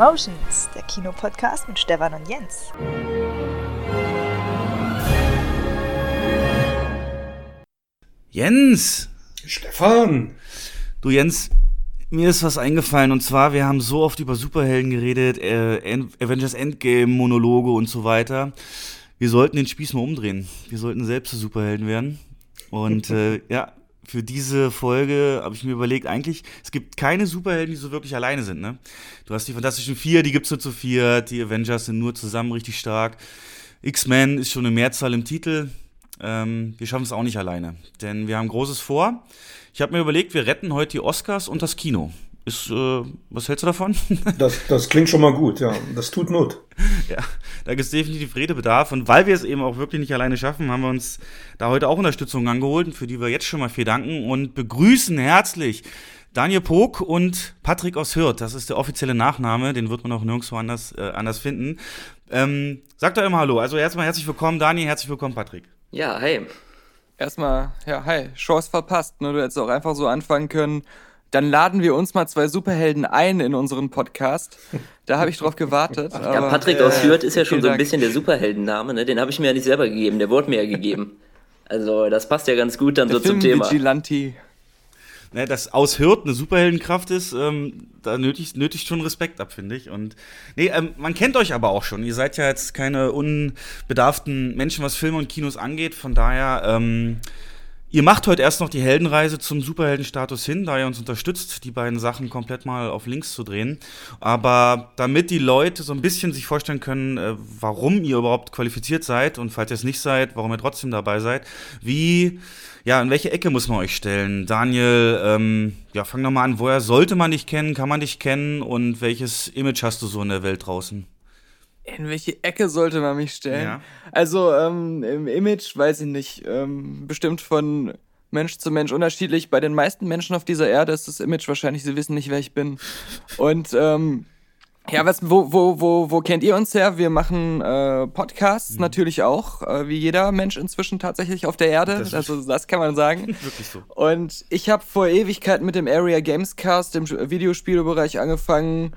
Cinemotions, der Kinopodcast mit Stefan und Jens. Jens! Stefan! Du Jens, mir ist was eingefallen und zwar, wir haben so oft über Superhelden geredet, äh, Avengers Endgame, Monologe und so weiter. Wir sollten den Spieß mal umdrehen. Wir sollten selbst zu Superhelden werden. Und äh, ja, für diese Folge habe ich mir überlegt, eigentlich, es gibt keine Superhelden, die so wirklich alleine sind, ne? Du hast die Fantastischen Vier, die gibt's nur zu vier, die Avengers sind nur zusammen richtig stark. X-Men ist schon eine Mehrzahl im Titel. Ähm, wir schaffen es auch nicht alleine, denn wir haben Großes vor. Ich habe mir überlegt, wir retten heute die Oscars und das Kino. Ist, äh, was hältst du davon? das, das klingt schon mal gut, ja. Das tut Not. Ja, da gibt es definitiv Redebedarf. Und weil wir es eben auch wirklich nicht alleine schaffen, haben wir uns da heute auch Unterstützung angeholt, für die wir jetzt schon mal viel danken und begrüßen herzlich Daniel Pog und Patrick aus Hürth. Das ist der offizielle Nachname, den wird man auch nirgendwo anders, äh, anders finden. Ähm, sagt doch immer Hallo. Also erstmal herzlich willkommen, Daniel, herzlich willkommen, Patrick. Ja, hey. Erstmal, ja, hi, Chance verpasst. Ne? Du hättest auch einfach so anfangen können dann laden wir uns mal zwei Superhelden ein in unseren Podcast. Da habe ich drauf gewartet. Aber, ja, Patrick äh, aus Fürth ist ja schon so ein bisschen der Superheldenname, ne? Den habe ich mir ja nicht selber gegeben, der wurde mir ja gegeben. Also das passt ja ganz gut dann der so Film zum Thema. Vigilante. Ne, dass aus Hürth eine Superheldenkraft ist, ähm, da nötigt, nötigt schon Respekt ab, finde ich. Und nee, ähm, man kennt euch aber auch schon. Ihr seid ja jetzt keine unbedarften Menschen, was Filme und Kinos angeht. Von daher ähm, Ihr macht heute erst noch die Heldenreise zum Superheldenstatus hin, da ihr uns unterstützt, die beiden Sachen komplett mal auf links zu drehen. Aber damit die Leute so ein bisschen sich vorstellen können, äh, warum ihr überhaupt qualifiziert seid und falls ihr es nicht seid, warum ihr trotzdem dabei seid, wie, ja, in welche Ecke muss man euch stellen? Daniel, ähm, ja, fang doch mal an, woher sollte man dich kennen, kann man dich kennen und welches Image hast du so in der Welt draußen? In welche Ecke sollte man mich stellen? Ja. Also ähm, im Image, weiß ich nicht, ähm, bestimmt von Mensch zu Mensch unterschiedlich. Bei den meisten Menschen auf dieser Erde ist das Image wahrscheinlich, sie wissen nicht, wer ich bin. Und ähm, ja, was, wo, wo, wo, wo kennt ihr uns her? Wir machen äh, Podcasts mhm. natürlich auch, äh, wie jeder Mensch inzwischen tatsächlich auf der Erde. Das also das kann man sagen. Wirklich so. Und ich habe vor Ewigkeit mit dem Area Gamescast im Videospielbereich angefangen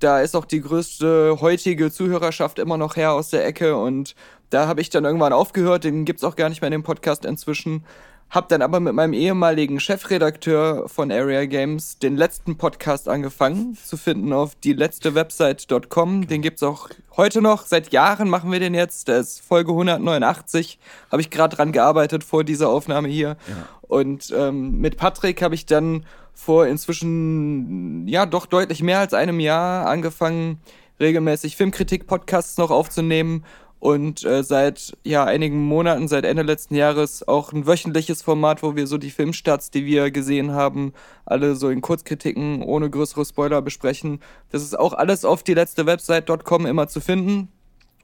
da ist auch die größte heutige Zuhörerschaft immer noch her aus der Ecke und da habe ich dann irgendwann aufgehört, den gibt es auch gar nicht mehr in dem Podcast inzwischen. Hab dann aber mit meinem ehemaligen Chefredakteur von Area Games den letzten Podcast angefangen zu finden auf die letzte Website.com. Den gibt es auch heute noch. Seit Jahren machen wir den jetzt. Der ist Folge 189. Habe ich gerade dran gearbeitet vor dieser Aufnahme hier. Ja. Und ähm, mit Patrick habe ich dann vor inzwischen, ja, doch deutlich mehr als einem Jahr angefangen, regelmäßig Filmkritik-Podcasts noch aufzunehmen und äh, seit ja einigen Monaten, seit Ende letzten Jahres auch ein wöchentliches Format, wo wir so die Filmstarts, die wir gesehen haben, alle so in Kurzkritiken ohne größere Spoiler besprechen. Das ist auch alles auf die letzte Website.com immer zu finden.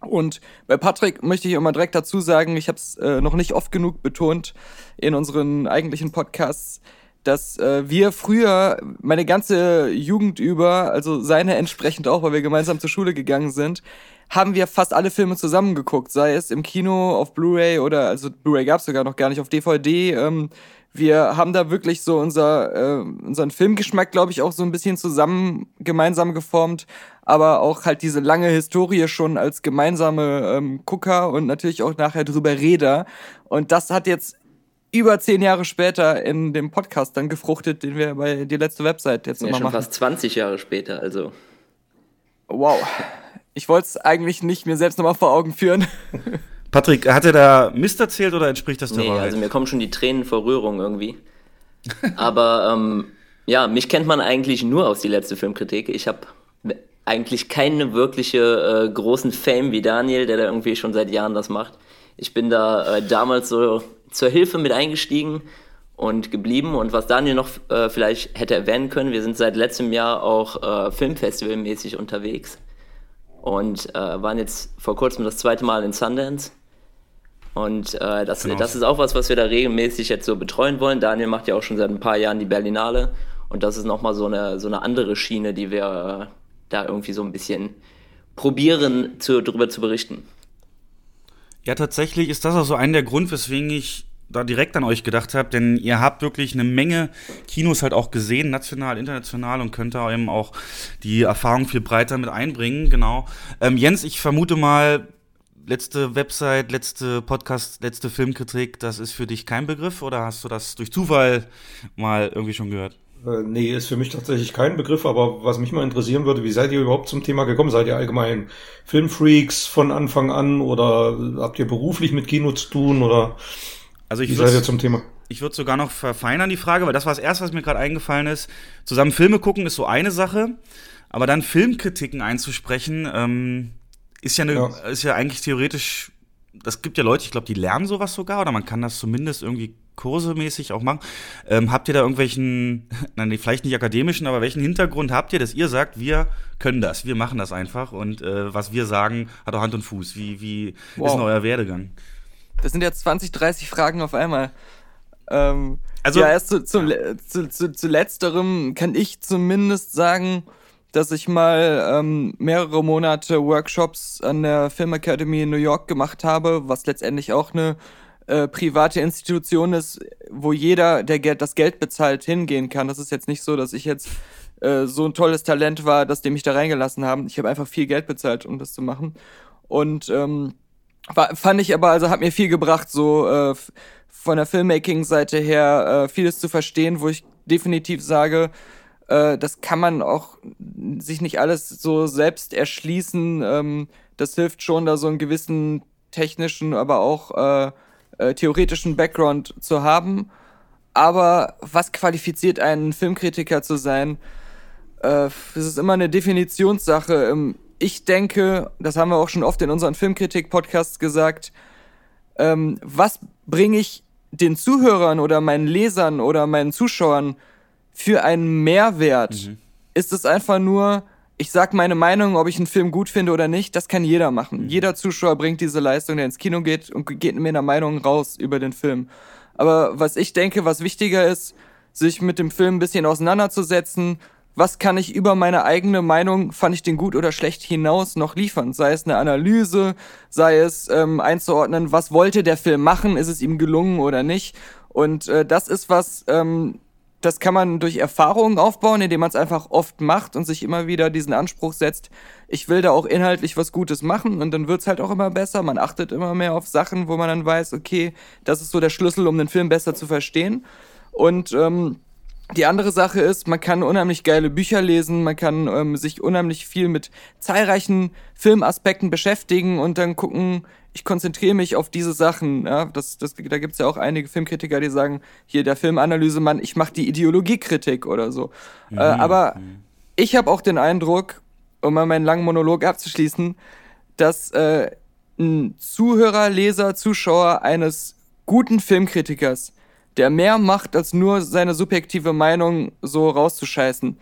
Und bei Patrick möchte ich immer direkt dazu sagen, ich habe es äh, noch nicht oft genug betont in unseren eigentlichen Podcasts dass äh, wir früher meine ganze Jugend über, also seine entsprechend auch, weil wir gemeinsam zur Schule gegangen sind, haben wir fast alle Filme zusammengeguckt, sei es im Kino, auf Blu-ray oder, also Blu-ray gab es sogar noch gar nicht, auf DVD. Ähm, wir haben da wirklich so unser, äh, unseren Filmgeschmack, glaube ich, auch so ein bisschen zusammen gemeinsam geformt, aber auch halt diese lange Historie schon als gemeinsame ähm, Gucker und natürlich auch nachher drüber Reder. Und das hat jetzt über zehn Jahre später in dem Podcast dann gefruchtet, den wir bei die letzte Website jetzt ja, immer schon machen. Fast 20 Jahre später, also. Wow. Ich wollte es eigentlich nicht mir selbst nochmal vor Augen führen. Patrick, hat er da Mist erzählt oder entspricht das der nee, Wahrheit? Also mir kommen schon die Tränen vor Rührung irgendwie. Aber ähm, ja, mich kennt man eigentlich nur aus die letzte Filmkritik. Ich habe eigentlich keine wirkliche äh, großen Fame wie Daniel, der da irgendwie schon seit Jahren das macht. Ich bin da äh, damals so zur Hilfe mit eingestiegen und geblieben. Und was Daniel noch äh, vielleicht hätte erwähnen können, wir sind seit letztem Jahr auch äh, Filmfestivalmäßig unterwegs und äh, waren jetzt vor kurzem das zweite Mal in Sundance. Und äh, das, genau. das ist auch was, was wir da regelmäßig jetzt so betreuen wollen. Daniel macht ja auch schon seit ein paar Jahren die Berlinale. Und das ist nochmal so eine, so eine andere Schiene, die wir äh, da irgendwie so ein bisschen probieren, zu, darüber zu berichten. Ja, tatsächlich ist das auch so ein der Grund, weswegen ich da direkt an euch gedacht habe, denn ihr habt wirklich eine Menge Kinos halt auch gesehen, national, international und könnt da eben auch die Erfahrung viel breiter mit einbringen, genau. Ähm, Jens, ich vermute mal, letzte Website, letzte Podcast, letzte Filmkritik, das ist für dich kein Begriff oder hast du das durch Zufall mal irgendwie schon gehört? Äh, nee, ist für mich tatsächlich kein Begriff, aber was mich mal interessieren würde, wie seid ihr überhaupt zum Thema gekommen? Seid ihr allgemein Filmfreaks von Anfang an oder habt ihr beruflich mit Kino zu tun oder also ich wie seid ihr zum Thema? Ich würde sogar noch verfeinern die Frage, weil das war das erste, was mir gerade eingefallen ist. Zusammen Filme gucken ist so eine Sache, aber dann Filmkritiken einzusprechen, ähm, ist ja, eine, ja. ist ja eigentlich theoretisch, das gibt ja Leute, ich glaube, die lernen sowas sogar oder man kann das zumindest irgendwie kursemäßig auch machen. Ähm, habt ihr da irgendwelchen, nein, vielleicht nicht akademischen, aber welchen Hintergrund habt ihr, dass ihr sagt, wir können das, wir machen das einfach und äh, was wir sagen, hat auch Hand und Fuß. Wie, wie wow. ist denn euer Werdegang? Das sind jetzt 20, 30 Fragen auf einmal. Ähm, also, ja, erst zu, zum, zu, zu, zu letzterem kann ich zumindest sagen, dass ich mal ähm, mehrere Monate Workshops an der Film Academy in New York gemacht habe, was letztendlich auch eine äh, private Institution ist, wo jeder, der Geld, das Geld bezahlt, hingehen kann. Das ist jetzt nicht so, dass ich jetzt äh, so ein tolles Talent war, dass die mich da reingelassen haben. Ich habe einfach viel Geld bezahlt, um das zu machen. Und ähm, war, fand ich aber, also hat mir viel gebracht, so äh, von der Filmmaking-Seite her äh, vieles zu verstehen, wo ich definitiv sage, äh, das kann man auch sich nicht alles so selbst erschließen. Ähm, das hilft schon, da so einen gewissen technischen, aber auch äh, äh, theoretischen Background zu haben. Aber was qualifiziert einen Filmkritiker zu sein? Äh, es ist immer eine Definitionssache. Ähm, ich denke, das haben wir auch schon oft in unseren Filmkritik-Podcasts gesagt, ähm, was bringe ich den Zuhörern oder meinen Lesern oder meinen Zuschauern für einen Mehrwert? Mhm. Ist es einfach nur, ich sag meine Meinung, ob ich einen Film gut finde oder nicht, das kann jeder machen. Mhm. Jeder Zuschauer bringt diese Leistung, der ins Kino geht und geht mit einer Meinung raus über den Film. Aber was ich denke, was wichtiger ist, sich mit dem Film ein bisschen auseinanderzusetzen, was kann ich über meine eigene Meinung, fand ich den gut oder schlecht, hinaus noch liefern? Sei es eine Analyse, sei es ähm, einzuordnen, was wollte der Film machen, ist es ihm gelungen oder nicht? Und äh, das ist was, ähm, das kann man durch Erfahrungen aufbauen, indem man es einfach oft macht und sich immer wieder diesen Anspruch setzt, ich will da auch inhaltlich was Gutes machen und dann wird's halt auch immer besser. Man achtet immer mehr auf Sachen, wo man dann weiß, okay, das ist so der Schlüssel, um den Film besser zu verstehen. Und ähm, die andere Sache ist, man kann unheimlich geile Bücher lesen, man kann ähm, sich unheimlich viel mit zahlreichen Filmaspekten beschäftigen und dann gucken, ich konzentriere mich auf diese Sachen. Ja? Das, das, da gibt's ja auch einige Filmkritiker, die sagen, hier der Filmanalysemann, ich mache die Ideologiekritik oder so. Mhm. Äh, aber mhm. ich habe auch den Eindruck, um mal meinen langen Monolog abzuschließen, dass äh, ein Zuhörer, Leser, Zuschauer eines guten Filmkritikers der mehr macht, als nur seine subjektive Meinung so rauszuscheißen.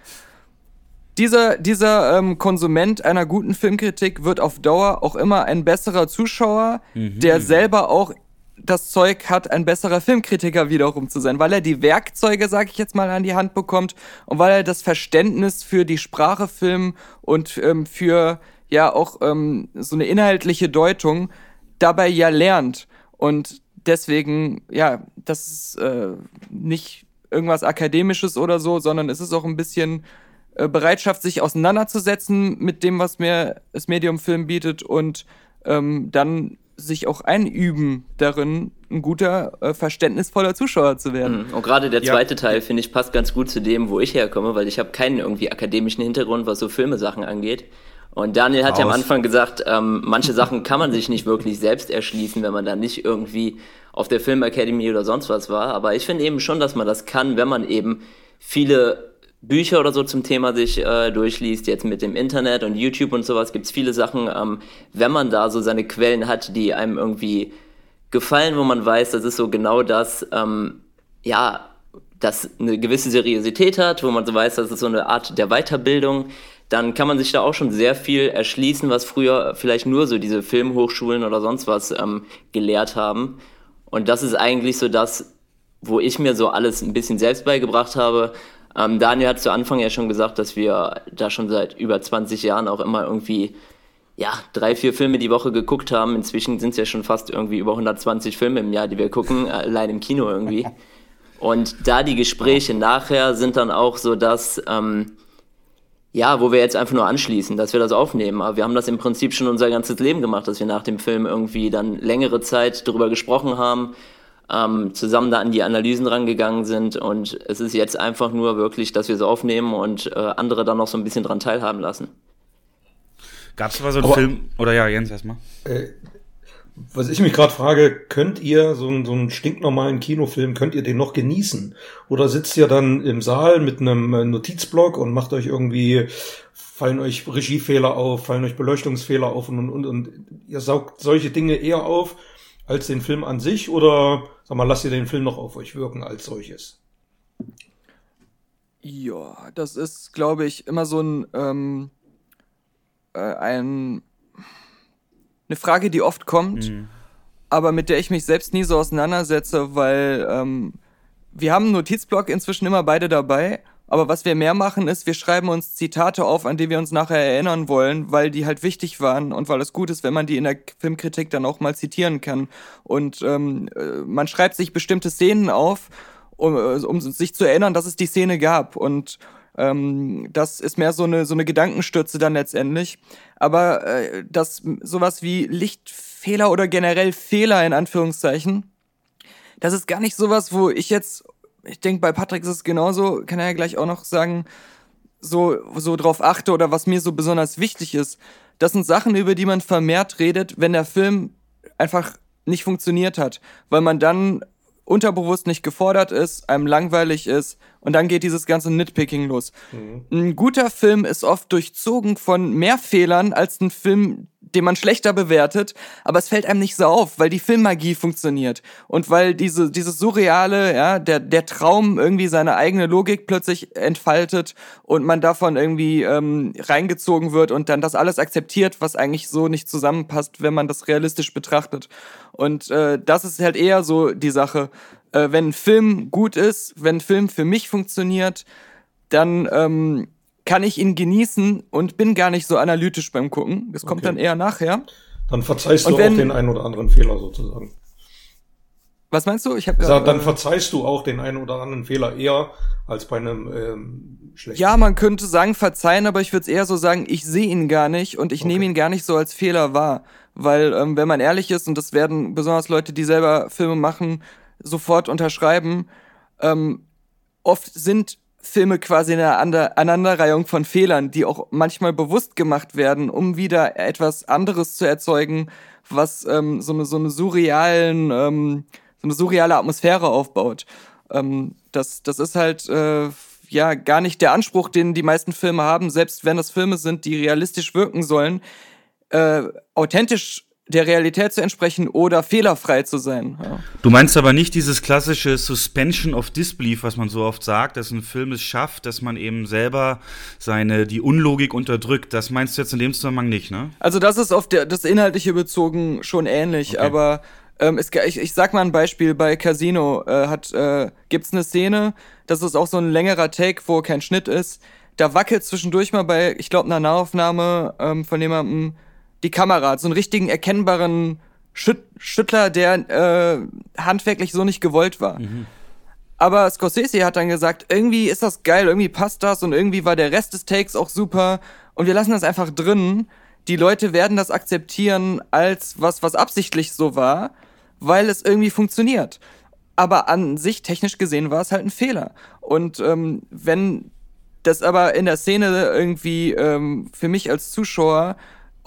Dieser, dieser ähm, Konsument einer guten Filmkritik wird auf Dauer auch immer ein besserer Zuschauer, mhm. der selber auch das Zeug hat, ein besserer Filmkritiker wiederum zu sein, weil er die Werkzeuge, sag ich jetzt mal, an die Hand bekommt und weil er das Verständnis für die Sprache Film und ähm, für ja auch ähm, so eine inhaltliche Deutung dabei ja lernt. Und deswegen, ja, das ist äh, nicht irgendwas Akademisches oder so, sondern es ist auch ein bisschen Bereitschaft, sich auseinanderzusetzen mit dem, was mir das Medium Film bietet und ähm, dann sich auch einüben darin, ein guter, äh, verständnisvoller Zuschauer zu werden. Mhm. Und gerade der zweite ja. Teil, finde ich, passt ganz gut zu dem, wo ich herkomme, weil ich habe keinen irgendwie akademischen Hintergrund, was so Filmesachen angeht. Und Daniel hat Aus. ja am Anfang gesagt, ähm, manche Sachen kann man sich nicht wirklich selbst erschließen, wenn man da nicht irgendwie auf der Film Academy oder sonst was war. Aber ich finde eben schon, dass man das kann, wenn man eben viele Bücher oder so zum Thema sich äh, durchliest, jetzt mit dem Internet und YouTube und sowas, gibt's viele Sachen, ähm, wenn man da so seine Quellen hat, die einem irgendwie gefallen, wo man weiß, das ist so genau das, ähm, ja, das eine gewisse Seriosität hat, wo man so weiß, das ist so eine Art der Weiterbildung, dann kann man sich da auch schon sehr viel erschließen, was früher vielleicht nur so diese Filmhochschulen oder sonst was ähm, gelehrt haben. Und das ist eigentlich so das, wo ich mir so alles ein bisschen selbst beigebracht habe. Ähm, Daniel hat zu Anfang ja schon gesagt, dass wir da schon seit über 20 Jahren auch immer irgendwie ja, drei, vier Filme die Woche geguckt haben. Inzwischen sind es ja schon fast irgendwie über 120 Filme im Jahr, die wir gucken, allein im Kino irgendwie. Und da die Gespräche nachher sind dann auch so, dass, ähm, ja, wo wir jetzt einfach nur anschließen, dass wir das aufnehmen. Aber wir haben das im Prinzip schon unser ganzes Leben gemacht, dass wir nach dem Film irgendwie dann längere Zeit darüber gesprochen haben, ähm, zusammen da an die Analysen rangegangen sind. Und es ist jetzt einfach nur wirklich, dass wir es aufnehmen und äh, andere dann noch so ein bisschen dran teilhaben lassen. Gab es aber so einen aber, Film, oder ja, Jens erstmal. Äh, was ich mich gerade frage, könnt ihr so, einen, so einen stinknormalen Kinofilm, könnt ihr den noch genießen? Oder sitzt ihr dann im Saal mit einem äh, Notizblock und macht euch irgendwie, fallen euch Regiefehler auf, fallen euch Beleuchtungsfehler auf und, und, und ihr saugt solche Dinge eher auf als den Film an sich? Oder, sag mal, lasst ihr den Film noch auf euch wirken als solches? Ja, das ist, glaube ich, immer so ein, ähm äh, ein, eine Frage, die oft kommt, mhm. aber mit der ich mich selbst nie so auseinandersetze, weil ähm, wir haben einen Notizblock inzwischen immer beide dabei. Aber was wir mehr machen, ist, wir schreiben uns Zitate auf, an die wir uns nachher erinnern wollen, weil die halt wichtig waren und weil es gut ist, wenn man die in der Filmkritik dann auch mal zitieren kann. Und ähm, äh, man schreibt sich bestimmte Szenen auf, um, äh, um sich zu erinnern, dass es die Szene gab. Und ähm, das ist mehr so eine, so eine Gedankenstürze dann letztendlich. Aber äh, das sowas wie Lichtfehler oder generell Fehler in Anführungszeichen, das ist gar nicht sowas, wo ich jetzt, ich denke, bei Patrick ist es genauso, kann er ja gleich auch noch sagen, so, so drauf achte oder was mir so besonders wichtig ist. Das sind Sachen, über die man vermehrt redet, wenn der Film einfach nicht funktioniert hat, weil man dann unterbewusst nicht gefordert ist, einem langweilig ist und dann geht dieses ganze Nitpicking los. Mhm. Ein guter Film ist oft durchzogen von mehr Fehlern als ein Film, den man schlechter bewertet, aber es fällt einem nicht so auf, weil die Filmmagie funktioniert und weil diese dieses surreale, ja, der der Traum irgendwie seine eigene Logik plötzlich entfaltet und man davon irgendwie ähm, reingezogen wird und dann das alles akzeptiert, was eigentlich so nicht zusammenpasst, wenn man das realistisch betrachtet. Und äh, das ist halt eher so die Sache. Äh, wenn ein Film gut ist, wenn ein Film für mich funktioniert, dann ähm, kann ich ihn genießen und bin gar nicht so analytisch beim Gucken. Das kommt okay. dann eher nachher. Dann verzeihst und du wenn, auch den einen oder anderen Fehler sozusagen. Was meinst du? Ich habe dann äh, verzeihst du auch den einen oder anderen Fehler eher als bei einem ähm, schlechten. Ja, man könnte sagen verzeihen, aber ich würde es eher so sagen, ich sehe ihn gar nicht und ich okay. nehme ihn gar nicht so als Fehler wahr, weil ähm, wenn man ehrlich ist und das werden besonders Leute, die selber Filme machen, sofort unterschreiben, ähm, oft sind Filme quasi eine Aneinanderreihung von Fehlern, die auch manchmal bewusst gemacht werden, um wieder etwas anderes zu erzeugen, was ähm, so eine so eine surrealen ähm, so eine surreale Atmosphäre aufbaut. Ähm, das das ist halt äh, ja gar nicht der Anspruch, den die meisten Filme haben, selbst wenn das Filme sind, die realistisch wirken sollen, äh, authentisch der Realität zu entsprechen oder fehlerfrei zu sein. Ja. Du meinst aber nicht dieses klassische Suspension of Disbelief, was man so oft sagt, dass ein Film es schafft, dass man eben selber seine die Unlogik unterdrückt. Das meinst du jetzt in dem Zusammenhang nicht, ne? Also das ist auf der, das Inhaltliche bezogen schon ähnlich, okay. aber ähm, es, ich, ich sag mal ein Beispiel, bei Casino äh, hat, äh, gibt's eine Szene, das ist auch so ein längerer Take, wo kein Schnitt ist. Da wackelt zwischendurch mal bei, ich glaube, einer Nahaufnahme ähm, von jemandem die Kamera, so einen richtigen erkennbaren Schüt Schüttler, der äh, handwerklich so nicht gewollt war. Mhm. Aber Scorsese hat dann gesagt, irgendwie ist das geil, irgendwie passt das und irgendwie war der Rest des Takes auch super und wir lassen das einfach drin. Die Leute werden das akzeptieren als was, was absichtlich so war, weil es irgendwie funktioniert. Aber an sich, technisch gesehen, war es halt ein Fehler. Und ähm, wenn das aber in der Szene irgendwie ähm, für mich als Zuschauer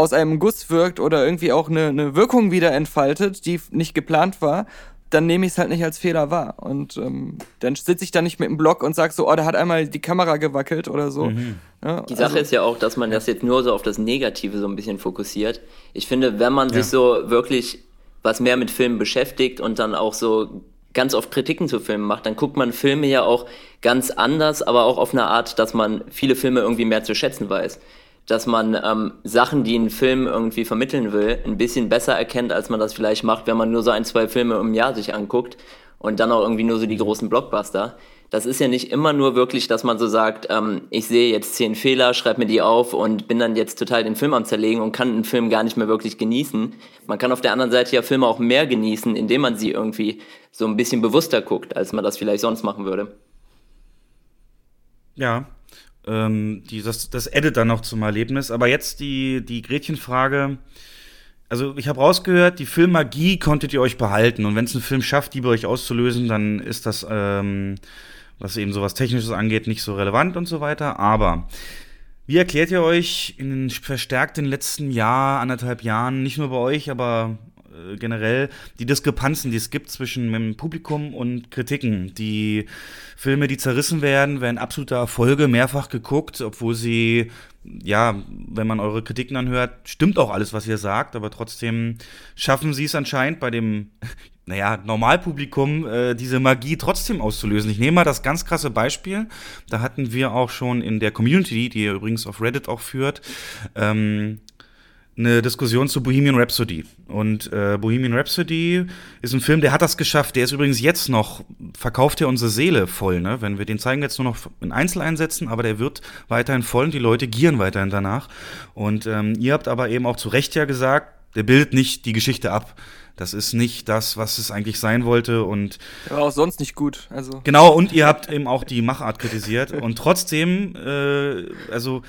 aus einem Guss wirkt oder irgendwie auch eine, eine Wirkung wieder entfaltet, die nicht geplant war, dann nehme ich es halt nicht als Fehler wahr. Und ähm, dann sitze ich da nicht mit dem Blog und sage so, oh, da hat einmal die Kamera gewackelt oder so. Mhm. Ja, die Sache also, ist ja auch, dass man das jetzt nur so auf das Negative so ein bisschen fokussiert. Ich finde, wenn man ja. sich so wirklich was mehr mit Filmen beschäftigt und dann auch so ganz oft Kritiken zu Filmen macht, dann guckt man Filme ja auch ganz anders, aber auch auf eine Art, dass man viele Filme irgendwie mehr zu schätzen weiß dass man ähm, Sachen, die ein Film irgendwie vermitteln will, ein bisschen besser erkennt, als man das vielleicht macht, wenn man nur so ein, zwei Filme im Jahr sich anguckt. und dann auch irgendwie nur so die großen Blockbuster. Das ist ja nicht immer nur wirklich, dass man so sagt, ähm, ich sehe jetzt zehn Fehler, schreibe mir die auf und bin dann jetzt total den Film am Zerlegen und kann einen Film gar nicht mehr wirklich genießen. Man kann auf der anderen Seite ja Filme auch mehr genießen, indem man sie irgendwie so ein bisschen bewusster guckt, als man das vielleicht sonst machen würde. Ja, ähm, die, das, das addet dann noch zum Erlebnis. Aber jetzt die, die Gretchenfrage. Also ich habe rausgehört, die Filmmagie konntet ihr euch behalten. Und wenn es ein Film schafft, die bei euch auszulösen, dann ist das, ähm, was eben sowas Technisches angeht, nicht so relevant und so weiter. Aber wie erklärt ihr euch in den letzten Jahr, anderthalb Jahren, nicht nur bei euch, aber äh, generell die Diskrepanzen, die es gibt zwischen dem Publikum und Kritiken. Die Filme, die zerrissen werden, werden absolute Erfolge, mehrfach geguckt, obwohl sie, ja, wenn man eure Kritiken anhört, stimmt auch alles, was ihr sagt, aber trotzdem schaffen sie es anscheinend bei dem, naja, Normalpublikum, äh, diese Magie trotzdem auszulösen. Ich nehme mal das ganz krasse Beispiel. Da hatten wir auch schon in der Community, die ihr übrigens auf Reddit auch führt, ähm, eine Diskussion zu Bohemian Rhapsody. Und äh, Bohemian Rhapsody ist ein Film, der hat das geschafft. Der ist übrigens jetzt noch, verkauft ja unsere Seele voll, ne? Wenn wir den zeigen jetzt nur noch in Einzeleinsätzen, aber der wird weiterhin voll und die Leute gieren weiterhin danach. Und ähm, ihr habt aber eben auch zu Recht ja gesagt, der bildet nicht die Geschichte ab. Das ist nicht das, was es eigentlich sein wollte und der war auch sonst nicht gut. Also genau und ihr habt eben auch die Machart kritisiert und trotzdem, äh, also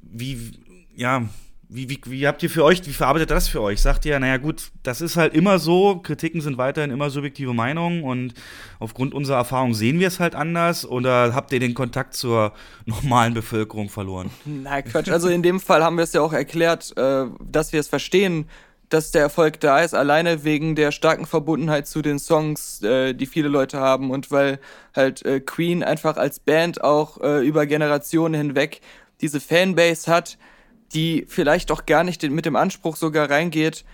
wie ja wie, wie, wie habt ihr für euch, wie verarbeitet das für euch? Sagt ihr, naja gut, das ist halt immer so, Kritiken sind weiterhin immer subjektive Meinungen und aufgrund unserer Erfahrung sehen wir es halt anders oder habt ihr den Kontakt zur normalen Bevölkerung verloren? Nein, Quatsch. Also in dem Fall haben wir es ja auch erklärt, äh, dass wir es verstehen, dass der Erfolg da ist, alleine wegen der starken Verbundenheit zu den Songs, äh, die viele Leute haben und weil halt äh, Queen einfach als Band auch über Generationen hinweg diese Fanbase hat, die vielleicht auch gar nicht mit dem Anspruch sogar reingeht,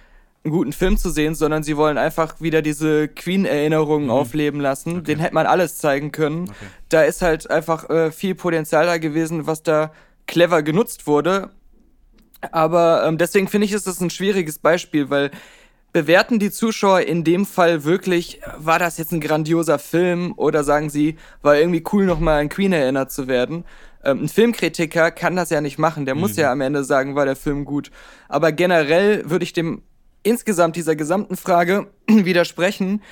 einen guten Film zu sehen, sondern sie wollen einfach wieder diese Queen-Erinnerungen mhm. aufleben lassen. Okay. Den hätte man alles zeigen können. Okay. Da ist halt einfach äh, viel Potenzial da gewesen, was da clever genutzt wurde. Aber ähm, deswegen finde ich, ist das ein schwieriges Beispiel, weil bewerten die Zuschauer in dem Fall wirklich, war das jetzt ein grandioser Film oder sagen sie, war irgendwie cool, nochmal an Queen erinnert zu werden? Ähm, ein Filmkritiker kann das ja nicht machen. Der mhm. muss ja am Ende sagen, war der Film gut. Aber generell würde ich dem insgesamt dieser gesamten Frage widersprechen,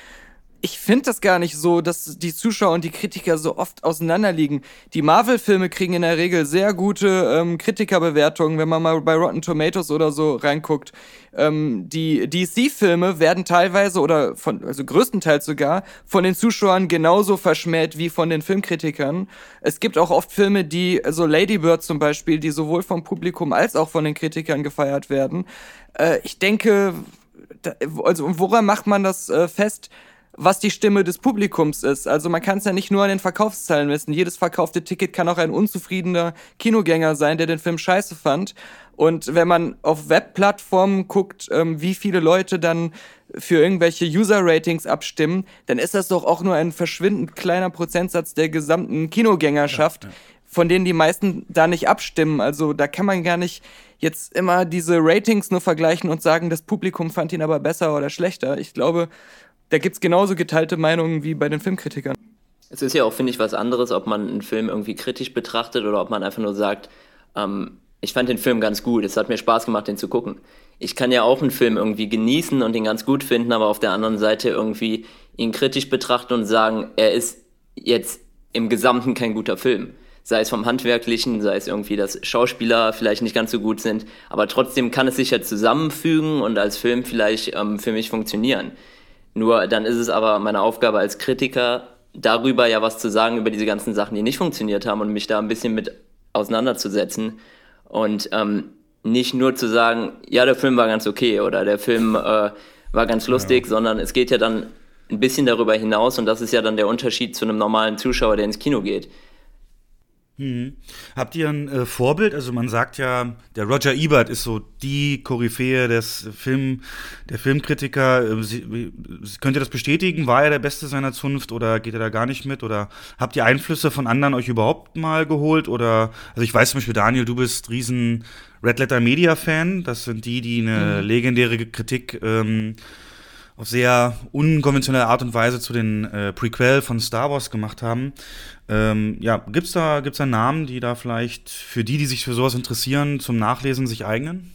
ich finde das gar nicht so, dass die Zuschauer und die Kritiker so oft auseinanderliegen. Die Marvel-Filme kriegen in der Regel sehr gute ähm, Kritikerbewertungen, wenn man mal bei Rotten Tomatoes oder so reinguckt. Ähm, die DC-Filme werden teilweise oder von, also größtenteils sogar von den Zuschauern genauso verschmäht wie von den Filmkritikern. Es gibt auch oft Filme, die, also Lady Bird zum Beispiel, die sowohl vom Publikum als auch von den Kritikern gefeiert werden. Äh, ich denke, da, also woran macht man das äh, fest? Was die Stimme des Publikums ist. Also man kann es ja nicht nur an den Verkaufszahlen messen. Jedes verkaufte Ticket kann auch ein unzufriedener Kinogänger sein, der den Film scheiße fand. Und wenn man auf Webplattformen guckt, ähm, wie viele Leute dann für irgendwelche User-Ratings abstimmen, dann ist das doch auch nur ein verschwindend kleiner Prozentsatz der gesamten Kinogängerschaft, ja, ja. von denen die meisten da nicht abstimmen. Also da kann man gar nicht jetzt immer diese Ratings nur vergleichen und sagen, das Publikum fand ihn aber besser oder schlechter. Ich glaube, da gibt es genauso geteilte Meinungen wie bei den Filmkritikern. Es ist ja auch, finde ich, was anderes, ob man einen Film irgendwie kritisch betrachtet oder ob man einfach nur sagt, ähm, ich fand den Film ganz gut, es hat mir Spaß gemacht, den zu gucken. Ich kann ja auch einen Film irgendwie genießen und ihn ganz gut finden, aber auf der anderen Seite irgendwie ihn kritisch betrachten und sagen, er ist jetzt im Gesamten kein guter Film. Sei es vom Handwerklichen, sei es irgendwie, dass Schauspieler vielleicht nicht ganz so gut sind, aber trotzdem kann es sich ja zusammenfügen und als Film vielleicht ähm, für mich funktionieren. Nur dann ist es aber meine Aufgabe als Kritiker, darüber ja was zu sagen, über diese ganzen Sachen, die nicht funktioniert haben und mich da ein bisschen mit auseinanderzusetzen und ähm, nicht nur zu sagen, ja, der Film war ganz okay oder der Film äh, war ganz lustig, ja. sondern es geht ja dann ein bisschen darüber hinaus und das ist ja dann der Unterschied zu einem normalen Zuschauer, der ins Kino geht. Mhm. Habt ihr ein äh, Vorbild? Also man sagt ja, der Roger Ebert ist so die Koryphäe des Film, der Filmkritiker. Äh, Sie, könnt ihr das bestätigen? War er der Beste seiner Zunft oder geht er da gar nicht mit? Oder habt ihr Einflüsse von anderen euch überhaupt mal geholt? Oder also ich weiß zum Beispiel, Daniel, du bist riesen Red Letter Media Fan. Das sind die, die eine mhm. legendäre Kritik ähm, auf sehr unkonventionelle Art und Weise zu den äh, Prequel von Star Wars gemacht haben. Ähm, ja, gibt's da, gibt's da Namen, die da vielleicht für die, die sich für sowas interessieren, zum Nachlesen sich eignen?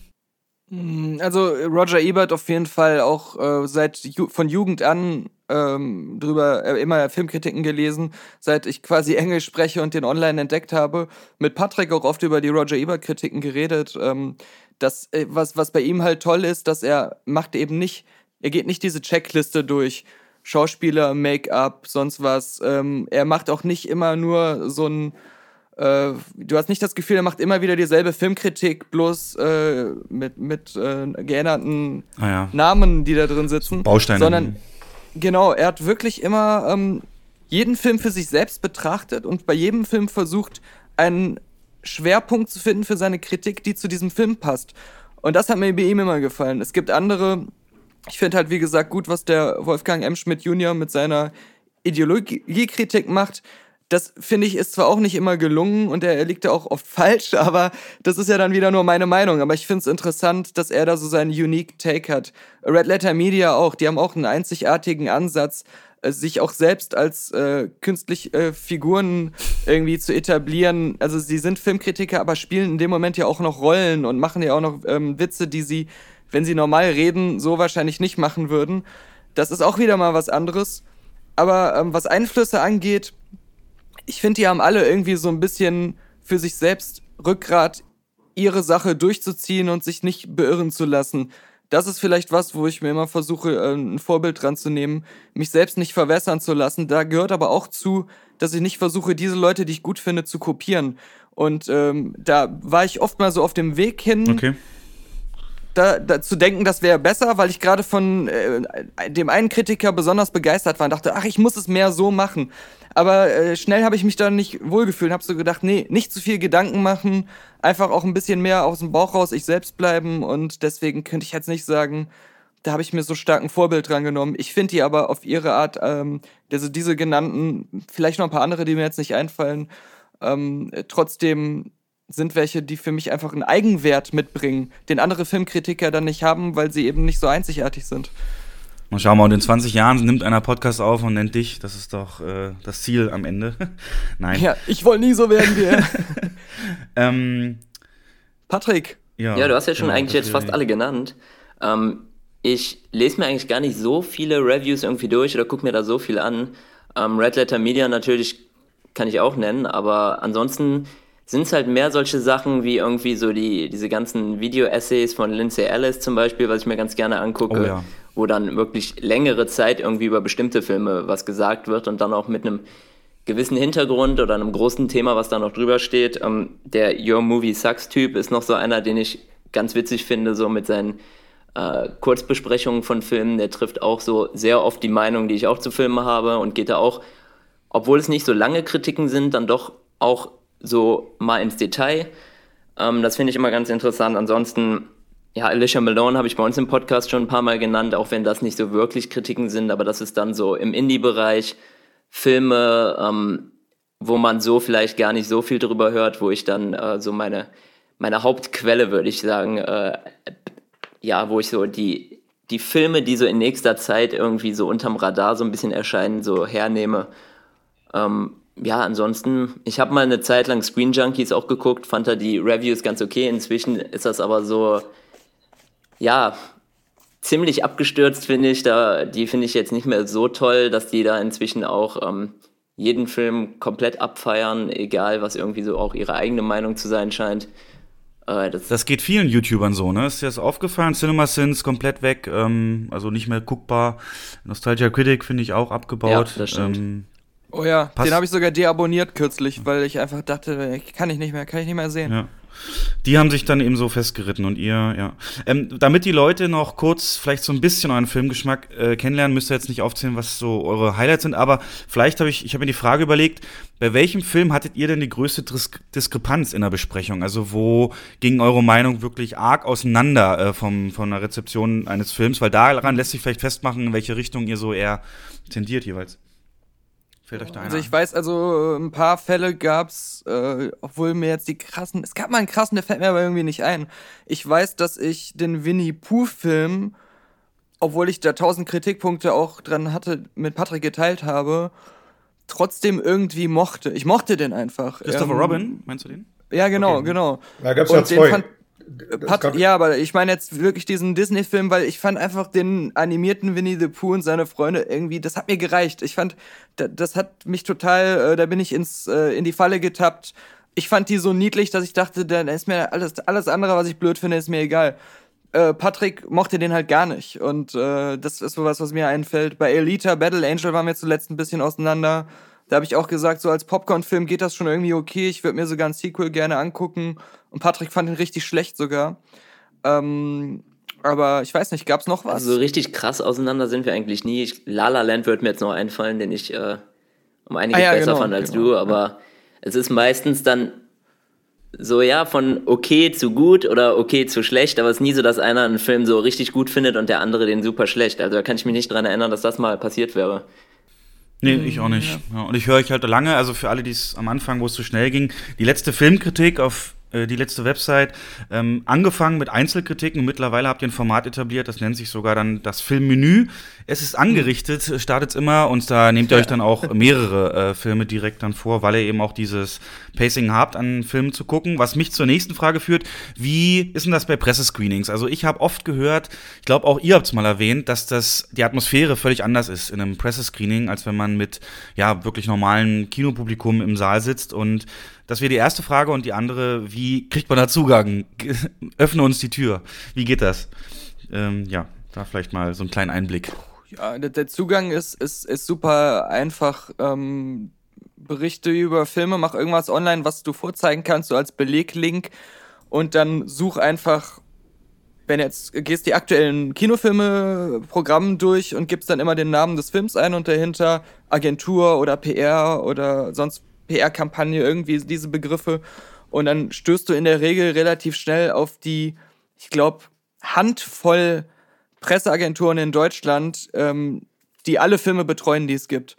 Mm, also Roger Ebert auf jeden Fall auch äh, seit Ju von Jugend an ähm, drüber äh, immer Filmkritiken gelesen, seit ich quasi Englisch spreche und den online entdeckt habe. Mit Patrick auch oft über die Roger Ebert Kritiken geredet. Ähm, das, äh, was, was bei ihm halt toll ist, dass er macht eben nicht er geht nicht diese Checkliste durch. Schauspieler, Make-up, sonst was. Ähm, er macht auch nicht immer nur so ein. Äh, du hast nicht das Gefühl, er macht immer wieder dieselbe Filmkritik, bloß äh, mit, mit äh, geänderten ah, ja. Namen, die da drin sitzen. Bausteine. Sondern, genau, er hat wirklich immer ähm, jeden Film für sich selbst betrachtet und bei jedem Film versucht, einen Schwerpunkt zu finden für seine Kritik, die zu diesem Film passt. Und das hat mir bei ihm immer gefallen. Es gibt andere ich finde halt, wie gesagt, gut, was der Wolfgang M. Schmidt Jr. mit seiner Ideologiekritik macht. Das finde ich ist zwar auch nicht immer gelungen und er, liegt da auch oft falsch, aber das ist ja dann wieder nur meine Meinung. Aber ich finde es interessant, dass er da so seinen unique Take hat. Red Letter Media auch, die haben auch einen einzigartigen Ansatz, äh, sich auch selbst als äh, künstlich äh, Figuren irgendwie zu etablieren. Also sie sind Filmkritiker, aber spielen in dem Moment ja auch noch Rollen und machen ja auch noch ähm, Witze, die sie wenn sie normal reden, so wahrscheinlich nicht machen würden. Das ist auch wieder mal was anderes. Aber ähm, was Einflüsse angeht, ich finde, die haben alle irgendwie so ein bisschen für sich selbst Rückgrat, ihre Sache durchzuziehen und sich nicht beirren zu lassen. Das ist vielleicht was, wo ich mir immer versuche, äh, ein Vorbild dran zu nehmen, mich selbst nicht verwässern zu lassen. Da gehört aber auch zu, dass ich nicht versuche, diese Leute, die ich gut finde, zu kopieren. Und ähm, da war ich oft mal so auf dem Weg hin. Okay da, da zu denken, das wäre besser, weil ich gerade von äh, dem einen Kritiker besonders begeistert war und dachte, ach, ich muss es mehr so machen. Aber äh, schnell habe ich mich da nicht wohlgefühlt und habe so gedacht, nee, nicht zu viel Gedanken machen, einfach auch ein bisschen mehr aus dem Bauch raus ich selbst bleiben und deswegen könnte ich jetzt nicht sagen, da habe ich mir so stark ein Vorbild dran genommen. Ich finde die aber auf ihre Art, ähm, also diese genannten, vielleicht noch ein paar andere, die mir jetzt nicht einfallen, ähm, trotzdem sind welche, die für mich einfach einen Eigenwert mitbringen, den andere Filmkritiker dann nicht haben, weil sie eben nicht so einzigartig sind. Mal schauen wir, und in 20 Jahren nimmt einer Podcast auf und nennt dich. Das ist doch äh, das Ziel am Ende. Nein. Ja, ich wollte nie so werden wie er. ähm, Patrick. Ja, ja, du hast ja schon genau, eigentlich jetzt fast alle genannt. Ähm, ich lese mir eigentlich gar nicht so viele Reviews irgendwie durch oder gucke mir da so viel an. Ähm, Red Letter Media natürlich kann ich auch nennen, aber ansonsten sind es halt mehr solche Sachen wie irgendwie so die, diese ganzen Video-Essays von Lindsay Ellis zum Beispiel, was ich mir ganz gerne angucke, oh ja. wo dann wirklich längere Zeit irgendwie über bestimmte Filme was gesagt wird und dann auch mit einem gewissen Hintergrund oder einem großen Thema, was da noch drüber steht. Ähm, der Your Movie Sucks-Typ ist noch so einer, den ich ganz witzig finde, so mit seinen äh, Kurzbesprechungen von Filmen. Der trifft auch so sehr oft die Meinung, die ich auch zu Filmen habe und geht da auch, obwohl es nicht so lange Kritiken sind, dann doch auch so mal ins Detail. Ähm, das finde ich immer ganz interessant. Ansonsten, ja, Alicia Malone habe ich bei uns im Podcast schon ein paar Mal genannt, auch wenn das nicht so wirklich Kritiken sind, aber das ist dann so im Indie-Bereich Filme, ähm, wo man so vielleicht gar nicht so viel drüber hört, wo ich dann äh, so meine, meine Hauptquelle, würde ich sagen, äh, ja, wo ich so die, die Filme, die so in nächster Zeit irgendwie so unterm Radar so ein bisschen erscheinen, so hernehme. Ähm, ja, ansonsten, ich habe mal eine Zeit lang Screen Junkies auch geguckt, fand da die Reviews ganz okay. Inzwischen ist das aber so, ja, ziemlich abgestürzt, finde ich. Da, die finde ich jetzt nicht mehr so toll, dass die da inzwischen auch ähm, jeden Film komplett abfeiern, egal was irgendwie so auch ihre eigene Meinung zu sein scheint. Äh, das, das, geht vielen YouTubern so, ne? Ist dir das aufgefallen? CinemaSins komplett weg, ähm, also nicht mehr guckbar. Nostalgia Critic finde ich auch abgebaut. Ja, das stimmt. Ähm, Oh ja, Pass den habe ich sogar deabonniert kürzlich, weil ich einfach dachte, kann ich nicht mehr, kann ich nicht mehr sehen. Ja. Die haben sich dann eben so festgeritten und ihr, ja. Ähm, damit die Leute noch kurz vielleicht so ein bisschen euren Filmgeschmack äh, kennenlernen, müsst ihr jetzt nicht aufzählen, was so eure Highlights sind, aber vielleicht habe ich, ich habe mir die Frage überlegt, bei welchem Film hattet ihr denn die größte Dis Diskrepanz in der Besprechung? Also wo ging eure Meinung wirklich arg auseinander äh, vom, von der Rezeption eines Films? Weil daran lässt sich vielleicht festmachen, in welche Richtung ihr so eher tendiert jeweils. Fällt euch da einer Also ich weiß, also ein paar Fälle gab's, äh, obwohl mir jetzt die krassen, es gab mal einen krassen, der fällt mir aber irgendwie nicht ein. Ich weiß, dass ich den Winnie Pooh Film obwohl ich da tausend Kritikpunkte auch dran hatte, mit Patrick geteilt habe, trotzdem irgendwie mochte. Ich mochte den einfach. Christopher ähm, Robin, meinst du den? Ja, genau, okay. genau. Da gab's ja zwei. Pat, ja, aber ich meine jetzt wirklich diesen Disney-Film, weil ich fand einfach den animierten Winnie the Pooh und seine Freunde irgendwie, das hat mir gereicht. Ich fand, das hat mich total, äh, da bin ich ins, äh, in die Falle getappt. Ich fand die so niedlich, dass ich dachte, dann ist mir alles, alles andere, was ich blöd finde, ist mir egal. Äh, Patrick mochte den halt gar nicht. Und äh, das ist sowas, was mir einfällt. Bei Elita, Battle Angel waren wir zuletzt ein bisschen auseinander. Da habe ich auch gesagt, so als Popcorn-Film geht das schon irgendwie okay. Ich würde mir sogar ein Sequel gerne angucken. Und Patrick fand ihn richtig schlecht sogar. Ähm, aber ich weiß nicht, gab es noch was? Also richtig krass auseinander sind wir eigentlich nie. Ich, La La Land wird mir jetzt noch einfallen, den ich äh, um einiges ah, ja, besser genau, fand als genau, du. Aber ja. es ist meistens dann so, ja, von okay zu gut oder okay zu schlecht, aber es ist nie so, dass einer einen Film so richtig gut findet und der andere den super schlecht. Also da kann ich mich nicht dran erinnern, dass das mal passiert wäre. Nee, ich auch nicht. Ja. und ich höre euch halt lange, also für alle, die es am Anfang, wo es zu schnell ging, die letzte Filmkritik auf die letzte Website, ähm, angefangen mit Einzelkritiken. Mittlerweile habt ihr ein Format etabliert, das nennt sich sogar dann das Filmmenü. Es ist angerichtet, startet immer und da nehmt ihr euch dann auch mehrere äh, Filme direkt dann vor, weil ihr eben auch dieses Pacing habt, an Filmen zu gucken. Was mich zur nächsten Frage führt, wie ist denn das bei Pressescreenings? Also ich habe oft gehört, ich glaube auch ihr habt es mal erwähnt, dass das die Atmosphäre völlig anders ist in einem Pressescreening, als wenn man mit ja wirklich normalen Kinopublikum im Saal sitzt und das wäre die erste Frage und die andere, wie kriegt man da Zugang? Öffne uns die Tür. Wie geht das? Ähm, ja, da vielleicht mal so einen kleinen Einblick. Ja, der, Zugang ist, ist, ist super einfach. Ähm, Berichte über Filme, mach irgendwas online, was du vorzeigen kannst, so als Beleglink. Und dann such einfach, wenn jetzt gehst die aktuellen Kinofilme, Programmen durch und gibst dann immer den Namen des Films ein und dahinter Agentur oder PR oder sonst PR-Kampagne, irgendwie diese Begriffe. Und dann stößt du in der Regel relativ schnell auf die, ich glaube, Handvoll Presseagenturen in Deutschland, ähm, die alle Filme betreuen, die es gibt.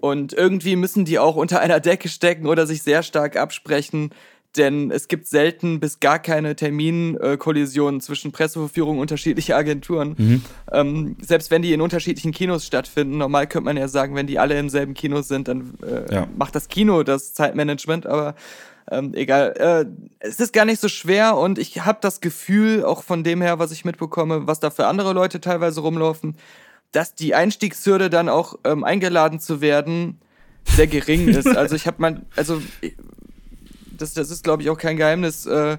Und irgendwie müssen die auch unter einer Decke stecken oder sich sehr stark absprechen, denn es gibt selten bis gar keine Terminkollisionen zwischen Presseverführungen unterschiedlicher Agenturen. Mhm. Ähm, selbst wenn die in unterschiedlichen Kinos stattfinden, normal könnte man ja sagen, wenn die alle im selben Kino sind, dann äh, ja. macht das Kino das Zeitmanagement, aber ähm, egal. Äh, es ist gar nicht so schwer und ich habe das Gefühl, auch von dem her, was ich mitbekomme, was da für andere Leute teilweise rumlaufen, dass die Einstiegshürde dann auch ähm, eingeladen zu werden sehr gering ist. Also ich habe mein, also das, das ist, glaube ich, auch kein Geheimnis, äh,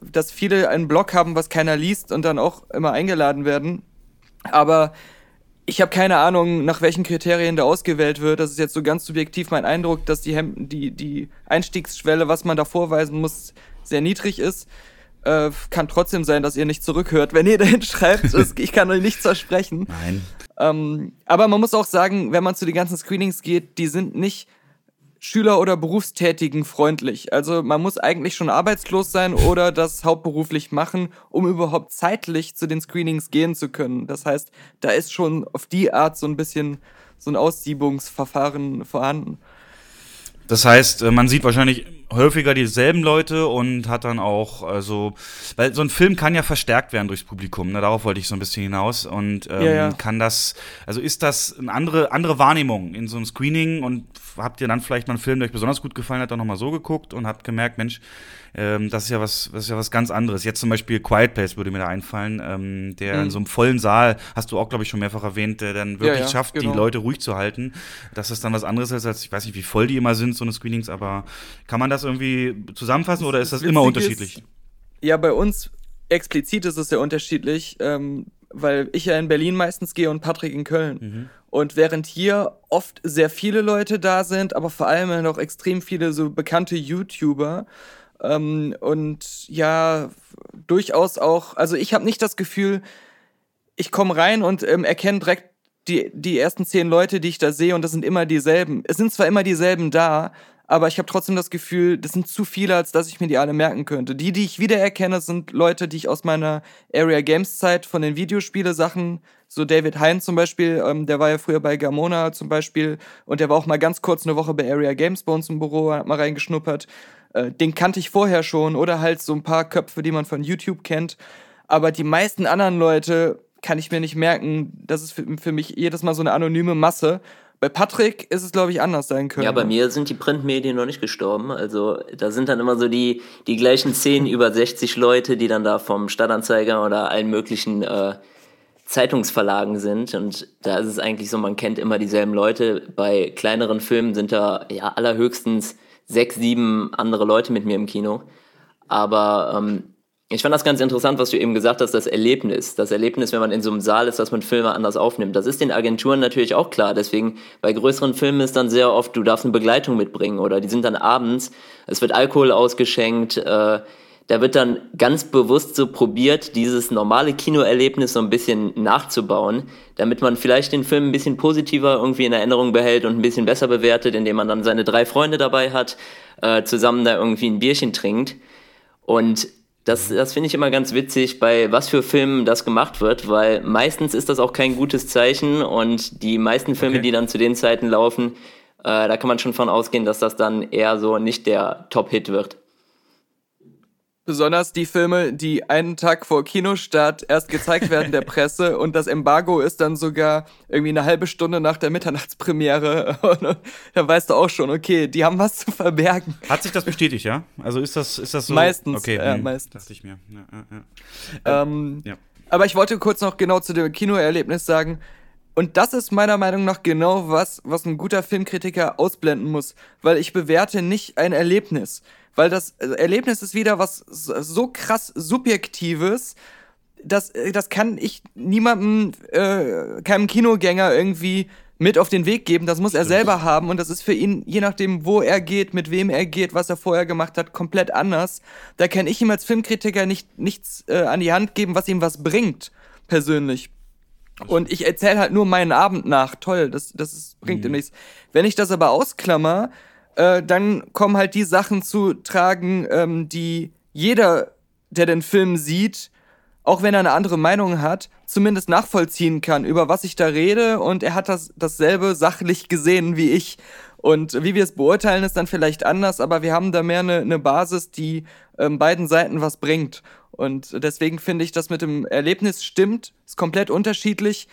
dass viele einen Blog haben, was keiner liest und dann auch immer eingeladen werden. Aber ich habe keine Ahnung, nach welchen Kriterien da ausgewählt wird. Das ist jetzt so ganz subjektiv mein Eindruck, dass die, Hem die, die Einstiegsschwelle, was man da vorweisen muss, sehr niedrig ist. Äh, kann trotzdem sein, dass ihr nicht zurückhört, wenn ihr dahin schreibt. ich kann euch nichts versprechen. Nein. Ähm, aber man muss auch sagen, wenn man zu den ganzen Screenings geht, die sind nicht Schüler oder Berufstätigen freundlich. Also man muss eigentlich schon arbeitslos sein oder das hauptberuflich machen, um überhaupt zeitlich zu den Screenings gehen zu können. Das heißt, da ist schon auf die Art so ein bisschen so ein Aussiebungsverfahren vorhanden. Das heißt, äh, man sieht wahrscheinlich häufiger dieselben Leute und hat dann auch, also, weil so ein Film kann ja verstärkt werden durchs Publikum, ne? darauf wollte ich so ein bisschen hinaus. Und ähm, ja, ja. kann das, also ist das eine andere, andere Wahrnehmung in so einem Screening und habt ihr dann vielleicht mal einen Film, der euch besonders gut gefallen hat, auch nochmal so geguckt und habt gemerkt, Mensch, ähm, das ist ja was, das ist ja was ganz anderes. Jetzt zum Beispiel Quiet Place würde mir da einfallen, ähm, der mhm. in so einem vollen Saal, hast du auch, glaube ich, schon mehrfach erwähnt, der dann wirklich ja, ja, schafft, genau. die Leute ruhig zu halten. Das ist dann was anderes ist, als ich weiß nicht, wie voll die immer sind, so eine Screenings, aber kann man das irgendwie zusammenfassen oder ist das immer unterschiedlich? Ist, ja, bei uns explizit ist es sehr unterschiedlich, ähm, weil ich ja in Berlin meistens gehe und Patrick in Köln. Mhm. Und während hier oft sehr viele Leute da sind, aber vor allem noch extrem viele so bekannte YouTuber, ähm, und ja, durchaus auch, also ich habe nicht das Gefühl, ich komme rein und ähm, erkenne direkt die, die ersten zehn Leute, die ich da sehe, und das sind immer dieselben. Es sind zwar immer dieselben da, aber ich habe trotzdem das Gefühl, das sind zu viele, als dass ich mir die alle merken könnte. Die, die ich wiedererkenne, sind Leute, die ich aus meiner Area Games Zeit von den Videospiele-Sachen, so David Hein zum Beispiel, ähm, der war ja früher bei Gamona zum Beispiel und der war auch mal ganz kurz eine Woche bei Area Games bei uns im Büro, hat mal reingeschnuppert. Äh, den kannte ich vorher schon oder halt so ein paar Köpfe, die man von YouTube kennt. Aber die meisten anderen Leute kann ich mir nicht merken. Das ist für, für mich jedes Mal so eine anonyme Masse. Bei Patrick ist es, glaube ich, anders sein können. Ja, bei mir sind die Printmedien noch nicht gestorben. Also da sind dann immer so die, die gleichen zehn über 60 Leute, die dann da vom Stadtanzeiger oder allen möglichen äh, Zeitungsverlagen sind. Und da ist es eigentlich so, man kennt immer dieselben Leute. Bei kleineren Filmen sind da ja allerhöchstens sechs, sieben andere Leute mit mir im Kino. Aber ähm, ich fand das ganz interessant, was du eben gesagt hast, das Erlebnis. Das Erlebnis, wenn man in so einem Saal ist, dass man Filme anders aufnimmt. Das ist den Agenturen natürlich auch klar. Deswegen bei größeren Filmen ist dann sehr oft, du darfst eine Begleitung mitbringen oder die sind dann abends, es wird Alkohol ausgeschenkt, äh, da wird dann ganz bewusst so probiert, dieses normale Kinoerlebnis so ein bisschen nachzubauen, damit man vielleicht den Film ein bisschen positiver irgendwie in Erinnerung behält und ein bisschen besser bewertet, indem man dann seine drei Freunde dabei hat, äh, zusammen da irgendwie ein Bierchen trinkt. Und das, das finde ich immer ganz witzig, bei was für Filmen das gemacht wird, weil meistens ist das auch kein gutes Zeichen und die meisten Filme, okay. die dann zu den Zeiten laufen, äh, da kann man schon von ausgehen, dass das dann eher so nicht der Top-Hit wird. Besonders die Filme, die einen Tag vor Kinostart erst gezeigt werden der Presse und das Embargo ist dann sogar irgendwie eine halbe Stunde nach der Mitternachtspremiere. Und da weißt du auch schon, okay, die haben was zu verbergen. Hat sich das bestätigt, ja? Also ist das, ist das so? Meistens. Okay, ja, hm, meistens. Dachte ich mir. Ja, ja, ja. Ähm, ja. Aber ich wollte kurz noch genau zu dem Kinoerlebnis sagen. Und das ist meiner Meinung nach genau was, was ein guter Filmkritiker ausblenden muss, weil ich bewerte nicht ein Erlebnis weil das äh, Erlebnis ist wieder was so krass Subjektives, das, äh, das kann ich niemandem, äh, keinem Kinogänger irgendwie mit auf den Weg geben. Das muss er selber haben und das ist für ihn, je nachdem, wo er geht, mit wem er geht, was er vorher gemacht hat, komplett anders. Da kann ich ihm als Filmkritiker nicht, nichts äh, an die Hand geben, was ihm was bringt, persönlich. Und ich erzähle halt nur meinen Abend nach. Toll, das, das ist, bringt mhm. ihm nichts. Wenn ich das aber ausklammer, äh, dann kommen halt die Sachen zu tragen, ähm, die jeder, der den Film sieht, auch wenn er eine andere Meinung hat, zumindest nachvollziehen kann, über was ich da rede und er hat das dasselbe sachlich gesehen wie ich. Und wie wir es beurteilen, ist dann vielleicht anders, aber wir haben da mehr eine, eine Basis, die ähm, beiden Seiten was bringt. Und deswegen finde ich, das mit dem Erlebnis stimmt, ist komplett unterschiedlich.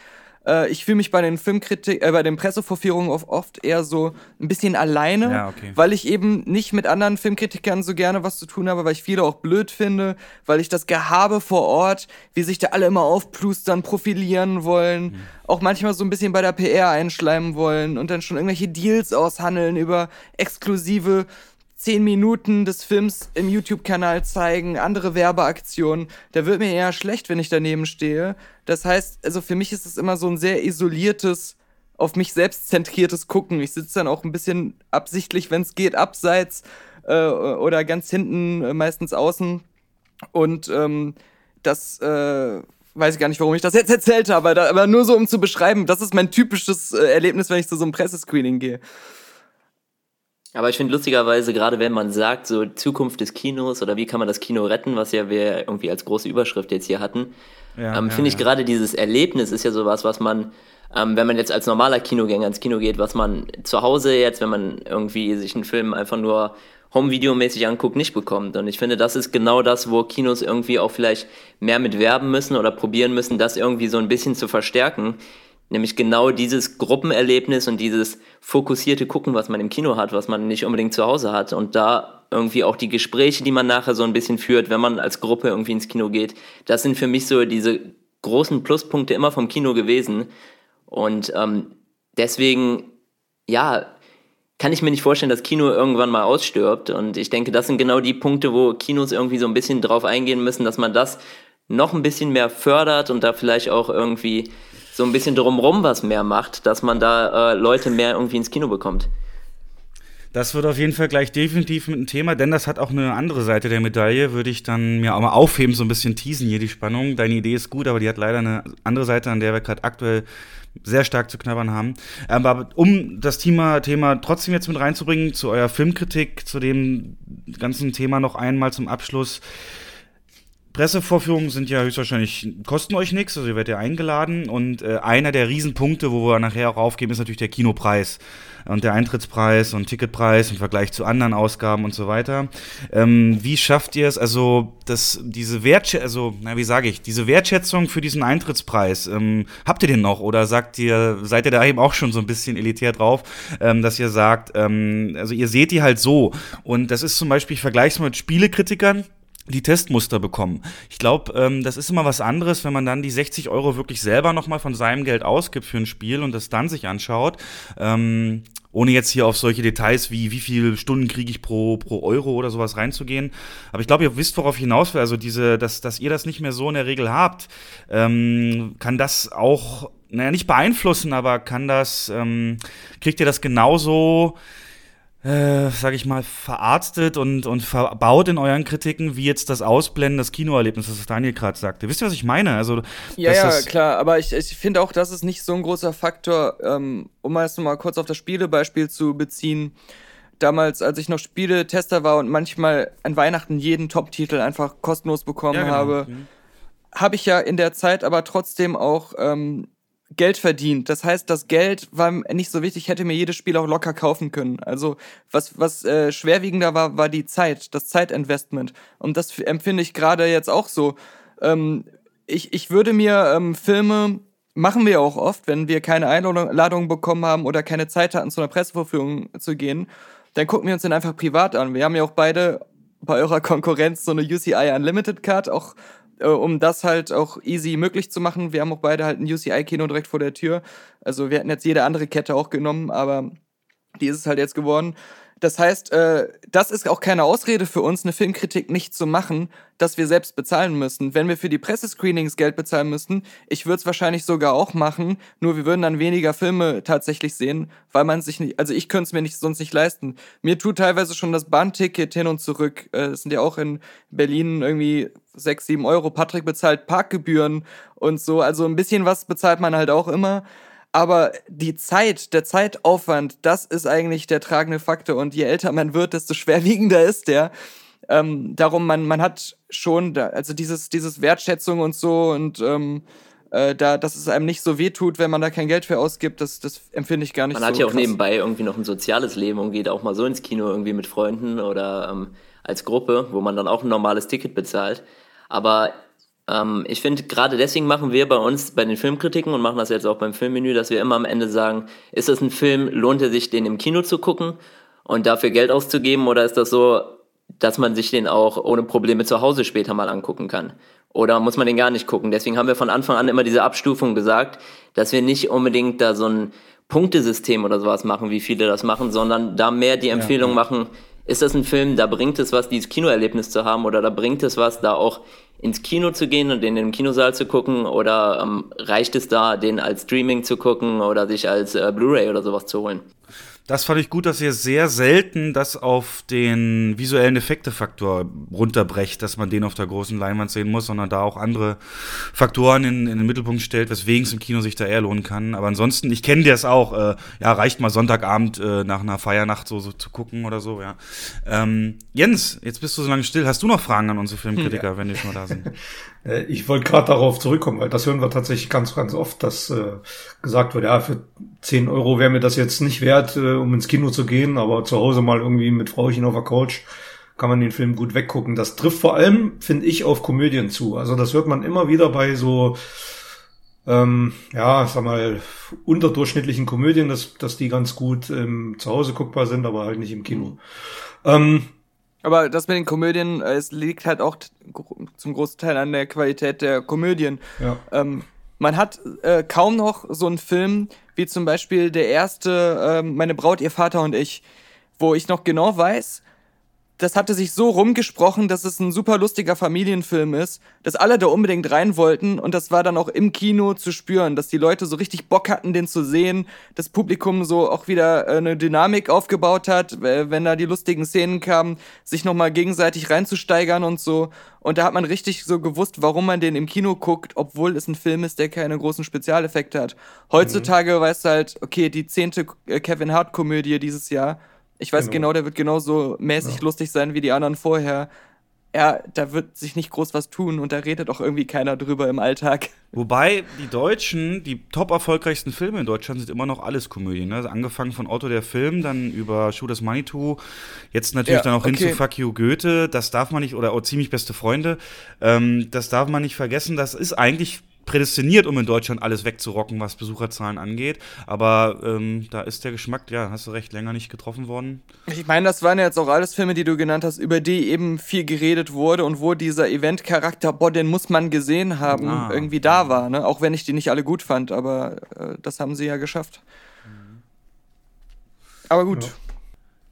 Äh, ich fühle mich bei den Filmkritik, äh, bei den Pressevorführungen oft eher so ein bisschen alleine, ja, okay. weil ich eben nicht mit anderen Filmkritikern so gerne was zu tun habe, weil ich viele auch blöd finde, weil ich das Gehabe vor Ort, wie sich da alle immer aufplustern, profilieren wollen, mhm. auch manchmal so ein bisschen bei der PR einschleimen wollen und dann schon irgendwelche Deals aushandeln über exklusive zehn Minuten des Films im YouTube-Kanal zeigen, andere Werbeaktionen. Da wird mir eher schlecht, wenn ich daneben stehe. Das heißt, also für mich ist es immer so ein sehr isoliertes, auf mich selbst zentriertes Gucken. Ich sitze dann auch ein bisschen absichtlich, wenn es geht, abseits äh, oder ganz hinten, äh, meistens außen. Und ähm, das äh, weiß ich gar nicht, warum ich das jetzt erzählt habe, aber, aber nur so, um zu beschreiben, das ist mein typisches äh, Erlebnis, wenn ich zu so einem Pressescreening gehe. Aber ich finde lustigerweise, gerade wenn man sagt, so Zukunft des Kinos oder wie kann man das Kino retten, was ja wir irgendwie als große Überschrift jetzt hier hatten, ja, ähm, ja, finde ich ja. gerade dieses Erlebnis ist ja sowas, was man, ähm, wenn man jetzt als normaler Kinogänger ins Kino geht, was man zu Hause jetzt, wenn man irgendwie sich einen Film einfach nur Home-Video-mäßig anguckt, nicht bekommt. Und ich finde, das ist genau das, wo Kinos irgendwie auch vielleicht mehr mit werben müssen oder probieren müssen, das irgendwie so ein bisschen zu verstärken Nämlich genau dieses Gruppenerlebnis und dieses fokussierte Gucken, was man im Kino hat, was man nicht unbedingt zu Hause hat. Und da irgendwie auch die Gespräche, die man nachher so ein bisschen führt, wenn man als Gruppe irgendwie ins Kino geht, das sind für mich so diese großen Pluspunkte immer vom Kino gewesen. Und ähm, deswegen, ja, kann ich mir nicht vorstellen, dass Kino irgendwann mal ausstirbt. Und ich denke, das sind genau die Punkte, wo Kinos irgendwie so ein bisschen drauf eingehen müssen, dass man das noch ein bisschen mehr fördert und da vielleicht auch irgendwie so ein bisschen drumrum was mehr macht, dass man da äh, Leute mehr irgendwie ins Kino bekommt. Das wird auf jeden Fall gleich definitiv mit ein Thema, denn das hat auch eine andere Seite der Medaille, würde ich dann mir auch mal aufheben, so ein bisschen teasen hier die Spannung. Deine Idee ist gut, aber die hat leider eine andere Seite, an der wir gerade aktuell sehr stark zu knabbern haben. Aber um das Thema, Thema trotzdem jetzt mit reinzubringen, zu eurer Filmkritik, zu dem ganzen Thema noch einmal zum Abschluss Pressevorführungen sind ja höchstwahrscheinlich, kosten euch nichts, also ihr werdet ja eingeladen. Und äh, einer der Riesenpunkte, wo wir nachher auch aufgeben, ist natürlich der Kinopreis und der Eintrittspreis und Ticketpreis im Vergleich zu anderen Ausgaben und so weiter. Ähm, wie schafft ihr es, also dass diese Wertschätzung, also na, wie sage ich, diese Wertschätzung für diesen Eintrittspreis, ähm, habt ihr den noch oder sagt ihr, seid ihr da eben auch schon so ein bisschen elitär drauf, ähm, dass ihr sagt, ähm, also ihr seht die halt so und das ist zum Beispiel, ich vergleiche es mit Spielekritikern, die Testmuster bekommen. Ich glaube, ähm, das ist immer was anderes, wenn man dann die 60 Euro wirklich selber nochmal von seinem Geld ausgibt für ein Spiel und das dann sich anschaut. Ähm, ohne jetzt hier auf solche Details wie wie viele Stunden kriege ich pro, pro Euro oder sowas reinzugehen. Aber ich glaube, ihr wisst, worauf hinaus will. Also diese, dass, dass ihr das nicht mehr so in der Regel habt, ähm, kann das auch, naja, nicht beeinflussen, aber kann das, ähm, kriegt ihr das genauso äh, sag ich mal, verarztet und, und verbaut in euren Kritiken, wie jetzt das Ausblenden des Kinoerlebnisses, das Daniel gerade sagte. Wisst ihr, was ich meine? Also, ja, ja, klar, aber ich, ich finde auch, das ist nicht so ein großer Faktor, ähm, um mal erst mal kurz auf das Spielebeispiel zu beziehen. Damals, als ich noch Spieletester war und manchmal an Weihnachten jeden Top-Titel einfach kostenlos bekommen ja, genau. habe, mhm. habe ich ja in der Zeit aber trotzdem auch ähm, Geld verdient. Das heißt, das Geld war nicht so wichtig, hätte mir jedes Spiel auch locker kaufen können. Also was, was äh, schwerwiegender war, war die Zeit, das Zeitinvestment. Und das empfinde ich gerade jetzt auch so. Ähm, ich, ich würde mir ähm, Filme, machen wir auch oft, wenn wir keine Einladung bekommen haben oder keine Zeit hatten, zu einer Pressevorführung zu gehen, dann gucken wir uns den einfach privat an. Wir haben ja auch beide bei eurer Konkurrenz so eine UCI Unlimited Card, auch äh, um das halt auch easy möglich zu machen. Wir haben auch beide halt ein UCI-Kino direkt vor der Tür. Also wir hätten jetzt jede andere Kette auch genommen, aber die ist es halt jetzt geworden. Das heißt, äh, das ist auch keine Ausrede für uns, eine Filmkritik nicht zu machen, dass wir selbst bezahlen müssen. Wenn wir für die Pressescreenings Geld bezahlen müssten, ich würde es wahrscheinlich sogar auch machen, nur wir würden dann weniger Filme tatsächlich sehen, weil man sich nicht, also ich könnte es mir nicht, sonst nicht leisten. Mir tut teilweise schon das Bahnticket hin und zurück, äh, sind ja auch in Berlin irgendwie sechs, sieben Euro. Patrick bezahlt Parkgebühren und so, also ein bisschen was bezahlt man halt auch immer. Aber die Zeit, der Zeitaufwand, das ist eigentlich der tragende Faktor. Und je älter man wird, desto schwerwiegender ist der. Ähm, darum, man, man hat schon, da, also dieses, dieses Wertschätzung und so und ähm, äh, da, dass es einem nicht so wehtut, wenn man da kein Geld für ausgibt, das, das empfinde ich gar nicht man so. Man hat ja auch krass. nebenbei irgendwie noch ein soziales Leben und geht auch mal so ins Kino irgendwie mit Freunden oder ähm, als Gruppe, wo man dann auch ein normales Ticket bezahlt. Aber ähm, ich finde, gerade deswegen machen wir bei uns bei den Filmkritiken und machen das jetzt auch beim Filmmenü, dass wir immer am Ende sagen, ist das ein Film, lohnt er sich, den im Kino zu gucken und dafür Geld auszugeben oder ist das so, dass man sich den auch ohne Probleme zu Hause später mal angucken kann? Oder muss man den gar nicht gucken? Deswegen haben wir von Anfang an immer diese Abstufung gesagt, dass wir nicht unbedingt da so ein Punktesystem oder sowas machen, wie viele das machen, sondern da mehr die Empfehlung ja, ja. machen, ist das ein Film, da bringt es was, dieses Kinoerlebnis zu haben oder da bringt es was, da auch ins Kino zu gehen und den im Kinosaal zu gucken oder ähm, reicht es da, den als Streaming zu gucken oder sich als äh, Blu-ray oder sowas zu holen? Das fand ich gut, dass ihr sehr selten das auf den visuellen Effektefaktor runterbrecht, dass man den auf der großen Leinwand sehen muss, sondern da auch andere Faktoren in, in den Mittelpunkt stellt, weswegen es im Kino sich da eher lohnen kann. Aber ansonsten, ich kenne das auch, äh, ja, reicht mal Sonntagabend äh, nach einer Feiernacht so, so zu gucken oder so, ja. Ähm, Jens, jetzt bist du so lange still. Hast du noch Fragen an unsere Filmkritiker, ja. wenn die schon mal da sind? Äh, ich wollte gerade darauf zurückkommen, weil das hören wir tatsächlich ganz, ganz oft, dass äh, gesagt wird, ja, für 10 Euro wäre mir das jetzt nicht wert, äh, um ins Kino zu gehen, aber zu Hause mal irgendwie mit Frauchen auf der Couch kann man den Film gut weggucken. Das trifft vor allem, finde ich, auf Komödien zu. Also das hört man immer wieder bei so, ähm, ja, sag mal, unterdurchschnittlichen Komödien, dass, dass die ganz gut ähm, zu Hause guckbar sind, aber halt nicht im Kino. Ähm, aber das mit den Komödien, äh, es liegt halt auch zum großen Teil an der Qualität der Komödien. Ja. Ähm, man hat äh, kaum noch so einen Film wie zum Beispiel der erste äh, Meine Braut, ihr Vater und ich, wo ich noch genau weiß, das hatte sich so rumgesprochen, dass es ein super lustiger Familienfilm ist, dass alle da unbedingt rein wollten und das war dann auch im Kino zu spüren, dass die Leute so richtig Bock hatten, den zu sehen, das Publikum so auch wieder äh, eine Dynamik aufgebaut hat, wenn da die lustigen Szenen kamen, sich nochmal gegenseitig reinzusteigern und so. Und da hat man richtig so gewusst, warum man den im Kino guckt, obwohl es ein Film ist, der keine großen Spezialeffekte hat. Heutzutage mhm. weißt du halt, okay, die zehnte äh, Kevin Hart Komödie dieses Jahr, ich weiß genau, genau der wird genauso mäßig ja. lustig sein wie die anderen vorher. er, da wird sich nicht groß was tun und da redet auch irgendwie keiner drüber im Alltag. Wobei die Deutschen, die top erfolgreichsten Filme in Deutschland sind immer noch alles Komödien. Ne? Also angefangen von Otto der Film, dann über Shoot Us Money To, jetzt natürlich ja, dann auch okay. hin zu Fuck You Goethe, das darf man nicht, oder oh, ziemlich beste Freunde, ähm, das darf man nicht vergessen, das ist eigentlich prädestiniert, um in Deutschland alles wegzurocken, was Besucherzahlen angeht. Aber ähm, da ist der Geschmack, ja, hast du recht, länger nicht getroffen worden. Ich meine, das waren ja jetzt auch alles Filme, die du genannt hast, über die eben viel geredet wurde und wo dieser Event-Charakter, boah, den muss man gesehen haben, ah. irgendwie da war. Ne? Auch wenn ich die nicht alle gut fand, aber äh, das haben sie ja geschafft. Mhm. Aber gut. Ja.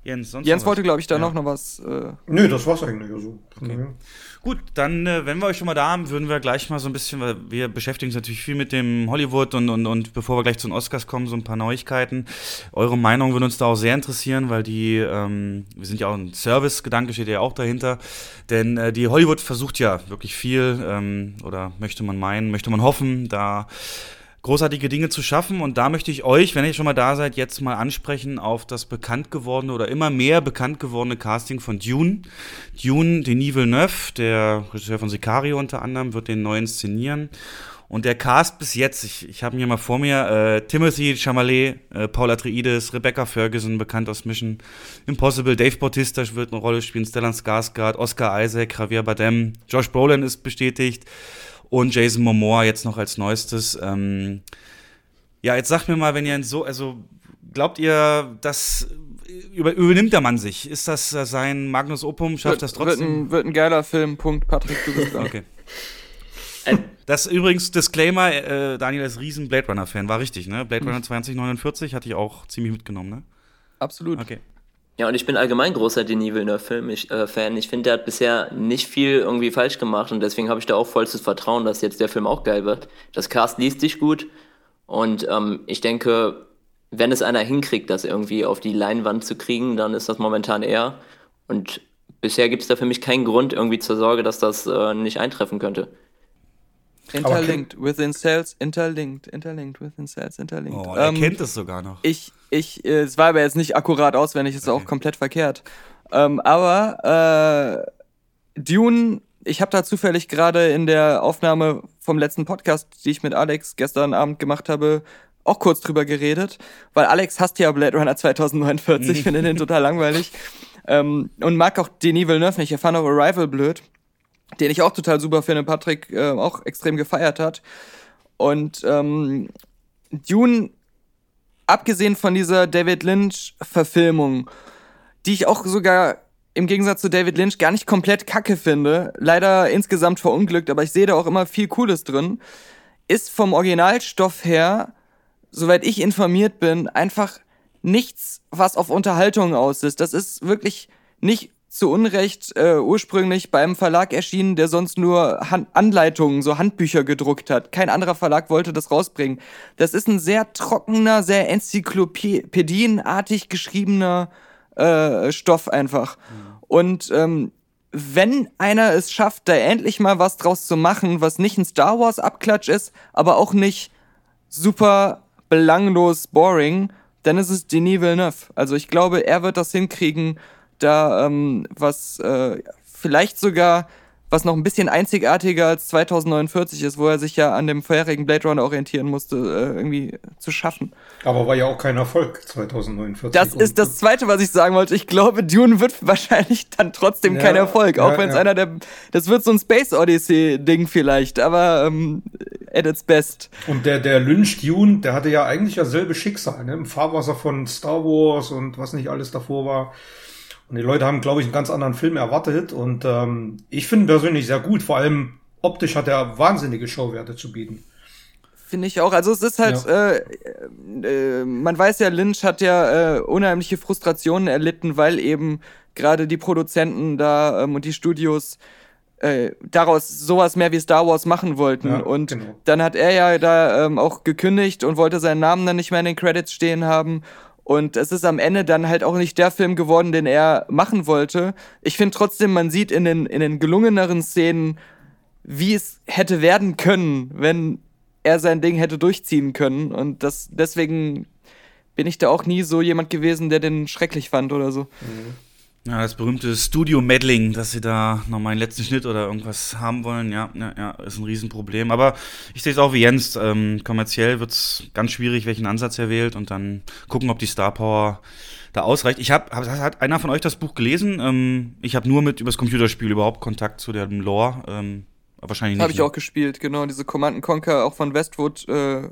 Jens, sonst Jens wollte, glaube ich, da ja. noch, noch was. Äh Nö, das war's eigentlich so. Okay. Gut, dann, äh, wenn wir euch schon mal da haben, würden wir gleich mal so ein bisschen, weil wir beschäftigen uns natürlich viel mit dem Hollywood und, und, und bevor wir gleich zu den Oscars kommen, so ein paar Neuigkeiten. Eure Meinung würde uns da auch sehr interessieren, weil die, ähm, wir sind ja auch ein Service-Gedanke, steht ja auch dahinter. Denn äh, die Hollywood versucht ja wirklich viel, ähm, oder möchte man meinen, möchte man hoffen, da großartige Dinge zu schaffen. Und da möchte ich euch, wenn ihr schon mal da seid, jetzt mal ansprechen auf das bekannt gewordene oder immer mehr bekannt gewordene Casting von Dune. Dune, Denis Villeneuve, der Regisseur von Sicario unter anderem, wird den neu inszenieren. Und der Cast bis jetzt, ich, ich habe ihn hier mal vor mir, äh, Timothy Chalamet, äh, Paul Atreides, Rebecca Ferguson, bekannt aus Mission Impossible, Dave Bautista wird eine Rolle spielen, Stellan Skarsgård, Oscar Isaac, Javier Bardem, Josh Brolin ist bestätigt und Jason Momoa jetzt noch als neuestes. Ähm, ja, jetzt sagt mir mal, wenn ihr so, also glaubt ihr, das über, übernimmt der Mann sich? Ist das sein Magnus Opum? Schafft wird, das trotzdem? Wird ein, wird ein geiler Film, Punkt, Patrick, du bist da. Okay. Das übrigens, Disclaimer, äh, Daniel ist riesen Blade Runner-Fan, war richtig, ne? Blade Runner 2049 hatte ich auch ziemlich mitgenommen, ne? Absolut. Okay. Ja, und ich bin allgemein großer Denis Villeneuve-Fan. Ich, äh, ich finde, der hat bisher nicht viel irgendwie falsch gemacht und deswegen habe ich da auch vollstes Vertrauen, dass jetzt der Film auch geil wird. Das Cast liest sich gut und ähm, ich denke, wenn es einer hinkriegt, das irgendwie auf die Leinwand zu kriegen, dann ist das momentan er. Und bisher gibt es da für mich keinen Grund irgendwie zur Sorge, dass das äh, nicht eintreffen könnte. Interlinked within cells, interlinked, interlinked within cells, interlinked. Oh, er ähm, kennt es sogar noch. Ich, ich, äh, es war aber jetzt nicht akkurat auswendig, ist okay. auch komplett verkehrt. Ähm, aber äh, Dune, ich habe da zufällig gerade in der Aufnahme vom letzten Podcast, die ich mit Alex gestern Abend gemacht habe, auch kurz drüber geredet, weil Alex hasst ja Blade Runner 2049, finde den total langweilig. Ähm, und mag auch Denis Villeneuve nicht. Er fand auch Arrival blöd den ich auch total super finde, Patrick äh, auch extrem gefeiert hat. Und ähm, Dune, abgesehen von dieser David Lynch-Verfilmung, die ich auch sogar im Gegensatz zu David Lynch gar nicht komplett kacke finde, leider insgesamt verunglückt, aber ich sehe da auch immer viel Cooles drin, ist vom Originalstoff her, soweit ich informiert bin, einfach nichts, was auf Unterhaltung aus ist. Das ist wirklich nicht zu Unrecht äh, ursprünglich beim Verlag erschienen, der sonst nur Han Anleitungen, so Handbücher gedruckt hat. Kein anderer Verlag wollte das rausbringen. Das ist ein sehr trockener, sehr enzyklopädienartig geschriebener äh, Stoff einfach. Mhm. Und ähm, wenn einer es schafft, da endlich mal was draus zu machen, was nicht ein Star Wars Abklatsch ist, aber auch nicht super belanglos boring, dann ist es Denis Villeneuve. Also ich glaube, er wird das hinkriegen, da ähm, was äh, vielleicht sogar was noch ein bisschen einzigartiger als 2049 ist, wo er sich ja an dem vorherigen Blade Runner orientieren musste, äh, irgendwie zu schaffen. Aber war ja auch kein Erfolg 2049. Das ist das Zweite, was ich sagen wollte. Ich glaube, Dune wird wahrscheinlich dann trotzdem ja, kein Erfolg, auch ja, wenn es ja. einer der, das wird so ein Space Odyssey Ding vielleicht, aber ähm, at its best. Und der der Lynch Dune, der hatte ja eigentlich dasselbe Schicksal, ne? im Fahrwasser von Star Wars und was nicht alles davor war. Und die Leute haben, glaube ich, einen ganz anderen Film erwartet. Und ähm, ich finde persönlich sehr gut. Vor allem optisch hat er wahnsinnige Showwerte zu bieten. Finde ich auch. Also es ist halt, ja. äh, äh, man weiß ja, Lynch hat ja äh, unheimliche Frustrationen erlitten, weil eben gerade die Produzenten da ähm, und die Studios äh, daraus sowas mehr wie Star Wars machen wollten. Ja, und genau. dann hat er ja da ähm, auch gekündigt und wollte seinen Namen dann nicht mehr in den Credits stehen haben. Und es ist am Ende dann halt auch nicht der Film geworden, den er machen wollte. Ich finde trotzdem, man sieht in den, in den gelungeneren Szenen, wie es hätte werden können, wenn er sein Ding hätte durchziehen können. Und das, deswegen bin ich da auch nie so jemand gewesen, der den schrecklich fand oder so. Mhm. Ja, das berühmte Studio-Meddling, dass sie da nochmal einen letzten Schnitt oder irgendwas haben wollen, ja, ja, ja ist ein Riesenproblem. Aber ich sehe es auch wie Jens, ähm, kommerziell wird es ganz schwierig, welchen Ansatz er wählt und dann gucken, ob die Star Power da ausreicht. Ich habe, hab, hat einer von euch das Buch gelesen? Ähm, ich habe nur mit übers Computerspiel überhaupt Kontakt zu dem Lore. Ähm, wahrscheinlich nicht. Habe ich ne? auch gespielt, genau. Diese Command Conquer auch von Westwood, äh, ja.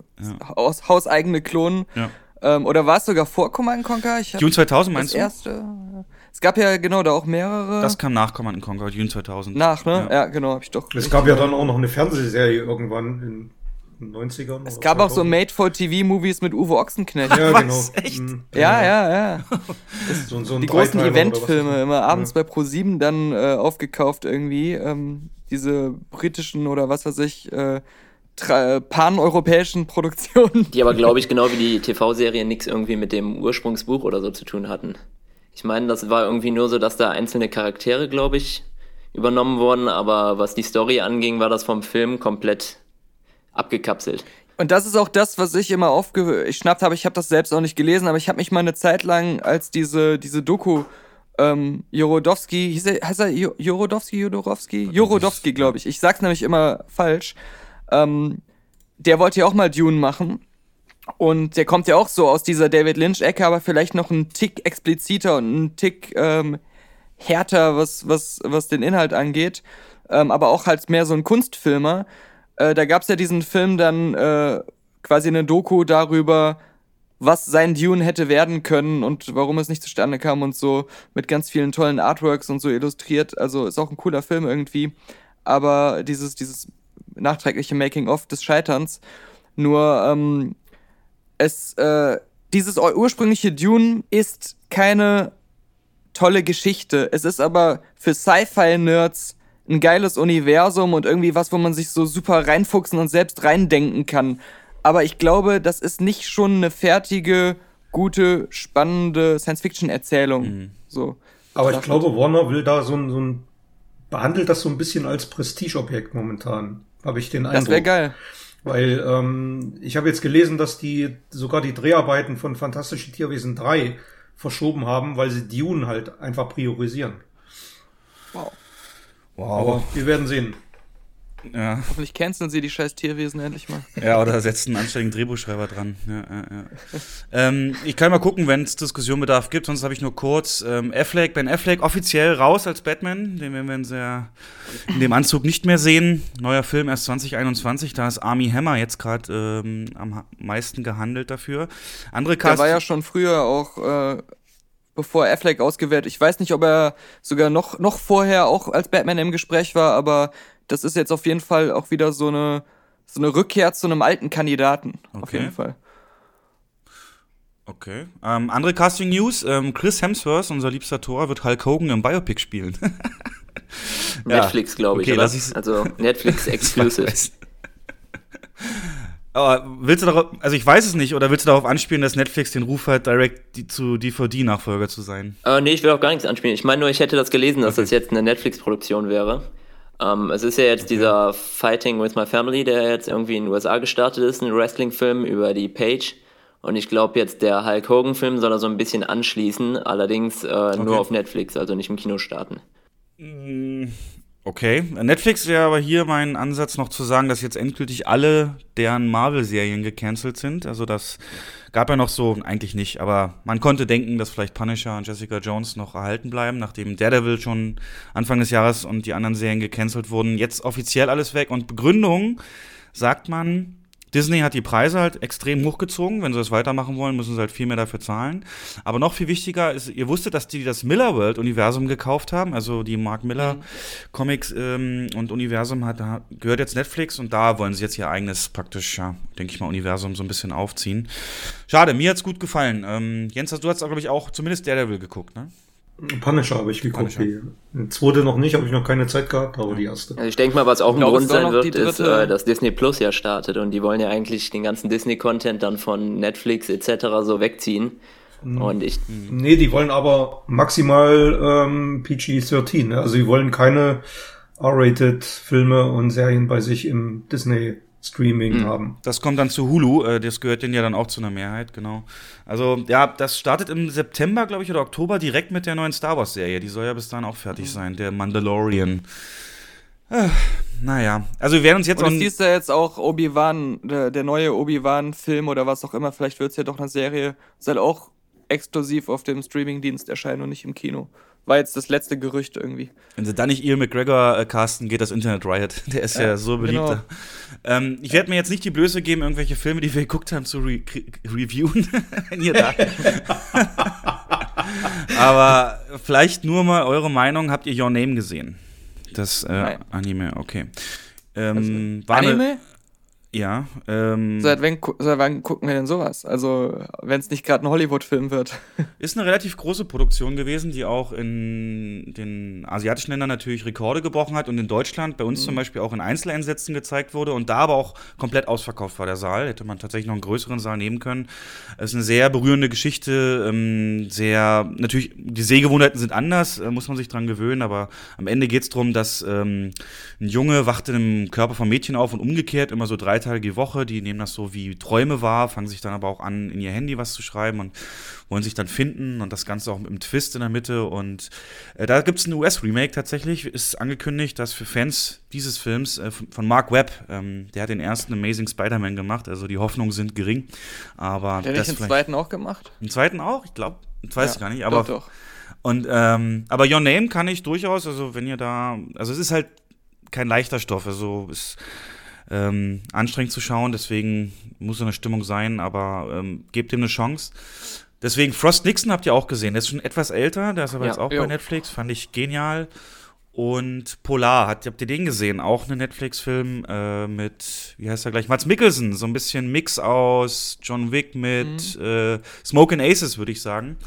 Haus, hauseigene Klonen. Ja. Ähm, oder war es sogar vor Command Conquer? Ich Dune 2000 meinst das du? Erste, es gab ja genau da auch mehrere. Das kam nach Command Conquer, Dune 2000. Nach, ne? Ja, ja genau, hab ich doch. Es gab ja dann auch noch eine Fernsehserie irgendwann in 90ern. Es gab 2000. auch so Made-for-TV-Movies mit Uwe Ochsenknecht. Ja, genau. Echt? Mhm. Ja, ja, ja. So, so die großen Eventfilme, immer abends ja. bei Pro7 dann äh, aufgekauft irgendwie. Ähm, diese britischen oder was weiß ich, äh, pan-europäischen Produktionen. Die aber, glaube ich, genau wie die TV-Serien nichts irgendwie mit dem Ursprungsbuch oder so zu tun hatten. Ich meine, das war irgendwie nur so, dass da einzelne Charaktere, glaube ich, übernommen wurden, aber was die Story anging, war das vom Film komplett abgekapselt. Und das ist auch das, was ich immer aufgeschnappt habe. Ich habe das selbst auch nicht gelesen, aber ich habe mich mal eine Zeit lang als diese, diese Doku ähm, Jorodowski, hieß er, heißt er Jorodowski, Jodorowski? Jorodowski, glaube ich. Ich sag's nämlich immer falsch. Ähm, der wollte ja auch mal Dune machen. Und der kommt ja auch so aus dieser David Lynch-Ecke, aber vielleicht noch ein Tick expliziter und ein Tick ähm, härter, was, was, was den Inhalt angeht. Ähm, aber auch halt mehr so ein Kunstfilmer. Äh, da gab es ja diesen Film dann äh, quasi eine Doku darüber, was sein Dune hätte werden können und warum es nicht zustande kam und so mit ganz vielen tollen Artworks und so illustriert. Also ist auch ein cooler Film irgendwie. Aber dieses, dieses nachträgliche Making-of des Scheiterns. Nur ähm, es, äh, dieses ursprüngliche Dune ist keine tolle Geschichte. Es ist aber für Sci-Fi-Nerds ein geiles Universum und irgendwie was, wo man sich so super reinfuchsen und selbst reindenken kann. Aber ich glaube, das ist nicht schon eine fertige, gute, spannende Science-Fiction-Erzählung. Mhm. So. Aber ich glaube, Warner will da so ein, so ein, behandelt das so ein bisschen als Prestigeobjekt momentan. Habe ich den Eindruck. Das wäre geil. Weil ähm, ich habe jetzt gelesen, dass die sogar die Dreharbeiten von Fantastische Tierwesen 3 verschoben haben, weil sie Dune halt einfach priorisieren. Wow. Wow. Aber wir werden sehen. Ja. Hoffentlich canceln sie die scheiß Tierwesen endlich mal. Ja, oder setzen einen anständigen Drehbuchschreiber dran. Ja, ja, ja. ähm, ich kann mal gucken, wenn es Diskussionbedarf gibt, sonst habe ich nur kurz ähm, Affleck, Ben Affleck offiziell raus als Batman. Den werden wir in, sehr, in dem Anzug nicht mehr sehen. Neuer Film erst 2021, da ist Army Hammer jetzt gerade ähm, am meisten gehandelt dafür. Andere Cast Der war ja schon früher auch äh, bevor Affleck ausgewählt. Ich weiß nicht, ob er sogar noch, noch vorher auch als Batman im Gespräch war, aber das ist jetzt auf jeden Fall auch wieder so eine, so eine Rückkehr zu einem alten Kandidaten. Okay. Auf jeden Fall. Okay. Ähm, andere Casting News. Ähm, Chris Hemsworth, unser liebster Tor, wird Hulk Hogan im Biopic spielen. Netflix, glaube ich. Okay, oder? Also Netflix Exclusive. Aber willst du darauf, also ich weiß es nicht, oder willst du darauf anspielen, dass Netflix den Ruf hat, direkt die, zu DVD-Nachfolger zu sein? Äh, nee, ich will auch gar nichts anspielen. Ich meine nur, ich hätte das gelesen, dass okay. das jetzt eine Netflix-Produktion wäre. Ähm, es ist ja jetzt okay. dieser Fighting with My Family, der jetzt irgendwie in den USA gestartet ist, ein Wrestling-Film über die Page. Und ich glaube jetzt, der Hulk Hogan-Film soll er so ein bisschen anschließen, allerdings äh, okay. nur auf Netflix, also nicht im Kino starten. Mm, Okay, Netflix wäre aber hier mein Ansatz noch zu sagen, dass jetzt endgültig alle deren Marvel-Serien gecancelt sind. Also das gab ja noch so, eigentlich nicht, aber man konnte denken, dass vielleicht Punisher und Jessica Jones noch erhalten bleiben, nachdem Daredevil schon Anfang des Jahres und die anderen Serien gecancelt wurden. Jetzt offiziell alles weg und Begründung sagt man, Disney hat die Preise halt extrem hochgezogen. Wenn sie das weitermachen wollen, müssen sie halt viel mehr dafür zahlen. Aber noch viel wichtiger ist, ihr wusstet, dass die das Miller World Universum gekauft haben. Also die Mark Miller mhm. Comics ähm, und Universum hat, gehört jetzt Netflix und da wollen sie jetzt ihr eigenes praktisch, ja, denke ich mal, Universum so ein bisschen aufziehen. Schade, mir hat's gut gefallen. Ähm, Jens, du hast, glaube ich, auch zumindest Daredevil geguckt, ne? Punisher habe ich geguckt. Punisher. Die zweite noch nicht, habe ich noch keine Zeit gehabt, aber die erste. Also ich denke mal, was auch ein Grund sein wird, ist, äh, dass Disney Plus ja startet und die wollen ja eigentlich den ganzen Disney-Content dann von Netflix etc. so wegziehen. Hm. Und ich. Nee, die wollen aber maximal ähm, PG-13. Ne? Also die wollen keine R-rated Filme und Serien bei sich im Disney Streaming mhm. haben. Das kommt dann zu Hulu, äh, das gehört denen ja dann auch zu einer Mehrheit, genau. Also ja, das startet im September, glaube ich, oder Oktober direkt mit der neuen Star Wars-Serie. Die soll ja bis dahin auch fertig mhm. sein, der Mandalorian. Äh, naja, also wir werden uns jetzt Und hieß ja jetzt auch Obi-Wan, der, der neue Obi-Wan-Film oder was auch immer, vielleicht wird es ja doch eine Serie, soll auch exklusiv auf dem Streaming-Dienst erscheinen und nicht im Kino. War jetzt das letzte Gerücht irgendwie. Wenn sie dann nicht Ian McGregor äh, casten, geht das Internet Riot. Der ist ja, ja so beliebt. Genau. Ähm, ich werde mir jetzt nicht die Blöße geben, irgendwelche Filme, die wir geguckt haben, zu re reviewen, wenn ihr da. Aber vielleicht nur mal eure Meinung. Habt ihr Your Name gesehen? Das äh, Anime, okay. Ähm, also, Anime? Ja. Ähm, seit, wann, seit wann gucken wir denn sowas? Also, wenn es nicht gerade ein Hollywood-Film wird. Ist eine relativ große Produktion gewesen, die auch in den asiatischen Ländern natürlich Rekorde gebrochen hat und in Deutschland bei uns mhm. zum Beispiel auch in Einzeleinsätzen gezeigt wurde und da aber auch komplett ausverkauft war der Saal. Hätte man tatsächlich noch einen größeren Saal nehmen können. Es ist eine sehr berührende Geschichte, ähm, sehr, natürlich, die Sehgewohnheiten sind anders, äh, muss man sich dran gewöhnen, aber am Ende geht es darum, dass ähm, ein Junge wacht in einem Körper von Mädchen auf und umgekehrt immer so drei Tage die Woche. Die nehmen das so wie Träume wahr, fangen sich dann aber auch an, in ihr Handy was zu schreiben und wollen sich dann finden und das Ganze auch mit einem Twist in der Mitte. Und äh, da gibt es ein US-Remake tatsächlich, ist angekündigt, dass für Fans dieses Films äh, von Mark Webb, ähm, der hat den ersten Amazing Spider-Man gemacht, also die Hoffnungen sind gering. Aber hat der nicht den zweiten auch gemacht? Den zweiten auch? Ich glaube, ich weiß ja, gar nicht, aber. Doch, doch. Und ähm, aber Your Name kann ich durchaus, also wenn ihr da, also es ist halt kein leichter Stoff, also es ähm, anstrengend zu schauen, deswegen muss so eine Stimmung sein, aber ähm, gebt ihm eine Chance. Deswegen, Frost Nixon habt ihr auch gesehen, der ist schon etwas älter, der ist aber ja, jetzt auch jo. bei Netflix, fand ich genial. Und Polar, habt, habt ihr den gesehen? Auch ein Netflix-Film äh, mit, wie heißt er gleich? Mats Mikkelsen, so ein bisschen Mix aus John Wick mit mhm. äh, Smoke and Aces, würde ich sagen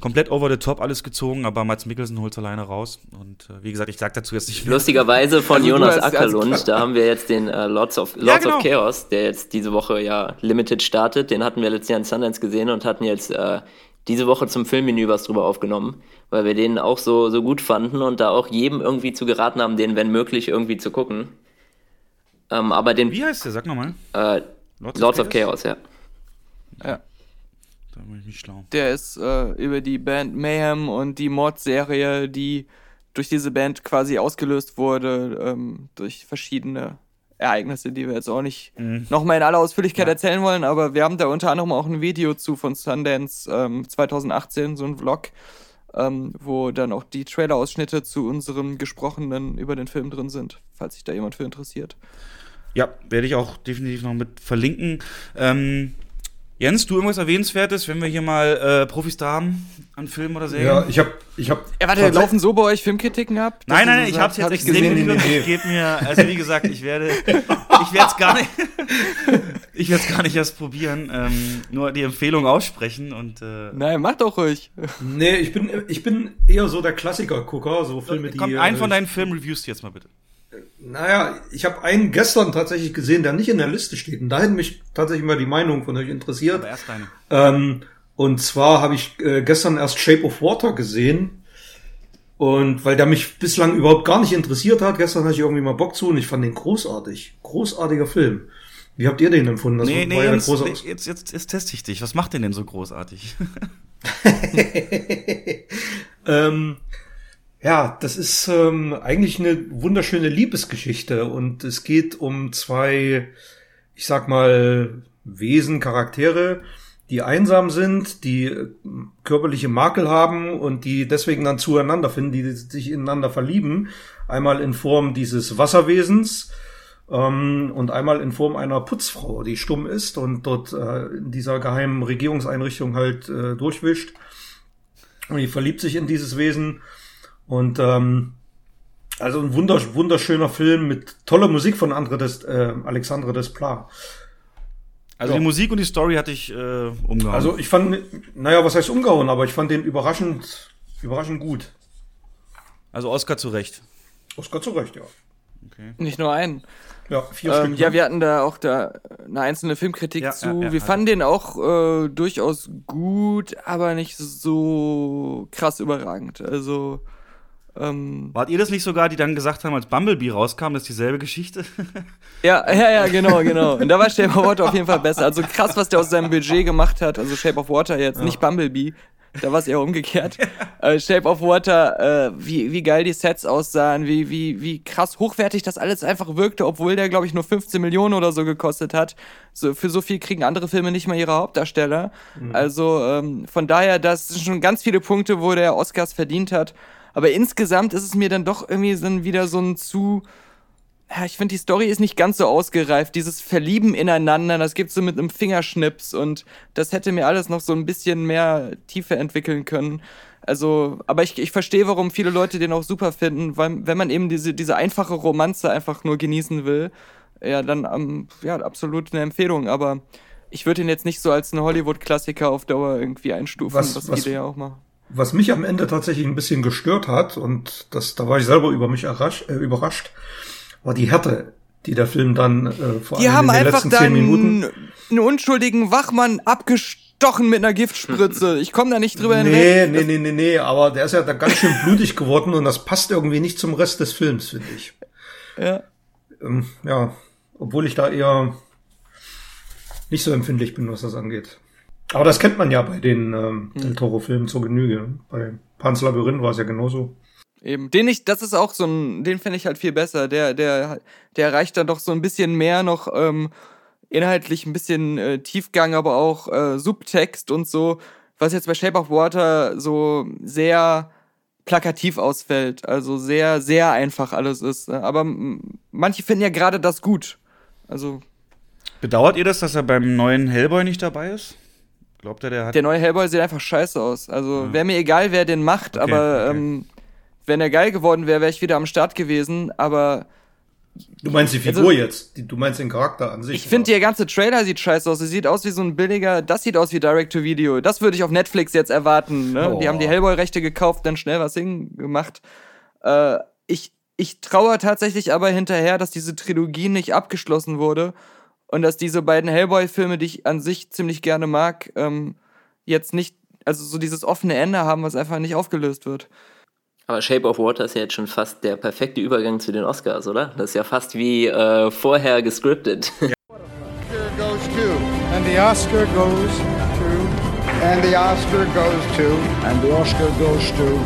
komplett over the top alles gezogen, aber Mats Mikkelsen holt es alleine raus. Und äh, wie gesagt, ich sag dazu jetzt nicht mehr. Lustigerweise von also Jonas Ackerlund, da haben wir jetzt den äh, Lords, of, Lords ja, genau. of Chaos, der jetzt diese Woche ja Limited startet. Den hatten wir letztes Jahr in Sundance gesehen und hatten jetzt äh, diese Woche zum Filmmenü was drüber aufgenommen, weil wir den auch so, so gut fanden und da auch jedem irgendwie zu geraten haben, den, wenn möglich, irgendwie zu gucken. Ähm, aber den. Wie heißt der? Sag nochmal. Äh, Lords, Lords of, Chaos? of Chaos, ja. Ja. Da bin ich nicht schlau. Der ist äh, über die Band Mayhem und die Mordserie, die durch diese Band quasi ausgelöst wurde, ähm, durch verschiedene Ereignisse, die wir jetzt auch nicht mhm. nochmal in aller Ausführlichkeit ja. erzählen wollen, aber wir haben da unter anderem auch ein Video zu von Sundance ähm, 2018, so ein Vlog, ähm, wo dann auch die Trailer-Ausschnitte zu unserem Gesprochenen über den Film drin sind, falls sich da jemand für interessiert. Ja, werde ich auch definitiv noch mit verlinken. Ähm, Jens, du irgendwas Erwähnenswertes, wenn wir hier mal äh, Profis da haben an Filmen oder Serien? Ja, ich hab, ich hab. Ja, warte, laufen so bei euch Filmkritiken ab? Nein, nein, nein, ich hab's jetzt hab extrem gesehen. Nee, nee. Ich gebe mir, also wie gesagt, ich werde, ich werde es gar nicht, ich werde es gar nicht erst probieren, ähm, nur die Empfehlung aussprechen und. Äh, nein, mach doch ruhig. Nee, ich bin, ich bin eher so der Klassiker-Gucker, so Filme, die. Komm, einen von äh, deinen Filmen reviewst du jetzt mal bitte. Naja, ich habe einen gestern tatsächlich gesehen, der nicht in der Liste steht. Und da hätte mich tatsächlich mal die Meinung von euch interessiert. Aber erst deine. Ähm, und zwar habe ich äh, gestern erst Shape of Water gesehen. Und weil der mich bislang überhaupt gar nicht interessiert hat, gestern hatte ich irgendwie mal Bock zu und ich fand den großartig. Großartiger Film. Wie habt ihr den empfunden? Das nee, nee, ja jetzt, jetzt, jetzt, jetzt teste ich dich. Was macht den denn so großartig? ähm, ja, das ist ähm, eigentlich eine wunderschöne Liebesgeschichte und es geht um zwei, ich sag mal, Wesen, Charaktere, die einsam sind, die äh, körperliche Makel haben und die deswegen dann zueinander finden, die sich ineinander verlieben. Einmal in Form dieses Wasserwesens ähm, und einmal in Form einer Putzfrau, die stumm ist und dort äh, in dieser geheimen Regierungseinrichtung halt äh, durchwischt. Und die verliebt sich in dieses Wesen und ähm, also ein wundersch wunderschöner Film mit toller Musik von Andre des, äh, Alexandre Desplat. Also ja. die Musik und die Story hatte ich äh, umgehauen. Also ich fand, naja, was heißt umgehauen, aber ich fand den überraschend, überraschend gut. Also Oscar zu Recht. Oscar zu Recht, ja. Okay. Nicht nur einen. Ja, vier ähm, Stück. Ja, ne? wir hatten da auch da eine einzelne Filmkritik ja, zu. Ja, ja, wir fanden den auch äh, durchaus gut, aber nicht so krass überragend. Also Ähm, Wart ihr das nicht sogar, die dann gesagt haben, als Bumblebee rauskam, das ist dieselbe Geschichte? ja, ja, ja, genau, genau. Und da war Shape of Water auf jeden Fall besser. Also krass, was der aus seinem Budget gemacht hat. Also Shape of Water jetzt, ja. nicht Bumblebee. Da war es eher umgekehrt. äh, Shape of Water, äh, wie, wie geil die Sets aussahen, wie, wie, wie krass hochwertig das alles einfach wirkte, obwohl der, glaube ich, nur 15 Millionen oder so gekostet hat. So, für so viel kriegen andere Filme nicht mal ihre Hauptdarsteller. Mhm. Also ähm, von daher, das sind schon ganz viele Punkte, wo der Oscars verdient hat. Aber insgesamt ist es mir dann doch irgendwie dann wieder so ein zu ja, ich finde, die Story ist nicht ganz so ausgereift. Dieses Verlieben ineinander, das gibt so mit einem Fingerschnips und das hätte mir alles noch so ein bisschen mehr Tiefe entwickeln können. Also, aber ich, ich verstehe, warum viele Leute den auch super finden, weil wenn man eben diese, diese einfache Romanze einfach nur genießen will, ja, dann um, ja, absolut eine Empfehlung. Aber ich würde ihn jetzt nicht so als einen Hollywood-Klassiker auf Dauer irgendwie einstufen, was, was, was viele ja auch mal. Was mich am Ende tatsächlich ein bisschen gestört hat, und das, da war ich selber über mich äh, überrascht, war die Härte, die der Film dann äh, vor die allem in den letzten zehn Minuten. Einen unschuldigen Wachmann abgestochen mit einer Giftspritze. Ich komme da nicht drüber nee, hinweg. Nee, nee, nee, nee, aber der ist ja da ganz schön blutig geworden und das passt irgendwie nicht zum Rest des Films, finde ich. Ja. Ähm, ja, obwohl ich da eher nicht so empfindlich bin, was das angeht. Aber das kennt man ja bei den ähm, hm. Del Toro-Filmen zur Genüge. Bei Pans Labyrinth war es ja genauso. Eben, den ich, das ist auch so ein, den finde ich halt viel besser. Der, der, der erreicht dann doch so ein bisschen mehr noch ähm, inhaltlich ein bisschen äh, Tiefgang, aber auch äh, Subtext und so, was jetzt bei Shape of Water so sehr plakativ ausfällt. Also sehr, sehr einfach alles ist. Ne? Aber manche finden ja gerade das gut. Also. Bedauert ihr das, dass er beim neuen Hellboy nicht dabei ist? Glaubt er, der hat. Der neue Hellboy sieht einfach scheiße aus. Also ja. wäre mir egal, wer den macht, okay, aber okay. Ähm, wenn er geil geworden wäre, wäre ich wieder am Start gewesen, aber. Du meinst die Figur also, jetzt? du meinst den Charakter an sich? Ich finde, der ganze Trailer sieht scheiße aus. Es sieht aus wie so ein billiger, das sieht aus wie Direct-to-Video. Das würde ich auf Netflix jetzt erwarten. Ne? Oh. Die haben die Hellboy-Rechte gekauft, dann schnell was hingemacht. Äh, ich, ich traue tatsächlich aber hinterher, dass diese Trilogie nicht abgeschlossen wurde und dass diese beiden Hellboy-Filme, die ich an sich ziemlich gerne mag, ähm, jetzt nicht, also so dieses offene Ende haben, was einfach nicht aufgelöst wird. Aber Shape of Water ist ja jetzt schon fast der perfekte Übergang zu den Oscars, oder? Das ist ja fast wie äh, vorher gescriptet. Ja. And the Oscar goes to. And the Oscar goes to. And the Oscar goes to.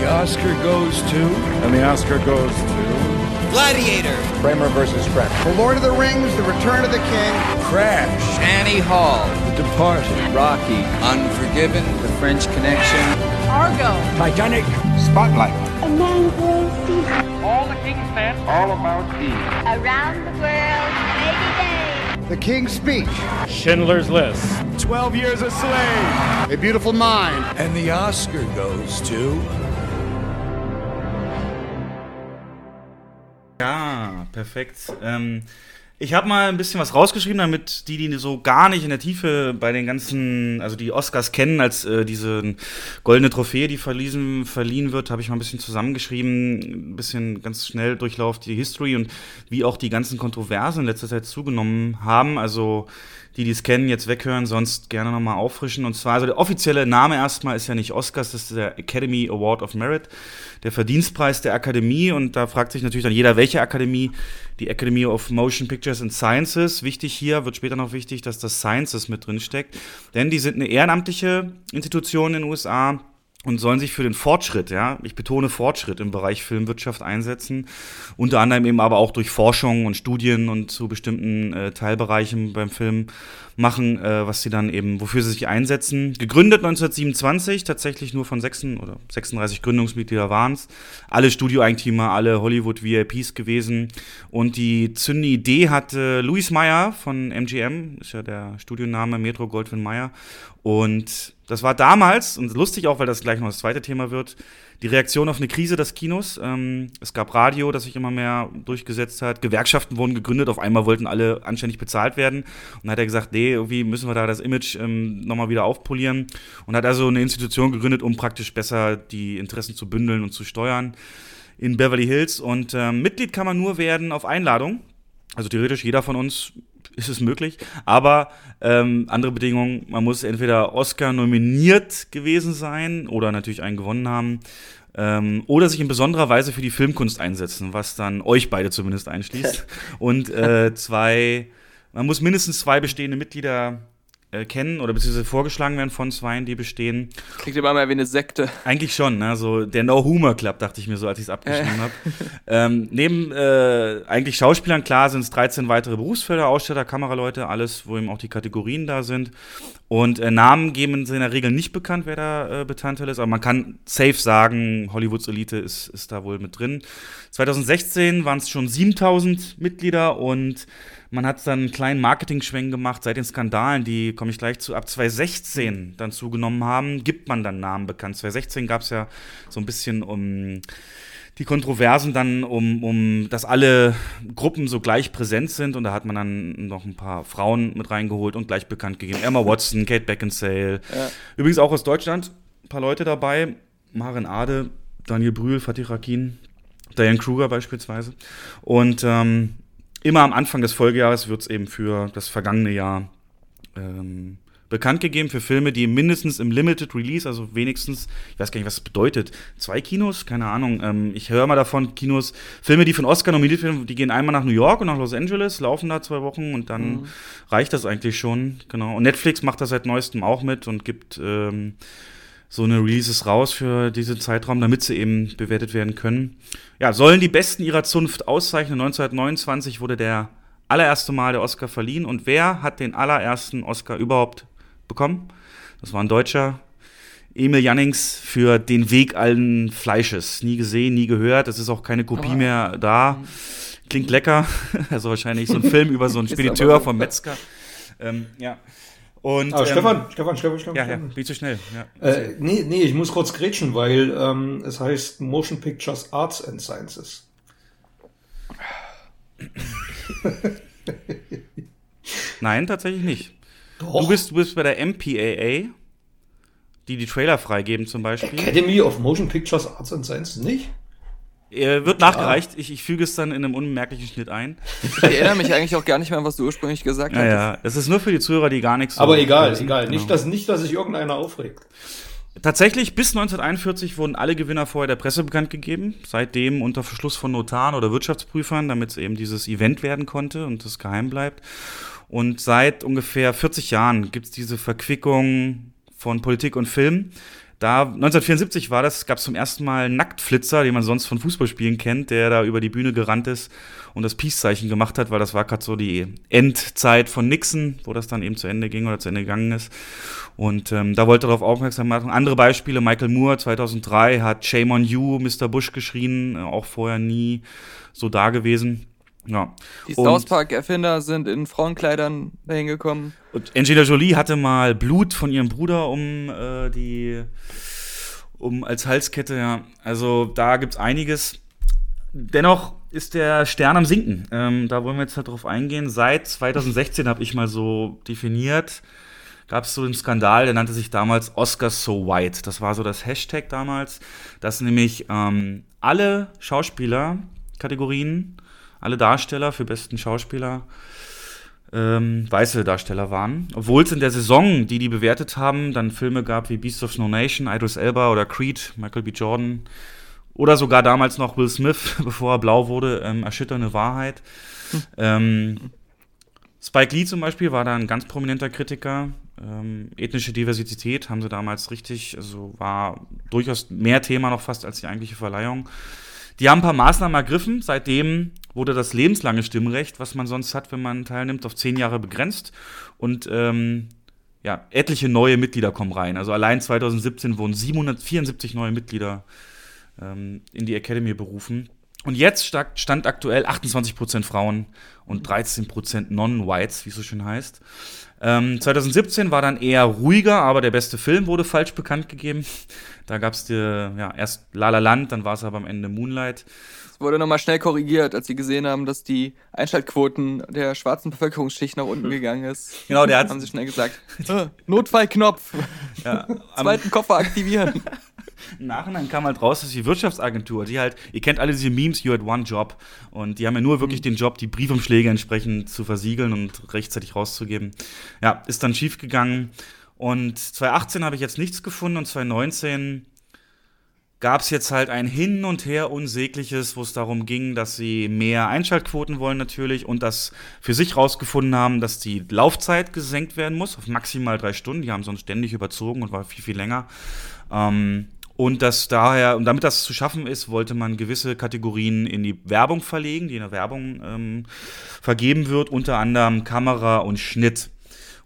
The Oscar goes to. And the Oscar goes to. Gladiator. Kramer versus Kramer. The Lord of the Rings, The Return of the King. Crash. Annie Hall. The Departed. Rocky. Unforgiven. The French Connection. Argo. Titanic. Spotlight. A mangrove sea. All the King's men. All about Eve. Around the world, maybe day. The King's Speech. Schindler's List. 12 Years a Slave. A Beautiful Mind. And the Oscar goes to... Ja, perfekt. Ähm, Ich habe mal ein bisschen was rausgeschrieben, damit die, die so gar nicht in der Tiefe bei den ganzen, also die Oscars kennen als äh, diese goldene Trophäe, die verliehen, verliehen wird, habe ich mal ein bisschen zusammengeschrieben, ein bisschen ganz schnell Durchlauf die History und wie auch die ganzen Kontroversen in letzter Zeit zugenommen haben. Also die, die es kennen, jetzt weghören, sonst gerne nochmal auffrischen. Und zwar, also der offizielle Name erstmal ist ja nicht Oscars, das ist der Academy Award of Merit, der Verdienstpreis der Akademie. Und da fragt sich natürlich dann jeder, welche Akademie? Die Academy of Motion Pictures and Sciences. Wichtig hier, wird später noch wichtig, dass das Sciences mit drin steckt. Denn die sind eine ehrenamtliche Institution in den USA und sollen sich für den Fortschritt, ja, ich betone Fortschritt im Bereich Filmwirtschaft einsetzen, unter anderem eben aber auch durch Forschung und Studien und zu bestimmten äh, Teilbereichen beim Film machen, äh, was sie dann eben, wofür sie sich einsetzen. Gegründet 1927, tatsächlich nur von 6 oder 36 Gründungsmitglieder waren es. Alle Studioeigentümer, alle Hollywood-VIPs gewesen. Und die zündende Idee hatte Louis Meyer von MGM, ist ja der Studioname Metro Goldwyn Meyer. Und das war damals, und lustig auch, weil das gleich noch das zweite Thema wird, die Reaktion auf eine Krise des Kinos. Ähm, es gab Radio, das sich immer mehr durchgesetzt hat. Gewerkschaften wurden gegründet. Auf einmal wollten alle anständig bezahlt werden. Und dann hat er gesagt, nee, irgendwie müssen wir da das Image ähm, nochmal wieder aufpolieren. Und hat also eine Institution gegründet, um praktisch besser die Interessen zu bündeln und zu steuern in Beverly Hills. Und ähm, Mitglied kann man nur werden auf Einladung. Also theoretisch jeder von uns ist es möglich. Aber ähm, andere Bedingungen, man muss entweder Oscar nominiert gewesen sein oder natürlich einen gewonnen haben. Ähm, oder sich in besonderer Weise für die Filmkunst einsetzen, was dann euch beide zumindest einschließt. Und äh, zwei, man muss mindestens zwei bestehende Mitglieder äh, kennen oder beziehungsweise vorgeschlagen werden von Zweien, die bestehen. Klingt immer mehr wie eine Sekte. Eigentlich schon, ne? So der No Humor Club, dachte ich mir so, als ich es abgeschrieben äh. habe. ähm, neben äh, eigentlich Schauspielern, klar, sind es 13 weitere Berufsfelder, Aussteller, Kameraleute, alles, wo eben auch die Kategorien da sind. Und äh, Namen geben sie in der Regel nicht bekannt, wer da äh, Bestandteil ist, aber man kann safe sagen, Hollywoods Elite ist, ist da wohl mit drin. 2016 waren es schon 7000 Mitglieder und man hat dann einen kleinen Marketing-Schwenk gemacht. Seit den Skandalen, die komme ich gleich zu, ab 2016 dann zugenommen haben, gibt man dann Namen bekannt. 2016 gab es ja so ein bisschen um die Kontroversen dann um, um, dass alle Gruppen so gleich präsent sind und da hat man dann noch ein paar Frauen mit reingeholt und gleich bekannt gegeben. Emma Watson, Kate Beckinsale. Ja. Übrigens auch aus Deutschland ein paar Leute dabei. Maren Ade, Daniel Brühl, Fatih Rakin, Diane Kruger beispielsweise. Und ähm, immer am Anfang des Folgejahres wird es eben für das vergangene Jahr ähm, bekannt gegeben für Filme, die mindestens im Limited Release, also wenigstens, ich weiß gar nicht, was das bedeutet, zwei Kinos, keine Ahnung. Ähm, ich höre mal davon, Kinos, Filme, die von Oscar nominiert werden, die gehen einmal nach New York und nach Los Angeles, laufen da zwei Wochen und dann mhm. reicht das eigentlich schon, genau. Und Netflix macht das seit neuestem auch mit und gibt ähm, so eine Releases raus für diesen Zeitraum, damit sie eben bewertet werden können. Ja, sollen die Besten ihrer Zunft auszeichnen. 1929 wurde der allererste Mal der Oscar verliehen. Und wer hat den allerersten Oscar überhaupt bekommen? Das war ein Deutscher. Emil Jannings für Den Weg allen Fleisches. Nie gesehen, nie gehört. Es ist auch keine Kopie oh. mehr da. Klingt lecker. Also wahrscheinlich so ein Film über so einen Spediteur vom Metzger. Ähm, ja. Und, ah, ähm, Stefan, Stefan, Stefan, Stefan. Ja, ja, wie zu schnell. Ja. Äh, nee, nee, ich muss kurz grätschen, weil ähm, es heißt Motion Pictures Arts and Sciences. Nein, tatsächlich nicht. Doch. Du bist, du bist bei der MPAA, die die Trailer freigeben zum Beispiel. Academy of Motion Pictures Arts and Sciences nicht? Er wird nachgereicht. Ich, ich füge es dann in einem unmerklichen Schnitt ein. Ich erinnere mich eigentlich auch gar nicht mehr, was du ursprünglich gesagt hast. Ja, es ist nur für die Zuhörer, die gar nichts. Aber so egal, wissen. egal. Genau. Nicht, dass, nicht, dass sich irgendeiner aufregt. Tatsächlich, bis 1941 wurden alle Gewinner vorher der Presse bekannt gegeben. Seitdem unter Verschluss von Notaren oder Wirtschaftsprüfern, damit es eben dieses Event werden konnte und es geheim bleibt. Und seit ungefähr 40 Jahren gibt es diese Verquickung von Politik und Film. Da 1974 war das, gab es zum ersten Mal einen Nacktflitzer, den man sonst von Fußballspielen kennt, der da über die Bühne gerannt ist und das Peace-Zeichen gemacht hat, weil das war gerade so die Endzeit von Nixon, wo das dann eben zu Ende ging oder zu Ende gegangen ist. Und ähm, da wollte er darauf aufmerksam machen. Andere Beispiele, Michael Moore 2003 hat Shame on You, Mr. Bush geschrien, äh, auch vorher nie so da gewesen. Ja. Die South Park-Erfinder sind in Frauenkleidern dahin gekommen. Und Angelina Jolie hatte mal Blut von ihrem Bruder um äh, die um als Halskette, ja. Also da gibt's einiges. Dennoch ist der Stern am Sinken. Ähm, da wollen wir jetzt halt drauf eingehen. Seit 2016 habe ich mal so definiert, gab es so einen Skandal, der nannte sich damals Oscar So White. Das war so das Hashtag damals, dass nämlich ähm, alle Schauspieler-Kategorien alle Darsteller für besten Schauspieler ähm, weiße Darsteller waren. Obwohl es in der Saison, die die bewertet haben, dann Filme gab wie Beast of No Nation, Idris Elba oder Creed, Michael B. Jordan oder sogar damals noch Will Smith, bevor er blau wurde, ähm, Erschütternde Wahrheit. Hm. Ähm, Spike Lee zum Beispiel war da ein ganz prominenter Kritiker. Ähm, ethnische Diversität haben sie damals richtig, also war durchaus mehr Thema noch fast als die eigentliche Verleihung. Die haben ein paar Maßnahmen ergriffen. Seitdem wurde das lebenslange Stimmrecht, was man sonst hat, wenn man teilnimmt, auf zehn Jahre begrenzt. Und ähm, ja, etliche neue Mitglieder kommen rein. Also allein 2017 wurden 774 neue Mitglieder ähm, in die Academy berufen. Und jetzt stand aktuell 28% Frauen und 13% Non-Whites, wie es so schön heißt. Ähm, 2017 war dann eher ruhiger, aber der beste Film wurde falsch bekannt gegeben. Da gab es ja, erst La La Land, dann war es aber am Ende Moonlight. Es wurde nochmal schnell korrigiert, als sie gesehen haben, dass die Einschaltquoten der schwarzen Bevölkerungsschicht nach unten gegangen ist. Genau, der hat. Haben sie schnell gesagt. Notfallknopf. Ja, Zweiten Koffer aktivieren. im Nachhinein kam halt raus, dass die Wirtschaftsagentur, die halt, ihr kennt alle diese Memes, you had one job. Und die haben ja nur wirklich mhm. den Job, die Briefumschläge entsprechend zu versiegeln und rechtzeitig rauszugeben. Ja, ist dann schiefgegangen. Und 2018 habe ich jetzt nichts gefunden und 2019 gab es jetzt halt ein Hin und Her Unsägliches, wo es darum ging, dass sie mehr Einschaltquoten wollen natürlich und das für sich rausgefunden haben, dass die Laufzeit gesenkt werden muss auf maximal drei Stunden. Die haben sonst ständig überzogen und war viel, viel länger. Ähm, und dass daher, und damit das zu schaffen ist, wollte man gewisse Kategorien in die Werbung verlegen, die in der Werbung ähm, vergeben wird, unter anderem Kamera und Schnitt.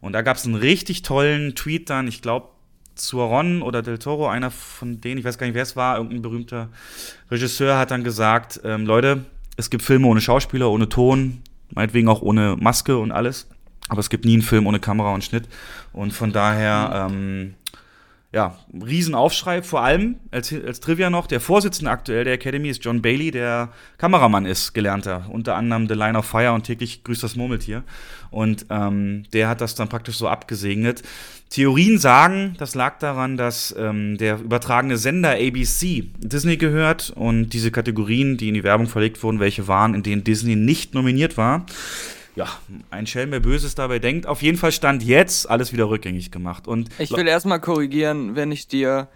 Und da gab es einen richtig tollen Tweet dann, ich glaube, Zuaron oder Del Toro, einer von denen, ich weiß gar nicht, wer es war, irgendein berühmter Regisseur hat dann gesagt, ähm, Leute, es gibt Filme ohne Schauspieler, ohne Ton, meinetwegen auch ohne Maske und alles, aber es gibt nie einen Film ohne Kamera und Schnitt. Und von daher, ähm, ja, Riesenaufschrei, vor allem als, als Trivia noch, der Vorsitzende aktuell der Academy ist John Bailey, der Kameramann ist, gelernter, unter anderem The Line of Fire und täglich grüßt das Murmeltier. Und ähm, der hat das dann praktisch so abgesegnet. Theorien sagen, das lag daran, dass ähm, der übertragene Sender ABC Disney gehört und diese Kategorien, die in die Werbung verlegt wurden, welche waren, in denen Disney nicht nominiert war, ja, ein Schelm, wer Böses dabei denkt. Auf jeden Fall stand jetzt alles wieder rückgängig gemacht. Und ich will erstmal korrigieren, wenn ich dir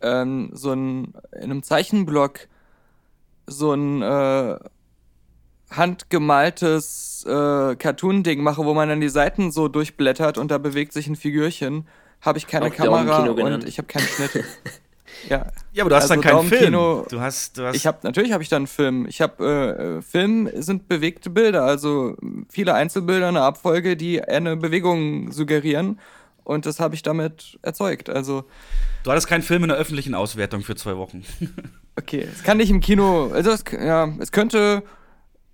ähm, so ein, in einem Zeichenblock so ein äh, handgemaltes äh, Cartoon-Ding mache, wo man dann die Seiten so durchblättert und da bewegt sich ein Figürchen, habe ich keine Auch Kamera und ich habe keinen Schnitt. Ja. ja, aber du hast also dann keinen Film. Du hast, du hast ich habe natürlich habe ich dann einen Film. Ich habe äh, Film sind bewegte Bilder, also viele Einzelbilder, eine Abfolge, die eine Bewegung suggerieren und das habe ich damit erzeugt. Also du hattest keinen Film in der öffentlichen Auswertung für zwei Wochen. okay, es kann nicht im Kino. Also es, ja, es könnte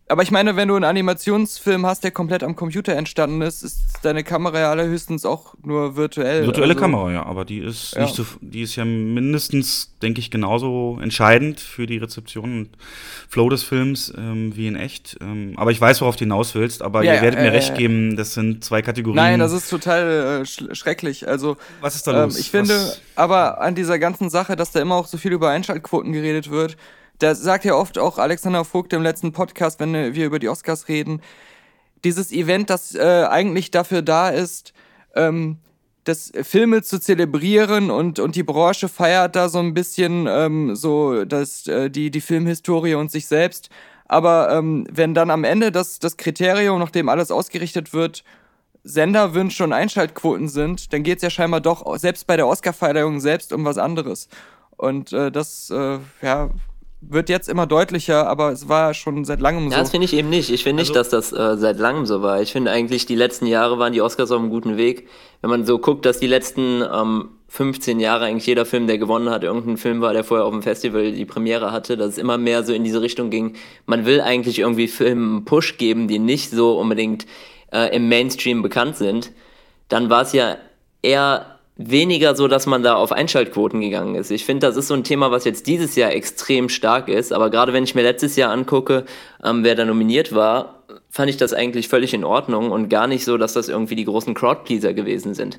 aber ich meine, wenn du einen Animationsfilm hast, der komplett am Computer entstanden ist, ist deine Kamera ja allerhöchstens auch nur virtuell. Virtuelle also, Kamera, ja, aber die ist ja. nicht so, die ist ja mindestens, denke ich, genauso entscheidend für die Rezeption und Flow des Films ähm, wie in echt. Ähm, aber ich weiß, worauf du hinaus willst, aber ja, ihr werdet äh, mir recht geben, das sind zwei Kategorien. Nein, das ist total äh, sch schrecklich. Also was ist da los? Ähm, ich finde, was? aber an dieser ganzen Sache, dass da immer auch so viel über Einschaltquoten geredet wird, da sagt ja oft auch Alexander Vogt im letzten Podcast, wenn wir über die Oscars reden, dieses Event, das äh, eigentlich dafür da ist, ähm, das Filme zu zelebrieren und, und die Branche feiert da so ein bisschen ähm, so das, äh, die, die Filmhistorie und sich selbst. Aber ähm, wenn dann am Ende das, das Kriterium, nach dem alles ausgerichtet wird, Senderwünsche und Einschaltquoten sind, dann geht es ja scheinbar doch selbst bei der Oscarverleihung selbst um was anderes. Und äh, das, äh, ja, wird jetzt immer deutlicher, aber es war schon seit langem so. Ja, das finde ich eben nicht. Ich finde nicht, also, dass das äh, seit langem so war. Ich finde eigentlich, die letzten Jahre waren die Oscars auf einem guten Weg. Wenn man so guckt, dass die letzten ähm, 15 Jahre eigentlich jeder Film, der gewonnen hat, irgendein Film war, der vorher auf dem Festival die Premiere hatte, dass es immer mehr so in diese Richtung ging. Man will eigentlich irgendwie Filmen einen Push geben, die nicht so unbedingt äh, im Mainstream bekannt sind. Dann war es ja eher weniger so, dass man da auf Einschaltquoten gegangen ist. Ich finde, das ist so ein Thema, was jetzt dieses Jahr extrem stark ist. Aber gerade wenn ich mir letztes Jahr angucke, ähm, wer da nominiert war, fand ich das eigentlich völlig in Ordnung und gar nicht so, dass das irgendwie die großen Crowdpleaser gewesen sind.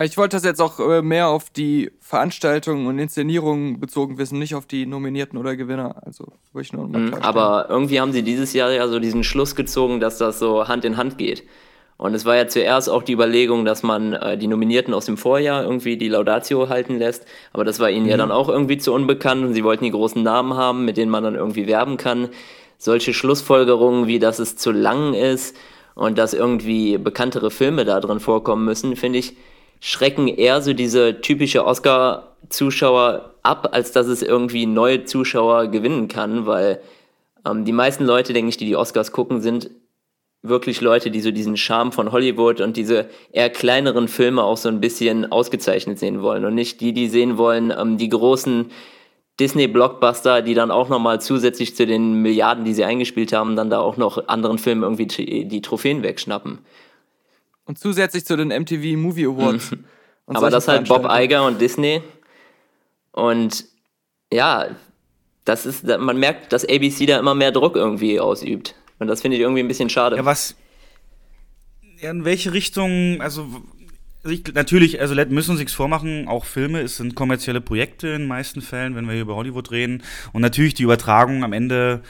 Ich wollte das jetzt auch äh, mehr auf die Veranstaltungen und Inszenierungen bezogen wissen, nicht auf die Nominierten oder Gewinner. Also ich nur mal mhm, Aber irgendwie haben sie dieses Jahr ja so diesen Schluss gezogen, dass das so Hand in Hand geht. Und es war ja zuerst auch die Überlegung, dass man äh, die Nominierten aus dem Vorjahr irgendwie die Laudatio halten lässt. Aber das war ihnen mhm. ja dann auch irgendwie zu unbekannt und sie wollten die großen Namen haben, mit denen man dann irgendwie werben kann. Solche Schlussfolgerungen wie, dass es zu lang ist und dass irgendwie bekanntere Filme da drin vorkommen müssen, finde ich, schrecken eher so diese typische Oscar-Zuschauer ab, als dass es irgendwie neue Zuschauer gewinnen kann, weil ähm, die meisten Leute, denke ich, die die Oscars gucken, sind wirklich Leute, die so diesen Charme von Hollywood und diese eher kleineren Filme auch so ein bisschen ausgezeichnet sehen wollen und nicht die, die sehen wollen, ähm, die großen Disney-Blockbuster, die dann auch nochmal zusätzlich zu den Milliarden, die sie eingespielt haben, dann da auch noch anderen Filmen irgendwie die Trophäen wegschnappen. Und zusätzlich zu den MTV Movie Awards. Mhm. Aber das halt Bob Iger und Disney. Und ja, das ist, man merkt, dass ABC da immer mehr Druck irgendwie ausübt. Und das finde ich irgendwie ein bisschen schade. Ja, was. Ja, in welche Richtung, also also ich, natürlich, also müssen uns nichts vormachen, auch Filme es sind kommerzielle Projekte in den meisten Fällen, wenn wir hier über Hollywood reden. Und natürlich die Übertragung am Ende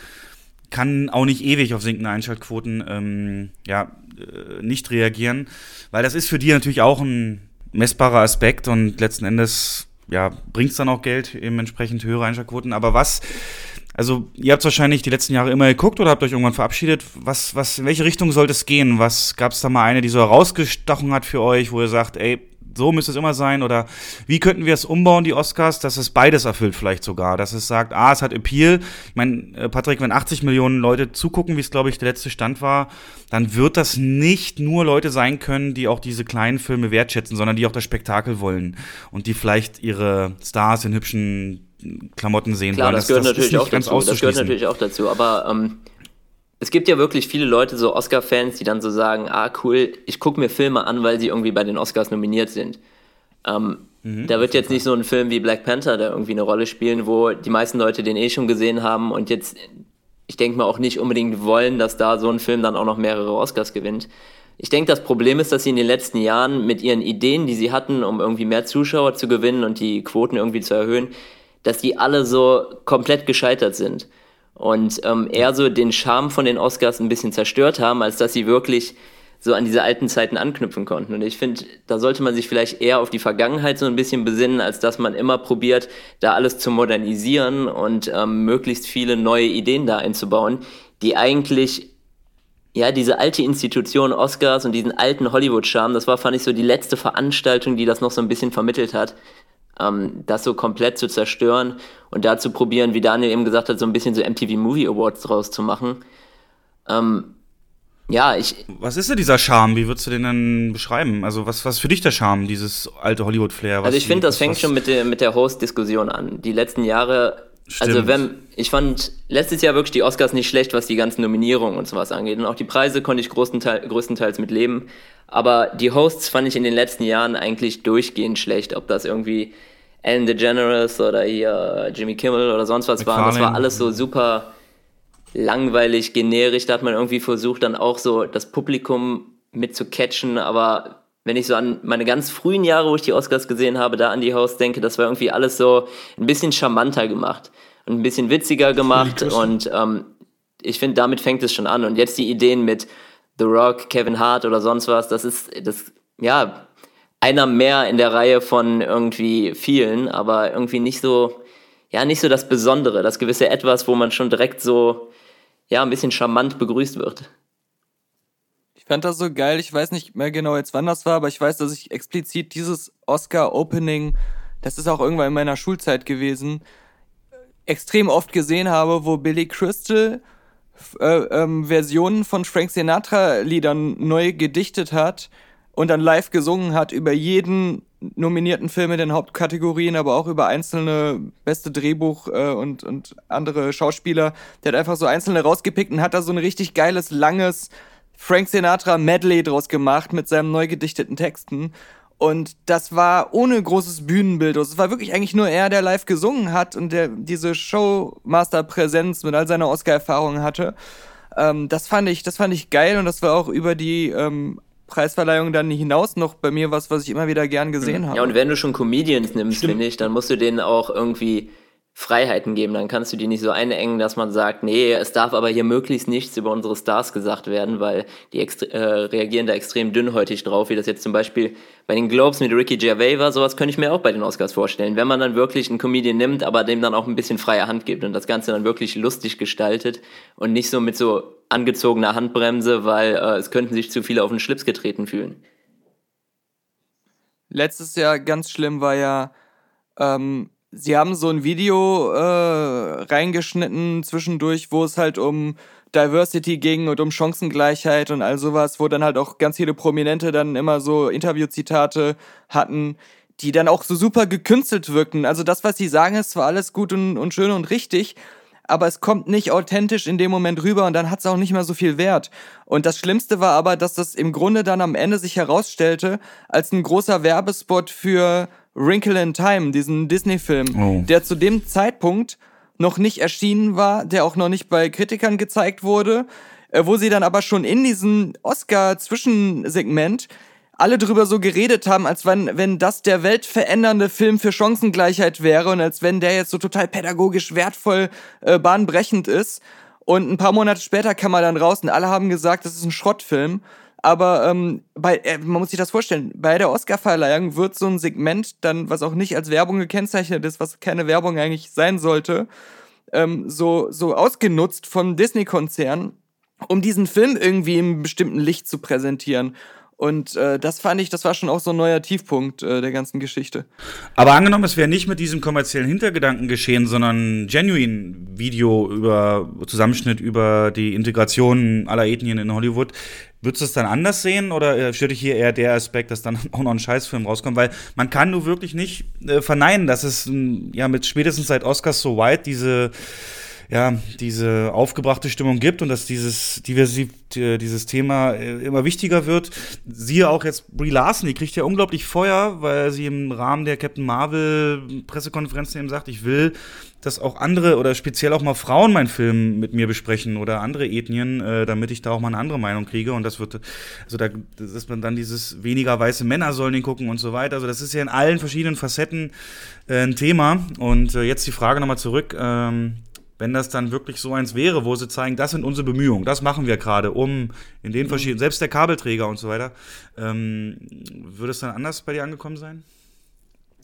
kann auch nicht ewig auf sinkende Einschaltquoten ähm, ja, äh, nicht reagieren, weil das ist für die natürlich auch ein messbarer Aspekt und letzten Endes ja, bringt es dann auch Geld, eben entsprechend höhere Einschaltquoten. Aber was, also ihr habt wahrscheinlich die letzten Jahre immer geguckt oder habt euch irgendwann verabschiedet. Was, was, in welche Richtung sollte es gehen? Was gab es da mal eine, die so herausgestochen hat für euch, wo ihr sagt, ey, so müsste es immer sein? Oder wie könnten wir es umbauen, die Oscars, dass es beides erfüllt vielleicht sogar? Dass es sagt, ah, es hat Appeal. Ich meine, äh, Patrick, wenn 80 Millionen Leute zugucken, wie es, glaube ich, der letzte Stand war, dann wird das nicht nur Leute sein können, die auch diese kleinen Filme wertschätzen, sondern die auch das Spektakel wollen und die vielleicht ihre Stars in hübschen Klamotten sehen Klar, wollen. Das, das gehört das natürlich auch dazu. Das gehört natürlich auch dazu. Aber ähm, es gibt ja wirklich viele Leute, so Oscar-Fans, die dann so sagen, ah cool, ich gucke mir Filme an, weil sie irgendwie bei den Oscars nominiert sind. Ähm, mhm, da wird jetzt nicht so ein Film wie Black Panther da irgendwie eine Rolle spielen, wo die meisten Leute den eh schon gesehen haben und jetzt, ich denke mal auch nicht unbedingt wollen, dass da so ein Film dann auch noch mehrere Oscars gewinnt. Ich denke, das Problem ist, dass sie in den letzten Jahren mit ihren Ideen, die sie hatten, um irgendwie mehr Zuschauer zu gewinnen und die Quoten irgendwie zu erhöhen, dass die alle so komplett gescheitert sind und ähm, eher so den Charme von den Oscars ein bisschen zerstört haben, als dass sie wirklich so an diese alten Zeiten anknüpfen konnten. Und ich finde, da sollte man sich vielleicht eher auf die Vergangenheit so ein bisschen besinnen, als dass man immer probiert, da alles zu modernisieren und ähm, möglichst viele neue Ideen da einzubauen, die eigentlich ja, diese alte Institution Oscars und diesen alten Hollywood-Charme, das war, fand ich, so die letzte Veranstaltung, die das noch so ein bisschen vermittelt hat ähm, das so komplett zu zerstören und da zu probieren, wie Daniel eben gesagt hat, so ein bisschen so MTV Movie Awards draus zu machen. Ähm, ja, ich. Was ist denn dieser Charme? Wie würdest du den dann beschreiben? Also, was, was für dich der Charme, dieses alte Hollywood-Flair? Also, ich finde, das fängt schon mit der, mit der Host-Diskussion an. Die letzten Jahre Stimmt. Also wenn, ich fand letztes Jahr wirklich die Oscars nicht schlecht, was die ganzen Nominierungen und sowas angeht. Und auch die Preise konnte ich größtenteils, größtenteils mit leben. Aber die Hosts fand ich in den letzten Jahren eigentlich durchgehend schlecht. Ob das irgendwie Ellen DeGeneres oder hier Jimmy Kimmel oder sonst was war. Das war alles so super langweilig, generisch. Da hat man irgendwie versucht, dann auch so das Publikum mit zu catchen. Aber wenn ich so an meine ganz frühen Jahre, wo ich die Oscars gesehen habe, da an die Hosts denke, das war irgendwie alles so ein bisschen charmanter gemacht und ein bisschen witziger gemacht. Und ähm, ich finde, damit fängt es schon an. Und jetzt die Ideen mit The Rock, Kevin Hart oder sonst was, das ist, das, ja, einer mehr in der Reihe von irgendwie vielen, aber irgendwie nicht so, ja, nicht so das Besondere, das gewisse Etwas, wo man schon direkt so, ja, ein bisschen charmant begrüßt wird. Ich fand das so geil, ich weiß nicht mehr genau jetzt wann das war, aber ich weiß, dass ich explizit dieses Oscar-Opening, das ist auch irgendwann in meiner Schulzeit gewesen, extrem oft gesehen habe, wo Billy Crystal äh, ähm, Versionen von Frank Sinatra-Liedern neu gedichtet hat und dann live gesungen hat über jeden nominierten Film in den Hauptkategorien, aber auch über einzelne beste Drehbuch äh, und, und andere Schauspieler. Der hat einfach so einzelne rausgepickt und hat da so ein richtig geiles, langes Frank Sinatra Medley draus gemacht mit seinen neu gedichteten Texten. Und das war ohne großes Bühnenbild. Es war wirklich eigentlich nur er, der live gesungen hat und der diese Showmaster-Präsenz mit all seiner Oscar-Erfahrung hatte. Ähm, das fand ich, das fand ich geil und das war auch über die ähm, Preisverleihung dann hinaus noch bei mir was, was ich immer wieder gern gesehen mhm. habe. Ja, und wenn du schon Comedians nimmst, finde ich, dann musst du denen auch irgendwie Freiheiten geben. Dann kannst du die nicht so einengen, dass man sagt, nee, es darf aber hier möglichst nichts über unsere Stars gesagt werden, weil die äh, reagieren da extrem dünnhäutig drauf, wie das jetzt zum Beispiel bei den Globes mit Ricky Gervais war. Sowas könnte ich mir auch bei den Oscars vorstellen. Wenn man dann wirklich einen Comedian nimmt, aber dem dann auch ein bisschen freie Hand gibt und das Ganze dann wirklich lustig gestaltet und nicht so mit so angezogener Handbremse, weil äh, es könnten sich zu viele auf den Schlips getreten fühlen. Letztes Jahr ganz schlimm war ja ähm, sie haben so ein Video äh, reingeschnitten zwischendurch, wo es halt um Diversity ging und um Chancengleichheit und all sowas, wo dann halt auch ganz viele Prominente dann immer so Interviewzitate hatten, die dann auch so super gekünstelt wirkten. Also das, was sie sagen, ist zwar alles gut und, und schön und richtig, aber es kommt nicht authentisch in dem Moment rüber und dann hat es auch nicht mehr so viel Wert. Und das Schlimmste war aber, dass das im Grunde dann am Ende sich herausstellte als ein großer Werbespot für Wrinkle in Time, diesen Disney-Film, oh. der zu dem Zeitpunkt noch nicht erschienen war, der auch noch nicht bei Kritikern gezeigt wurde, äh, wo sie dann aber schon in diesem Oscar-Zwischensegment alle drüber so geredet haben, als wenn, wenn das der weltverändernde Film für Chancengleichheit wäre und als wenn der jetzt so total pädagogisch wertvoll, äh, bahnbrechend ist. Und ein paar Monate später kam er dann raus und alle haben gesagt, das ist ein Schrottfilm. Aber ähm, bei, äh, man muss sich das vorstellen, bei der Oscarverleihung wird so ein Segment dann, was auch nicht als Werbung gekennzeichnet ist, was keine Werbung eigentlich sein sollte, ähm, so, so ausgenutzt vom Disney-Konzern, um diesen Film irgendwie im bestimmten Licht zu präsentieren. Und äh, das fand ich, das war schon auch so ein neuer Tiefpunkt äh, der ganzen Geschichte. Aber angenommen, es wäre nicht mit diesem kommerziellen Hintergedanken geschehen, sondern genuine Video über Zusammenschnitt über die Integration aller Ethnien in Hollywood. Würdest du es dann anders sehen oder äh, stört dich hier eher der Aspekt, dass dann auch noch ein Scheißfilm rauskommt? Weil man kann nur wirklich nicht äh, verneinen, dass es ja mit spätestens seit Oscars so White diese ja, diese aufgebrachte Stimmung gibt und dass dieses Diversiv dieses Thema äh, immer wichtiger wird. Siehe auch jetzt Brie Larson, die kriegt ja unglaublich Feuer, weil sie im Rahmen der Captain Marvel Pressekonferenz eben sagt, ich will, dass auch andere oder speziell auch mal Frauen meinen Film mit mir besprechen oder andere Ethnien, äh, damit ich da auch mal eine andere Meinung kriege. Und das wird, also da das ist man dann dieses weniger weiße Männer sollen den gucken und so weiter. Also das ist ja in allen verschiedenen Facetten äh, ein Thema. Und äh, jetzt die Frage nochmal zurück. Ähm, wenn das dann wirklich so eins wäre, wo sie zeigen, das sind unsere Bemühungen, das machen wir gerade, um in den verschiedenen, selbst der Kabelträger und so weiter, ähm, würde es dann anders bei dir angekommen sein?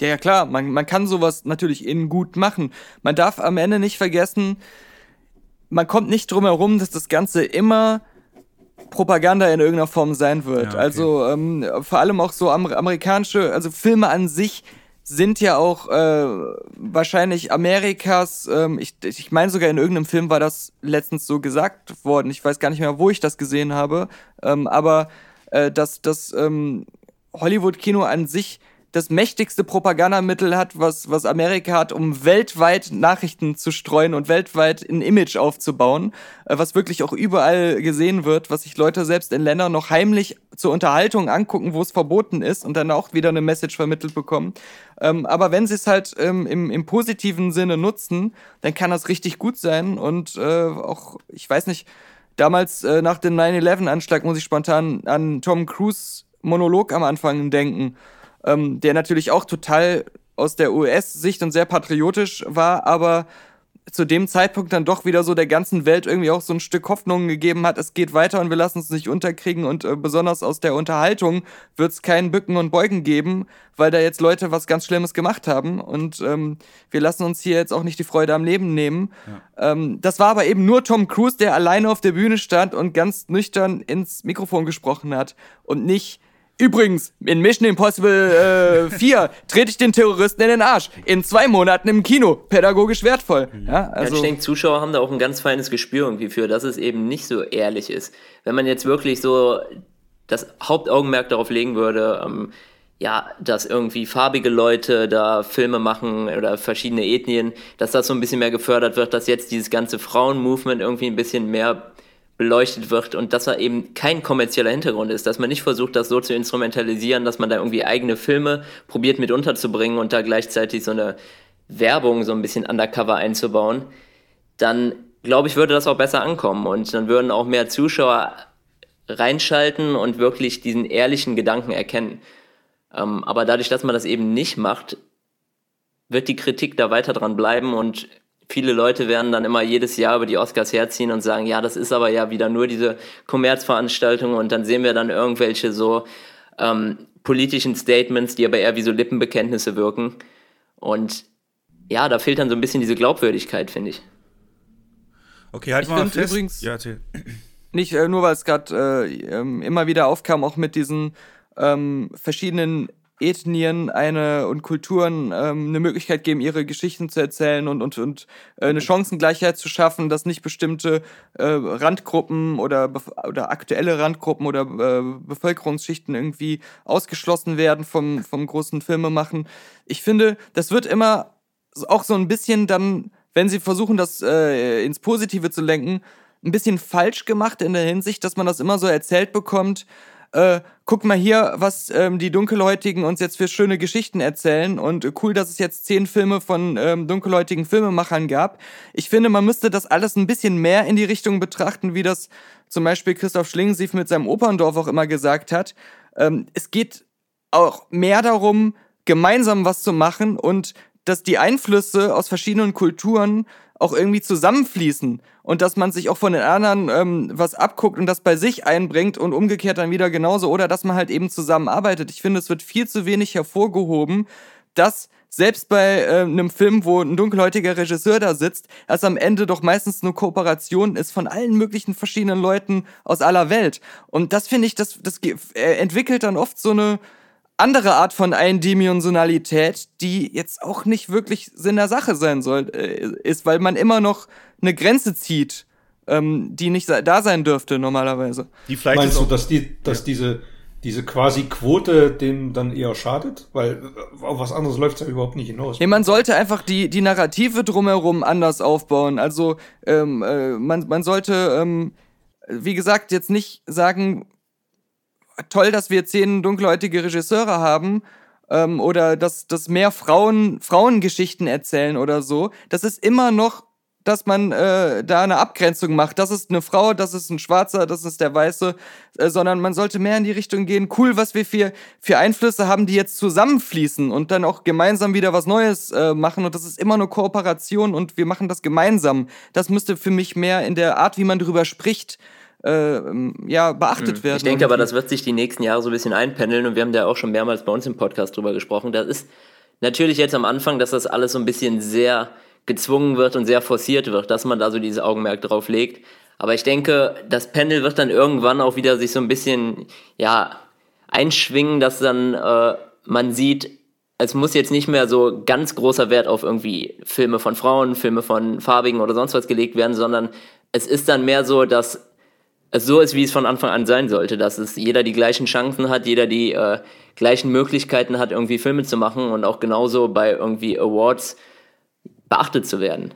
Ja, ja, klar, man, man kann sowas natürlich in gut machen. Man darf am Ende nicht vergessen, man kommt nicht drum herum, dass das Ganze immer Propaganda in irgendeiner Form sein wird. Ja, okay. Also ähm, vor allem auch so amerikanische, also Filme an sich sind ja auch äh, wahrscheinlich Amerikas, ähm, ich, ich meine sogar in irgendeinem Film war das letztens so gesagt worden, ich weiß gar nicht mehr, wo ich das gesehen habe, ähm, aber äh, dass das ähm, Hollywood-Kino an sich das mächtigste Propagandamittel hat, was, was Amerika hat, um weltweit Nachrichten zu streuen und weltweit ein Image aufzubauen, äh, was wirklich auch überall gesehen wird, was sich Leute selbst in Ländern noch heimlich zur Unterhaltung angucken, wo es verboten ist und dann auch wieder eine Message vermittelt bekommen. Ähm, aber wenn sie es halt ähm, im, im positiven Sinne nutzen, dann kann das richtig gut sein und äh, auch, ich weiß nicht, damals äh, nach dem 9-11-Anschlag muss ich spontan an Tom Cruise Monolog am Anfang denken ähm, der natürlich auch total aus der US-Sicht und sehr patriotisch war, aber zu dem Zeitpunkt dann doch wieder so der ganzen Welt irgendwie auch so ein Stück Hoffnung gegeben hat, es geht weiter und wir lassen uns nicht unterkriegen und äh, besonders aus der Unterhaltung wird es kein Bücken und Beugen geben, weil da jetzt Leute was ganz Schlimmes gemacht haben und ähm, wir lassen uns hier jetzt auch nicht die Freude am Leben nehmen. Ja. Ähm, das war aber eben nur Tom Cruise, der alleine auf der Bühne stand und ganz nüchtern ins Mikrofon gesprochen hat und nicht Übrigens, in Mission Impossible äh, 4 trete ich den Terroristen in den Arsch. In zwei Monaten im Kino. Pädagogisch wertvoll. Mhm. Ja, also ich denke, Zuschauer haben da auch ein ganz feines Gespür irgendwie für, dass es eben nicht so ehrlich ist. Wenn man jetzt wirklich so das Hauptaugenmerk darauf legen würde, ähm, ja, dass irgendwie farbige Leute da Filme machen oder verschiedene Ethnien, dass das so ein bisschen mehr gefördert wird, dass jetzt dieses ganze Frauen-Movement irgendwie ein bisschen mehr beleuchtet wird und dass er eben kein kommerzieller Hintergrund ist, dass man nicht versucht, das so zu instrumentalisieren, dass man da irgendwie eigene Filme probiert mit unterzubringen und da gleichzeitig so eine Werbung so ein bisschen undercover einzubauen, dann glaube ich, würde das auch besser ankommen und dann würden auch mehr Zuschauer reinschalten und wirklich diesen ehrlichen Gedanken erkennen. Ähm, aber dadurch, dass man das eben nicht macht, wird die Kritik da weiter dran bleiben und viele Leute werden dann immer jedes Jahr über die Oscars herziehen und sagen, ja, das ist aber ja wieder nur diese Kommerzveranstaltung und dann sehen wir dann irgendwelche so ähm, politischen Statements, die aber eher wie so Lippenbekenntnisse wirken. Und ja, da fehlt dann so ein bisschen diese Glaubwürdigkeit, finde ich. Okay, halt ich mal fest. Übrigens ja, erzähl. Nicht äh, nur, weil es gerade äh, ähm, immer wieder aufkam, auch mit diesen ähm, verschiedenen Ethnien eine und Kulturen ähm, eine Möglichkeit geben, ihre Geschichten zu erzählen und, und, und äh, eine Chancengleichheit zu schaffen, dass nicht bestimmte äh, Randgruppen oder, oder aktuelle Randgruppen oder äh, Bevölkerungsschichten irgendwie ausgeschlossen werden vom, vom großen Filmemachen. Ich finde, das wird immer auch so ein bisschen dann, wenn sie versuchen, das äh, ins Positive zu lenken, ein bisschen falsch gemacht in der Hinsicht, dass man das immer so erzählt bekommt, äh, guck mal hier, was ähm, die Dunkelhäutigen uns jetzt für schöne Geschichten erzählen und äh, cool, dass es jetzt zehn Filme von ähm, dunkelhäutigen Filmemachern gab. Ich finde, man müsste das alles ein bisschen mehr in die Richtung betrachten, wie das zum Beispiel Christoph Schlingensief mit seinem Operndorf auch immer gesagt hat. Ähm, es geht auch mehr darum, gemeinsam was zu machen und dass die Einflüsse aus verschiedenen Kulturen auch irgendwie zusammenfließen und dass man sich auch von den anderen ähm, was abguckt und das bei sich einbringt und umgekehrt dann wieder genauso oder dass man halt eben zusammenarbeitet. Ich finde, es wird viel zu wenig hervorgehoben, dass selbst bei äh, einem Film, wo ein dunkelhäutiger Regisseur da sitzt, es am Ende doch meistens eine Kooperation ist von allen möglichen verschiedenen Leuten aus aller Welt. Und das finde ich, das, das äh, entwickelt dann oft so eine andere Art von Eindimensionalität, die jetzt auch nicht wirklich Sinn der Sache sein soll, äh, ist, weil man immer noch eine Grenze zieht, ähm, die nicht da sein dürfte normalerweise. Die vielleicht Meinst du, dass die, dass ja. diese diese quasi Quote dem dann eher schadet, weil äh, auf was anderes läuft es ja überhaupt nicht hinaus. Nee, man sollte einfach die, die Narrative drumherum anders aufbauen. Also ähm, äh, man, man sollte, ähm, wie gesagt, jetzt nicht sagen, toll, dass wir zehn dunkelhäutige Regisseure haben ähm, oder dass, dass mehr Frauen Frauengeschichten erzählen oder so. Das ist immer noch dass man äh, da eine Abgrenzung macht. Das ist eine Frau, das ist ein Schwarzer, das ist der Weiße, äh, sondern man sollte mehr in die Richtung gehen. Cool, was wir für, für Einflüsse haben, die jetzt zusammenfließen und dann auch gemeinsam wieder was Neues äh, machen. Und das ist immer eine Kooperation und wir machen das gemeinsam. Das müsste für mich mehr in der Art, wie man darüber spricht, ja, beachtet mhm. werden. Ich denke aber, das wird sich die nächsten Jahre so ein bisschen einpendeln und wir haben da auch schon mehrmals bei uns im Podcast drüber gesprochen. Das ist natürlich jetzt am Anfang, dass das alles so ein bisschen sehr gezwungen wird und sehr forciert wird, dass man da so dieses Augenmerk drauf legt. Aber ich denke, das Pendel wird dann irgendwann auch wieder sich so ein bisschen, ja, einschwingen, dass dann äh, man sieht, es muss jetzt nicht mehr so ganz großer Wert auf irgendwie Filme von Frauen, Filme von Farbigen oder sonst was gelegt werden, sondern es ist dann mehr so, dass so ist, wie es von Anfang an sein sollte, dass es jeder die gleichen Chancen hat, jeder die äh, gleichen Möglichkeiten hat, irgendwie Filme zu machen und auch genauso bei irgendwie Awards beachtet zu werden.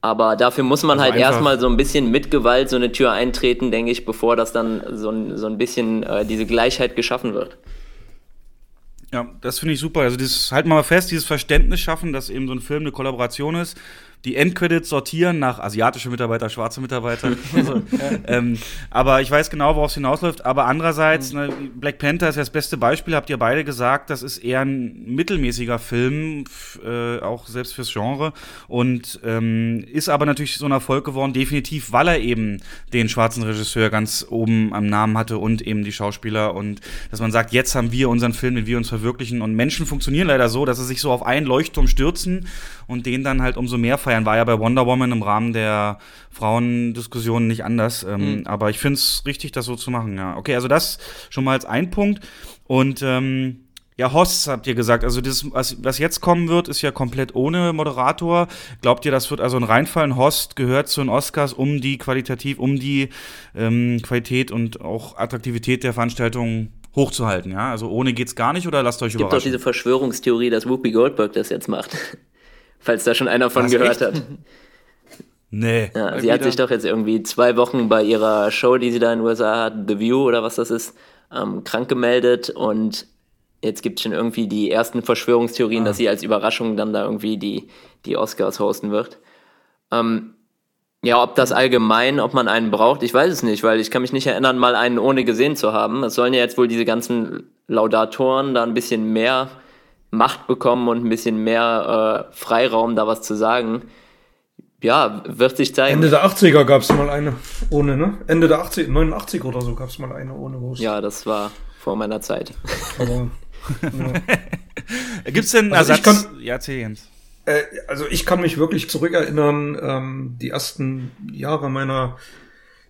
Aber dafür muss man also halt erstmal so ein bisschen mit Gewalt so eine Tür eintreten, denke ich, bevor das dann so ein, so ein bisschen äh, diese Gleichheit geschaffen wird. Ja, das finde ich super. Also das halten wir mal fest, dieses Verständnis schaffen, dass eben so ein Film eine Kollaboration ist die Endcredits sortieren nach asiatische Mitarbeiter, schwarze Mitarbeiter. also, ähm, aber ich weiß genau, worauf es hinausläuft. Aber andererseits, mhm. ne, Black Panther ist ja das beste Beispiel, habt ihr beide gesagt, das ist eher ein mittelmäßiger Film, äh, auch selbst fürs Genre. Und ähm, ist aber natürlich so ein Erfolg geworden, definitiv, weil er eben den schwarzen Regisseur ganz oben am Namen hatte und eben die Schauspieler. Und dass man sagt, jetzt haben wir unseren Film, den wir uns verwirklichen. Und Menschen funktionieren leider so, dass sie sich so auf einen Leuchtturm stürzen und den dann halt umso mehr feiern. War ja bei Wonder Woman im Rahmen der Frauendiskussion nicht anders. Ähm, mhm. Aber ich finde es richtig, das so zu machen, ja. Okay, also das schon mal als ein Punkt. Und ähm, ja, Hosts habt ihr gesagt. Also das, was, was jetzt kommen wird, ist ja komplett ohne Moderator. Glaubt ihr, das wird also ein Reinfall? Ein Host gehört zu den Oscars, um die qualitativ, um die ähm, Qualität und auch Attraktivität der Veranstaltung hochzuhalten, ja? Also ohne geht's gar nicht oder lasst euch es gibt überraschen? Es gibt doch diese Verschwörungstheorie, dass Whoopi Goldberg das jetzt macht falls da schon einer von Was, gehört echt? hat. Nee. Ja, sie hat sich doch jetzt irgendwie zwei Wochen bei ihrer Show, die sie da in den USA hat, The View oder was das ist, ähm, krank gemeldet und jetzt gibt es schon irgendwie die ersten Verschwörungstheorien, ah. dass sie als Überraschung dann da irgendwie die, die Oscars hosten wird. Ähm, ja, ob das allgemein, ob man einen braucht, ich weiß es nicht, weil ich kann mich nicht erinnern, mal einen ohne gesehen zu haben. Es sollen ja jetzt wohl diese ganzen Laudatoren da ein bisschen mehr Macht bekommen und ein bisschen mehr äh, Freiraum, da was zu sagen. Ja, wird sich zeigen. Ende der 80er gab es mal eine ohne, ne? Ende der 80, 89 oder so gab es mal eine ohne Host. Ja, das war vor meiner Zeit. Aber, ja. Gibt's denn also Ersatz? Ich kann, ja, erzähl Jens. Äh, also ich kann mich wirklich zurückerinnern, ähm, die ersten Jahre meiner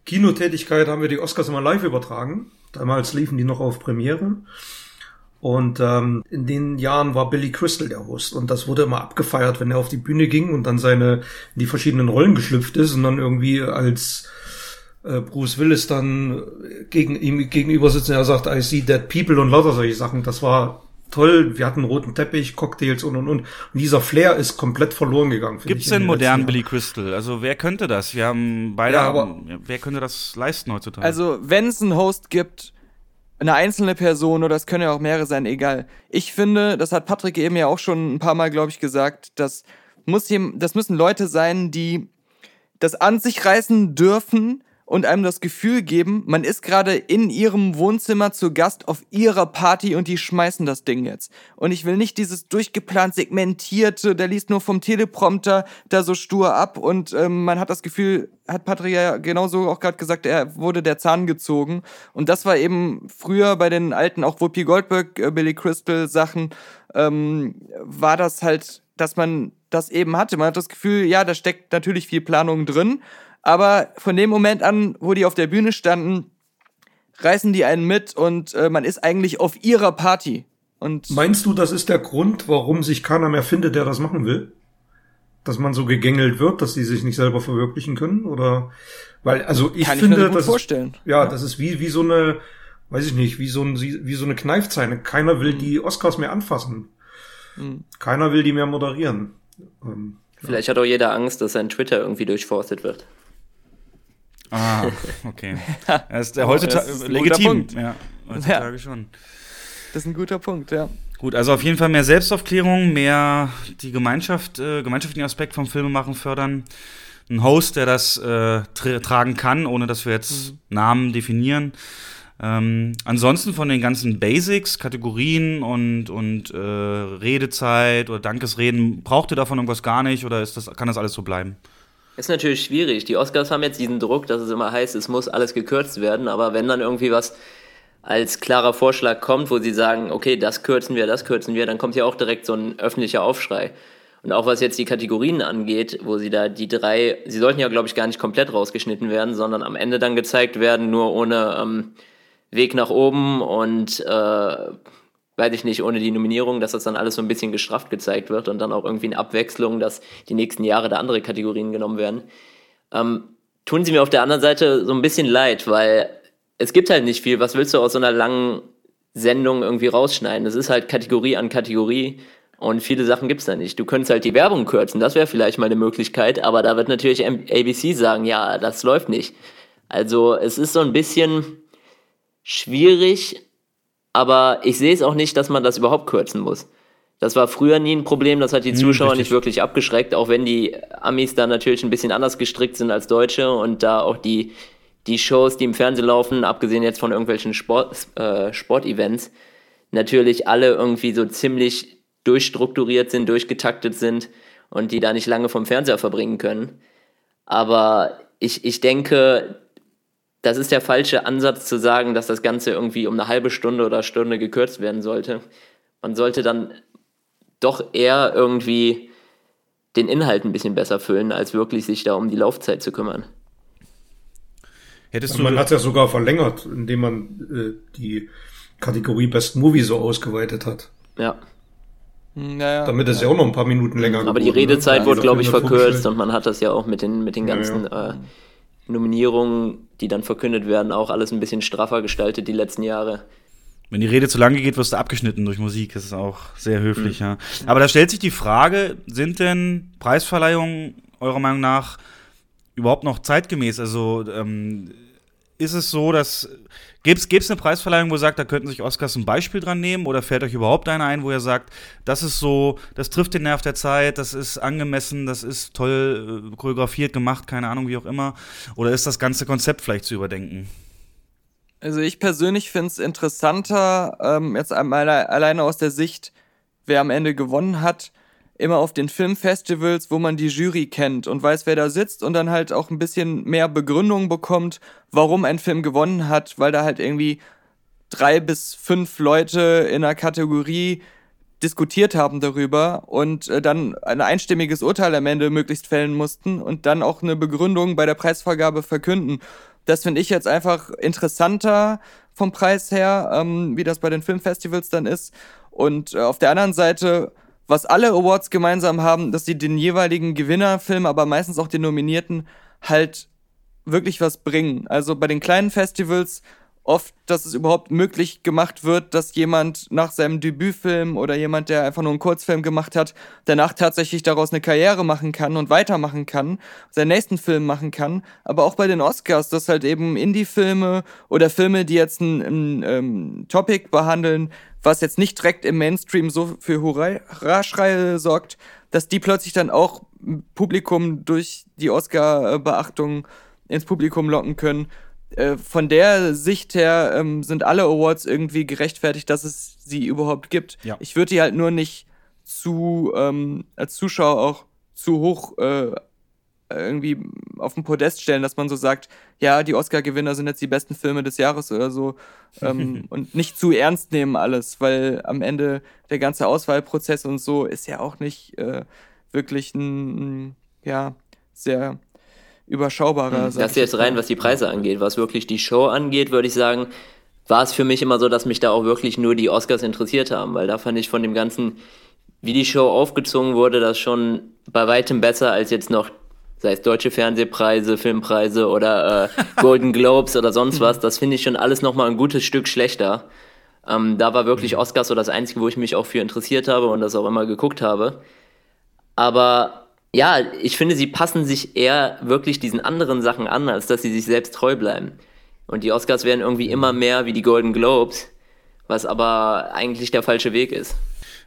Kinotätigkeit haben wir die Oscars immer live übertragen. Damals liefen die noch auf Premiere. Und ähm, in den Jahren war Billy Crystal der Host und das wurde immer abgefeiert, wenn er auf die Bühne ging und dann seine in die verschiedenen Rollen geschlüpft ist und dann irgendwie als äh, Bruce Willis dann gegen ihm gegenüber sitzt und er sagt, I see dead people und lauter solche Sachen. Das war toll. Wir hatten roten Teppich, Cocktails und und und. Und dieser Flair ist komplett verloren gegangen. Gibt es denn modernen Billy Crystal? Also wer könnte das? Wir haben beide. Ja, aber wer könnte das leisten heutzutage? Also wenn es einen Host gibt, eine einzelne Person oder es können ja auch mehrere sein, egal. Ich finde, das hat Patrick eben ja auch schon ein paar Mal, glaube ich, gesagt, das, muss, das müssen Leute sein, die das an sich reißen dürfen, und einem das Gefühl geben, man ist gerade in ihrem Wohnzimmer zu Gast auf ihrer Party und die schmeißen das Ding jetzt. Und ich will nicht dieses durchgeplant segmentierte, der liest nur vom Teleprompter da so stur ab und ähm, man hat das Gefühl, hat Patrick ja genauso auch gerade gesagt, er wurde der Zahn gezogen. Und das war eben früher bei den alten, auch Whoopi Goldberg, äh, Billy Crystal Sachen, ähm, war das halt, dass man das eben hatte. Man hat das Gefühl, ja, da steckt natürlich viel Planung drin, aber von dem Moment an, wo die auf der Bühne standen, reißen die einen mit und äh, man ist eigentlich auf ihrer Party. Und Meinst du, das ist der Grund, warum sich keiner mehr findet, der das machen will? Dass man so gegängelt wird, dass sie sich nicht selber verwirklichen können? Oder weil, also ich Kann finde, ich mir das vorstellen. Ist, ja, ja, das ist wie, wie so eine, weiß ich nicht, wie so, ein, wie so eine Kneifzeile. Keiner will mhm. die Oscars mehr anfassen. Mhm. Keiner will die mehr moderieren. Ähm, Vielleicht ja. hat auch jeder Angst, dass sein Twitter irgendwie durchforstet wird. Ah, okay. Das ist heutzutage ist legitim. Ja, heutzutage ja. schon. Das ist ein guter Punkt, ja. Gut, also auf jeden Fall mehr Selbstaufklärung, mehr die Gemeinschaft, äh, gemeinschaftlichen Aspekt vom Filmemachen fördern. Ein Host, der das äh, tra tragen kann, ohne dass wir jetzt mhm. Namen definieren. Ähm, ansonsten von den ganzen Basics, Kategorien und, und äh, Redezeit oder Dankesreden, braucht ihr davon irgendwas gar nicht oder ist das, kann das alles so bleiben? Ist natürlich schwierig. Die Oscars haben jetzt diesen Druck, dass es immer heißt, es muss alles gekürzt werden, aber wenn dann irgendwie was als klarer Vorschlag kommt, wo sie sagen, okay, das kürzen wir, das kürzen wir, dann kommt ja auch direkt so ein öffentlicher Aufschrei. Und auch was jetzt die Kategorien angeht, wo sie da die drei, sie sollten ja, glaube ich, gar nicht komplett rausgeschnitten werden, sondern am Ende dann gezeigt werden, nur ohne ähm, Weg nach oben und äh, weiß ich nicht, ohne die Nominierung, dass das dann alles so ein bisschen gestrafft gezeigt wird und dann auch irgendwie eine Abwechslung, dass die nächsten Jahre da andere Kategorien genommen werden. Ähm, tun sie mir auf der anderen Seite so ein bisschen leid, weil es gibt halt nicht viel. Was willst du aus so einer langen Sendung irgendwie rausschneiden? Es ist halt Kategorie an Kategorie und viele Sachen gibt's da nicht. Du könntest halt die Werbung kürzen, das wäre vielleicht mal eine Möglichkeit, aber da wird natürlich ABC sagen, ja, das läuft nicht. Also es ist so ein bisschen schwierig, aber ich sehe es auch nicht, dass man das überhaupt kürzen muss. Das war früher nie ein Problem, das hat die hm, Zuschauer hm, nicht wirklich abgeschreckt, auch wenn die Amis da natürlich ein bisschen anders gestrickt sind als Deutsche und da auch die, die Shows, die im Fernsehen laufen, abgesehen jetzt von irgendwelchen Sport, äh, Sportevents, natürlich alle irgendwie so ziemlich durchstrukturiert sind, durchgetaktet sind und die da nicht lange vom Fernseher verbringen können. Aber ich, ich denke, das ist der falsche Ansatz zu sagen, dass das Ganze irgendwie um eine halbe Stunde oder Stunde gekürzt werden sollte. Man sollte dann doch eher irgendwie den Inhalt ein bisschen besser füllen, als wirklich sich da um die Laufzeit zu kümmern. Hättest du man hat ja sogar verlängert, indem man äh, die Kategorie Best Movie so ausgeweitet hat. Ja. Naja, Damit es ja. ja auch noch ein paar Minuten länger Aber die Redezeit ne? wurde, glaube ich, verkürzt und man hat das ja auch mit den, mit den ganzen ja, ja. Äh, Nominierungen, die dann verkündet werden, auch alles ein bisschen straffer gestaltet die letzten Jahre. Wenn die Rede zu lange geht, wirst du abgeschnitten durch Musik. Das ist auch sehr höflich, mhm. ja. Aber da stellt sich die Frage, sind denn Preisverleihungen eurer Meinung nach überhaupt noch zeitgemäß? Also ähm, ist es so, dass Gäbe es eine Preisverleihung, wo ihr sagt, da könnten sich Oscars ein Beispiel dran nehmen? Oder fällt euch überhaupt eine ein, wo ihr sagt, das ist so, das trifft den Nerv der Zeit, das ist angemessen, das ist toll äh, choreografiert, gemacht, keine Ahnung, wie auch immer? Oder ist das ganze Konzept vielleicht zu überdenken? Also ich persönlich finde es interessanter, ähm, jetzt alleine aus der Sicht, wer am Ende gewonnen hat, immer auf den Filmfestivals, wo man die Jury kennt und weiß, wer da sitzt und dann halt auch ein bisschen mehr Begründung bekommt, warum ein Film gewonnen hat, weil da halt irgendwie drei bis fünf Leute in einer Kategorie diskutiert haben darüber und äh, dann ein einstimmiges Urteil am Ende möglichst fällen mussten und dann auch eine Begründung bei der Preisvergabe verkünden. Das finde ich jetzt einfach interessanter vom Preis her, ähm, wie das bei den Filmfestivals dann ist. Und äh, auf der anderen Seite was alle Awards gemeinsam haben, dass sie den jeweiligen Gewinnerfilm, aber meistens auch den Nominierten halt wirklich was bringen. Also bei den kleinen Festivals oft, dass es überhaupt möglich gemacht wird, dass jemand nach seinem Debütfilm oder jemand, der einfach nur einen Kurzfilm gemacht hat, danach tatsächlich daraus eine Karriere machen kann und weitermachen kann, seinen nächsten Film machen kann. Aber auch bei den Oscars, dass halt eben Indie-Filme oder Filme, die jetzt ein, ein ähm, Topic behandeln, was jetzt nicht direkt im Mainstream so für Hurra-Schreie sorgt, dass die plötzlich dann auch Publikum durch die Oscar-Beachtung ins Publikum locken können äh, von der Sicht her ähm, sind alle Awards irgendwie gerechtfertigt, dass es sie überhaupt gibt. Ja. Ich würde die halt nur nicht zu, ähm, als Zuschauer auch zu hoch äh, irgendwie auf den Podest stellen, dass man so sagt, ja, die Oscar-Gewinner sind jetzt die besten Filme des Jahres oder so ähm, und nicht zu ernst nehmen alles, weil am Ende der ganze Auswahlprozess und so ist ja auch nicht äh, wirklich ein, ja, sehr überschaubarer. Hm, das jetzt rein, was die Preise angeht. Was wirklich die Show angeht, würde ich sagen, war es für mich immer so, dass mich da auch wirklich nur die Oscars interessiert haben, weil da fand ich von dem Ganzen, wie die Show aufgezogen wurde, das schon bei weitem besser als jetzt noch, sei es deutsche Fernsehpreise, Filmpreise oder äh, Golden Globes oder sonst was. Das finde ich schon alles nochmal ein gutes Stück schlechter. Ähm, da war wirklich mhm. Oscars so das Einzige, wo ich mich auch für interessiert habe und das auch immer geguckt habe. Aber ja, ich finde, sie passen sich eher wirklich diesen anderen Sachen an, als dass sie sich selbst treu bleiben. Und die Oscars werden irgendwie immer mehr wie die Golden Globes, was aber eigentlich der falsche Weg ist.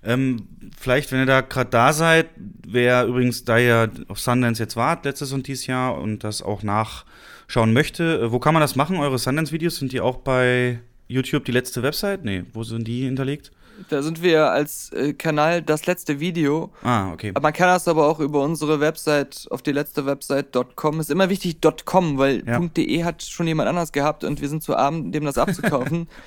Ähm, vielleicht, wenn ihr da gerade da seid, wer übrigens, da ihr auf Sundance jetzt wart, letztes und dieses Jahr und das auch nachschauen möchte, äh, wo kann man das machen? Eure Sundance-Videos, sind die auch bei YouTube die letzte Website? Nee, wo sind die hinterlegt? Da sind wir als äh, Kanal das letzte Video. Ah, okay. Man kann das aber auch über unsere Website, auf die letzte Website.com. Ist immer wichtig .com, weil ja. .de hat schon jemand anders gehabt und wir sind zu arm, dem das abzukaufen.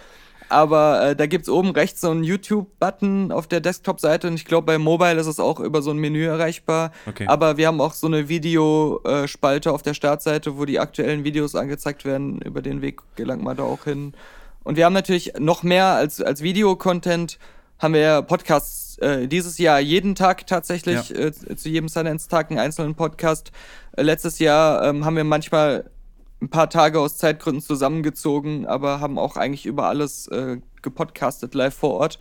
aber äh, da gibt's oben rechts so einen YouTube-Button auf der Desktop-Seite und ich glaube, bei Mobile ist es auch über so ein Menü erreichbar. Okay. Aber wir haben auch so eine Videospalte auf der Startseite, wo die aktuellen Videos angezeigt werden. Über den Weg gelangt man da auch hin. Und wir haben natürlich noch mehr als, als Videocontent, haben wir Podcasts äh, dieses Jahr jeden Tag tatsächlich, ja. äh, zu jedem Sundance-Tag einen einzelnen Podcast. Äh, letztes Jahr ähm, haben wir manchmal ein paar Tage aus Zeitgründen zusammengezogen, aber haben auch eigentlich über alles äh, gepodcastet live vor Ort.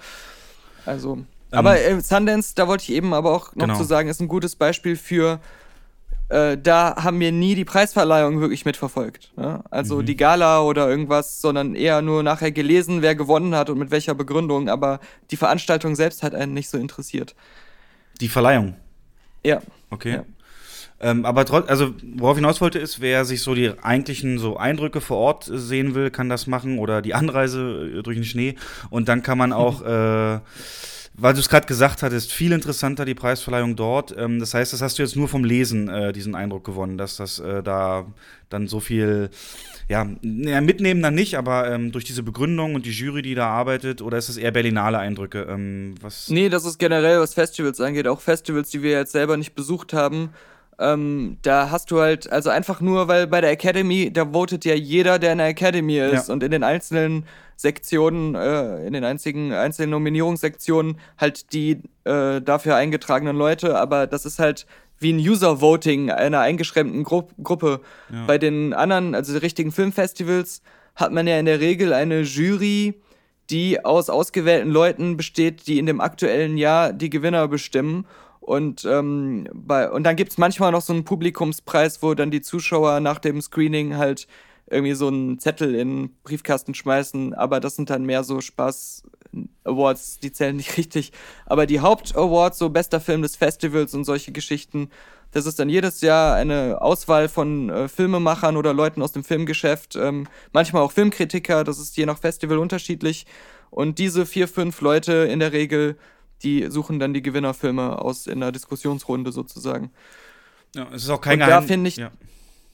Also, ähm, aber äh, Sundance, da wollte ich eben aber auch noch genau. zu sagen, ist ein gutes Beispiel für äh, da haben wir nie die Preisverleihung wirklich mitverfolgt. Ne? Also mhm. die Gala oder irgendwas, sondern eher nur nachher gelesen, wer gewonnen hat und mit welcher Begründung. Aber die Veranstaltung selbst hat einen nicht so interessiert. Die Verleihung? Ja. Okay. Ja. Ähm, aber trotz, also worauf ich hinaus wollte, ist, wer sich so die eigentlichen so Eindrücke vor Ort sehen will, kann das machen oder die Anreise äh, durch den Schnee und dann kann man auch äh, weil du es gerade gesagt hattest, viel interessanter die Preisverleihung dort. Ähm, das heißt, das hast du jetzt nur vom Lesen äh, diesen Eindruck gewonnen, dass das äh, da dann so viel, ja, ja mitnehmen dann nicht, aber ähm, durch diese Begründung und die Jury, die da arbeitet, oder ist es eher berlinale Eindrücke? Ähm, was nee, das ist generell, was Festivals angeht, auch Festivals, die wir jetzt selber nicht besucht haben. Ähm, da hast du halt, also einfach nur, weil bei der Academy, da votet ja jeder, der in der Academy ist ja. und in den einzelnen Sektionen, äh, in den einzigen einzelnen Nominierungssektionen halt die äh, dafür eingetragenen Leute, aber das ist halt wie ein User-Voting einer eingeschränkten Gru Gruppe. Ja. Bei den anderen, also richtigen Filmfestivals, hat man ja in der Regel eine Jury, die aus ausgewählten Leuten besteht, die in dem aktuellen Jahr die Gewinner bestimmen. Und, ähm, bei, und dann gibt es manchmal noch so einen Publikumspreis, wo dann die Zuschauer nach dem Screening halt irgendwie so einen Zettel in den Briefkasten schmeißen, aber das sind dann mehr so Spaß-Awards, die zählen nicht richtig. Aber die Haupt-Awards, so bester Film des Festivals und solche Geschichten, das ist dann jedes Jahr eine Auswahl von äh, Filmemachern oder Leuten aus dem Filmgeschäft, ähm, manchmal auch Filmkritiker, das ist je nach Festival unterschiedlich. Und diese vier, fünf Leute in der Regel, die suchen dann die Gewinnerfilme aus in der Diskussionsrunde sozusagen. Ja, es ist auch kein Und da finde ich, ja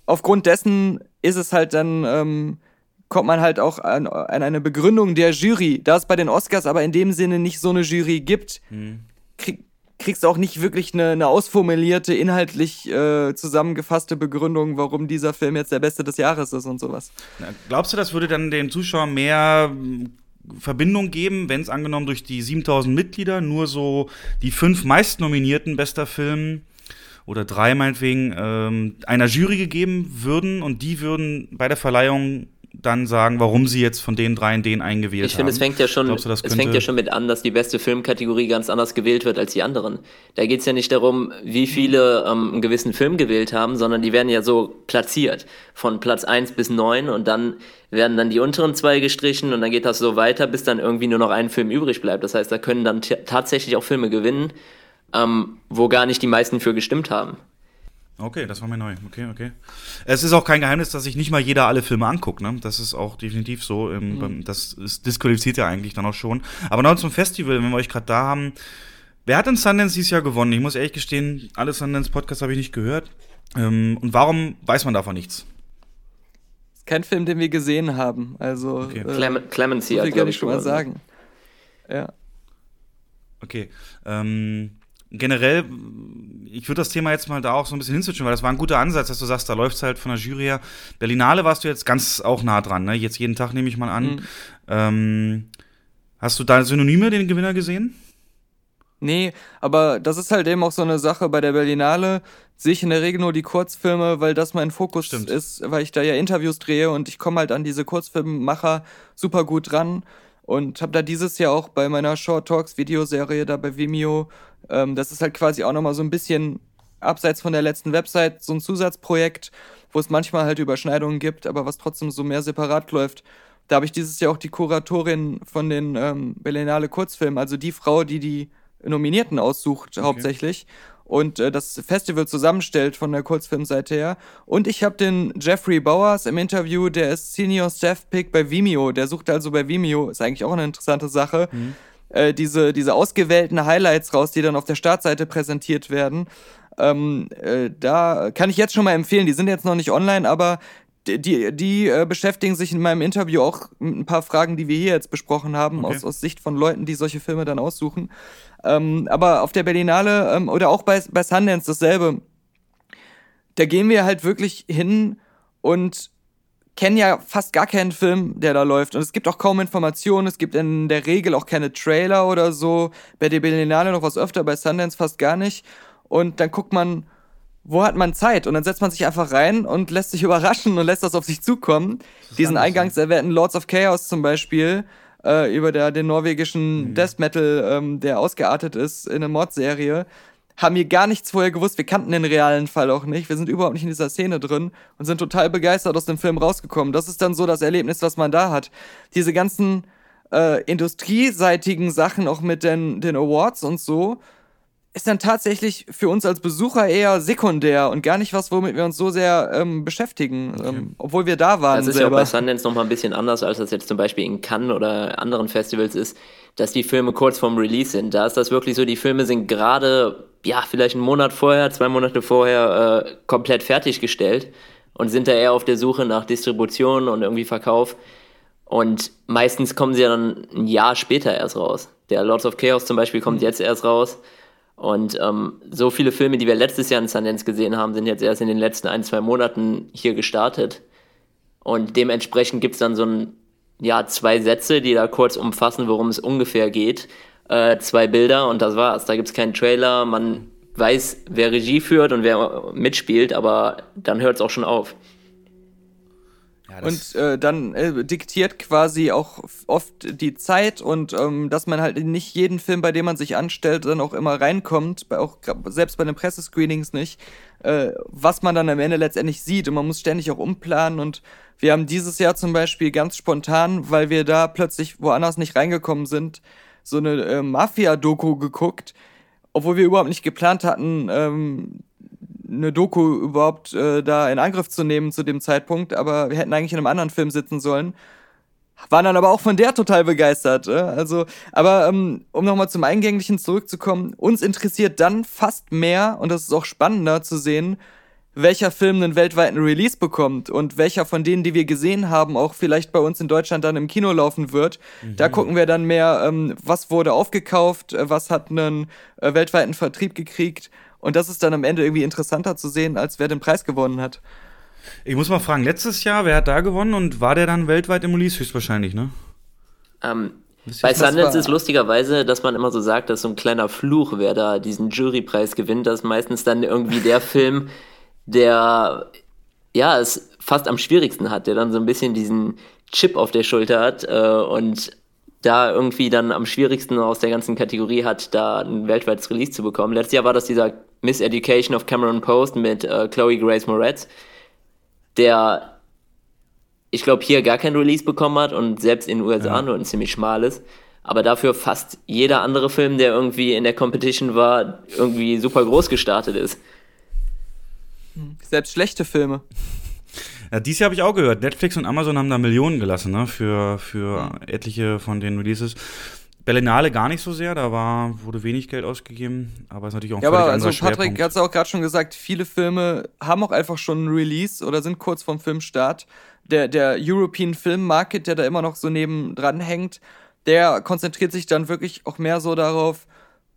aufgrund dessen ist es halt dann, ähm, kommt man halt auch an, an, eine Begründung der Jury. Da es bei den Oscars aber in dem Sinne nicht so eine Jury gibt, hm. krieg, kriegst du auch nicht wirklich eine, eine ausformulierte, inhaltlich äh, zusammengefasste Begründung, warum dieser Film jetzt der beste des Jahres ist und sowas. Na, glaubst du, das würde dann den Zuschauern mehr Verbindung geben, wenn es angenommen durch die 7000 Mitglieder nur so die fünf meistnominierten bester Film oder drei meinetwegen ähm, einer Jury gegeben würden und die würden bei der Verleihung dann sagen, warum sie jetzt von den dreien den eingewählt ich find, haben. Ich finde, es fängt ja schon, du, es fängt ja schon mit an, dass die beste Filmkategorie ganz anders gewählt wird als die anderen. Da geht es ja nicht darum, wie viele ähm, einen gewissen Film gewählt haben, sondern die werden ja so platziert. Von Platz 1 bis 9 und dann werden dann die unteren zwei gestrichen und dann geht das so weiter, bis dann irgendwie nur noch ein Film übrig bleibt. Das heißt, da können dann tatsächlich auch Filme gewinnen, ähm, wo gar nicht die meisten für gestimmt haben. Okay, das war mir neu. Okay, okay. Es ist auch kein Geheimnis, dass sich nicht mal jeder alle Filme anguckt, ne? Das ist auch definitiv so. Mhm. Das ist, disqualifiziert ja eigentlich dann auch schon. Aber noch zum Festival, wenn wir euch gerade da haben. Wer hat denn Sundance dieses Jahr gewonnen? Ich muss ehrlich gestehen, alle Sundance-Podcasts habe ich nicht gehört. Ähm, und warum weiß man davon nichts? Kein Film, den wir gesehen haben. Also okay. äh, Clemency so viel kann ich schon mal sagen. Ja. Okay. Ähm, generell, ich würde das Thema jetzt mal da auch so ein bisschen hinzwitschen, weil das war ein guter Ansatz, dass du sagst, da läuft es halt von der Jury her. Berlinale warst du jetzt ganz auch nah dran, ne? Jetzt jeden Tag nehme ich mal an. Mhm. Ähm, hast du da Synonyme den Gewinner gesehen? Nee, aber das ist halt eben auch so eine Sache bei der Berlinale. Sehe ich in der Regel nur die Kurzfilme, weil das mein Fokus Stimmt. ist, weil ich da ja Interviews drehe und ich komme halt an diese Kurzfilmmacher super gut dran und habe da dieses Jahr auch bei meiner Short Talks Videoserie da bei Vimeo ähm, das ist halt quasi auch nochmal so ein bisschen abseits von der letzten Website so ein Zusatzprojekt, wo es manchmal halt Überschneidungen gibt, aber was trotzdem so mehr separat läuft. Da habe ich dieses Jahr auch die Kuratorin von den ähm, Berlinale Kurzfilmen, also die Frau, die die Nominierten aussucht, okay. hauptsächlich und äh, das Festival zusammenstellt von der Kurzfilmseite her. Und ich habe den Jeffrey Bowers im Interview, der ist Senior Staff Pick bei Vimeo. Der sucht also bei Vimeo, ist eigentlich auch eine interessante Sache. Mhm äh, diese, diese ausgewählten Highlights raus, die dann auf der Startseite präsentiert werden. Ähm, äh, da kann ich jetzt schon mal empfehlen, die sind jetzt noch nicht online, aber die, die, äh, beschäftigen sich in meinem Interview auch mit ein paar Fragen, die wir hier jetzt besprochen haben, okay. aus, aus Sicht von Leuten, die solche Filme dann aussuchen. Ähm, aber auf der Berlinale ähm, oder auch bei, bei Sundance dasselbe. Da gehen wir halt wirklich hin und kennen ja fast gar keinen Film, der da läuft. Und es gibt auch kaum Informationen. Es gibt in der Regel auch keine Trailer oder so. Bei der Berlinale noch was öfter, bei Sundance fast gar nicht. Und dann guckt man, wo hat man Zeit? Und dann setzt man sich einfach rein und lässt sich überraschen und lässt das auf sich zukommen. Diesen eingangs erwähnten Lords of Chaos zum Beispiel, äh, über der, den norwegischen mhm. Death Metal, ähm, der ausgeartet ist in einer Mordserie haben hier gar nichts vorher gewusst. Wir kannten den realen Fall auch nicht. Wir sind überhaupt nicht in dieser Szene drin und sind total begeistert aus dem Film rausgekommen. Das ist dann so das Erlebnis, was man da hat. Diese ganzen äh, industrieseitigen Sachen, auch mit den, den Awards und so, ist dann tatsächlich für uns als Besucher eher sekundär und gar nicht was, womit wir uns so sehr ähm, beschäftigen, okay. ähm, obwohl wir da waren. Das ist selber. ja auch bei Sundance nochmal ein bisschen anders, als das jetzt zum Beispiel in Cannes oder anderen Festivals ist, dass die Filme kurz vorm Release sind. Da ist das wirklich so, die Filme sind gerade ja, vielleicht einen Monat vorher, zwei Monate vorher äh, komplett fertiggestellt und sind da eher auf der Suche nach Distribution und irgendwie Verkauf. Und meistens kommen sie ja dann ein Jahr später erst raus. Der Lords of Chaos zum Beispiel kommt mhm. jetzt erst raus. Und ähm, so viele Filme, die wir letztes Jahr in Sundance gesehen haben, sind jetzt erst in den letzten ein, zwei Monaten hier gestartet. Und dementsprechend gibt es dann so ein, ja, zwei Sätze, die da kurz umfassen, worum es ungefähr geht äh, zwei Bilder und das war's. Da gibt's keinen Trailer, man weiß, wer Regie führt und wer mitspielt, aber dann hört es auch schon auf. Ja, und äh, dann äh, diktiert quasi auch oft die Zeit und ähm, dass man halt nicht jeden Film, bei dem man sich anstellt, dann auch immer reinkommt, bei, auch selbst bei den Pressescreenings nicht, äh, was man dann am Ende letztendlich sieht. Und man muss ständig auch umplanen und wir haben dieses Jahr zum Beispiel ganz spontan, weil wir da plötzlich woanders nicht reingekommen sind, so eine äh, Mafia-Doku geguckt, obwohl wir überhaupt nicht geplant hatten, ähm, eine Doku überhaupt äh, da in Angriff zu nehmen zu dem Zeitpunkt, aber wir hätten eigentlich in einem anderen Film sitzen sollen. Waren dann aber auch von der total begeistert. Äh? Also, aber ähm, um nochmal zum Eingänglichen zurückzukommen, uns interessiert dann fast mehr, und das ist auch spannender zu sehen, welcher Film einen weltweiten Release bekommt und welcher von denen, die wir gesehen haben, auch vielleicht bei uns in Deutschland dann im Kino laufen wird. Mhm. Da gucken wir dann mehr, ähm, was wurde aufgekauft, äh, was hat einen äh, weltweiten Vertrieb gekriegt. Und das ist dann am Ende irgendwie interessanter zu sehen, als wer den Preis gewonnen hat. Ich muss mal fragen, letztes Jahr, wer hat da gewonnen und war der dann weltweit im Release höchstwahrscheinlich, ne? Ähm, bei Sundance ist lustigerweise, dass man immer so sagt, dass so ein kleiner Fluch, wer da diesen Jurypreis gewinnt, dass meistens dann irgendwie der Film der ja, es fast am schwierigsten hat, der dann so ein bisschen diesen Chip auf der Schulter hat äh, und da irgendwie dann am schwierigsten aus der ganzen Kategorie hat, da ein weltweites Release zu bekommen. Letztes Jahr war das dieser Miss Education of Cameron Post mit äh, Chloe Grace Moretz, der ich glaube hier gar kein Release bekommen hat und selbst in den USA ja. nur ein ziemlich schmales. Aber dafür fast jeder andere Film, der irgendwie in der Competition war, irgendwie super groß gestartet ist. Selbst schlechte Filme. Ja, dies Jahr habe ich auch gehört. Netflix und Amazon haben da Millionen gelassen, ne? Für, für etliche von den Releases. Berlinale gar nicht so sehr, da war, wurde wenig Geld ausgegeben, aber ist natürlich auch ein Ja, aber also Patrick hat es auch gerade schon gesagt, viele Filme haben auch einfach schon einen Release oder sind kurz vorm Filmstart. Der, der European Film Market, der da immer noch so neben dran hängt, der konzentriert sich dann wirklich auch mehr so darauf,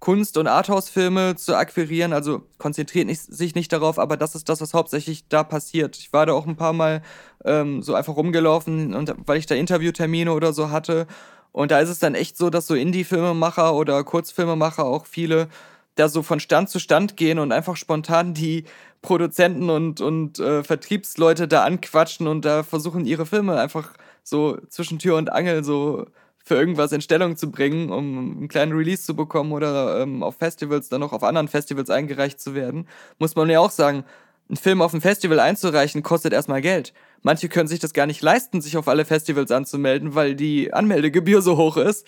Kunst- und Arthouse-Filme zu akquirieren. Also konzentriert nicht, sich nicht darauf, aber das ist das, was hauptsächlich da passiert. Ich war da auch ein paar Mal ähm, so einfach rumgelaufen und weil ich da Interviewtermine oder so hatte. Und da ist es dann echt so, dass so Indie-Filmemacher oder Kurzfilmemacher auch viele da so von Stand zu Stand gehen und einfach spontan die Produzenten und, und äh, Vertriebsleute da anquatschen und da versuchen, ihre Filme einfach so zwischen Tür und Angel so für irgendwas in Stellung zu bringen, um einen kleinen Release zu bekommen oder ähm, auf Festivals dann noch auf anderen Festivals eingereicht zu werden, muss man ja auch sagen, einen Film auf ein Festival einzureichen, kostet erstmal Geld. Manche können sich das gar nicht leisten, sich auf alle Festivals anzumelden, weil die Anmeldegebühr so hoch ist.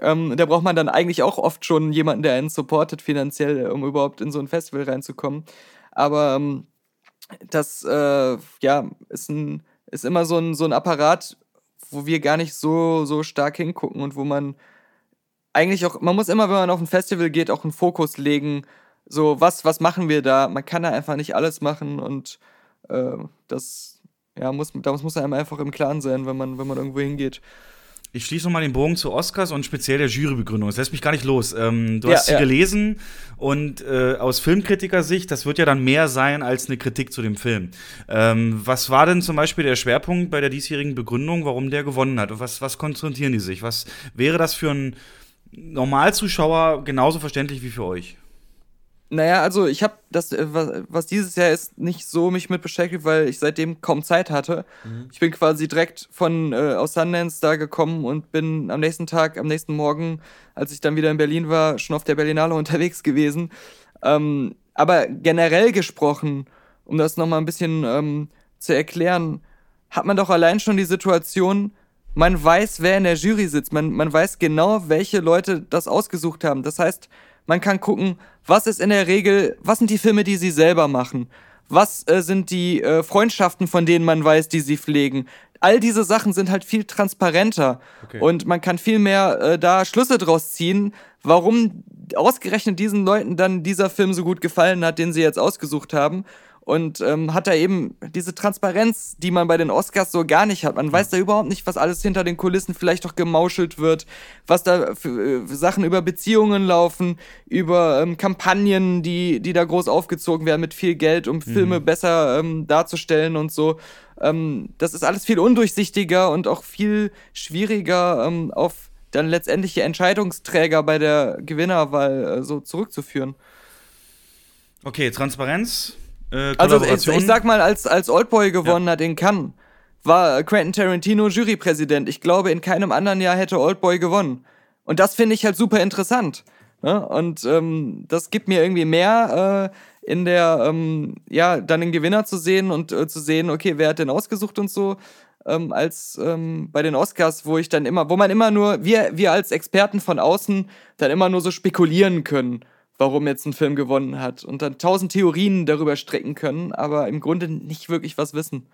Ähm, da braucht man dann eigentlich auch oft schon jemanden, der einen supportet finanziell, um überhaupt in so ein Festival reinzukommen. Aber ähm, das äh, ja, ist, ein, ist immer so ein, so ein Apparat, wo wir gar nicht so, so stark hingucken und wo man eigentlich auch, man muss immer, wenn man auf ein Festival geht, auch einen Fokus legen, so, was, was machen wir da? Man kann da einfach nicht alles machen und äh, das, ja, muss, da muss einem einfach im Klaren sein, wenn man, wenn man irgendwo hingeht. Ich schließe nochmal den Bogen zu Oscars und speziell der Jurybegründung. Das lässt mich gar nicht los. Ähm, du ja, hast sie ja. gelesen und äh, aus Filmkritikersicht, das wird ja dann mehr sein als eine Kritik zu dem Film. Ähm, was war denn zum Beispiel der Schwerpunkt bei der diesjährigen Begründung, warum der gewonnen hat? Und was, was konzentrieren die sich? Was wäre das für einen Normalzuschauer genauso verständlich wie für euch? Naja, also ich habe das, äh, was dieses Jahr ist, nicht so mich mit beschäftigt, weil ich seitdem kaum Zeit hatte. Mhm. Ich bin quasi direkt von äh, aus Sundance da gekommen und bin am nächsten Tag, am nächsten Morgen, als ich dann wieder in Berlin war, schon auf der Berlinale unterwegs gewesen. Ähm, aber generell gesprochen, um das nochmal ein bisschen ähm, zu erklären, hat man doch allein schon die Situation, man weiß, wer in der Jury sitzt. Man, man weiß genau, welche Leute das ausgesucht haben. Das heißt, man kann gucken, was ist in der Regel, was sind die Filme, die sie selber machen? Was äh, sind die äh, Freundschaften, von denen man weiß, die sie pflegen? All diese Sachen sind halt viel transparenter okay. und man kann viel mehr äh, da Schlüsse draus ziehen, warum ausgerechnet diesen Leuten dann dieser Film so gut gefallen hat, den sie jetzt ausgesucht haben und ähm, hat da eben diese Transparenz, die man bei den Oscars so gar nicht hat. Man weiß da überhaupt nicht, was alles hinter den Kulissen vielleicht doch gemauschelt wird, was da für, für äh, Sachen über Beziehungen laufen, über ähm, Kampagnen, die, die da groß aufgezogen werden mit viel Geld, um Filme mhm. besser ähm, darzustellen und so. Ähm, das ist alles viel undurchsichtiger und auch viel schwieriger ähm, auf dann letztendliche Entscheidungsträger bei der Gewinnerwahl äh, so zurückzuführen. Okay, Transparenz äh, also ich, ich, sag mal, als, als Oldboy gewonnen ja. hat in Cannes, war Quentin Tarantino Jurypräsident. Ich glaube, in keinem anderen Jahr hätte Oldboy gewonnen. Und das finde ich halt super interessant. Ne? Und ähm, das gibt mir irgendwie mehr äh, in der, ähm, ja, dann den Gewinner zu sehen und äh, zu sehen, okay, wer hat denn ausgesucht und so, ähm, als ähm, bei den Oscars, wo ich dann immer, wo man immer nur, wir, wir als Experten von außen dann immer nur so spekulieren können warum jetzt ein Film gewonnen hat und dann tausend Theorien darüber strecken können, aber im Grunde nicht wirklich was wissen.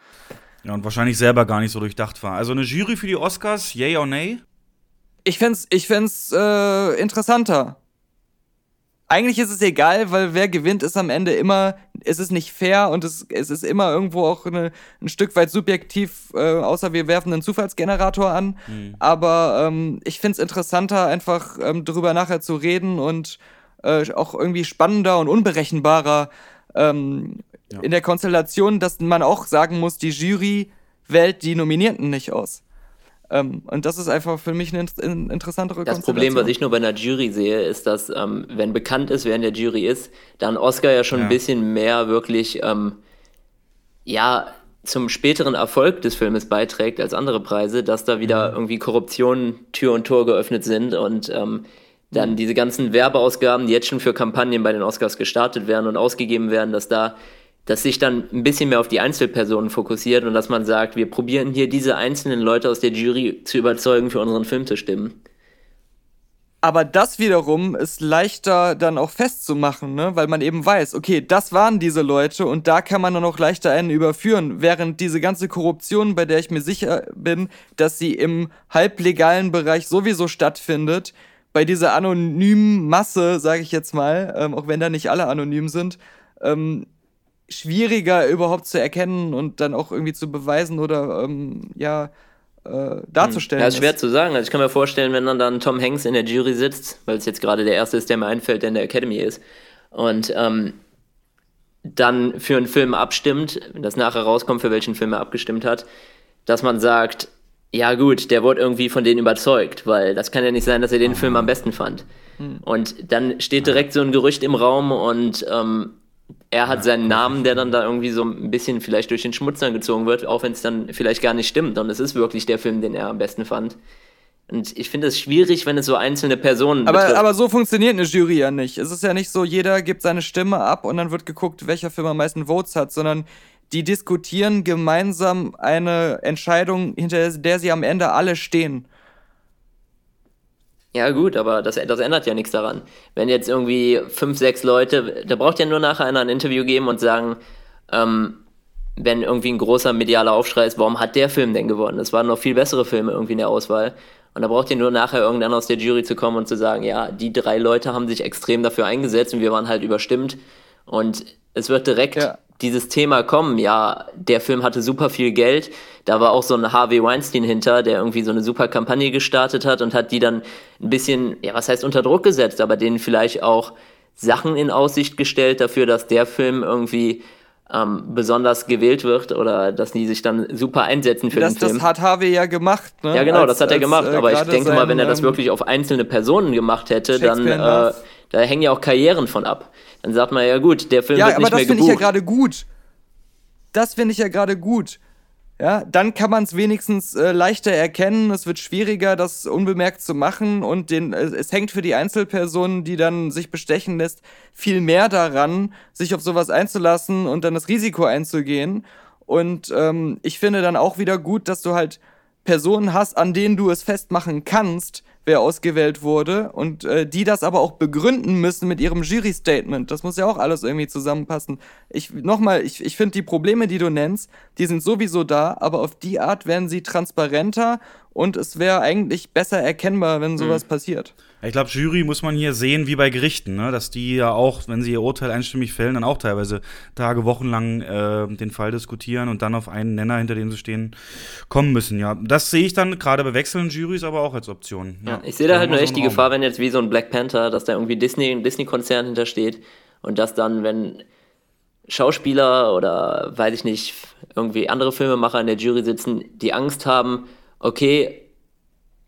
Ja, und wahrscheinlich selber gar nicht so durchdacht war. Also eine Jury für die Oscars, yay or nay? Ich fänd's, ich fänd's äh, interessanter. Eigentlich ist es egal, weil wer gewinnt, ist am Ende immer, es ist nicht fair und es, es ist immer irgendwo auch eine, ein Stück weit subjektiv, äh, außer wir werfen einen Zufallsgenerator an. Mhm. Aber ähm, ich find's interessanter, einfach ähm, darüber nachher zu reden und äh, auch irgendwie spannender und unberechenbarer ähm, ja. in der Konstellation, dass man auch sagen muss, die Jury wählt die Nominierten nicht aus. Ähm, und das ist einfach für mich eine in interessantere Das Problem, was ich nur bei einer Jury sehe, ist, dass, ähm, wenn bekannt ist, wer in der Jury ist, dann Oscar ja schon ja. ein bisschen mehr wirklich, ähm, ja, zum späteren Erfolg des Filmes beiträgt als andere Preise, dass da wieder mhm. irgendwie Korruption Tür und Tor geöffnet sind und ähm, dann diese ganzen Werbeausgaben, die jetzt schon für Kampagnen bei den Oscars gestartet werden und ausgegeben werden, dass da dass sich dann ein bisschen mehr auf die Einzelpersonen fokussiert und dass man sagt, wir probieren hier diese einzelnen Leute aus der Jury zu überzeugen, für unseren Film zu stimmen. Aber das wiederum ist leichter dann auch festzumachen, ne? weil man eben weiß, okay, das waren diese Leute und da kann man dann auch leichter einen überführen, während diese ganze Korruption, bei der ich mir sicher bin, dass sie im halblegalen Bereich sowieso stattfindet, bei dieser anonymen Masse, sage ich jetzt mal, ähm, auch wenn da nicht alle anonym sind, ähm, schwieriger überhaupt zu erkennen und dann auch irgendwie zu beweisen oder ähm, ja äh, darzustellen. Ja, ist schwer ist. zu sagen. Also ich kann mir vorstellen, wenn dann, dann Tom Hanks in der Jury sitzt, weil es jetzt gerade der erste ist, der mir einfällt, der in der Academy ist, und ähm, dann für einen Film abstimmt, wenn das nachher rauskommt, für welchen Film er abgestimmt hat, dass man sagt, ja gut, der wurde irgendwie von denen überzeugt, weil das kann ja nicht sein, dass er den Film am besten fand. Hm. Und dann steht direkt so ein Gerücht im Raum und ähm, er hat seinen Namen, der dann da irgendwie so ein bisschen vielleicht durch den Schmutz angezogen wird, auch wenn es dann vielleicht gar nicht stimmt. Und es ist wirklich der Film, den er am besten fand. Und ich finde es schwierig, wenn es so einzelne Personen aber, aber so funktioniert eine Jury ja nicht. Es ist ja nicht so, jeder gibt seine Stimme ab und dann wird geguckt, welcher Film am meisten Votes hat, sondern die diskutieren gemeinsam eine Entscheidung, hinter der sie am Ende alle stehen. Ja, gut, aber das, das ändert ja nichts daran. Wenn jetzt irgendwie fünf, sechs Leute, da braucht ja nur nachher einer ein Interview geben und sagen, ähm, wenn irgendwie ein großer medialer Aufschrei ist, warum hat der Film denn gewonnen? Es waren noch viel bessere Filme irgendwie in der Auswahl. Und da braucht ihr nur nachher irgendeiner aus der Jury zu kommen und zu sagen, ja, die drei Leute haben sich extrem dafür eingesetzt und wir waren halt überstimmt. Und es wird direkt ja dieses Thema kommen, ja, der Film hatte super viel Geld, da war auch so ein Harvey Weinstein hinter, der irgendwie so eine super Kampagne gestartet hat und hat die dann ein bisschen, ja, was heißt unter Druck gesetzt, aber denen vielleicht auch Sachen in Aussicht gestellt dafür, dass der Film irgendwie ähm, besonders gewählt wird oder dass die sich dann super einsetzen für das, den Film. Das hat Harvey ja gemacht, ne? Ja, genau, als, das hat er gemacht, äh, aber ich denke mal, wenn er das ähm, wirklich auf einzelne Personen gemacht hätte, dann äh, da hängen ja auch Karrieren von ab. Dann sagt man ja gut, der Film ja, wird nicht mehr gebucht. Ja, aber das finde ich ja gerade gut. Das finde ich ja gerade gut. Ja, dann kann man es wenigstens äh, leichter erkennen. Es wird schwieriger, das unbemerkt zu machen und den, äh, es hängt für die Einzelpersonen, die dann sich bestechen lässt, viel mehr daran, sich auf sowas einzulassen und dann das Risiko einzugehen. Und ähm, ich finde dann auch wieder gut, dass du halt Personen hast, an denen du es festmachen kannst, wer ausgewählt wurde und äh, die das aber auch begründen müssen mit ihrem Jury-Statement. Das muss ja auch alles irgendwie zusammenpassen. Ich nochmal, ich, ich finde die Probleme, die du nennst, die sind sowieso da, aber auf die Art werden sie transparenter und es wäre eigentlich besser erkennbar, wenn sowas mhm. passiert. Ich glaube, Jury muss man hier sehen wie bei Gerichten, ne? dass die ja auch, wenn sie ihr Urteil einstimmig fällen, dann auch teilweise Tage, Wochen lang äh, den Fall diskutieren und dann auf einen Nenner, hinter dem sie stehen, kommen müssen. Ja, das sehe ich dann gerade bei wechselnden Juries aber auch als Option. Ja, ja ich sehe da halt nur echt die Gefahr, wenn jetzt wie so ein Black Panther, dass da irgendwie Disney, ein Disney-Konzern hintersteht und dass dann, wenn Schauspieler oder weiß ich nicht, irgendwie andere Filmemacher in der Jury sitzen, die Angst haben, okay,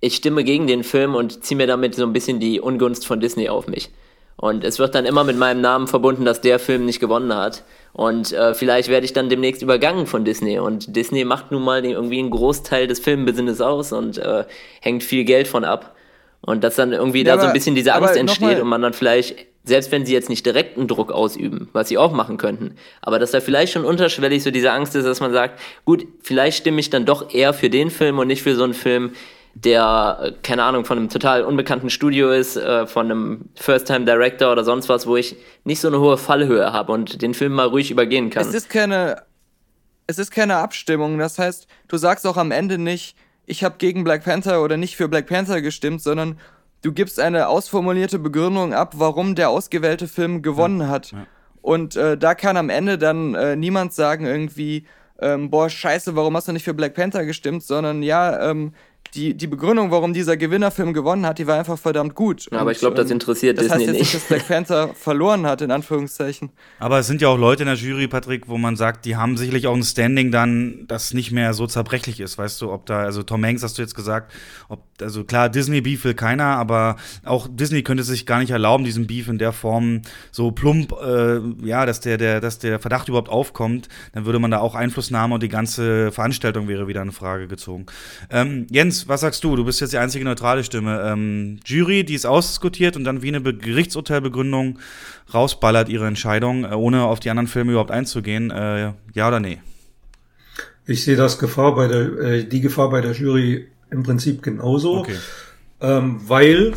ich stimme gegen den Film und ziehe mir damit so ein bisschen die Ungunst von Disney auf mich. Und es wird dann immer mit meinem Namen verbunden, dass der Film nicht gewonnen hat. Und äh, vielleicht werde ich dann demnächst übergangen von Disney. Und Disney macht nun mal irgendwie einen Großteil des Filmbusiness aus und äh, hängt viel Geld von ab. Und dass dann irgendwie ja, da so ein bisschen diese Angst entsteht und man dann vielleicht, selbst wenn sie jetzt nicht direkten Druck ausüben, was sie auch machen könnten, aber dass da vielleicht schon unterschwellig so diese Angst ist, dass man sagt, gut, vielleicht stimme ich dann doch eher für den Film und nicht für so einen Film, der, äh, keine Ahnung, von einem total unbekannten Studio ist, äh, von einem First-Time-Director oder sonst was, wo ich nicht so eine hohe Fallhöhe habe und den Film mal ruhig übergehen kann. Es ist keine, es ist keine Abstimmung. Das heißt, du sagst auch am Ende nicht, ich habe gegen Black Panther oder nicht für Black Panther gestimmt, sondern du gibst eine ausformulierte Begründung ab, warum der ausgewählte Film gewonnen ja, hat. Ja. Und äh, da kann am Ende dann äh, niemand sagen irgendwie, ähm, boah, scheiße, warum hast du nicht für Black Panther gestimmt, sondern ja, ähm, die, die Begründung, warum dieser Gewinnerfilm gewonnen hat, die war einfach verdammt gut. Ja, aber ich glaube, das ähm, interessiert das Disney heißt jetzt nicht. dass Black Panther verloren hat, in Anführungszeichen. Aber es sind ja auch Leute in der Jury, Patrick, wo man sagt, die haben sicherlich auch ein Standing dann, das nicht mehr so zerbrechlich ist, weißt du, ob da, also Tom Hanks hast du jetzt gesagt, ob, also klar, Disney-Beef will keiner, aber auch Disney könnte sich gar nicht erlauben, diesen Beef in der Form so plump, äh, ja, dass der, der, dass der Verdacht überhaupt aufkommt, dann würde man da auch Einflussnahme und die ganze Veranstaltung wäre wieder in Frage gezogen. Ähm, Jens, was sagst du? Du bist jetzt die einzige neutrale Stimme. Ähm, Jury, die ist ausdiskutiert und dann wie eine Be Gerichtsurteilbegründung rausballert ihre Entscheidung, äh, ohne auf die anderen Filme überhaupt einzugehen. Äh, ja oder nee? Ich sehe das Gefahr bei der, äh, die Gefahr bei der Jury im Prinzip genauso, okay. ähm, weil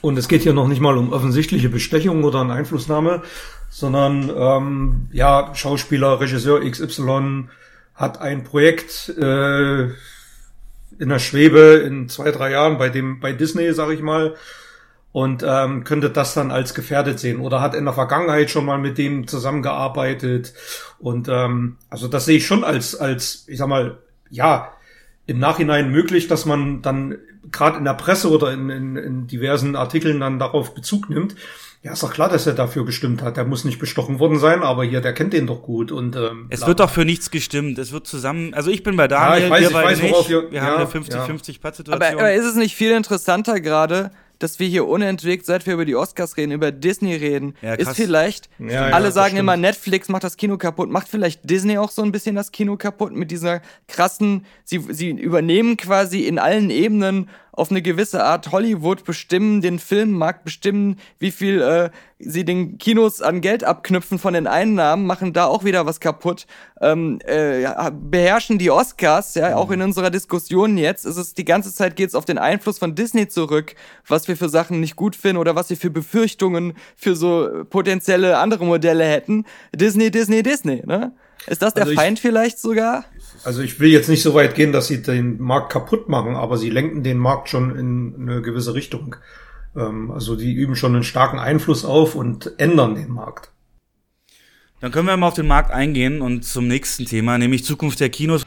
und es geht hier noch nicht mal um offensichtliche Bestechung oder eine Einflussnahme, sondern ähm, ja, Schauspieler, Regisseur XY hat ein Projekt äh, in der Schwebe in zwei, drei Jahren bei dem, bei Disney, sag ich mal, und ähm, könnte das dann als gefährdet sehen oder hat in der Vergangenheit schon mal mit dem zusammengearbeitet und ähm, also das sehe ich schon als als ich sag mal ja im Nachhinein möglich, dass man dann gerade in der Presse oder in, in, in diversen Artikeln dann darauf Bezug nimmt. Ja, ist doch klar, dass er dafür gestimmt hat. Der muss nicht bestochen worden sein, aber hier, der kennt den doch gut. Und ähm, es wird doch für nichts gestimmt. Es wird zusammen. Also ich bin bei Daniel, ja, ich weiß, ich weiß, nicht. Wir, wir ja, haben eine 50-50 ja. situation Aber, aber ist es nicht viel interessanter gerade, dass wir hier unentwegt, seit wir über die Oscars reden, über Disney reden, ja, ist vielleicht, ja, alle ja, sagen immer, Netflix macht das Kino kaputt, macht vielleicht Disney auch so ein bisschen das Kino kaputt mit dieser krassen, sie, sie übernehmen quasi in allen Ebenen auf eine gewisse Art Hollywood bestimmen, den Filmmarkt bestimmen, wie viel äh, sie den Kinos an Geld abknüpfen von den Einnahmen, machen da auch wieder was kaputt, ähm, äh, beherrschen die Oscars, ja, auch in unserer Diskussion jetzt, ist es die ganze Zeit geht es auf den Einfluss von Disney zurück, was wir für Sachen nicht gut finden oder was wir für Befürchtungen für so potenzielle andere Modelle hätten. Disney, Disney, Disney, ne? Ist das der also Feind vielleicht sogar? Also ich will jetzt nicht so weit gehen, dass sie den Markt kaputt machen, aber sie lenken den Markt schon in eine gewisse Richtung. Ähm, also die üben schon einen starken Einfluss auf und ändern den Markt. Dann können wir mal auf den Markt eingehen und zum nächsten Thema, nämlich Zukunft der Kinos.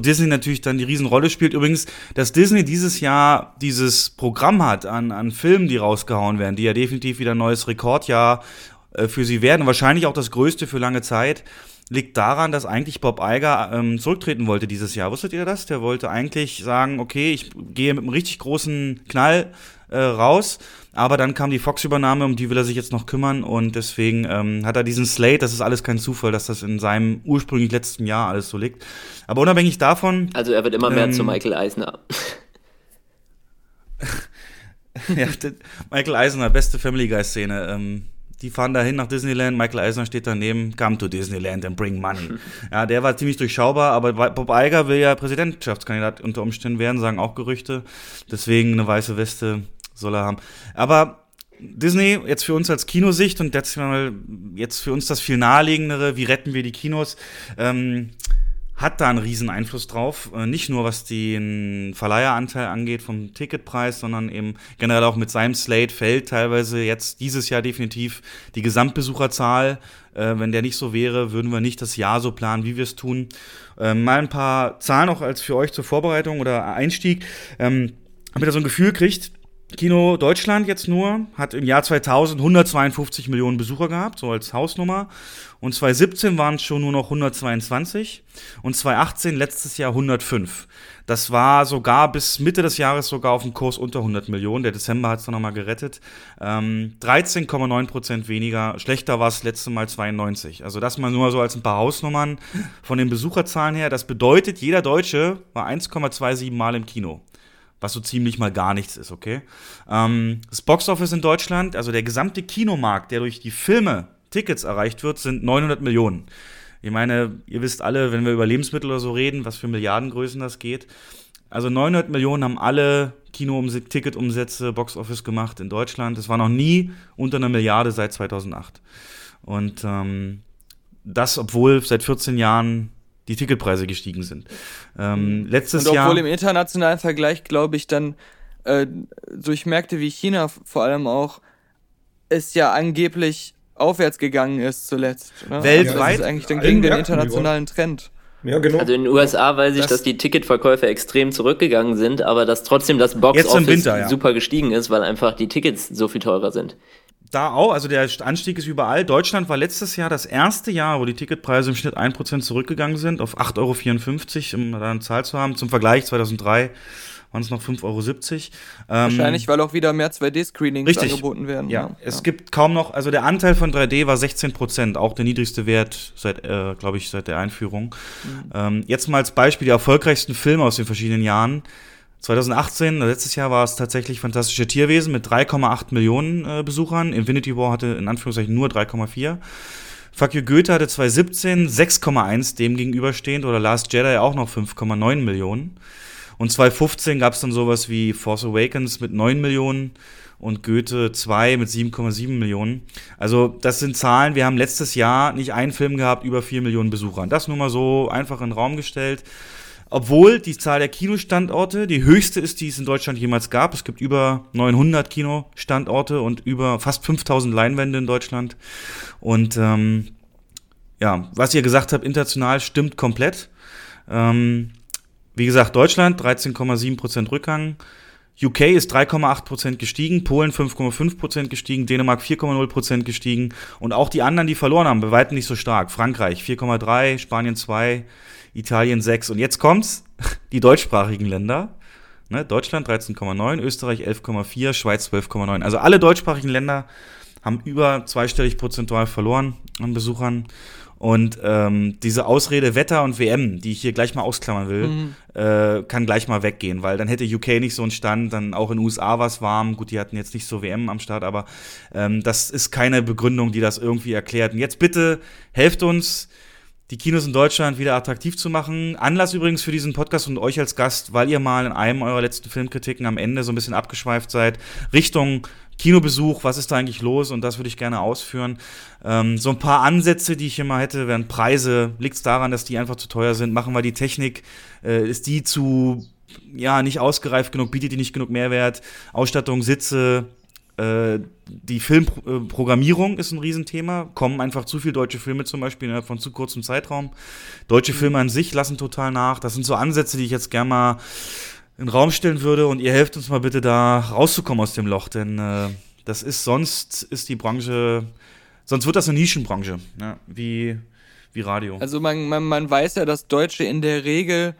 Disney natürlich dann die Riesenrolle spielt. Übrigens, dass Disney dieses Jahr dieses Programm hat an, an Filmen, die rausgehauen werden, die ja definitiv wieder ein neues Rekordjahr äh, für sie werden, wahrscheinlich auch das größte für lange Zeit, liegt daran, dass eigentlich Bob Iger ähm, zurücktreten wollte dieses Jahr. Wusstet ihr das? Der wollte eigentlich sagen, okay, ich gehe mit einem richtig großen Knall äh, raus. Aber dann kam die Fox-Übernahme, um die will er sich jetzt noch kümmern und deswegen ähm, hat er diesen Slate, das ist alles kein Zufall, dass das in seinem ursprünglich letzten Jahr alles so liegt. Aber unabhängig davon. Also er wird immer mehr ähm, zu Michael Eisner. ja, Michael Eisner, beste Family Guy-Szene. Ähm, die fahren dahin nach Disneyland, Michael Eisner steht daneben, come to Disneyland and bring money. ja, der war ziemlich durchschaubar, aber Bob Iger will ja Präsidentschaftskandidat unter Umständen werden, sagen auch Gerüchte. Deswegen eine weiße Weste soll er haben. Aber Disney, jetzt für uns als Kinosicht und jetzt, mal, jetzt für uns das viel naheliegendere, wie retten wir die Kinos, ähm, hat da einen riesen Einfluss drauf. Äh, nicht nur was den Verleiheranteil angeht vom Ticketpreis, sondern eben generell auch mit seinem Slate fällt teilweise jetzt dieses Jahr definitiv die Gesamtbesucherzahl. Äh, wenn der nicht so wäre, würden wir nicht das Jahr so planen, wie wir es tun. Äh, mal ein paar Zahlen auch als für euch zur Vorbereitung oder Einstieg. Ähm, Habt ihr so ein Gefühl kriegt, Kino Deutschland jetzt nur hat im Jahr 2000 152 Millionen Besucher gehabt, so als Hausnummer. Und 2017 waren es schon nur noch 122 und 2018 letztes Jahr 105. Das war sogar bis Mitte des Jahres sogar auf dem Kurs unter 100 Millionen. Der Dezember hat es dann nochmal gerettet. Ähm, 13,9 Prozent weniger. Schlechter war es letzte Mal 92. Also das mal nur so als ein paar Hausnummern von den Besucherzahlen her. Das bedeutet, jeder Deutsche war 1,27 Mal im Kino was so ziemlich mal gar nichts ist, okay? Ähm, das Boxoffice in Deutschland, also der gesamte Kinomarkt, der durch die Filme Tickets erreicht wird, sind 900 Millionen. Ich meine, ihr wisst alle, wenn wir über Lebensmittel oder so reden, was für Milliardengrößen das geht. Also 900 Millionen haben alle Kino-Ticketumsätze, Boxoffice gemacht in Deutschland. Das war noch nie unter einer Milliarde seit 2008. Und ähm, das, obwohl seit 14 Jahren die Ticketpreise gestiegen sind. Ähm, letztes Und obwohl Jahr, im internationalen Vergleich, glaube ich, dann äh, durch Märkte wie China vor allem auch, es ja angeblich aufwärts gegangen ist zuletzt. Ne? Weltweit? Das ist eigentlich dann gegen den internationalen Trend. Ja, genau. Also in den USA weiß ich, das dass die Ticketverkäufe extrem zurückgegangen sind, aber dass trotzdem das Box-Office ja. super gestiegen ist, weil einfach die Tickets so viel teurer sind. Da auch, also der Anstieg ist überall. Deutschland war letztes Jahr das erste Jahr, wo die Ticketpreise im Schnitt 1% zurückgegangen sind, auf 8,54 Euro, um da eine Zahl zu haben. Zum Vergleich 2003 waren es noch 5,70 Euro. Ähm, Wahrscheinlich, weil auch wieder mehr 2D-Screenings angeboten werden. Ja, ja. es gibt kaum noch, also der Anteil von 3D war 16 Prozent, auch der niedrigste Wert seit, äh, glaube ich, seit der Einführung. Mhm. Ähm, jetzt mal als Beispiel die erfolgreichsten Filme aus den verschiedenen Jahren. 2018, letztes Jahr war es tatsächlich Fantastische Tierwesen mit 3,8 Millionen äh, Besuchern. Infinity War hatte in Anführungszeichen nur 3,4. Fuck You Goethe hatte 2017 6,1 dem gegenüberstehend oder Last Jedi auch noch 5,9 Millionen. Und 2015 gab es dann sowas wie Force Awakens mit 9 Millionen und Goethe 2 mit 7,7 Millionen. Also das sind Zahlen, wir haben letztes Jahr nicht einen Film gehabt über 4 Millionen Besucher. Das nur mal so einfach in den Raum gestellt. Obwohl die Zahl der Kinostandorte die höchste ist, die es in Deutschland jemals gab. Es gibt über 900 Kinostandorte und über fast 5000 Leinwände in Deutschland. Und ähm, ja, was ihr gesagt habt, international stimmt komplett. Ähm, wie gesagt, Deutschland 13,7% Rückgang. UK ist 3,8% gestiegen, Polen 5,5% gestiegen, Dänemark 4,0% gestiegen und auch die anderen, die verloren haben, bei weitem nicht so stark. Frankreich 4,3, Spanien 2, Italien 6 und jetzt kommt's, die deutschsprachigen Länder. Ne, Deutschland 13,9, Österreich 11,4, Schweiz 12,9. Also alle deutschsprachigen Länder haben über zweistellig prozentual verloren an Besuchern. Und ähm, diese Ausrede Wetter und WM, die ich hier gleich mal ausklammern will, mhm. äh, kann gleich mal weggehen, weil dann hätte UK nicht so einen Stand, dann auch in den USA war es warm. Gut, die hatten jetzt nicht so WM am Start, aber ähm, das ist keine Begründung, die das irgendwie erklärt. Und jetzt bitte helft uns, die Kinos in Deutschland wieder attraktiv zu machen. Anlass übrigens für diesen Podcast und euch als Gast, weil ihr mal in einem eurer letzten Filmkritiken am Ende so ein bisschen abgeschweift seid, Richtung Kinobesuch, was ist da eigentlich los? Und das würde ich gerne ausführen. Ähm, so ein paar Ansätze, die ich mal hätte, wären Preise. Liegt es daran, dass die einfach zu teuer sind? Machen wir die Technik? Äh, ist die zu, ja, nicht ausgereift genug? Bietet die nicht genug Mehrwert? Ausstattung, Sitze, die Filmprogrammierung ist ein Riesenthema. Kommen einfach zu viele deutsche Filme zum Beispiel innerhalb von zu kurzem Zeitraum. Deutsche Filme an sich lassen total nach. Das sind so Ansätze, die ich jetzt gerne mal in den Raum stellen würde und ihr helft uns mal bitte da rauszukommen aus dem Loch, denn äh, das ist sonst ist die Branche, sonst wird das eine Nischenbranche, ja, wie, wie Radio. Also man, man, man weiß ja, dass Deutsche in der Regel,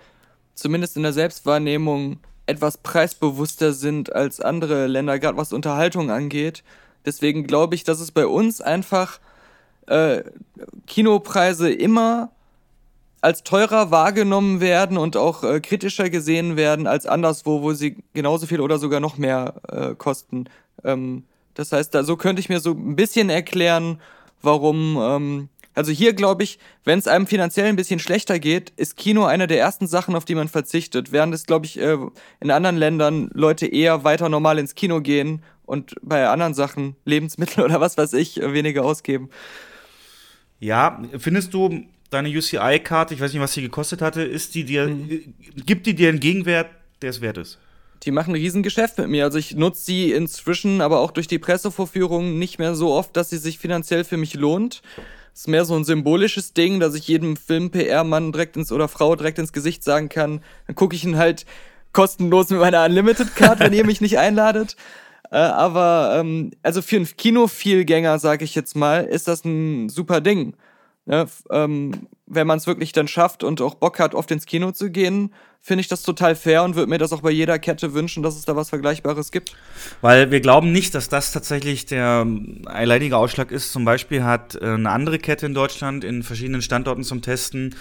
zumindest in der Selbstwahrnehmung, etwas preisbewusster sind als andere Länder, gerade was Unterhaltung angeht. Deswegen glaube ich, dass es bei uns einfach äh, Kinopreise immer als teurer wahrgenommen werden und auch äh, kritischer gesehen werden als anderswo, wo sie genauso viel oder sogar noch mehr äh, kosten. Ähm, das heißt, da so könnte ich mir so ein bisschen erklären, warum. Ähm, also hier glaube ich, wenn es einem finanziell ein bisschen schlechter geht, ist Kino eine der ersten Sachen, auf die man verzichtet. Während es, glaube ich, äh, in anderen Ländern Leute eher weiter normal ins Kino gehen und bei anderen Sachen, Lebensmittel oder was weiß ich, weniger ausgeben. Ja, findest du, deine UCI-Karte, ich weiß nicht, was sie gekostet hatte, ist die dir, mhm. gibt die dir einen Gegenwert, der es wert ist? Die machen ein Riesengeschäft mit mir. Also ich nutze sie inzwischen, aber auch durch die Pressevorführungen nicht mehr so oft, dass sie sich finanziell für mich lohnt. Ist mehr so ein symbolisches Ding, dass ich jedem Film-PR-Mann direkt ins oder Frau direkt ins Gesicht sagen kann. Dann gucke ich ihn halt kostenlos mit meiner Unlimited-Card, wenn ihr mich nicht einladet. Äh, aber ähm, also für einen Kinovielgänger, sage ich jetzt mal, ist das ein super Ding. Ne, ähm, wenn man es wirklich dann schafft und auch Bock hat, oft ins Kino zu gehen, finde ich das total fair und würde mir das auch bei jeder Kette wünschen, dass es da was Vergleichbares gibt. Weil wir glauben nicht, dass das tatsächlich der alleinige Ausschlag ist. Zum Beispiel hat äh, eine andere Kette in Deutschland in verschiedenen Standorten zum Testen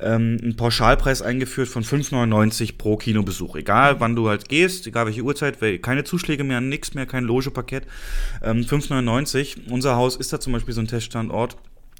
ähm, einen Pauschalpreis eingeführt von 5,99 pro Kinobesuch. Egal wann du halt gehst, egal welche Uhrzeit, keine Zuschläge mehr, nichts mehr, kein Logepaket. Ähm, 5,99. Unser Haus ist da zum Beispiel so ein Teststandort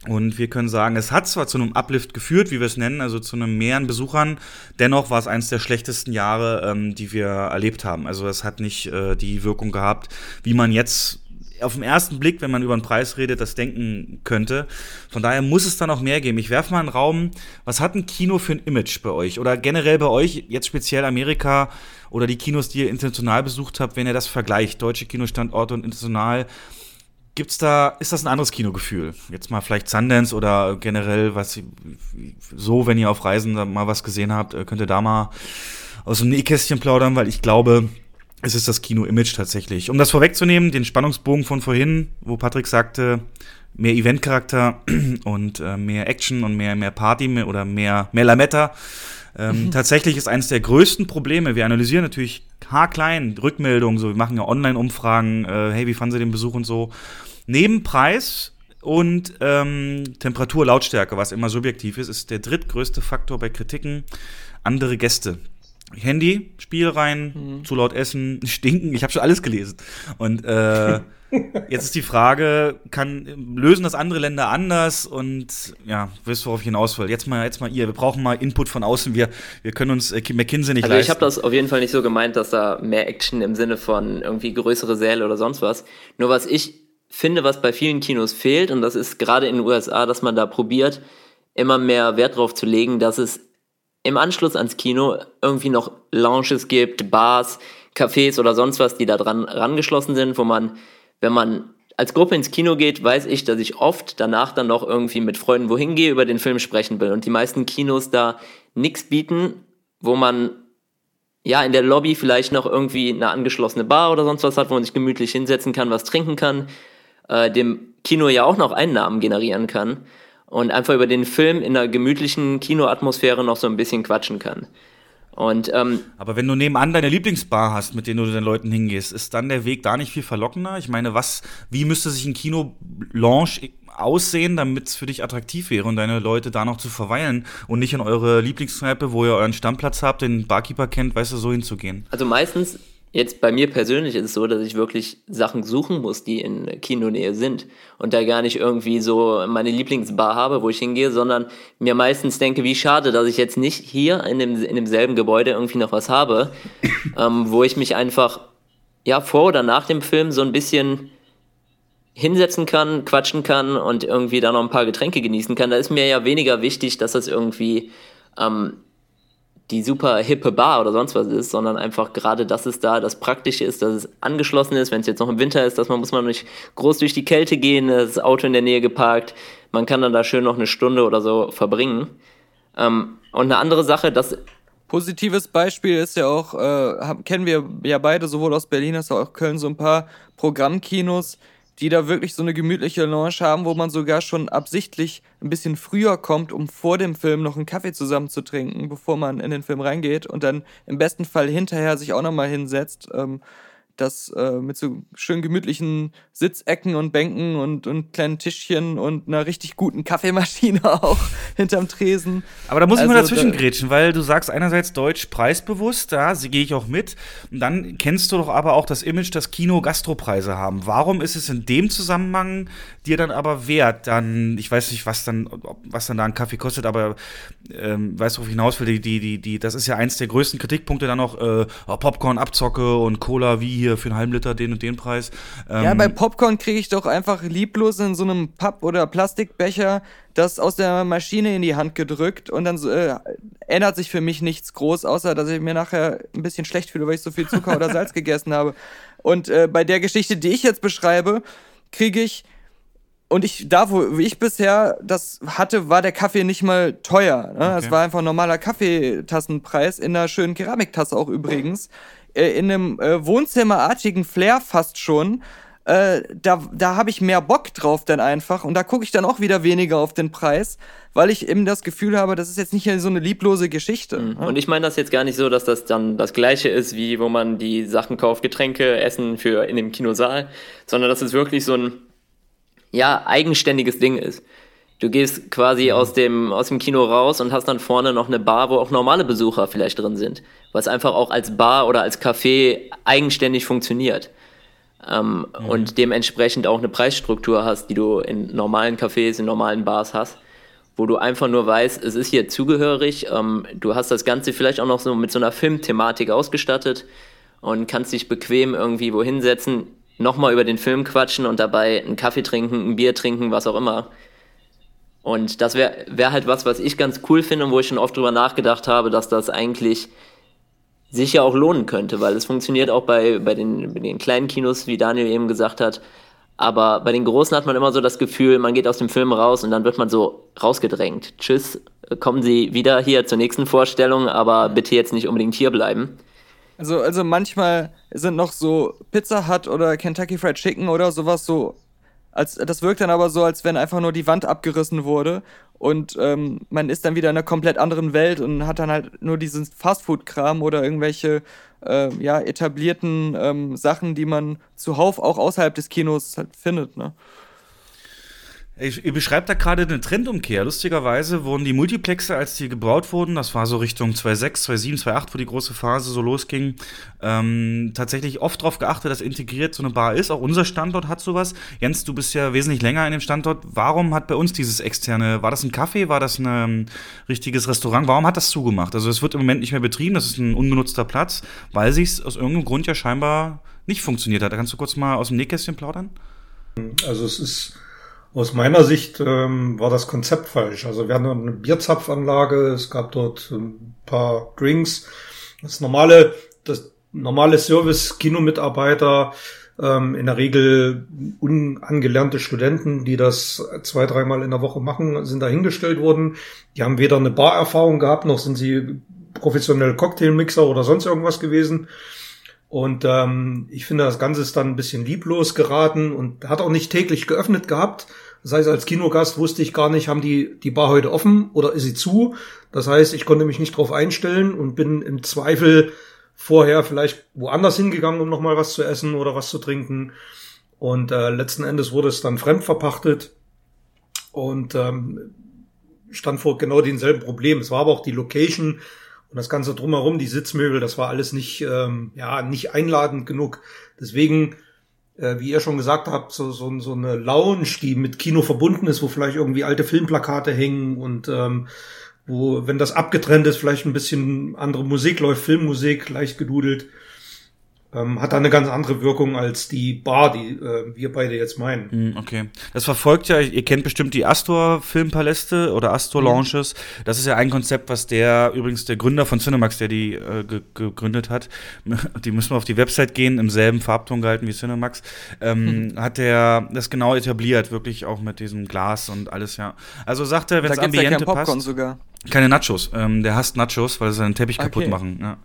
Und wir können sagen, es hat zwar zu einem Uplift geführt, wie wir es nennen, also zu einem Mehr an Besuchern, dennoch war es eines der schlechtesten Jahre, ähm, die wir erlebt haben. Also es hat nicht äh, die Wirkung gehabt, wie man jetzt auf den ersten Blick, wenn man über den Preis redet, das denken könnte. Von daher muss es da noch mehr geben. Ich werfe mal einen Raum, was hat ein Kino für ein Image bei euch? Oder generell bei euch, jetzt speziell Amerika oder die Kinos, die ihr international besucht habt, wenn ihr das vergleicht, deutsche Kinostandorte und international, gibt's da, ist das ein anderes Kinogefühl? Jetzt mal vielleicht Sundance oder generell, was so, wenn ihr auf Reisen mal was gesehen habt, könnt ihr da mal aus dem Nähkästchen plaudern, weil ich glaube, es ist das Kino-Image tatsächlich. Um das vorwegzunehmen, den Spannungsbogen von vorhin, wo Patrick sagte, mehr Eventcharakter und äh, mehr Action und mehr, mehr Party mehr, oder mehr, mehr Lametta. Ähm, mhm. Tatsächlich ist eines der größten Probleme, wir analysieren natürlich haarklein Rückmeldungen, so wir machen ja Online-Umfragen, äh, hey, wie fanden Sie den Besuch und so. Neben Preis und ähm, Temperatur, Lautstärke, was immer subjektiv ist, ist der drittgrößte Faktor bei Kritiken andere Gäste. Handy, Spiel rein, mhm. zu laut essen, stinken. Ich habe schon alles gelesen. Und äh, jetzt ist die Frage, kann lösen das andere Länder anders? Und ja, wisst worauf ich hinaus will. Jetzt mal, jetzt mal ihr. Wir brauchen mal Input von außen. Wir, wir können uns äh, McKinsey nicht also leisten. ich habe das auf jeden Fall nicht so gemeint, dass da mehr Action im Sinne von irgendwie größere Säle oder sonst was. Nur was ich finde, was bei vielen Kinos fehlt, und das ist gerade in den USA, dass man da probiert, immer mehr Wert drauf zu legen, dass es im Anschluss ans Kino irgendwie noch Lounges gibt, Bars, Cafés oder sonst was, die da dran rangeschlossen sind, wo man, wenn man als Gruppe ins Kino geht, weiß ich, dass ich oft danach dann noch irgendwie mit Freunden wohin gehe, über den Film sprechen will. Und die meisten Kinos da nichts bieten, wo man ja in der Lobby vielleicht noch irgendwie eine angeschlossene Bar oder sonst was hat, wo man sich gemütlich hinsetzen kann, was trinken kann, äh, dem Kino ja auch noch Einnahmen generieren kann und einfach über den Film in einer gemütlichen Kinoatmosphäre noch so ein bisschen quatschen kann. Und, ähm, Aber wenn du nebenan deine Lieblingsbar hast, mit denen du den Leuten hingehst, ist dann der Weg da nicht viel verlockender? Ich meine, was, wie müsste sich ein Kino-Lounge aussehen, damit es für dich attraktiv wäre und deine Leute da noch zu verweilen und nicht in eure Lieblingskneipe, wo ihr euren Stammplatz habt, den Barkeeper kennt, weißt du, so hinzugehen? Also meistens Jetzt bei mir persönlich ist es so, dass ich wirklich Sachen suchen muss, die in Kinonähe sind und da gar nicht irgendwie so meine Lieblingsbar habe, wo ich hingehe, sondern mir meistens denke, wie schade, dass ich jetzt nicht hier in, dem, in demselben Gebäude irgendwie noch was habe, ähm, wo ich mich einfach ja vor oder nach dem Film so ein bisschen hinsetzen kann, quatschen kann und irgendwie da noch ein paar Getränke genießen kann. Da ist mir ja weniger wichtig, dass das irgendwie ähm, die super hippe Bar oder sonst was ist, sondern einfach gerade, dass es da das Praktische ist, dass es angeschlossen ist, wenn es jetzt noch im Winter ist, dass man muss man nicht groß durch die Kälte gehen, das Auto in der Nähe geparkt, man kann dann da schön noch eine Stunde oder so verbringen. Ähm, und eine andere Sache, das Positives Beispiel ist ja auch, äh, kennen wir ja beide, sowohl aus Berlin als auch Köln, so ein paar Programmkinos, die da wirklich so eine gemütliche Lounge haben, wo man sogar schon absichtlich ein bisschen früher kommt, um vor dem Film noch einen Kaffee zusammen zu trinken, bevor man in den Film reingeht und dann im besten Fall hinterher sich auch nochmal hinsetzt. Ähm, das äh, mit so schön gemütlichen Sitzecken und Bänken und, und kleinen Tischchen und einer richtig guten Kaffeemaschine auch hinterm Tresen. Aber da muss ich mal also dazwischen grätschen, weil du sagst einerseits Deutsch preisbewusst, da gehe ich auch mit. Und dann kennst du doch aber auch das Image, dass Kino Gastropreise haben. Warum ist es in dem Zusammenhang dir dann aber wert, dann, ich weiß nicht, was dann, was dann da ein Kaffee kostet, aber ähm, weißt du, worauf ich hinaus will, die, die, die, die, das ist ja eins der größten Kritikpunkte dann noch, äh, Popcorn, Abzocke und Cola wie hier für einen halben Liter den und den Preis. Ähm, ja, bei Popcorn kriege ich doch einfach lieblos in so einem Papp- oder Plastikbecher das aus der Maschine in die Hand gedrückt und dann äh, ändert sich für mich nichts groß, außer dass ich mir nachher ein bisschen schlecht fühle, weil ich so viel Zucker oder Salz gegessen habe. Und äh, bei der Geschichte, die ich jetzt beschreibe, kriege ich und ich, da, wo ich bisher das hatte, war der Kaffee nicht mal teuer. Ne? Okay. Es war einfach ein normaler Kaffeetassenpreis, in einer schönen Keramiktasse auch übrigens. Äh, in einem äh, Wohnzimmerartigen Flair fast schon. Äh, da da habe ich mehr Bock drauf dann einfach. Und da gucke ich dann auch wieder weniger auf den Preis, weil ich eben das Gefühl habe, das ist jetzt nicht so eine lieblose Geschichte. Mhm. Und ich meine das jetzt gar nicht so, dass das dann das gleiche ist, wie wo man die Sachen kauft, Getränke, Essen für in dem Kinosaal, sondern dass es wirklich so ein ja, eigenständiges Ding ist. Du gehst quasi mhm. aus dem, aus dem Kino raus und hast dann vorne noch eine Bar, wo auch normale Besucher vielleicht drin sind. Was einfach auch als Bar oder als Café eigenständig funktioniert. ähm, mhm. und dementsprechend auch eine Preisstruktur hast, die du in normalen Cafés, in normalen Bars hast, wo du einfach nur weißt, es ist hier zugehörig, ähm, du hast das Ganze vielleicht auch noch so mit so einer Filmthematik ausgestattet und kannst dich bequem irgendwie wohin setzen, nochmal über den Film quatschen und dabei einen Kaffee trinken, ein Bier trinken, was auch immer. Und das wäre wär halt was, was ich ganz cool finde und wo ich schon oft drüber nachgedacht habe, dass das eigentlich sich ja auch lohnen könnte, weil es funktioniert auch bei, bei, den, bei den kleinen Kinos, wie Daniel eben gesagt hat. Aber bei den Großen hat man immer so das Gefühl, man geht aus dem Film raus und dann wird man so rausgedrängt. Tschüss, kommen Sie wieder hier zur nächsten Vorstellung, aber bitte jetzt nicht unbedingt hier bleiben. Also, also manchmal sind noch so Pizza Hut oder Kentucky Fried Chicken oder sowas so als, das wirkt dann aber so, als wenn einfach nur die Wand abgerissen wurde und ähm, man ist dann wieder in einer komplett anderen Welt und hat dann halt nur diesen Fastfood-Kram oder irgendwelche äh, ja, etablierten ähm, Sachen, die man zuhauf auch außerhalb des Kinos halt findet. Ne? Ich, ihr beschreibt da gerade eine Trendumkehr. Lustigerweise wurden die Multiplexe, als die gebaut wurden, das war so Richtung 2006, 2007, 2008, wo die große Phase so losging, ähm, tatsächlich oft darauf geachtet, dass integriert so eine Bar ist. Auch unser Standort hat sowas. Jens, du bist ja wesentlich länger in dem Standort. Warum hat bei uns dieses externe, war das ein Café, war das ein ähm, richtiges Restaurant? Warum hat das zugemacht? Also es wird im Moment nicht mehr betrieben, das ist ein ungenutzter Platz, weil sich aus irgendeinem Grund ja scheinbar nicht funktioniert hat. Da kannst du kurz mal aus dem Nähkästchen plaudern? Also es ist aus meiner Sicht ähm, war das Konzept falsch. Also wir hatten eine Bierzapfanlage, es gab dort ein paar Drinks. Das normale, das normale Service-Kinomitarbeiter, ähm, in der Regel unangelernte Studenten, die das zwei, dreimal in der Woche machen, sind dahingestellt worden. Die haben weder eine Barerfahrung gehabt, noch sind sie professionelle Cocktailmixer oder sonst irgendwas gewesen. Und ähm, ich finde, das Ganze ist dann ein bisschen lieblos geraten und hat auch nicht täglich geöffnet gehabt. Das heißt, als Kinogast wusste ich gar nicht, haben die die Bar heute offen oder ist sie zu? Das heißt, ich konnte mich nicht drauf einstellen und bin im Zweifel vorher vielleicht woanders hingegangen, um nochmal was zu essen oder was zu trinken. Und äh, letzten Endes wurde es dann fremdverpachtet und ähm, stand vor genau denselben Problem. Es war aber auch die Location und das Ganze drumherum, die Sitzmöbel, das war alles nicht, ähm, ja, nicht einladend genug. Deswegen äh, wie ihr schon gesagt habt, so, so, so eine Lounge, die mit Kino verbunden ist, wo vielleicht irgendwie alte Filmplakate hängen und ähm, wo, wenn das abgetrennt ist, vielleicht ein bisschen andere Musik läuft, Filmmusik, leicht gedudelt ähm, hat da eine ganz andere Wirkung als die Bar, die äh, wir beide jetzt meinen. Hm, okay. Das verfolgt ja, ihr kennt bestimmt die Astor Filmpaläste oder Astor mhm. Launches. Das ist ja ein Konzept, was der, übrigens der Gründer von Cinemax, der die äh, gegründet hat, die müssen wir auf die Website gehen, im selben Farbton gehalten wie Cinemax, ähm, mhm. hat der das genau etabliert, wirklich auch mit diesem Glas und alles, ja. Also sagt er, wenn es Ambiente ja passt. Sogar. Keine Nachos. Ähm, der hasst Nachos, weil sie seinen Teppich okay. kaputt machen. Ja.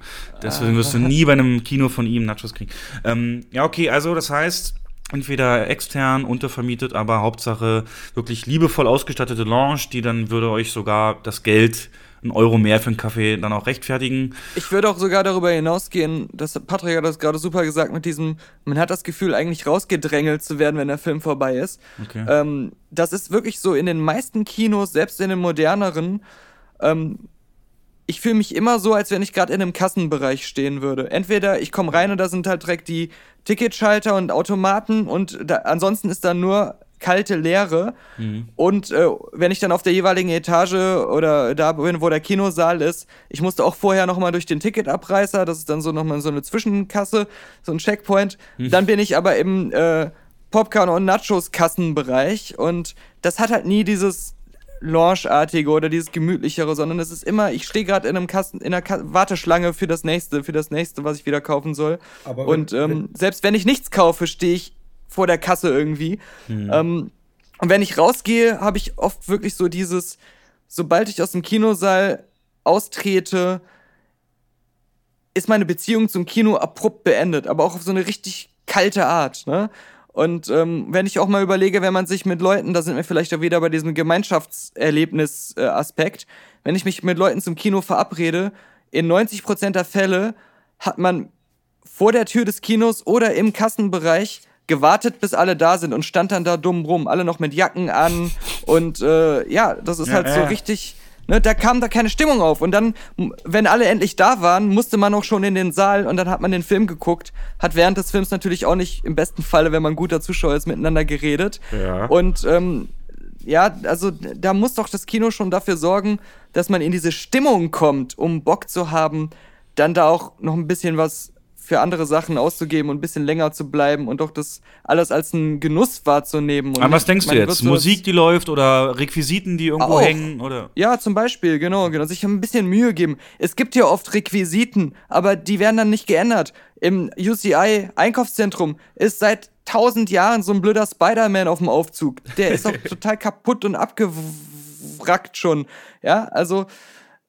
Deswegen wirst du ah. nie bei einem Kino von ihm Nachos kriegen. Ähm, ja, okay, also das heißt, entweder extern, untervermietet, aber Hauptsache wirklich liebevoll ausgestattete Lounge, die dann würde euch sogar das Geld ein Euro mehr für einen Kaffee dann auch rechtfertigen. Ich würde auch sogar darüber hinausgehen, dass Patrick hat das gerade super gesagt mit diesem, man hat das Gefühl, eigentlich rausgedrängelt zu werden, wenn der Film vorbei ist. Okay. Ähm, das ist wirklich so in den meisten Kinos, selbst in den moderneren, ähm, ich fühle mich immer so, als wenn ich gerade in einem Kassenbereich stehen würde. Entweder ich komme rein und da sind halt direkt die Ticketschalter und Automaten und da, ansonsten ist da nur kalte Leere. Mhm. Und äh, wenn ich dann auf der jeweiligen Etage oder da bin, wo der Kinosaal ist, ich musste auch vorher nochmal durch den Ticketabreißer, das ist dann so nochmal so eine Zwischenkasse, so ein Checkpoint. Mhm. Dann bin ich aber im äh, Popcorn- und Nachos-Kassenbereich und das hat halt nie dieses Launch-artige oder dieses gemütlichere, sondern es ist immer, ich stehe gerade in einem Kasten, in einer Ka Warteschlange für das nächste, für das nächste, was ich wieder kaufen soll. Aber und wenn, ähm, wenn selbst wenn ich nichts kaufe, stehe ich vor der Kasse irgendwie. Mhm. Ähm, und wenn ich rausgehe, habe ich oft wirklich so dieses, sobald ich aus dem Kinosaal austrete, ist meine Beziehung zum Kino abrupt beendet, aber auch auf so eine richtig kalte Art, ne? Und ähm, wenn ich auch mal überlege, wenn man sich mit Leuten, da sind wir vielleicht auch wieder bei diesem Gemeinschaftserlebnis-Aspekt, wenn ich mich mit Leuten zum Kino verabrede, in 90% der Fälle hat man vor der Tür des Kinos oder im Kassenbereich gewartet, bis alle da sind und stand dann da dumm rum, alle noch mit Jacken an. Und äh, ja, das ist ja, halt so richtig Ne, da kam da keine Stimmung auf. Und dann, wenn alle endlich da waren, musste man auch schon in den Saal und dann hat man den Film geguckt. Hat während des Films natürlich auch nicht, im besten Falle, wenn man guter Zuschauer ist, miteinander geredet. Ja. Und ähm, ja, also da muss doch das Kino schon dafür sorgen, dass man in diese Stimmung kommt, um Bock zu haben, dann da auch noch ein bisschen was für andere Sachen auszugeben und ein bisschen länger zu bleiben und doch das alles als einen Genuss wahrzunehmen. Und An was denkst du jetzt? Musik, die läuft oder Requisiten, die irgendwo auch. hängen? Oder? Ja, zum Beispiel, genau, genau. Sich ein bisschen Mühe geben. Es gibt ja oft Requisiten, aber die werden dann nicht geändert. Im UCI-Einkaufszentrum ist seit tausend Jahren so ein blöder Spider-Man auf dem Aufzug. Der ist auch total kaputt und abgewrackt schon. Ja, also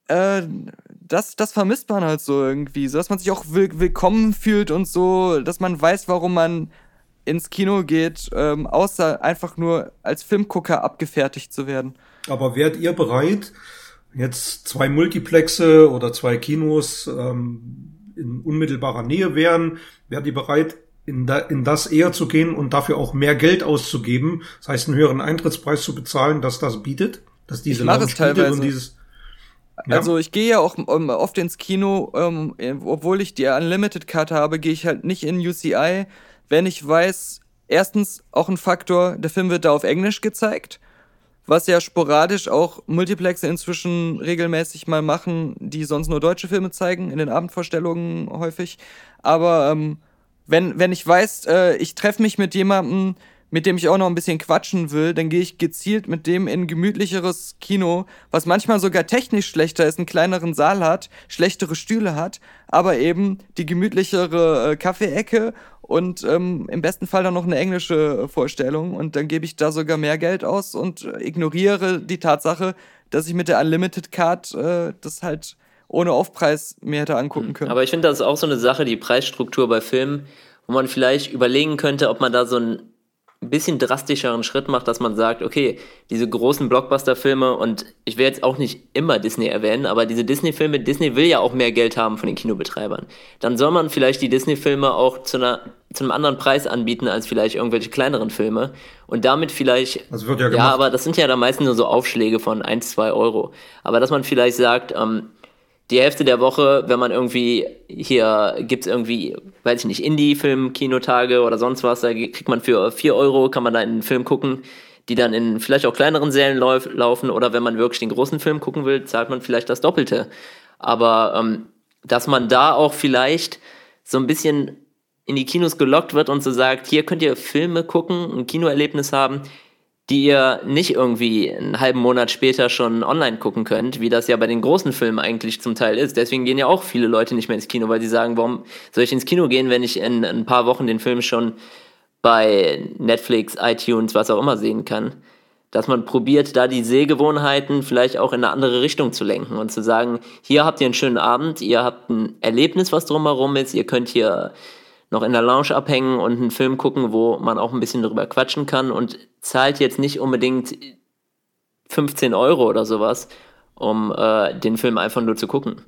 äh, das, das vermisst man halt so irgendwie, so dass man sich auch will willkommen fühlt und so, dass man weiß, warum man ins Kino geht, ähm, außer einfach nur als Filmgucker abgefertigt zu werden. Aber wärt ihr bereit, jetzt zwei Multiplexe oder zwei Kinos ähm, in unmittelbarer Nähe wären, wärt ihr bereit, in, da, in das eher zu gehen und dafür auch mehr Geld auszugeben, das heißt einen höheren Eintrittspreis zu bezahlen, dass das bietet, dass diese Lounge bietet und dieses. Also ich gehe ja auch um, oft ins Kino, um, obwohl ich die Unlimited-Karte habe, gehe ich halt nicht in UCI, wenn ich weiß, erstens auch ein Faktor, der Film wird da auf Englisch gezeigt, was ja sporadisch auch Multiplexe inzwischen regelmäßig mal machen, die sonst nur deutsche Filme zeigen, in den Abendvorstellungen häufig. Aber ähm, wenn, wenn ich weiß, äh, ich treffe mich mit jemandem, mit dem ich auch noch ein bisschen quatschen will, dann gehe ich gezielt mit dem in ein gemütlicheres Kino, was manchmal sogar technisch schlechter ist, einen kleineren Saal hat, schlechtere Stühle hat, aber eben die gemütlichere äh, Kaffeeecke und ähm, im besten Fall dann noch eine englische Vorstellung und dann gebe ich da sogar mehr Geld aus und äh, ignoriere die Tatsache, dass ich mit der Unlimited Card äh, das halt ohne Aufpreis mir hätte angucken hm. können. Aber ich finde, das ist auch so eine Sache, die Preisstruktur bei Filmen, wo man vielleicht überlegen könnte, ob man da so ein ein bisschen drastischeren Schritt macht, dass man sagt, okay, diese großen Blockbuster-Filme und ich will jetzt auch nicht immer Disney erwähnen, aber diese Disney-Filme, Disney will ja auch mehr Geld haben von den Kinobetreibern. Dann soll man vielleicht die Disney-Filme auch zu, einer, zu einem anderen Preis anbieten als vielleicht irgendwelche kleineren Filme und damit vielleicht, das wird ja, gemacht. ja, aber das sind ja dann meistens nur so Aufschläge von 1, 2 Euro. Aber dass man vielleicht sagt, ähm, die Hälfte der Woche, wenn man irgendwie hier gibt's irgendwie, weiß ich nicht, Indie-Film, Kinotage oder sonst was, da kriegt man für 4 Euro, kann man da einen Film gucken, die dann in vielleicht auch kleineren Sälen lauf, laufen oder wenn man wirklich den großen Film gucken will, zahlt man vielleicht das Doppelte. Aber ähm, dass man da auch vielleicht so ein bisschen in die Kinos gelockt wird und so sagt, hier könnt ihr Filme gucken, ein Kinoerlebnis haben, die ihr nicht irgendwie einen halben Monat später schon online gucken könnt, wie das ja bei den großen Filmen eigentlich zum Teil ist. Deswegen gehen ja auch viele Leute nicht mehr ins Kino, weil sie sagen, warum soll ich ins Kino gehen, wenn ich in ein paar Wochen den Film schon bei Netflix, iTunes, was auch immer sehen kann. Dass man probiert, da die Sehgewohnheiten vielleicht auch in eine andere Richtung zu lenken und zu sagen, hier habt ihr einen schönen Abend, ihr habt ein Erlebnis, was drumherum ist, ihr könnt hier noch in der Lounge abhängen und einen Film gucken, wo man auch ein bisschen darüber quatschen kann und zahlt jetzt nicht unbedingt 15 Euro oder sowas, um äh, den Film einfach nur zu gucken.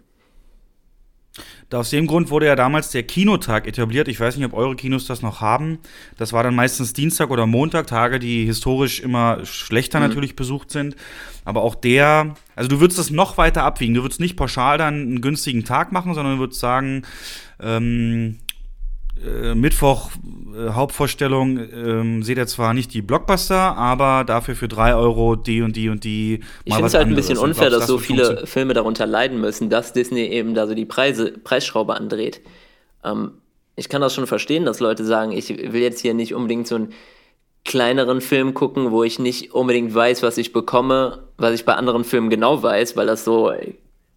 Aus dem Grund wurde ja damals der Kinotag etabliert. Ich weiß nicht, ob eure Kinos das noch haben. Das war dann meistens Dienstag oder Montag, Tage, die historisch immer schlechter mhm. natürlich besucht sind. Aber auch der, also du würdest das noch weiter abwiegen. Du würdest nicht pauschal dann einen günstigen Tag machen, sondern du würdest sagen, ähm, äh, Mittwoch äh, Hauptvorstellung ähm, seht ihr zwar nicht die Blockbuster, aber dafür für drei Euro die und die und die. Ich finde es halt ein bisschen unfair, dass das so viele Filme darunter leiden müssen, dass Disney eben da so die Preise, Preisschraube andreht. Ähm, ich kann das schon verstehen, dass Leute sagen, ich will jetzt hier nicht unbedingt so einen kleineren Film gucken, wo ich nicht unbedingt weiß, was ich bekomme, was ich bei anderen Filmen genau weiß, weil das so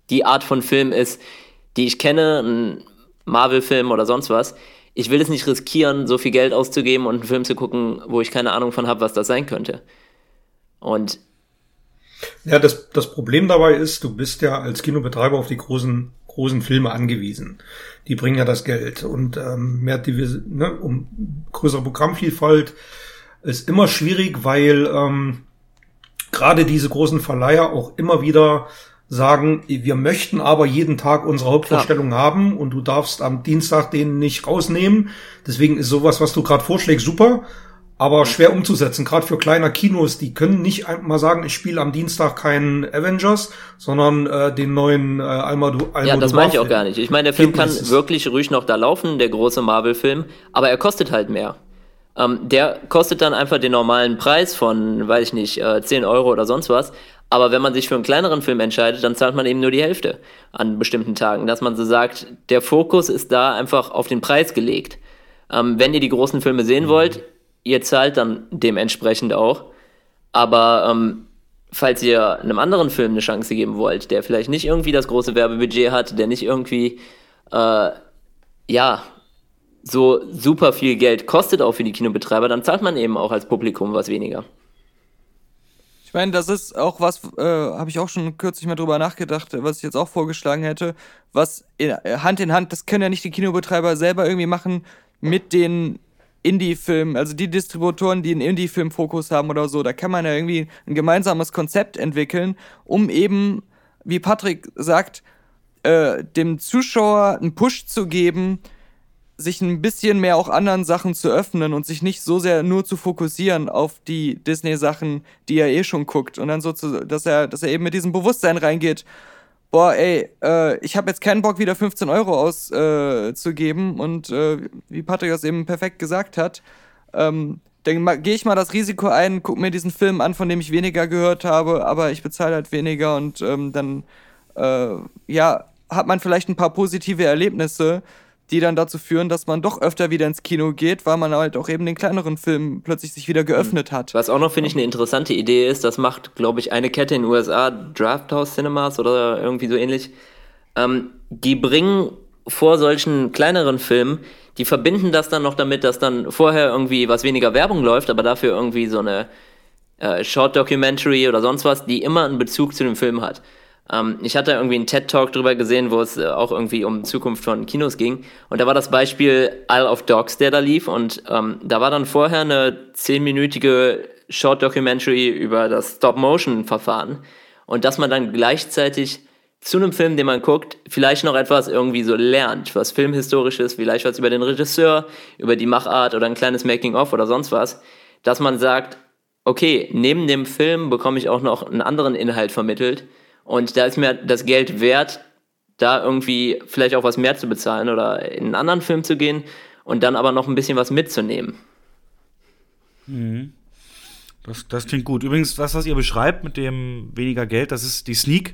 die Art von Film ist, die ich kenne, ein Marvel-Film oder sonst was ich will es nicht riskieren, so viel Geld auszugeben und einen Film zu gucken, wo ich keine Ahnung von habe, was das sein könnte. Und ja, das, das Problem dabei ist, du bist ja als Kinobetreiber auf die großen, großen Filme angewiesen. Die bringen ja das Geld und ähm, mehr Divers ne, um größere Programmvielfalt ist immer schwierig, weil ähm, gerade diese großen Verleiher auch immer wieder sagen, wir möchten aber jeden Tag unsere Hauptvorstellung Klar. haben und du darfst am Dienstag den nicht rausnehmen. Deswegen ist sowas, was du gerade vorschlägst, super. aber schwer umzusetzen, gerade für kleiner Kinos, die können nicht einfach mal sagen, ich spiele am Dienstag keinen Avengers, sondern äh, den neuen äh, Almadu Almodovar Ja, das meine ich auch gar nicht. Ich meine, der Film kann wirklich ruhig noch da laufen, der große Marvel-Film, aber er kostet halt mehr. Ähm, der kostet dann einfach den normalen Preis von, weiß ich nicht, äh, 10 Euro oder sonst was. Aber wenn man sich für einen kleineren Film entscheidet, dann zahlt man eben nur die Hälfte an bestimmten Tagen. Dass man so sagt, der Fokus ist da einfach auf den Preis gelegt. Ähm, wenn ihr die großen Filme sehen mhm. wollt, ihr zahlt dann dementsprechend auch. Aber ähm, falls ihr einem anderen Film eine Chance geben wollt, der vielleicht nicht irgendwie das große Werbebudget hat, der nicht irgendwie, äh, ja, so super viel Geld kostet auch für die Kinobetreiber, dann zahlt man eben auch als Publikum was weniger. Ich meine, das ist auch was, äh, habe ich auch schon kürzlich mal drüber nachgedacht, was ich jetzt auch vorgeschlagen hätte, was in, Hand in Hand, das können ja nicht die Kinobetreiber selber irgendwie machen mit den Indie-Film, also die Distributoren, die einen Indie-Film-Fokus haben oder so, da kann man ja irgendwie ein gemeinsames Konzept entwickeln, um eben, wie Patrick sagt, äh, dem Zuschauer einen Push zu geben, sich ein bisschen mehr auch anderen Sachen zu öffnen und sich nicht so sehr nur zu fokussieren auf die Disney-Sachen, die er eh schon guckt. Und dann so, zu, dass er, dass er eben mit diesem Bewusstsein reingeht, boah, ey, äh, ich habe jetzt keinen Bock, wieder 15 Euro auszugeben. Äh, und äh, wie Patrick das eben perfekt gesagt hat, ähm, dann gehe ich mal das Risiko ein, guck mir diesen Film an, von dem ich weniger gehört habe, aber ich bezahle halt weniger und ähm, dann, äh, ja, hat man vielleicht ein paar positive Erlebnisse, die dann dazu führen, dass man doch öfter wieder ins Kino geht, weil man halt auch eben den kleineren Film plötzlich sich wieder geöffnet hat. Was auch noch, finde ich, eine interessante Idee ist, das macht, glaube ich, eine Kette in den USA, Draft House Cinemas oder irgendwie so ähnlich. Ähm, die bringen vor solchen kleineren Filmen, die verbinden das dann noch damit, dass dann vorher irgendwie was weniger Werbung läuft, aber dafür irgendwie so eine äh, Short Documentary oder sonst was, die immer einen Bezug zu dem Film hat. Ähm, ich hatte irgendwie einen TED-Talk drüber gesehen, wo es äh, auch irgendwie um Zukunft von Kinos ging. Und da war das Beispiel Isle of Dogs, der da lief. Und ähm, da war dann vorher eine zehnminütige Short-Documentary über das Stop-Motion-Verfahren. Und dass man dann gleichzeitig zu einem Film, den man guckt, vielleicht noch etwas irgendwie so lernt, was filmhistorisch vielleicht was über den Regisseur, über die Machart oder ein kleines Making-of oder sonst was, dass man sagt, okay, neben dem Film bekomme ich auch noch einen anderen Inhalt vermittelt, und da ist mir das Geld wert, da irgendwie vielleicht auch was mehr zu bezahlen oder in einen anderen Film zu gehen und dann aber noch ein bisschen was mitzunehmen. Mhm. Das, das klingt gut. Übrigens, das, was ihr beschreibt mit dem weniger Geld, das ist die Sneak.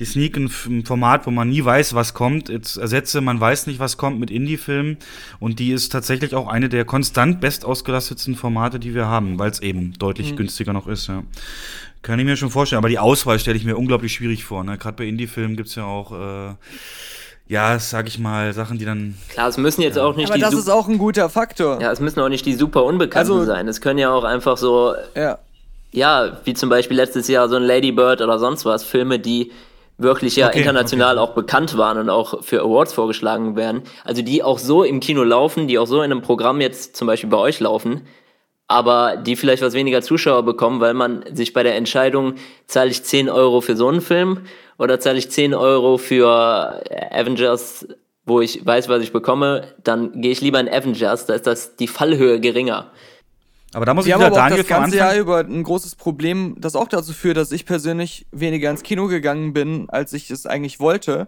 Die Sneak ein, Format, wo man nie weiß, was kommt. Jetzt ersetze, man weiß nicht, was kommt mit Indie-Filmen. Und die ist tatsächlich auch eine der konstant best ausgelastetsten Formate, die wir haben, weil es eben deutlich mhm. günstiger noch ist. Ja. Kann ich mir schon vorstellen. Aber die Auswahl stelle ich mir unglaublich schwierig vor. Ne? Gerade bei Indie-Filmen gibt es ja auch. Äh, ja, sag ich mal, Sachen, die dann. Klar, es müssen jetzt ja. auch nicht Aber die. Aber das ist auch ein guter Faktor. Ja, es müssen auch nicht die super Unbekannten also, sein. Es können ja auch einfach so. Ja. Ja, wie zum Beispiel letztes Jahr so ein Lady Bird oder sonst was. Filme, die wirklich ja okay, international okay. auch bekannt waren und auch für Awards vorgeschlagen werden. Also die auch so im Kino laufen, die auch so in einem Programm jetzt zum Beispiel bei euch laufen, aber die vielleicht was weniger Zuschauer bekommen, weil man sich bei der Entscheidung, zahle ich 10 Euro für so einen Film oder zahle ich 10 Euro für Avengers, wo ich weiß, was ich bekomme, dann gehe ich lieber in Avengers, da ist das die Fallhöhe geringer. Aber da muss ich wieder Daniel das ganze Jahr über ein großes Problem, das auch dazu führt, dass ich persönlich weniger ins Kino gegangen bin, als ich es eigentlich wollte.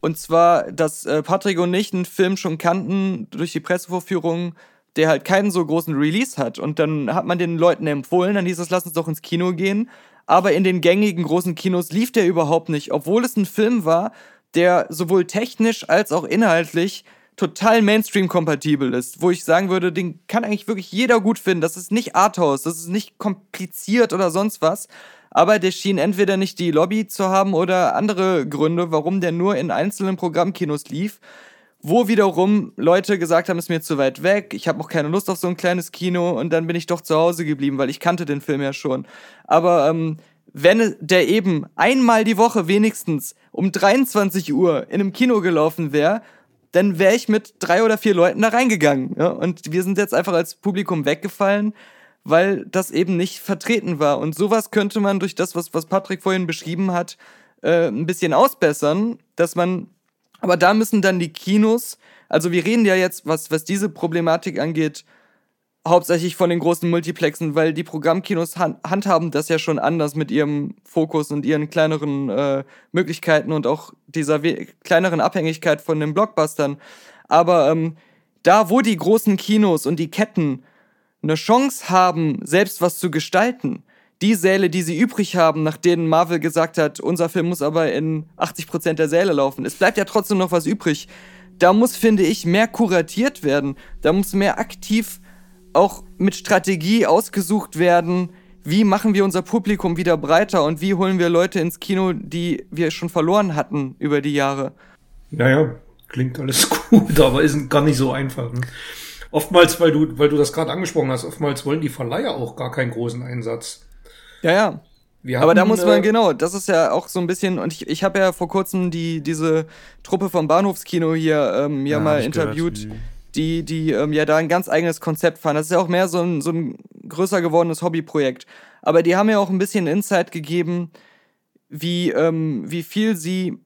Und zwar, dass äh, Patrick und ich einen Film schon kannten durch die Pressevorführung der halt keinen so großen Release hat. Und dann hat man den Leuten empfohlen, dann hieß es, lass uns doch ins Kino gehen. Aber in den gängigen großen Kinos lief der überhaupt nicht, obwohl es ein Film war, der sowohl technisch als auch inhaltlich total Mainstream-kompatibel ist, wo ich sagen würde, den kann eigentlich wirklich jeder gut finden. Das ist nicht Arthouse, das ist nicht kompliziert oder sonst was. Aber der schien entweder nicht die Lobby zu haben oder andere Gründe, warum der nur in einzelnen Programmkinos lief wo wiederum Leute gesagt haben, ist mir zu weit weg, ich habe auch keine Lust auf so ein kleines Kino und dann bin ich doch zu Hause geblieben, weil ich kannte den Film ja schon. Aber ähm, wenn der eben einmal die Woche wenigstens um 23 Uhr in einem Kino gelaufen wäre, dann wäre ich mit drei oder vier Leuten da reingegangen. Ja? Und wir sind jetzt einfach als Publikum weggefallen, weil das eben nicht vertreten war. Und sowas könnte man durch das, was, was Patrick vorhin beschrieben hat, äh, ein bisschen ausbessern, dass man aber da müssen dann die Kinos, also wir reden ja jetzt, was, was diese Problematik angeht, hauptsächlich von den großen Multiplexen, weil die Programmkinos hand handhaben das ja schon anders mit ihrem Fokus und ihren kleineren äh, Möglichkeiten und auch dieser kleineren Abhängigkeit von den Blockbustern. Aber ähm, da, wo die großen Kinos und die Ketten eine Chance haben, selbst was zu gestalten, die Säle, die sie übrig haben, nach denen Marvel gesagt hat, unser Film muss aber in 80% der Säle laufen. Es bleibt ja trotzdem noch was übrig. Da muss, finde ich, mehr kuratiert werden. Da muss mehr aktiv auch mit Strategie ausgesucht werden, wie machen wir unser Publikum wieder breiter und wie holen wir Leute ins Kino, die wir schon verloren hatten über die Jahre. Naja, klingt alles gut, aber ist gar nicht so einfach. Ne? Oftmals, weil du, weil du das gerade angesprochen hast, oftmals wollen die Verleiher auch gar keinen großen Einsatz. Ja, ja. Hatten, Aber da muss man, äh, genau, das ist ja auch so ein bisschen, und ich, ich habe ja vor kurzem die, diese Truppe vom Bahnhofskino hier ähm, ja, ja mal interviewt, gehört. Die, die ähm, ja da ein ganz eigenes Konzept fahren. Das ist ja auch mehr so ein, so ein größer gewordenes Hobbyprojekt. Aber die haben ja auch ein bisschen Insight gegeben, wie, ähm, wie viel sie,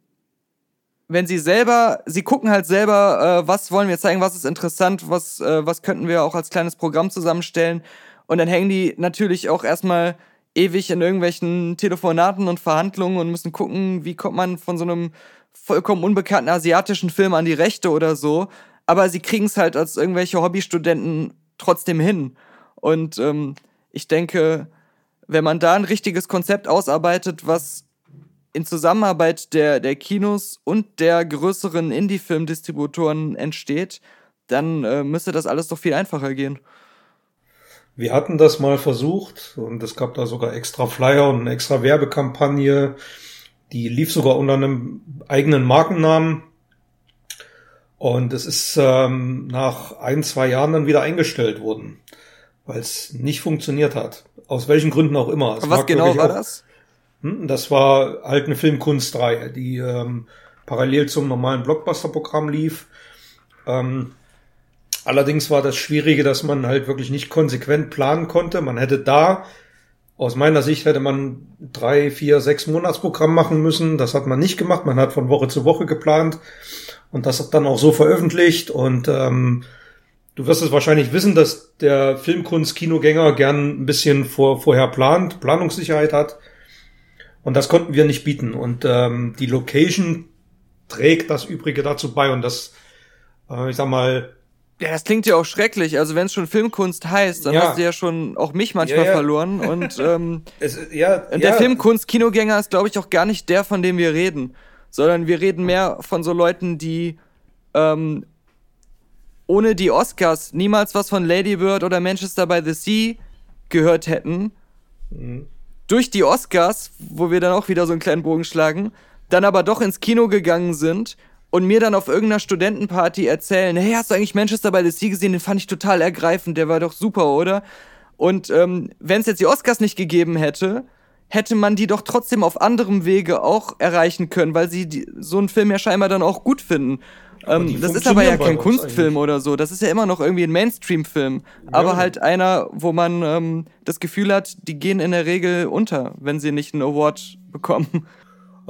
wenn sie selber, sie gucken halt selber, äh, was wollen wir zeigen, was ist interessant, was, äh, was könnten wir auch als kleines Programm zusammenstellen. Und dann hängen die natürlich auch erstmal ewig in irgendwelchen Telefonaten und Verhandlungen und müssen gucken, wie kommt man von so einem vollkommen unbekannten asiatischen Film an die Rechte oder so. Aber sie kriegen es halt als irgendwelche Hobbystudenten trotzdem hin. Und ähm, ich denke, wenn man da ein richtiges Konzept ausarbeitet, was in Zusammenarbeit der, der Kinos und der größeren Indie-Film-Distributoren entsteht, dann äh, müsste das alles doch viel einfacher gehen. Wir hatten das mal versucht und es gab da sogar extra Flyer und eine extra Werbekampagne. Die lief sogar unter einem eigenen Markennamen. Und es ist ähm, nach ein, zwei Jahren dann wieder eingestellt worden, weil es nicht funktioniert hat. Aus welchen Gründen auch immer. Es was genau war auch, das? Hm, das war halt eine Filmkunstreihe, die ähm, parallel zum normalen Blockbuster-Programm lief. Ähm, Allerdings war das Schwierige, dass man halt wirklich nicht konsequent planen konnte. Man hätte da, aus meiner Sicht hätte man drei, vier, sechs Monatsprogramm machen müssen. Das hat man nicht gemacht. Man hat von Woche zu Woche geplant und das hat dann auch so veröffentlicht. Und ähm, du wirst es wahrscheinlich wissen, dass der Filmkunst-Kinogänger gern ein bisschen vor, vorher plant, Planungssicherheit hat. Und das konnten wir nicht bieten. Und ähm, die Location trägt das Übrige dazu bei. Und das, äh, ich sag mal, ja, das klingt ja auch schrecklich. Also wenn es schon Filmkunst heißt, dann ja. hast du ja schon auch mich manchmal ja, ja. verloren. Und, ähm, es, der Filmkunst-Kinogänger ist, glaube ich, auch gar nicht der, von dem wir reden. Sondern wir reden mehr von so Leuten, die ähm, ohne die Oscars niemals was von Lady Bird oder Manchester by the Sea gehört hätten. Mhm. Durch die Oscars, wo wir dann auch wieder so einen kleinen Bogen schlagen, dann aber doch ins Kino gegangen sind und mir dann auf irgendeiner Studentenparty erzählen, hey, hast du eigentlich Manchester by the Sea gesehen? Den fand ich total ergreifend, der war doch super, oder? Und ähm, wenn es jetzt die Oscars nicht gegeben hätte, hätte man die doch trotzdem auf anderem Wege auch erreichen können, weil sie die, so einen Film ja scheinbar dann auch gut finden. Ähm, das ist aber ja kein Kunstfilm eigentlich. oder so. Das ist ja immer noch irgendwie ein Mainstream-Film. Ja. Aber halt einer, wo man ähm, das Gefühl hat, die gehen in der Regel unter, wenn sie nicht einen Award bekommen.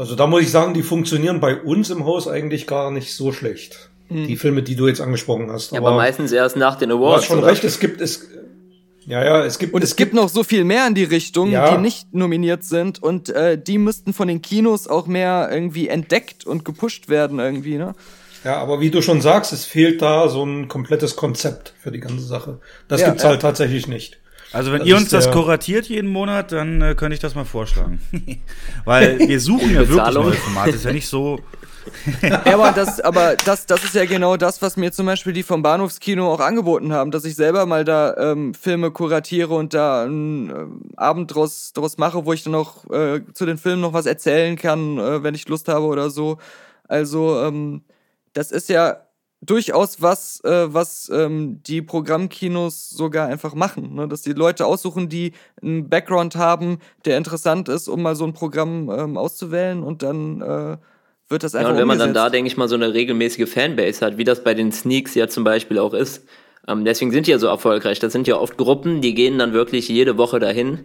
Also da muss ich sagen, die funktionieren bei uns im Haus eigentlich gar nicht so schlecht. Mhm. Die Filme, die du jetzt angesprochen hast. Ja, aber, aber meistens erst nach den Awards. Du hast schon oder? recht, es gibt es. Ja, ja, es gibt. Und es, es gibt, gibt, noch so viel mehr in die Richtung, ja. die nicht nominiert sind und äh, die müssten von den Kinos auch mehr irgendwie entdeckt und gepusht werden irgendwie, ne? Ja, aber wie du schon sagst, es fehlt da so ein komplettes Konzept für die ganze Sache. Das ja, gibt's ja. halt tatsächlich nicht. Also wenn das ihr uns das kuratiert jeden Monat, dann äh, könnte ich das mal vorschlagen. Weil wir suchen ja wirklich neue Formate. Ist ja nicht so. ja, aber das, aber das, das ist ja genau das, was mir zum Beispiel die vom Bahnhofskino auch angeboten haben, dass ich selber mal da ähm, Filme kuratiere und da einen äh, Abend draus, draus mache, wo ich dann auch äh, zu den Filmen noch was erzählen kann, äh, wenn ich Lust habe oder so. Also ähm, das ist ja durchaus was, äh, was ähm, die Programmkinos sogar einfach machen. Ne? Dass die Leute aussuchen, die einen Background haben, der interessant ist, um mal so ein Programm ähm, auszuwählen und dann äh, wird das einfach. Ja, und wenn man dann da, denke ich mal, so eine regelmäßige Fanbase hat, wie das bei den Sneaks ja zum Beispiel auch ist. Ähm, deswegen sind die ja so erfolgreich. Das sind ja oft Gruppen, die gehen dann wirklich jede Woche dahin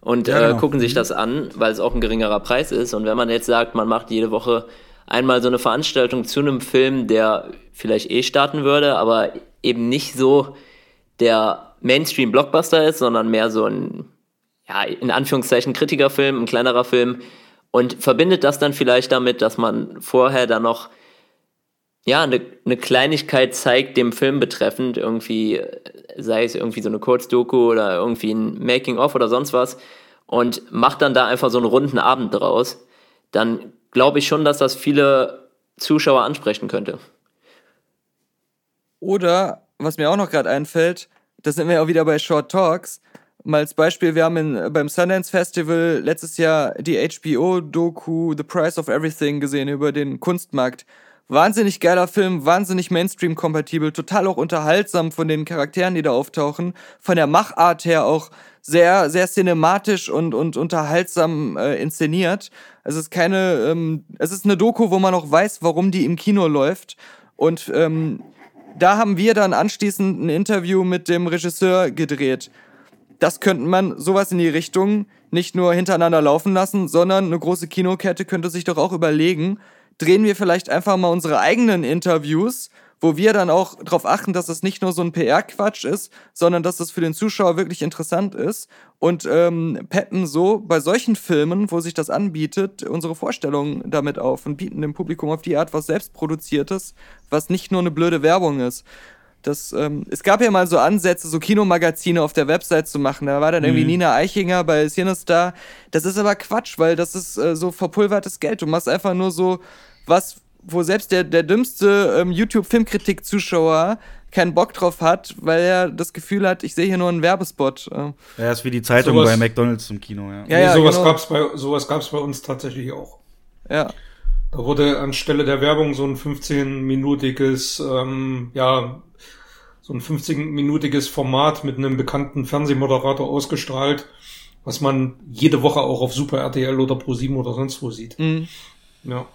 und ja, äh, genau. äh, gucken sich das an, weil es auch ein geringerer Preis ist. Und wenn man jetzt sagt, man macht jede Woche einmal so eine Veranstaltung zu einem Film, der vielleicht eh starten würde, aber eben nicht so der Mainstream-Blockbuster ist, sondern mehr so ein, ja, in Anführungszeichen Kritikerfilm, ein kleinerer Film. Und verbindet das dann vielleicht damit, dass man vorher dann noch ja, eine, eine Kleinigkeit zeigt dem Film betreffend, irgendwie, sei es irgendwie so eine Kurzdoku oder irgendwie ein Making-of oder sonst was, und macht dann da einfach so einen runden Abend draus, dann glaube ich schon, dass das viele Zuschauer ansprechen könnte. Oder, was mir auch noch gerade einfällt, das sind wir ja auch wieder bei Short Talks. Mal als Beispiel, wir haben in, beim Sundance Festival letztes Jahr die HBO-Doku The Price of Everything gesehen über den Kunstmarkt. Wahnsinnig geiler Film, wahnsinnig Mainstream-kompatibel, total auch unterhaltsam von den Charakteren, die da auftauchen. Von der Machart her auch sehr, sehr cinematisch und, und unterhaltsam äh, inszeniert. Es ist keine, ähm, es ist eine Doku, wo man auch weiß, warum die im Kino läuft. Und ähm, da haben wir dann anschließend ein Interview mit dem Regisseur gedreht. Das könnte man sowas in die Richtung nicht nur hintereinander laufen lassen, sondern eine große Kinokette könnte sich doch auch überlegen, drehen wir vielleicht einfach mal unsere eigenen Interviews, wo wir dann auch darauf achten, dass es nicht nur so ein PR-Quatsch ist, sondern dass es für den Zuschauer wirklich interessant ist und ähm, peppen so bei solchen Filmen, wo sich das anbietet, unsere Vorstellungen damit auf und bieten dem Publikum auf die Art was selbstproduziertes, was nicht nur eine blöde Werbung ist. Das, ähm, es gab ja mal so Ansätze, so Kinomagazine auf der Website zu machen. Da war dann irgendwie mhm. Nina Eichinger bei Cinestar. Das ist aber Quatsch, weil das ist äh, so verpulvertes Geld. Du machst einfach nur so was, wo selbst der, der dümmste ähm, YouTube-Filmkritik-Zuschauer keinen Bock drauf hat, weil er das Gefühl hat, ich sehe hier nur einen Werbespot. Äh. Ja, ist wie die Zeitung sowas, bei McDonalds zum Kino, ja. ja, ja sowas, genau. gab's bei, sowas gab's bei uns tatsächlich auch. Ja. Da wurde anstelle der Werbung so ein 15-minütiges, ähm, ja, so ein 15-minütiges Format mit einem bekannten Fernsehmoderator ausgestrahlt, was man jede Woche auch auf Super RTL oder Pro7 oder sonst wo sieht. Mhm. Ja.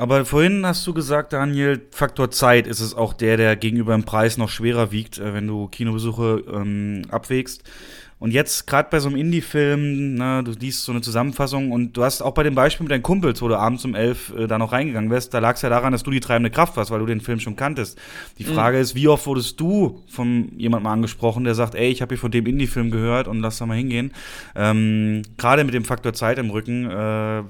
Aber vorhin hast du gesagt, Daniel, Faktor Zeit ist es auch der, der gegenüber dem Preis noch schwerer wiegt, äh, wenn du Kinobesuche ähm, abwägst. Und jetzt, gerade bei so einem Indie-Film, ne, du liest so eine Zusammenfassung und du hast auch bei dem Beispiel mit deinen Kumpels, wo du abends um elf äh, da noch reingegangen wärst, da lag es ja daran, dass du die treibende Kraft warst, weil du den Film schon kanntest. Die mhm. Frage mhm. ist, wie oft wurdest du von jemandem angesprochen, der sagt, ey, ich habe hier von dem Indie-Film gehört und lass da mal hingehen. Ähm, gerade mit dem Faktor Zeit im Rücken, äh,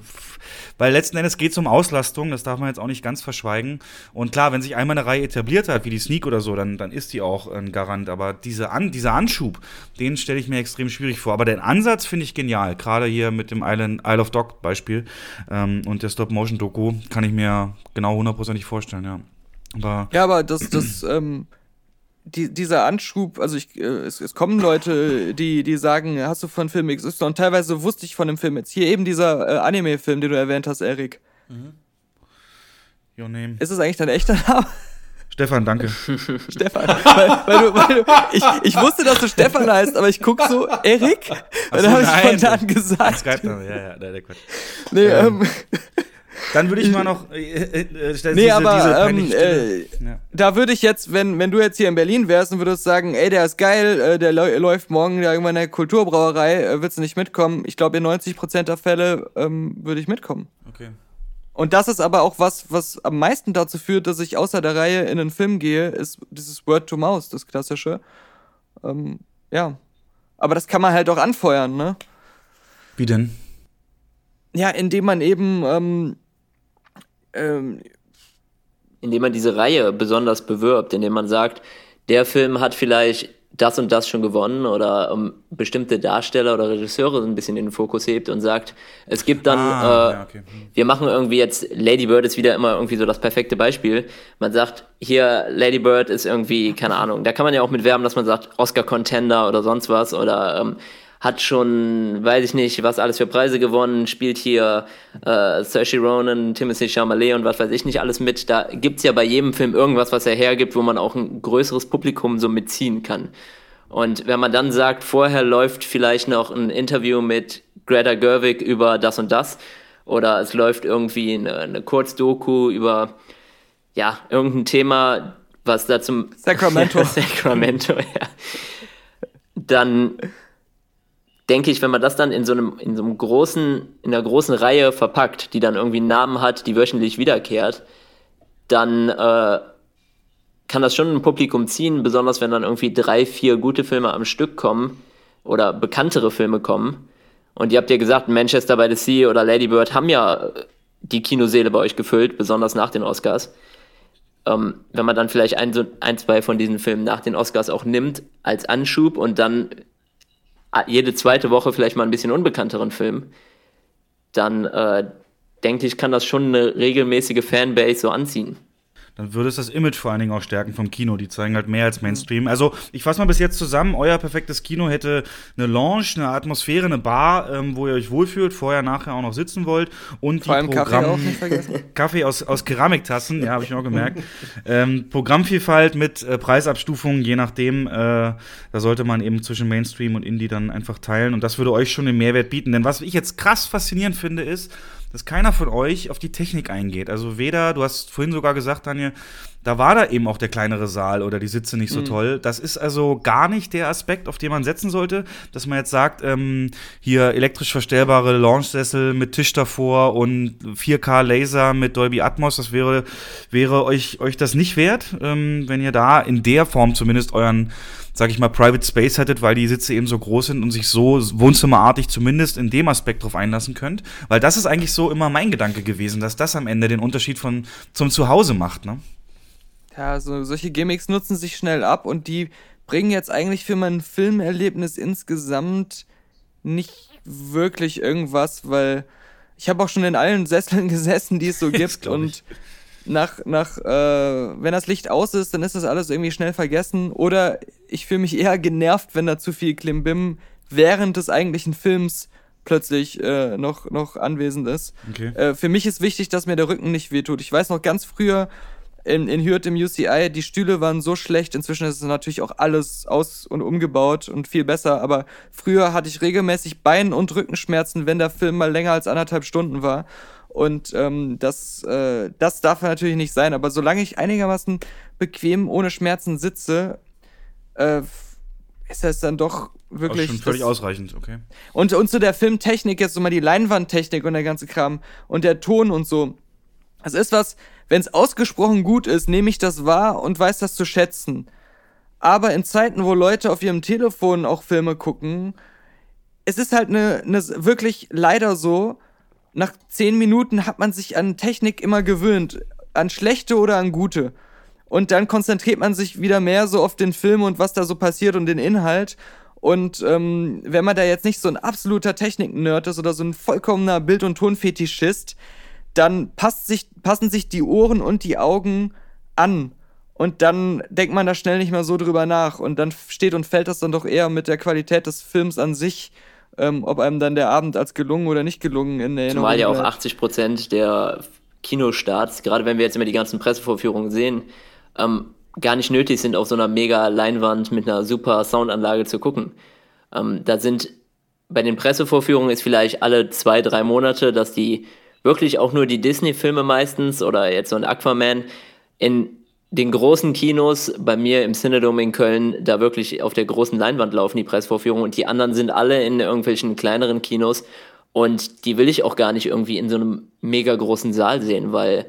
weil letzten Endes geht es um Auslastung, das darf man jetzt auch nicht ganz verschweigen. Und klar, wenn sich einmal eine Reihe etabliert hat, wie die Sneak oder so, dann, dann ist die auch ein Garant. Aber diese An dieser Anschub, den stelle ich mir extrem schwierig vor. Aber den Ansatz finde ich genial. Gerade hier mit dem Island, Isle of Dog Beispiel ähm, und der Stop-Motion-Doku kann ich mir genau hundertprozentig vorstellen, ja. Aber ja, aber das, das, ähm, die, dieser Anschub, also ich, äh, es, es, kommen Leute, die, die sagen, hast du von Film XY? Und teilweise wusste ich von dem Film jetzt. Hier eben dieser äh, Anime-Film, den du erwähnt hast, Erik. Mhm. Your name. Ist es eigentlich dein echter Name? Stefan, danke. Stefan, weil, weil, du, weil du, ich, ich wusste, dass du Stefan heißt, aber ich guck so, Erik? Und dann habe ich spontan gesagt. Skype, ja, ja, der, der Quatsch. Nee, ähm, ähm dann würde ich mal noch. Äh, äh, äh, nee, diese, aber diese ähm, äh, ja. da würde ich jetzt, wenn, wenn du jetzt hier in Berlin wärst und würdest sagen, ey, der ist geil, äh, der läuft morgen da irgendwann in der Kulturbrauerei, äh, willst du nicht mitkommen? Ich glaube, in 90% der Fälle ähm, würde ich mitkommen. Okay. Und das ist aber auch was, was am meisten dazu führt, dass ich außer der Reihe in einen Film gehe, ist dieses Word to Mouse, das klassische. Ähm, ja. Aber das kann man halt auch anfeuern, ne? Wie denn? Ja, indem man eben ähm, ähm, indem man diese Reihe besonders bewirbt, indem man sagt, der Film hat vielleicht das und das schon gewonnen oder um, bestimmte Darsteller oder Regisseure ein bisschen in den Fokus hebt und sagt, es gibt dann, ah, äh, ja, okay. Hm. wir machen irgendwie jetzt, Lady Bird ist wieder immer irgendwie so das perfekte Beispiel. Man sagt, hier, Lady Bird ist irgendwie, keine Ahnung, da kann man ja auch mit werben, dass man sagt, Oscar-Contender oder sonst was oder ähm, hat schon, weiß ich nicht, was alles für Preise gewonnen, spielt hier äh, Saoirse Ronan, Timothy Chalamet und was weiß ich nicht alles mit. Da gibt's ja bei jedem Film irgendwas, was er hergibt, wo man auch ein größeres Publikum so mitziehen kann. Und wenn man dann sagt, vorher läuft vielleicht noch ein Interview mit Greta Gerwig über das und das, oder es läuft irgendwie eine, eine Kurzdoku über ja, irgendein Thema, was da zum Sacramento. Sacramento, ja. Dann denke ich, wenn man das dann in so einem, in so einem großen, in einer großen Reihe verpackt, die dann irgendwie einen Namen hat, die wöchentlich wiederkehrt, dann äh, kann das schon ein Publikum ziehen, besonders wenn dann irgendwie drei, vier gute Filme am Stück kommen oder bekanntere Filme kommen. Und ihr habt ja gesagt, Manchester by the Sea oder Lady Bird haben ja die Kinoseele bei euch gefüllt, besonders nach den Oscars. Ähm, wenn man dann vielleicht ein, ein, zwei von diesen Filmen nach den Oscars auch nimmt als Anschub und dann jede zweite Woche vielleicht mal ein bisschen unbekannteren Film, dann äh, denke ich, kann das schon eine regelmäßige Fanbase so anziehen dann würde es das Image vor allen Dingen auch stärken vom Kino. Die zeigen halt mehr als Mainstream. Also, ich fasse mal bis jetzt zusammen. Euer perfektes Kino hätte eine Lounge, eine Atmosphäre, eine Bar, ähm, wo ihr euch wohlfühlt, vorher, nachher auch noch sitzen wollt. Und vor allem Programm Kaffee auch nicht vergessen. Kaffee aus, aus Keramiktassen, ja, habe ich auch gemerkt. ähm, Programmvielfalt mit äh, Preisabstufungen, je nachdem. Äh, da sollte man eben zwischen Mainstream und Indie dann einfach teilen. Und das würde euch schon den Mehrwert bieten. Denn was ich jetzt krass faszinierend finde, ist, dass keiner von euch auf die Technik eingeht. Also weder, du hast vorhin sogar gesagt, Daniel, da war da eben auch der kleinere Saal oder die Sitze nicht so mhm. toll. Das ist also gar nicht der Aspekt, auf den man setzen sollte, dass man jetzt sagt, ähm, hier elektrisch verstellbare Launchsessel mit Tisch davor und 4K Laser mit Dolby Atmos, das wäre, wäre euch, euch das nicht wert, ähm, wenn ihr da in der Form zumindest euren sag ich mal, Private Space hättet, weil die Sitze eben so groß sind und sich so wohnzimmerartig zumindest in dem Aspekt drauf einlassen könnt. Weil das ist eigentlich so immer mein Gedanke gewesen, dass das am Ende den Unterschied von zum Zuhause macht, ne? Ja, so, solche Gimmicks nutzen sich schnell ab und die bringen jetzt eigentlich für mein Filmerlebnis insgesamt nicht wirklich irgendwas, weil ich habe auch schon in allen Sesseln gesessen, die es so gibt und nach, nach äh, wenn das Licht aus ist, dann ist das alles irgendwie schnell vergessen. Oder ich fühle mich eher genervt, wenn da zu viel Klimbim während des eigentlichen Films plötzlich äh, noch, noch anwesend ist. Okay. Äh, für mich ist wichtig, dass mir der Rücken nicht wehtut. Ich weiß noch ganz früher in, in Hürth im UCI, die Stühle waren so schlecht. Inzwischen ist es natürlich auch alles aus- und umgebaut und viel besser. Aber früher hatte ich regelmäßig Bein- und Rückenschmerzen, wenn der Film mal länger als anderthalb Stunden war. Und ähm, das, äh, das darf natürlich nicht sein. Aber solange ich einigermaßen bequem ohne Schmerzen sitze, äh, ist das dann doch wirklich. Also schon völlig ausreichend, okay. Und, und zu der Filmtechnik jetzt so mal die Leinwandtechnik und der ganze Kram und der Ton und so. Das ist was, wenn es ausgesprochen gut ist, nehme ich das wahr und weiß das zu schätzen. Aber in Zeiten, wo Leute auf ihrem Telefon auch Filme gucken, es ist halt eine, eine wirklich leider so, nach zehn Minuten hat man sich an Technik immer gewöhnt. An schlechte oder an gute. Und dann konzentriert man sich wieder mehr so auf den Film und was da so passiert und den Inhalt. Und ähm, wenn man da jetzt nicht so ein absoluter Technik-Nerd ist oder so ein vollkommener Bild- und Tonfetischist, dann passt sich, passen sich die Ohren und die Augen an. Und dann denkt man da schnell nicht mehr so drüber nach. Und dann steht und fällt das dann doch eher mit der Qualität des Films an sich ähm, ob einem dann der Abend als gelungen oder nicht gelungen in Erinnerung Zumal ja auch 80 Prozent der Kinostarts, gerade wenn wir jetzt immer die ganzen Pressevorführungen sehen, ähm, gar nicht nötig sind, auf so einer mega Leinwand mit einer super Soundanlage zu gucken. Ähm, da sind bei den Pressevorführungen ist vielleicht alle zwei, drei Monate, dass die wirklich auch nur die Disney-Filme meistens oder jetzt so ein Aquaman in den großen Kinos, bei mir im Cinedome in Köln, da wirklich auf der großen Leinwand laufen die Pressvorführungen und die anderen sind alle in irgendwelchen kleineren Kinos und die will ich auch gar nicht irgendwie in so einem mega großen Saal sehen, weil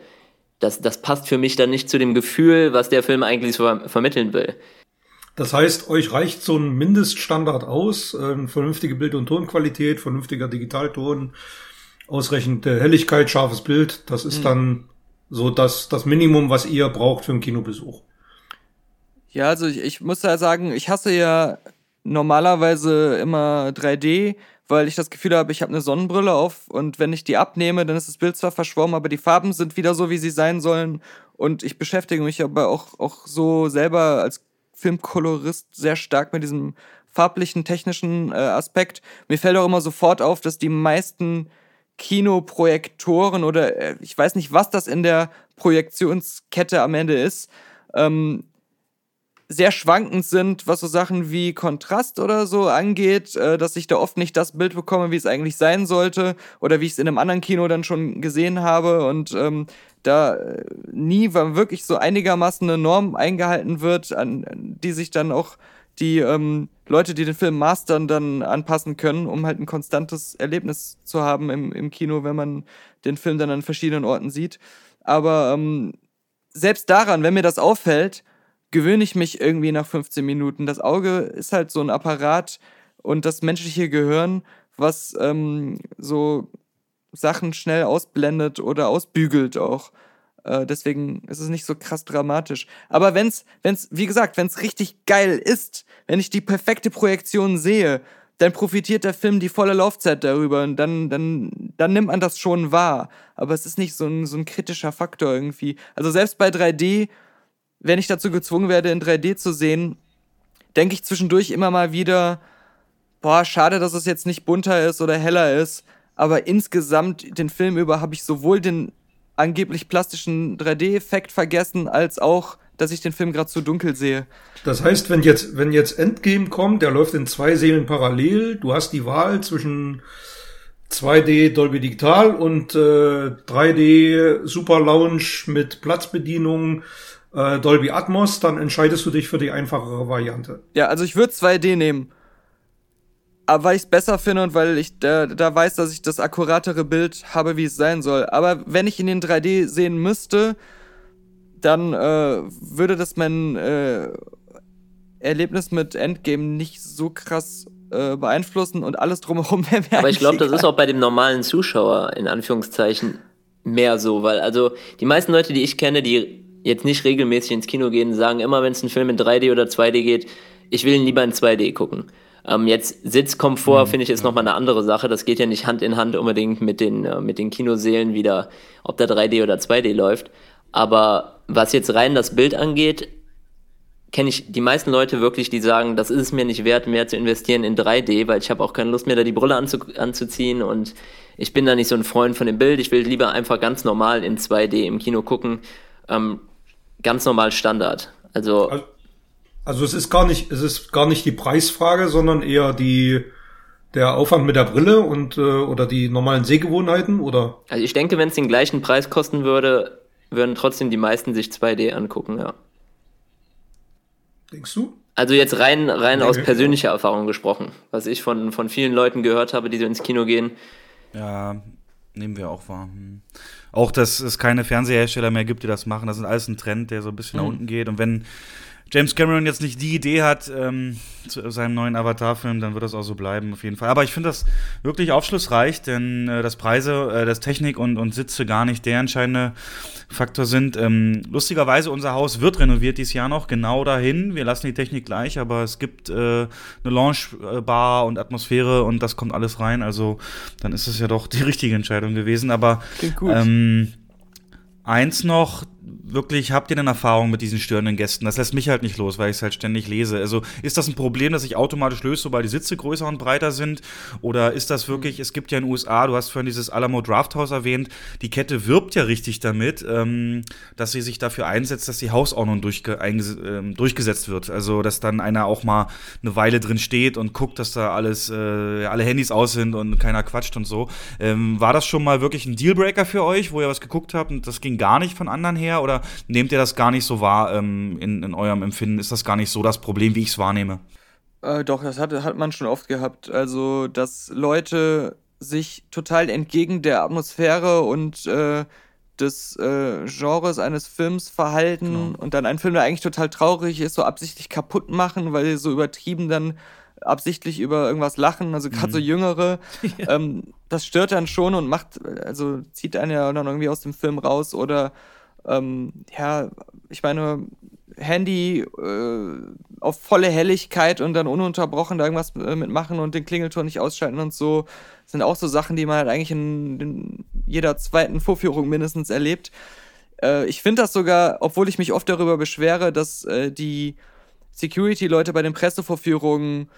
das, das passt für mich dann nicht zu dem Gefühl, was der Film eigentlich so ver vermitteln will. Das heißt, euch reicht so ein Mindeststandard aus, äh, vernünftige Bild- und Tonqualität, vernünftiger Digitalton, ausreichende Helligkeit, scharfes Bild, das ist mhm. dann so das, das Minimum, was ihr braucht für einen Kinobesuch. Ja, also ich, ich muss ja sagen, ich hasse ja normalerweise immer 3D, weil ich das Gefühl habe, ich habe eine Sonnenbrille auf und wenn ich die abnehme, dann ist das Bild zwar verschwommen, aber die Farben sind wieder so, wie sie sein sollen. Und ich beschäftige mich aber auch, auch so selber als Filmkolorist sehr stark mit diesem farblichen, technischen äh, Aspekt. Mir fällt auch immer sofort auf, dass die meisten Kinoprojektoren oder äh, ich weiß nicht, was das in der Projektionskette am Ende ist, ähm, sehr schwankend sind, was so Sachen wie Kontrast oder so angeht, äh, dass ich da oft nicht das Bild bekomme, wie es eigentlich sein sollte oder wie ich es in einem anderen Kino dann schon gesehen habe und ähm, da äh, nie wirklich so einigermaßen eine Norm eingehalten wird, an die sich dann auch die ähm, Leute, die den Film mastern, dann anpassen können, um halt ein konstantes Erlebnis zu haben im, im Kino, wenn man den Film dann an verschiedenen Orten sieht. Aber ähm, selbst daran, wenn mir das auffällt, gewöhne ich mich irgendwie nach 15 Minuten. Das Auge ist halt so ein Apparat und das menschliche Gehirn, was ähm, so Sachen schnell ausblendet oder ausbügelt auch. Äh, deswegen ist es nicht so krass dramatisch. Aber wenn's, wenn's, wie gesagt, wenn's richtig geil ist, wenn ich die perfekte Projektion sehe, dann profitiert der Film die volle Laufzeit darüber und dann, dann, dann nimmt man das schon wahr. Aber es ist nicht so ein, so ein kritischer Faktor irgendwie. Also selbst bei 3D, wenn ich dazu gezwungen werde, in 3D zu sehen, denke ich zwischendurch immer mal wieder, boah, schade, dass es jetzt nicht bunter ist oder heller ist. Aber insgesamt, den Film über, habe ich sowohl den angeblich plastischen 3D-Effekt vergessen, als auch, dass ich den Film gerade zu dunkel sehe. Das heißt, wenn jetzt, wenn jetzt Endgame kommt, der läuft in zwei Serien parallel, du hast die Wahl zwischen 2D Dolby Digital und äh, 3D Super Lounge mit Platzbedienung äh, Dolby Atmos, dann entscheidest du dich für die einfachere Variante. Ja, also ich würde 2D nehmen. Aber weil ich es besser finde und weil ich da, da weiß, dass ich das akkuratere Bild habe, wie es sein soll. Aber wenn ich in den 3D sehen müsste, dann äh, würde das mein äh, Erlebnis mit Endgame nicht so krass äh, beeinflussen und alles drumherum wäre Aber ich glaube, das ist auch bei dem normalen Zuschauer in Anführungszeichen mehr so, weil also die meisten Leute, die ich kenne, die jetzt nicht regelmäßig ins Kino gehen, sagen immer, wenn es ein Film in 3D oder 2D geht, ich will ihn lieber in 2D gucken. Ähm, jetzt Sitzkomfort, mhm, finde ich, ist nochmal eine andere Sache. Das geht ja nicht Hand in Hand unbedingt mit den, äh, mit den Kinoseelen wieder, ob da 3D oder 2D läuft. Aber was jetzt rein das Bild angeht, kenne ich die meisten Leute wirklich, die sagen, das ist es mir nicht wert, mehr zu investieren in 3D, weil ich habe auch keine Lust mehr, da die Brille anzu anzuziehen und ich bin da nicht so ein Freund von dem Bild. Ich will lieber einfach ganz normal in 2D im Kino gucken. Ähm, ganz normal Standard. Also, also also es ist gar nicht, es ist gar nicht die Preisfrage, sondern eher die der Aufwand mit der Brille und äh, oder die normalen Sehgewohnheiten oder? Also ich denke, wenn es den gleichen Preis kosten würde, würden trotzdem die meisten sich 2D angucken, ja. Denkst du? Also jetzt rein rein nee, aus persönlicher ja. Erfahrung gesprochen, was ich von von vielen Leuten gehört habe, die so ins Kino gehen. Ja, nehmen wir auch wahr. Auch, dass es keine Fernsehersteller mehr gibt, die das machen. Das ist alles ein Trend, der so ein bisschen mhm. nach unten geht. Und wenn James Cameron jetzt nicht die Idee hat ähm, zu seinem neuen Avatar-Film, dann wird das auch so bleiben, auf jeden Fall. Aber ich finde das wirklich aufschlussreich, denn äh, das Preise, äh, das Technik und, und Sitze gar nicht der entscheidende Faktor sind. Ähm, lustigerweise, unser Haus wird renoviert dieses Jahr noch, genau dahin. Wir lassen die Technik gleich, aber es gibt äh, eine Lounge-Bar und Atmosphäre und das kommt alles rein. Also dann ist es ja doch die richtige Entscheidung gewesen. Aber Klingt gut. Ähm, eins noch, wirklich, habt ihr denn Erfahrung mit diesen störenden Gästen? Das lässt mich halt nicht los, weil ich es halt ständig lese. Also ist das ein Problem, das sich automatisch löst, sobald die Sitze größer und breiter sind? Oder ist das wirklich, es gibt ja in den USA, du hast vorhin dieses Alamo Draft House erwähnt, die Kette wirbt ja richtig damit, ähm, dass sie sich dafür einsetzt, dass die Hausordnung durchge ähm, durchgesetzt wird. Also, dass dann einer auch mal eine Weile drin steht und guckt, dass da alles, äh, alle Handys aus sind und keiner quatscht und so. Ähm, war das schon mal wirklich ein Dealbreaker für euch, wo ihr was geguckt habt und das ging gar nicht von anderen her? Oder nehmt ihr das gar nicht so wahr ähm, in, in eurem Empfinden? Ist das gar nicht so das Problem, wie ich es wahrnehme? Äh, doch, das hat, hat man schon oft gehabt. Also, dass Leute sich total entgegen der Atmosphäre und äh, des äh, Genres eines Films verhalten genau. und dann einen Film, der eigentlich total traurig ist, so absichtlich kaputt machen, weil sie so übertrieben dann absichtlich über irgendwas lachen, also gerade mhm. so Jüngere. ja. ähm, das stört dann schon und macht, also zieht einen ja dann irgendwie aus dem Film raus oder ähm, ja, ich meine, Handy äh, auf volle Helligkeit und dann ununterbrochen da irgendwas äh, mitmachen und den Klingelton nicht ausschalten und so, sind auch so Sachen, die man halt eigentlich in, in jeder zweiten Vorführung mindestens erlebt. Äh, ich finde das sogar, obwohl ich mich oft darüber beschwere, dass äh, die Security-Leute bei den Pressevorführungen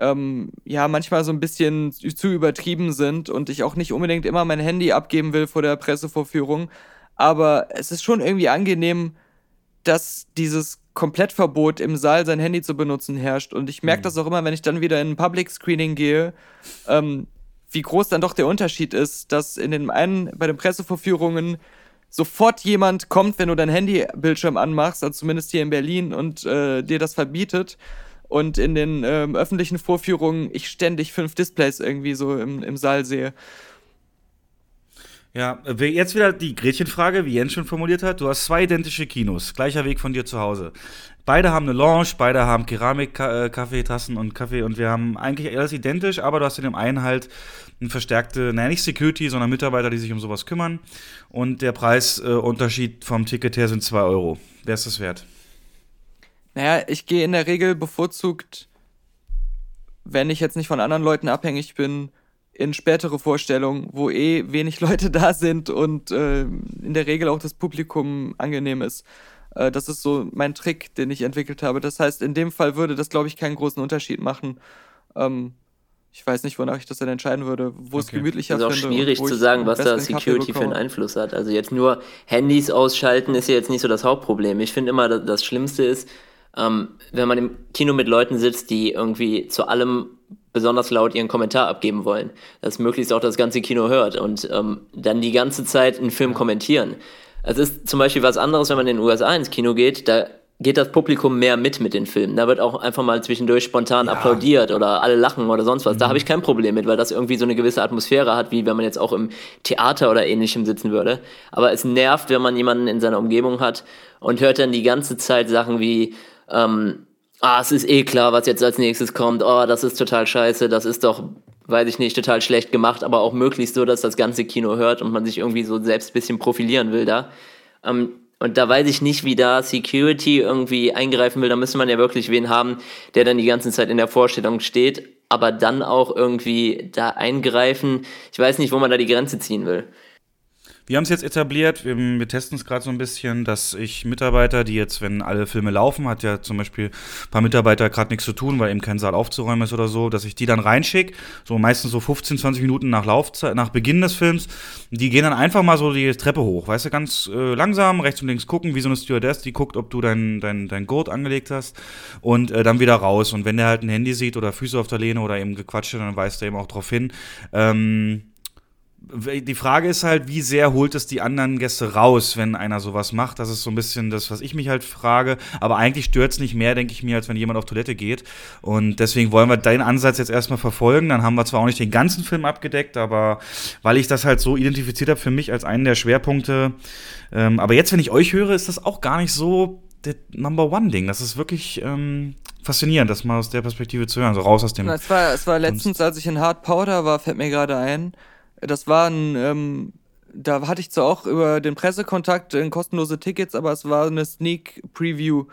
ähm, ja manchmal so ein bisschen zu übertrieben sind und ich auch nicht unbedingt immer mein Handy abgeben will vor der Pressevorführung aber es ist schon irgendwie angenehm, dass dieses Komplettverbot im Saal sein Handy zu benutzen herrscht. Und ich merke mhm. das auch immer, wenn ich dann wieder in ein Public Screening gehe, ähm, wie groß dann doch der Unterschied ist, dass in den einen, bei den Pressevorführungen sofort jemand kommt, wenn du dein Handybildschirm anmachst, also zumindest hier in Berlin, und äh, dir das verbietet. Und in den ähm, öffentlichen Vorführungen ich ständig fünf Displays irgendwie so im, im Saal sehe. Ja, jetzt wieder die Gretchenfrage, wie Jens schon formuliert hat. Du hast zwei identische Kinos, gleicher Weg von dir zu Hause. Beide haben eine Lounge, beide haben Keramik-Kaffeetassen und Kaffee und wir haben eigentlich alles identisch, aber du hast in dem einen halt eine verstärkte, naja, nicht Security, sondern Mitarbeiter, die sich um sowas kümmern. Und der Preisunterschied vom Ticket her sind 2 Euro. Wer ist das wert? Naja, ich gehe in der Regel bevorzugt, wenn ich jetzt nicht von anderen Leuten abhängig bin, in spätere Vorstellungen, wo eh wenig Leute da sind und äh, in der Regel auch das Publikum angenehm ist. Äh, das ist so mein Trick, den ich entwickelt habe. Das heißt, in dem Fall würde das, glaube ich, keinen großen Unterschied machen. Ähm, ich weiß nicht, wonach ich das dann entscheiden würde, wo okay. es gemütlicher ist. Es ist auch schwierig zu sagen, was da Security für einen Einfluss hat. Also jetzt nur Handys ausschalten ist ja jetzt nicht so das Hauptproblem. Ich finde immer, das Schlimmste ist, ähm, wenn man im Kino mit Leuten sitzt, die irgendwie zu allem besonders laut ihren Kommentar abgeben wollen, dass möglichst auch das ganze Kino hört und ähm, dann die ganze Zeit einen Film kommentieren. Es ist zum Beispiel was anderes, wenn man in den USA ins Kino geht, da geht das Publikum mehr mit mit den Filmen. Da wird auch einfach mal zwischendurch spontan ja. applaudiert oder alle lachen oder sonst was. Mhm. Da habe ich kein Problem mit, weil das irgendwie so eine gewisse Atmosphäre hat, wie wenn man jetzt auch im Theater oder ähnlichem sitzen würde. Aber es nervt, wenn man jemanden in seiner Umgebung hat und hört dann die ganze Zeit Sachen wie, ähm, ah, es ist eh klar, was jetzt als nächstes kommt, oh, das ist total scheiße, das ist doch weiß ich nicht, total schlecht gemacht, aber auch möglichst so, dass das ganze Kino hört und man sich irgendwie so selbst ein bisschen profilieren will da. Ähm, und da weiß ich nicht, wie da Security irgendwie eingreifen will. Da müsste man ja wirklich wen haben, der dann die ganze Zeit in der Vorstellung steht, aber dann auch irgendwie da eingreifen. Ich weiß nicht, wo man da die Grenze ziehen will. Wir haben es jetzt etabliert, wir, wir testen es gerade so ein bisschen, dass ich Mitarbeiter, die jetzt, wenn alle Filme laufen, hat ja zum Beispiel ein paar Mitarbeiter gerade nichts zu tun, weil eben kein Saal aufzuräumen ist oder so, dass ich die dann reinschicke, so meistens so 15, 20 Minuten nach Laufzeit, nach Beginn des Films. Die gehen dann einfach mal so die Treppe hoch, weißt du, ganz äh, langsam rechts und links gucken, wie so eine Stewardess, die guckt, ob du dein, dein, dein Gurt angelegt hast und äh, dann wieder raus. Und wenn der halt ein Handy sieht oder Füße auf der Lehne oder eben gequatscht, dann weist er eben auch drauf hin. Ähm, die Frage ist halt, wie sehr holt es die anderen Gäste raus, wenn einer sowas macht? Das ist so ein bisschen das, was ich mich halt frage. Aber eigentlich stört es nicht mehr, denke ich mir, als wenn jemand auf Toilette geht. Und deswegen wollen wir deinen Ansatz jetzt erstmal verfolgen. Dann haben wir zwar auch nicht den ganzen Film abgedeckt, aber weil ich das halt so identifiziert habe für mich als einen der Schwerpunkte. Ähm, aber jetzt, wenn ich euch höre, ist das auch gar nicht so der Number One-Ding. Das ist wirklich ähm, faszinierend, das mal aus der Perspektive zu hören. So raus aus dem. Es war, es war letztens, als ich in Hard Powder war, fällt mir gerade ein das war ein, ähm, da hatte ich zwar auch über den Pressekontakt in kostenlose Tickets, aber es war eine Sneak Preview,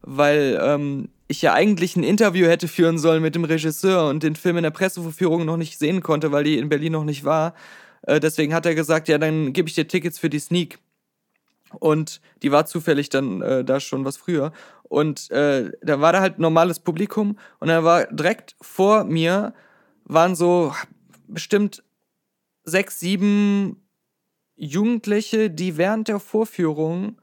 weil ähm, ich ja eigentlich ein Interview hätte führen sollen mit dem Regisseur und den Film in der Pressevorführung noch nicht sehen konnte, weil die in Berlin noch nicht war. Äh, deswegen hat er gesagt, ja, dann gebe ich dir Tickets für die Sneak. Und die war zufällig dann äh, da schon was früher. Und äh, da war da halt normales Publikum und da war direkt vor mir waren so bestimmt sechs, sieben Jugendliche, die während der Vorführung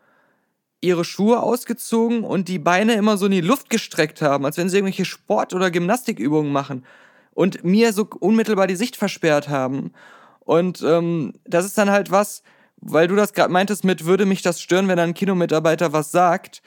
ihre Schuhe ausgezogen und die Beine immer so in die Luft gestreckt haben, als wenn sie irgendwelche Sport- oder Gymnastikübungen machen und mir so unmittelbar die Sicht versperrt haben. Und ähm, das ist dann halt was, weil du das gerade meintest mit, würde mich das stören, wenn ein Kinomitarbeiter was sagt.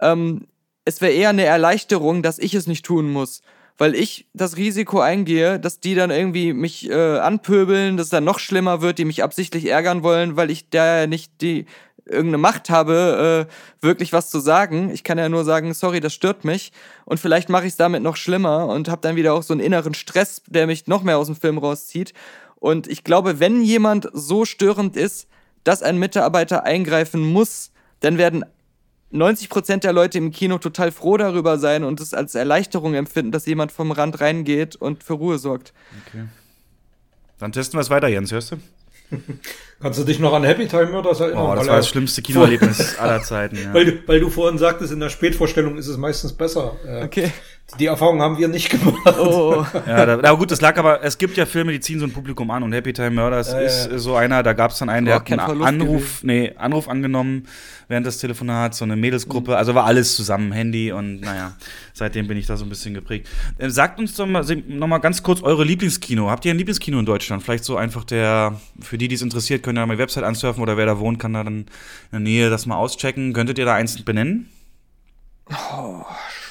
Ähm, es wäre eher eine Erleichterung, dass ich es nicht tun muss weil ich das Risiko eingehe, dass die dann irgendwie mich äh, anpöbeln, dass es dann noch schlimmer wird, die mich absichtlich ärgern wollen, weil ich da nicht die irgendeine Macht habe, äh, wirklich was zu sagen. Ich kann ja nur sagen, sorry, das stört mich. Und vielleicht mache ich es damit noch schlimmer und habe dann wieder auch so einen inneren Stress, der mich noch mehr aus dem Film rauszieht. Und ich glaube, wenn jemand so störend ist, dass ein Mitarbeiter eingreifen muss, dann werden 90 Prozent der Leute im Kino total froh darüber sein und es als Erleichterung empfinden, dass jemand vom Rand reingeht und für Ruhe sorgt. Okay. Dann testen wir es weiter, Jens, hörst du? Kannst du dich noch an Happy Time Murders erinnern? Oh, das war das schlimmste Kinoerlebnis aller Zeiten. Ja. Weil, du, weil du vorhin sagtest, in der Spätvorstellung ist es meistens besser. Okay. Die Erfahrung haben wir nicht gemacht. Oh. ja, da, na gut, das lag aber, es gibt ja Filme, die ziehen so ein Publikum an und Happy Time Murders ja, ist ja. so einer, da gab es dann einen, der hat einen Anruf, nee, Anruf angenommen während des Telefonats, so eine Mädelsgruppe, mhm. also war alles zusammen, Handy und naja, seitdem bin ich da so ein bisschen geprägt. Äh, sagt uns doch mal, noch mal ganz kurz eure Lieblingskino. Habt ihr ein Lieblingskino in Deutschland? Vielleicht so einfach der, für die, die es interessiert, könnt ihr da mal die Website ansurfen oder wer da wohnt, kann da dann in der Nähe das mal auschecken. Könntet ihr da eins benennen? Oh,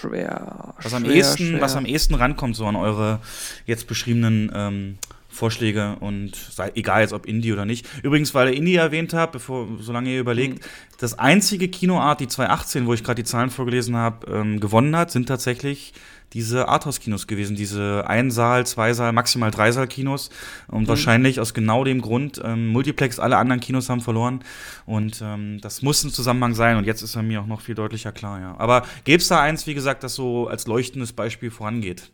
schwer. Was am, schwer, ehesten, schwer. was am ehesten rankommt, so an eure jetzt beschriebenen ähm, Vorschläge und sei, egal jetzt ob Indie oder nicht. Übrigens, weil ihr Indie erwähnt habt, bevor, solange ihr überlegt, mhm. das einzige Kinoart, die 2018, wo ich gerade die Zahlen vorgelesen habe, ähm, gewonnen hat, sind tatsächlich diese Arthouse-Kinos gewesen, diese Ein-Saal, Zwei-Saal, maximal Drei-Saal-Kinos. Und mhm. wahrscheinlich aus genau dem Grund, ähm, Multiplex, alle anderen Kinos haben verloren. Und ähm, das muss ein Zusammenhang sein. Und jetzt ist er mir auch noch viel deutlicher klar, ja. Aber gäbe es da eins, wie gesagt, das so als leuchtendes Beispiel vorangeht?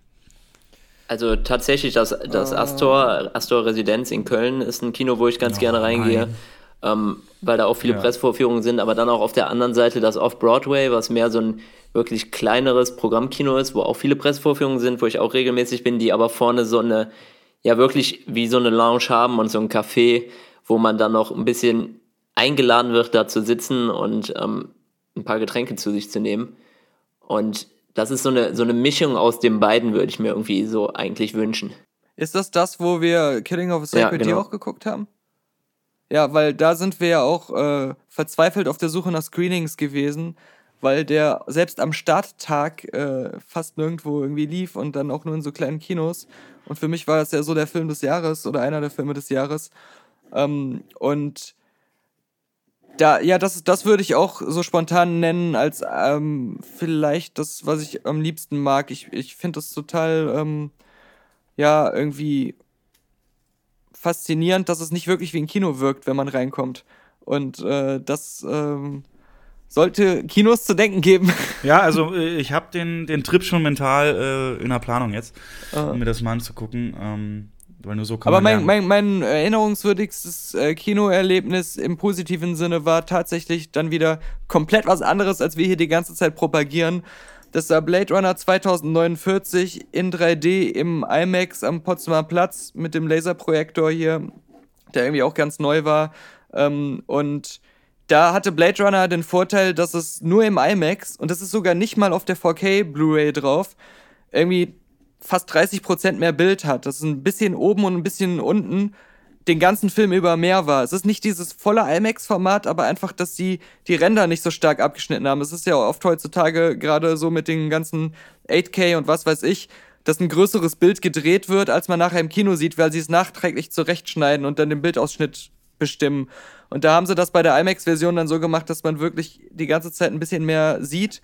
Also tatsächlich, das, das ah. Astor, Astor Residenz in Köln ist ein Kino, wo ich ganz oh, gerne reingehe. Ähm, weil da auch viele ja. Pressvorführungen sind, aber dann auch auf der anderen Seite das Off-Broadway, was mehr so ein wirklich kleineres Programmkino ist, wo auch viele Pressvorführungen sind, wo ich auch regelmäßig bin, die aber vorne so eine, ja wirklich wie so eine Lounge haben und so ein Café, wo man dann noch ein bisschen eingeladen wird, da zu sitzen und ähm, ein paar Getränke zu sich zu nehmen. Und das ist so eine, so eine Mischung aus den beiden, würde ich mir irgendwie so eigentlich wünschen. Ist das das, wo wir Killing of a Sacred ja, genau. auch geguckt haben? Ja, weil da sind wir ja auch äh, verzweifelt auf der Suche nach Screenings gewesen, weil der selbst am Starttag äh, fast nirgendwo irgendwie lief und dann auch nur in so kleinen Kinos. Und für mich war das ja so der Film des Jahres oder einer der Filme des Jahres. Ähm, und da, ja, das, das würde ich auch so spontan nennen, als ähm, vielleicht das, was ich am liebsten mag. Ich, ich finde das total, ähm, ja, irgendwie faszinierend, dass es nicht wirklich wie ein Kino wirkt, wenn man reinkommt. Und äh, das, ähm, sollte Kinos zu denken geben. Ja, also äh, ich habe den, den Trip schon mental äh, in der Planung jetzt, uh. um mir das mal anzugucken. Ähm, weil nur so kann Aber mein, mein, mein, erinnerungswürdigstes äh, Kinoerlebnis im positiven Sinne war tatsächlich dann wieder komplett was anderes, als wir hier die ganze Zeit propagieren. Das war Blade Runner 2049 in 3D im IMAX am Potsdamer Platz mit dem Laserprojektor hier, der irgendwie auch ganz neu war. Ähm, und da hatte Blade Runner den Vorteil, dass es nur im IMAX und das ist sogar nicht mal auf der 4K Blu-ray drauf, irgendwie fast 30% mehr Bild hat. Das ist ein bisschen oben und ein bisschen unten den ganzen Film über mehr war. Es ist nicht dieses volle IMAX-Format, aber einfach, dass sie die Ränder nicht so stark abgeschnitten haben. Es ist ja oft heutzutage gerade so mit den ganzen 8K und was weiß ich, dass ein größeres Bild gedreht wird, als man nachher im Kino sieht, weil sie es nachträglich zurechtschneiden und dann den Bildausschnitt bestimmen. Und da haben sie das bei der IMAX-Version dann so gemacht, dass man wirklich die ganze Zeit ein bisschen mehr sieht.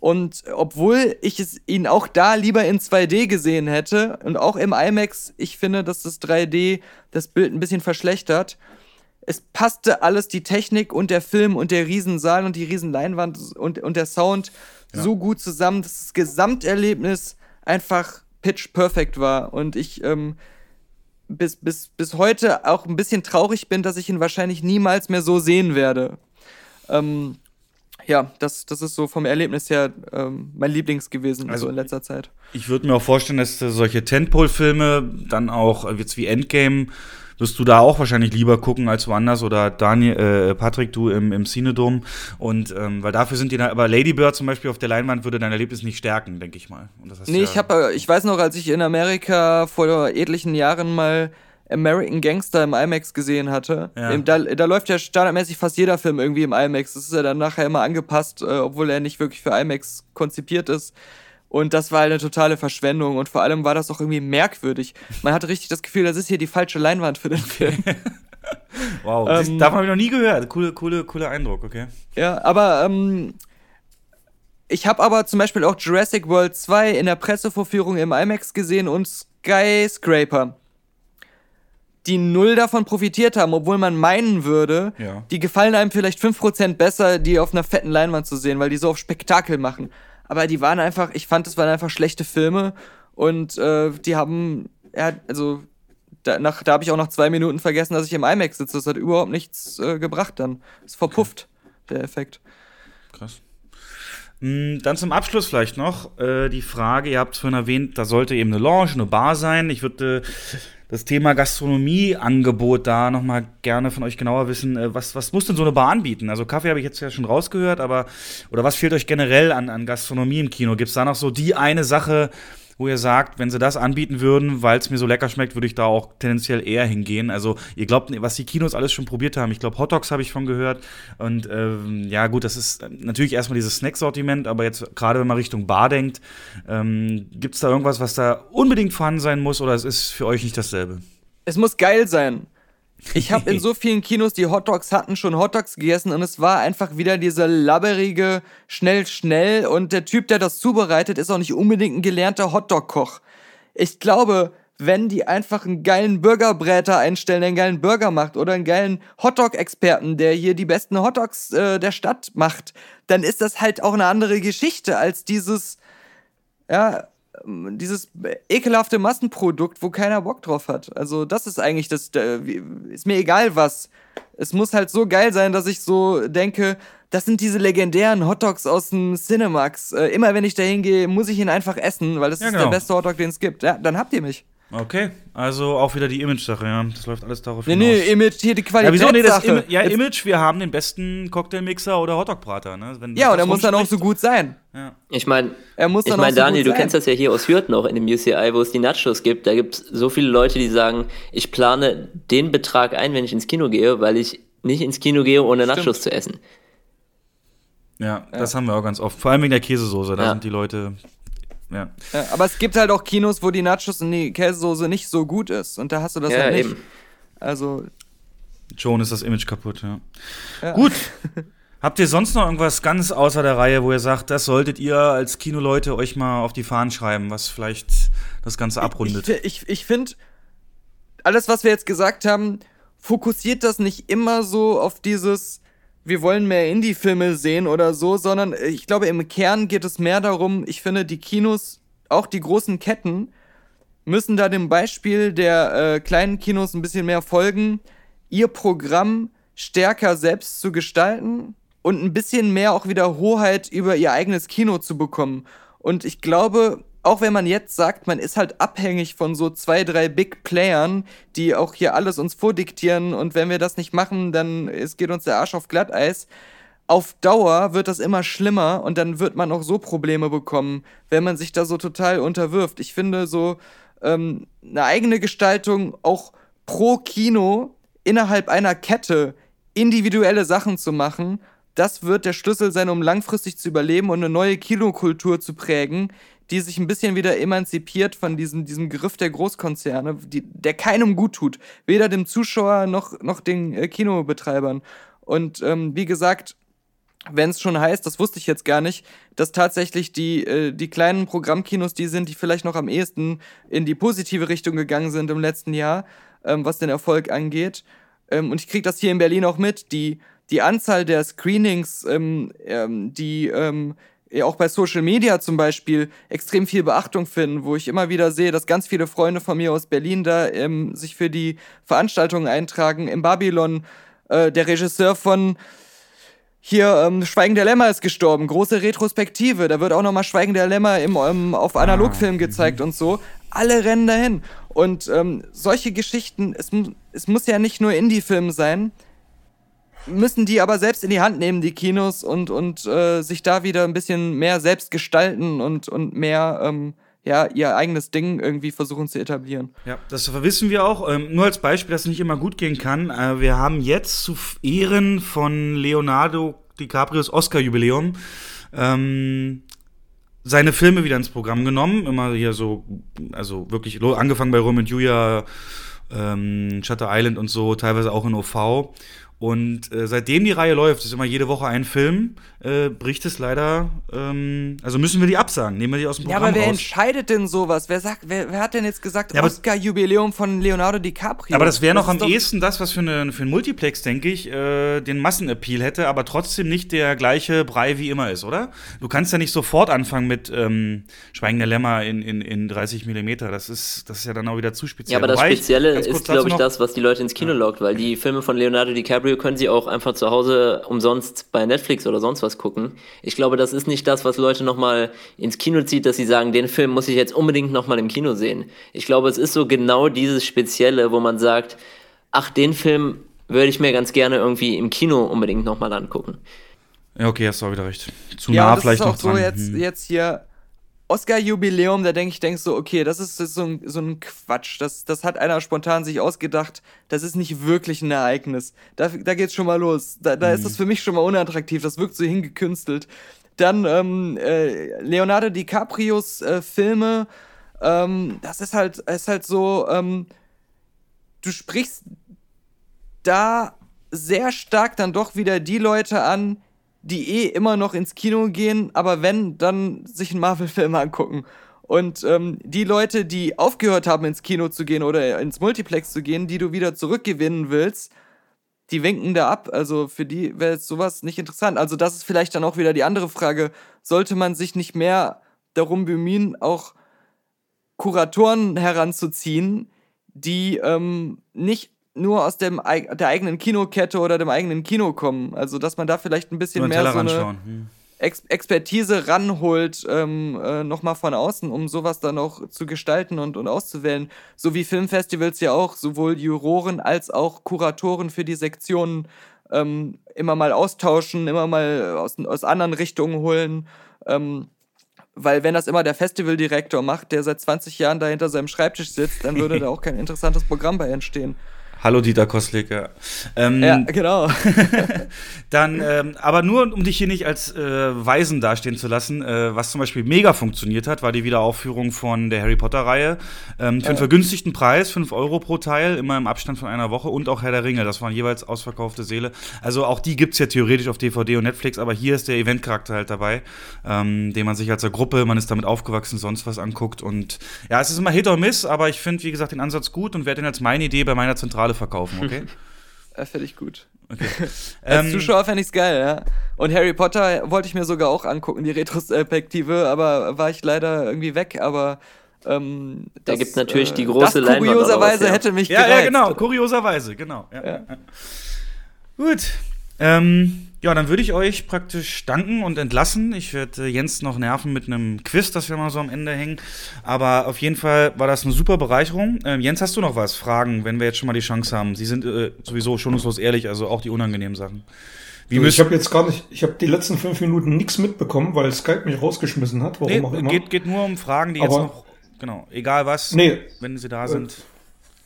Und obwohl ich es ihn auch da lieber in 2D gesehen hätte und auch im IMAX, ich finde, dass das 3D das Bild ein bisschen verschlechtert. Es passte alles, die Technik und der Film und der Riesensaal und die Riesenleinwand und, und der Sound ja. so gut zusammen, dass das Gesamterlebnis einfach pitch perfect war. Und ich ähm, bis, bis, bis heute auch ein bisschen traurig bin, dass ich ihn wahrscheinlich niemals mehr so sehen werde. Ähm, ja, das, das ist so vom Erlebnis her ähm, mein Lieblings gewesen, also so in letzter Zeit. Ich würde mir auch vorstellen, dass solche Tentpole-Filme dann auch jetzt wie Endgame wirst du da auch wahrscheinlich lieber gucken als woanders oder Daniel, äh, Patrick, du im, im Cinedom. Und ähm, weil dafür sind die da, aber Lady Bird zum Beispiel auf der Leinwand würde dein Erlebnis nicht stärken, denke ich mal. Und das nee, ja ich habe, ich weiß noch, als ich in Amerika vor etlichen Jahren mal American Gangster im IMAX gesehen hatte. Ja. Da, da, läuft ja standardmäßig fast jeder Film irgendwie im IMAX. Das ist ja dann nachher immer angepasst, äh, obwohl er nicht wirklich für IMAX konzipiert ist. Und das war eine totale Verschwendung und vor allem war das auch irgendwie merkwürdig. Man hatte richtig das Gefühl, das ist hier die falsche Leinwand für den Film. wow, ähm, davon habe ich noch nie gehört. Coole, coole, cooler Eindruck, okay. Ja, aber ähm, ich habe aber zum Beispiel auch Jurassic World 2 in der Pressevorführung im IMAX gesehen und Skyscraper die null davon profitiert haben, obwohl man meinen würde, ja. die gefallen einem vielleicht 5% besser, die auf einer fetten Leinwand zu sehen, weil die so auf Spektakel machen aber die waren einfach, ich fand, es waren einfach schlechte Filme und äh, die haben, ja, also da, nach, da habe ich auch noch zwei Minuten vergessen, dass ich im IMAX sitze. Das hat überhaupt nichts äh, gebracht dann. Ist verpufft, der Effekt. Krass. Hm, dann zum Abschluss vielleicht noch äh, die Frage, ihr habt es vorhin erwähnt, da sollte eben eine Lounge, eine Bar sein. Ich würde das Thema Gastronomieangebot da nochmal gerne von euch genauer wissen. Äh, was, was muss denn so eine Bar anbieten? Also Kaffee habe ich jetzt ja schon rausgehört, aber oder was fehlt euch generell an, an Gastronomie im Kino? Gibt es da noch so die eine Sache, wo ihr sagt, wenn sie das anbieten würden, weil es mir so lecker schmeckt, würde ich da auch tendenziell eher hingehen. Also ihr glaubt, was die Kinos alles schon probiert haben. Ich glaube, Hot Dogs habe ich von gehört. Und ähm, ja gut, das ist natürlich erstmal dieses Snack-Sortiment, aber jetzt gerade wenn man Richtung Bar denkt, ähm, gibt es da irgendwas, was da unbedingt vorhanden sein muss oder es ist für euch nicht dasselbe? es muss geil sein. Ich habe in so vielen Kinos, die Hotdogs hatten, schon Hotdogs gegessen und es war einfach wieder diese labberige, schnell, schnell und der Typ, der das zubereitet, ist auch nicht unbedingt ein gelernter Hotdog-Koch. Ich glaube, wenn die einfach einen geilen Burgerbräter einstellen, der einen geilen Burger macht oder einen geilen Hotdog-Experten, der hier die besten Hotdogs äh, der Stadt macht, dann ist das halt auch eine andere Geschichte als dieses, ja, dieses ekelhafte Massenprodukt, wo keiner Bock drauf hat. Also das ist eigentlich das, ist mir egal was. Es muss halt so geil sein, dass ich so denke, das sind diese legendären Hotdogs aus dem Cinemax. Äh, immer wenn ich da hingehe, muss ich ihn einfach essen, weil das ja, ist genau. der beste Hotdog, den es gibt. Ja, dann habt ihr mich. Okay, also auch wieder die Image-Sache, ja. Das läuft alles darauf nee, hinaus. Nee, nee, Image, hier die Qualität. Ja, wieso? Nee, das Im ja, Image, wir haben den besten Cocktailmixer oder Hotdog-Brater, ne? Wenn ja, und er muss dann auch so gut sein. Ja. Ich meine, ich mein, Daniel, du sein. kennst das ja hier aus Hürth noch in dem UCI, wo es die Nachos gibt. Da gibt es so viele Leute, die sagen, ich plane den Betrag ein, wenn ich ins Kino gehe, weil ich nicht ins Kino gehe, ohne Stimmt. Nachos zu essen. Ja, ja, das haben wir auch ganz oft. Vor allem wegen der Käsesoße. Da ja. sind die Leute ja. ja. Aber es gibt halt auch Kinos, wo die Nachos und die Käsesoße nicht so gut ist. Und da hast du das ja, halt nicht. Eben. Also. Schon ist das Image kaputt, ja. ja. Gut. Habt ihr sonst noch irgendwas ganz außer der Reihe, wo ihr sagt, das solltet ihr als Kinoleute euch mal auf die Fahnen schreiben, was vielleicht das Ganze abrundet? Ich, ich, ich finde, alles, was wir jetzt gesagt haben, fokussiert das nicht immer so auf dieses, wir wollen mehr Indie-Filme sehen oder so, sondern ich glaube, im Kern geht es mehr darum, ich finde, die Kinos, auch die großen Ketten, müssen da dem Beispiel der äh, kleinen Kinos ein bisschen mehr folgen, ihr Programm stärker selbst zu gestalten und ein bisschen mehr auch wieder Hoheit über ihr eigenes Kino zu bekommen. Und ich glaube, auch wenn man jetzt sagt, man ist halt abhängig von so zwei, drei Big Playern, die auch hier alles uns vordiktieren und wenn wir das nicht machen, dann es geht uns der Arsch auf Glatteis. Auf Dauer wird das immer schlimmer und dann wird man auch so Probleme bekommen, wenn man sich da so total unterwirft. Ich finde so ähm, eine eigene Gestaltung auch pro Kino innerhalb einer Kette individuelle Sachen zu machen, das wird der Schlüssel sein, um langfristig zu überleben und eine neue Kinokultur zu prägen, die sich ein bisschen wieder emanzipiert von diesem, diesem Griff der Großkonzerne, die, der keinem gut tut. Weder dem Zuschauer noch, noch den äh, Kinobetreibern. Und ähm, wie gesagt, wenn es schon heißt, das wusste ich jetzt gar nicht, dass tatsächlich die, äh, die kleinen Programmkinos die sind, die vielleicht noch am ehesten in die positive Richtung gegangen sind im letzten Jahr, ähm, was den Erfolg angeht. Ähm, und ich kriege das hier in Berlin auch mit. Die, die Anzahl der Screenings, ähm, ähm, die ähm, auch bei Social Media zum Beispiel extrem viel Beachtung finden, wo ich immer wieder sehe, dass ganz viele Freunde von mir aus Berlin da ähm, sich für die Veranstaltungen eintragen. Im Babylon, äh, der Regisseur von hier, ähm, Schweigen der Lämmer ist gestorben, große Retrospektive, da wird auch nochmal Schweigen der Lämmer im, ähm, auf Analogfilm ah, gezeigt mhm. und so. Alle rennen dahin. Und ähm, solche Geschichten, es, es muss ja nicht nur Indie-Film sein, müssen die aber selbst in die Hand nehmen, die Kinos, und, und äh, sich da wieder ein bisschen mehr selbst gestalten und, und mehr ähm, ja, ihr eigenes Ding irgendwie versuchen zu etablieren. Ja, das wissen wir auch. Ähm, nur als Beispiel, dass es nicht immer gut gehen kann. Äh, wir haben jetzt zu Ehren von Leonardo DiCaprios Oscar-Jubiläum ähm, seine Filme wieder ins Programm genommen. Immer hier so, also wirklich angefangen bei Romeo und Julia, ähm, Shutter Island und so, teilweise auch in OV. Und äh, seitdem die Reihe läuft, ist immer jede Woche ein Film, äh, bricht es leider, ähm, also müssen wir die absagen, nehmen wir die aus dem Programm Ja, aber wer raus. entscheidet denn sowas? Wer sagt, wer, wer hat denn jetzt gesagt, ja, Oscar-Jubiläum von Leonardo DiCaprio? Aber das wäre noch am ehesten das, was für, eine, für ein Multiplex, denke ich, äh, den Massenappeal hätte, aber trotzdem nicht der gleiche Brei wie immer ist, oder? Du kannst ja nicht sofort anfangen mit ähm, Schweigen der Lämmer in, in, in 30 Millimeter, das ist, das ist ja dann auch wieder zu speziell. Ja, aber das Wobei Spezielle ist, glaube ich, das, was die Leute ins Kino ja. lockt, weil die Filme von Leonardo DiCaprio DiCaprio können sie auch einfach zu Hause umsonst bei Netflix oder sonst was gucken. Ich glaube, das ist nicht das, was Leute nochmal ins Kino zieht, dass sie sagen, den Film muss ich jetzt unbedingt nochmal im Kino sehen. Ich glaube, es ist so genau dieses Spezielle, wo man sagt, ach, den Film würde ich mir ganz gerne irgendwie im Kino unbedingt nochmal angucken. Ja, okay, hast du auch wieder recht. Zu ja, nah vielleicht noch dran. So jetzt, hm. jetzt hier Oscar-Jubiläum, da denke ich, denk so, okay, das ist, das ist so, ein, so ein Quatsch. Das, das hat einer spontan sich ausgedacht. Das ist nicht wirklich ein Ereignis. Da, da geht's schon mal los. Da, da mhm. ist das für mich schon mal unattraktiv. Das wirkt so hingekünstelt. Dann ähm, äh, Leonardo DiCaprios äh, Filme. Ähm, das ist halt, ist halt so. Ähm, du sprichst da sehr stark dann doch wieder die Leute an, die eh immer noch ins Kino gehen, aber wenn, dann sich einen Marvel-Film angucken. Und ähm, die Leute, die aufgehört haben, ins Kino zu gehen oder ins Multiplex zu gehen, die du wieder zurückgewinnen willst, die winken da ab. Also für die wäre sowas nicht interessant. Also das ist vielleicht dann auch wieder die andere Frage. Sollte man sich nicht mehr darum bemühen, auch Kuratoren heranzuziehen, die ähm, nicht nur aus dem, der eigenen Kinokette oder dem eigenen Kino kommen. Also, dass man da vielleicht ein bisschen mehr so eine hm. Ex Expertise ranholt, ähm, äh, nochmal von außen, um sowas dann auch zu gestalten und, und auszuwählen. So wie Filmfestivals ja auch sowohl Juroren als auch Kuratoren für die Sektionen ähm, immer mal austauschen, immer mal aus, aus anderen Richtungen holen. Ähm, weil wenn das immer der Festivaldirektor macht, der seit 20 Jahren da hinter seinem Schreibtisch sitzt, dann würde da auch kein interessantes Programm bei entstehen. Hallo Dieter Kostlik, ja. Ähm, ja, genau. dann, ähm, aber nur um dich hier nicht als äh, Weisen dastehen zu lassen, äh, was zum Beispiel mega funktioniert hat, war die Wiederaufführung von der Harry Potter-Reihe. Ähm, für einen vergünstigten Preis, 5 Euro pro Teil, immer im Abstand von einer Woche und auch Herr der Ringe, das waren jeweils ausverkaufte Seele. Also auch die gibt's ja theoretisch auf DVD und Netflix, aber hier ist der Eventcharakter halt dabei, ähm, den man sich als Gruppe, man ist damit aufgewachsen, sonst was anguckt. Und ja, es ist immer Hit or Miss, aber ich finde, wie gesagt, den Ansatz gut und werde den als meine Idee bei meiner Zentrale Zentrale verkaufen, okay? Das finde ich gut. Okay. Als ähm, Zuschauer fände ich es geil, ja. Und Harry Potter wollte ich mir sogar auch angucken, die Retrospektive, aber war ich leider irgendwie weg, aber ähm, da gibt natürlich äh, die große das kurioserweise ja. hätte mich Ja, gereizt. ja, genau, kurioserweise, genau. Ja. Ja. Gut. Ähm, ja, dann würde ich euch praktisch danken und entlassen. Ich werde äh, Jens noch nerven mit einem Quiz, das wir mal so am Ende hängen. Aber auf jeden Fall war das eine super Bereicherung. Ähm, Jens, hast du noch was? Fragen, wenn wir jetzt schon mal die Chance haben? Sie sind äh, sowieso schonungslos ehrlich, also auch die unangenehmen Sachen. Also ich habe jetzt gar nicht, ich habe die letzten fünf Minuten nichts mitbekommen, weil Skype mich rausgeschmissen hat, warum nee, auch immer. Geht, geht nur um Fragen, die Aber, jetzt noch, genau, egal was, nee, wenn sie da sind.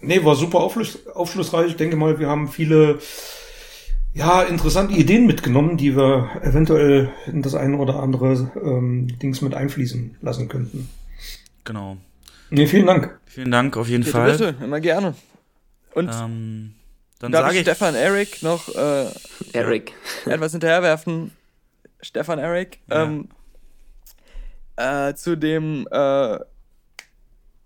Äh, nee, war super aufschluss, aufschlussreich. Ich denke mal, wir haben viele ja, interessante Ideen mitgenommen, die wir eventuell in das eine oder andere ähm, Dings mit einfließen lassen könnten. Genau. Nee, vielen Dank. Vielen Dank auf jeden bitte, Fall. Bitte, immer gerne. Und ähm, dann sage ich Stefan Eric noch äh, Eric etwas hinterherwerfen. Stefan Eric ja. ähm, äh, zu dem äh,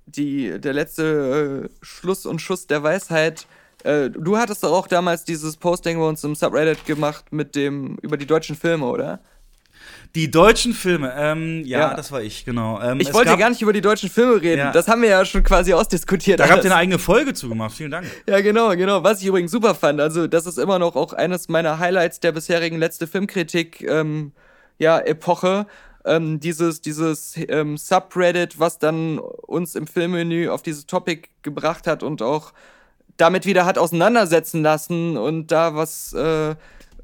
die der letzte äh, Schluss und Schuss der Weisheit äh, du hattest doch auch damals dieses Posting bei uns im Subreddit gemacht mit dem über die deutschen Filme, oder? Die deutschen Filme, ähm, ja, ja, das war ich, genau. Ähm, ich wollte gar nicht über die deutschen Filme reden. Ja. Das haben wir ja schon quasi ausdiskutiert. Da habt ihr eine eigene Folge zugemacht. Vielen Dank. Ja, genau, genau. Was ich übrigens super fand. Also, das ist immer noch auch eines meiner Highlights der bisherigen letzte Filmkritik, ähm, ja, Epoche. Ähm, dieses dieses ähm, Subreddit, was dann uns im Filmmenü auf dieses Topic gebracht hat und auch damit wieder hat auseinandersetzen lassen und da was, äh,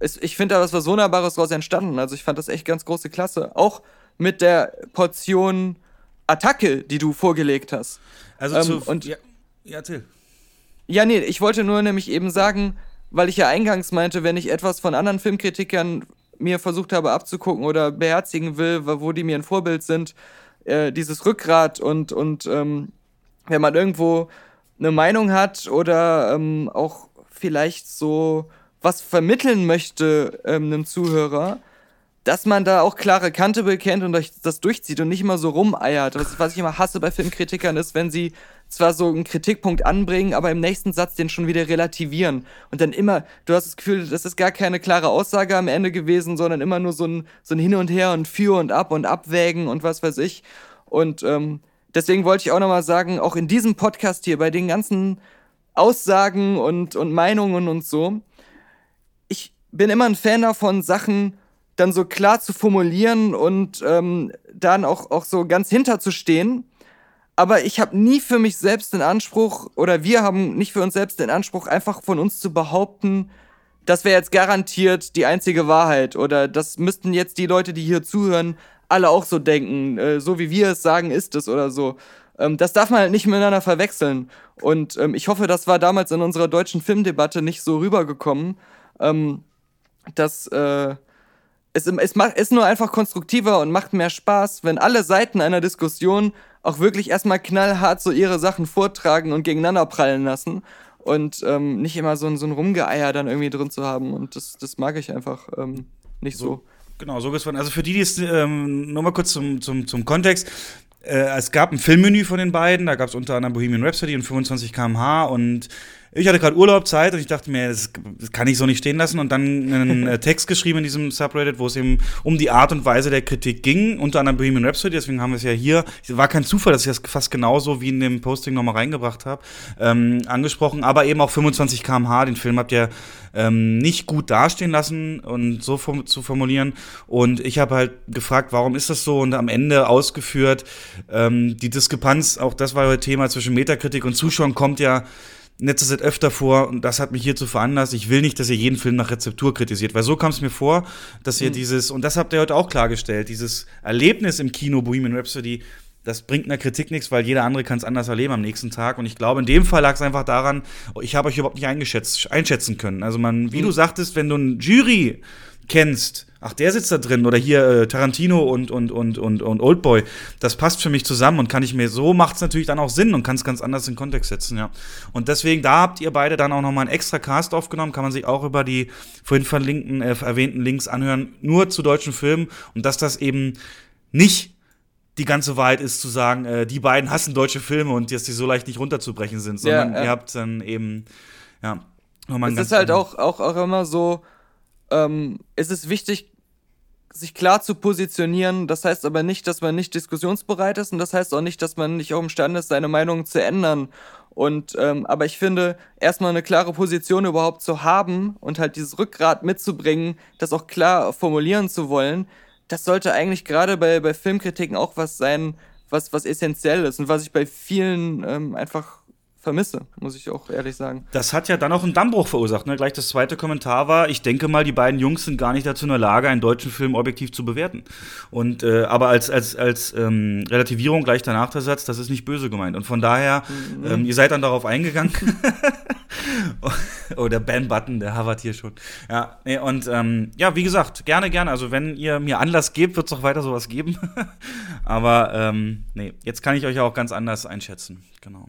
ist, ich finde da was, was Wunderbares draus entstanden. Also ich fand das echt ganz große Klasse. Auch mit der Portion Attacke, die du vorgelegt hast. Also ähm, zu, und ja, ja, erzähl. Ja, nee, ich wollte nur nämlich eben sagen, weil ich ja eingangs meinte, wenn ich etwas von anderen Filmkritikern mir versucht habe abzugucken oder beherzigen will, wo die mir ein Vorbild sind, äh, dieses Rückgrat und, und ähm, wenn man irgendwo eine Meinung hat oder ähm, auch vielleicht so was vermitteln möchte ähm, einem Zuhörer, dass man da auch klare Kante bekennt und das durchzieht und nicht immer so rumeiert. Was, was ich immer hasse bei Filmkritikern ist, wenn sie zwar so einen Kritikpunkt anbringen, aber im nächsten Satz den schon wieder relativieren. Und dann immer, du hast das Gefühl, das ist gar keine klare Aussage am Ende gewesen, sondern immer nur so ein, so ein Hin und Her und Für und Ab und Abwägen und was weiß ich. Und ähm, deswegen wollte ich auch nochmal sagen, auch in diesem Podcast hier, bei den ganzen Aussagen und, und Meinungen und so, ich bin immer ein Fan davon, Sachen dann so klar zu formulieren und ähm, dann auch, auch so ganz hinterzustehen. Aber ich habe nie für mich selbst den Anspruch, oder wir haben nicht für uns selbst den Anspruch, einfach von uns zu behaupten, das wäre jetzt garantiert die einzige Wahrheit oder das müssten jetzt die Leute, die hier zuhören, alle auch so denken, äh, so wie wir es sagen, ist es oder so. Ähm, das darf man halt nicht miteinander verwechseln. Und ähm, ich hoffe, das war damals in unserer deutschen Filmdebatte nicht so rübergekommen. Ähm, dass äh, es, es macht, ist nur einfach konstruktiver und macht mehr Spaß, wenn alle Seiten einer Diskussion auch wirklich erstmal knallhart so ihre Sachen vortragen und gegeneinander prallen lassen und ähm, nicht immer so ein, so ein Rumgeeier dann irgendwie drin zu haben. Und das, das mag ich einfach ähm, nicht so. so. Genau, so gespannt. Also für die, die es, ähm, nur mal kurz zum, zum, zum Kontext. Äh, es gab ein Filmmenü von den beiden, da gab es unter anderem Bohemian Rhapsody und 25 km/h und ich hatte gerade Urlaub, Zeit und ich dachte mir, das, das, kann ich so nicht stehen lassen. Und dann einen äh, Text geschrieben in diesem Subreddit, wo es eben um die Art und Weise der Kritik ging, unter anderem Bohemian Rhapsody, deswegen haben wir es ja hier, war kein Zufall, dass ich das fast genauso wie in dem Posting nochmal reingebracht habe, ähm, angesprochen, aber eben auch 25 km/h, den Film habt ihr ähm, nicht gut dastehen lassen und so form zu formulieren. Und ich habe halt gefragt, warum ist das so? Und am Ende ausgeführt, ähm, die Diskrepanz, auch das war ja Thema zwischen Metakritik und Zuschauern kommt ja in letzter Zeit öfter vor und das hat mich hierzu veranlasst. Ich will nicht, dass ihr jeden Film nach Rezeptur kritisiert, weil so kam es mir vor, dass ihr mhm. dieses, und das habt ihr heute auch klargestellt, dieses Erlebnis im Kino Bohemian Rhapsody, das bringt einer Kritik nichts, weil jeder andere kann es anders erleben am nächsten Tag. Und ich glaube, in dem Fall lag es einfach daran, ich habe euch überhaupt nicht eingeschätzt, einschätzen können. Also man, wie mhm. du sagtest, wenn du ein Jury kennst, ach, der sitzt da drin oder hier äh, Tarantino und, und, und, und, und Oldboy, das passt für mich zusammen und kann ich mir, so macht es natürlich dann auch Sinn und kann es ganz anders in Kontext setzen, ja. Und deswegen, da habt ihr beide dann auch nochmal einen extra Cast aufgenommen, kann man sich auch über die vorhin verlinkten, äh, erwähnten Links anhören, nur zu deutschen Filmen und dass das eben nicht die ganze Wahrheit ist zu sagen, äh, die beiden hassen deutsche Filme und dass die so leicht nicht runterzubrechen sind, sondern ja, ja. ihr habt dann eben, ja, nochmal Es ist halt auch, auch, auch immer so, ähm, es ist wichtig, sich klar zu positionieren. Das heißt aber nicht, dass man nicht diskussionsbereit ist und das heißt auch nicht, dass man nicht auch imstande ist, seine Meinung zu ändern. Und ähm, aber ich finde, erstmal eine klare Position überhaupt zu haben und halt dieses Rückgrat mitzubringen, das auch klar formulieren zu wollen, das sollte eigentlich gerade bei, bei Filmkritiken auch was sein, was, was essentiell ist und was ich bei vielen ähm, einfach vermisse, muss ich auch ehrlich sagen. Das hat ja dann auch einen Dammbruch verursacht. Ne? Gleich das zweite Kommentar war, ich denke mal, die beiden Jungs sind gar nicht dazu in der Lage, einen deutschen Film objektiv zu bewerten. Und äh, aber als, als, als ähm, Relativierung gleich danach der Satz, das ist nicht böse gemeint. Und von daher, mhm. ähm, ihr seid dann darauf eingegangen. oh, der Ban-Button, der havert hier schon. Ja, nee, und ähm, ja, wie gesagt, gerne, gerne. Also wenn ihr mir Anlass gebt, wird es auch weiter sowas geben. aber ähm, nee, jetzt kann ich euch auch ganz anders einschätzen. Genau.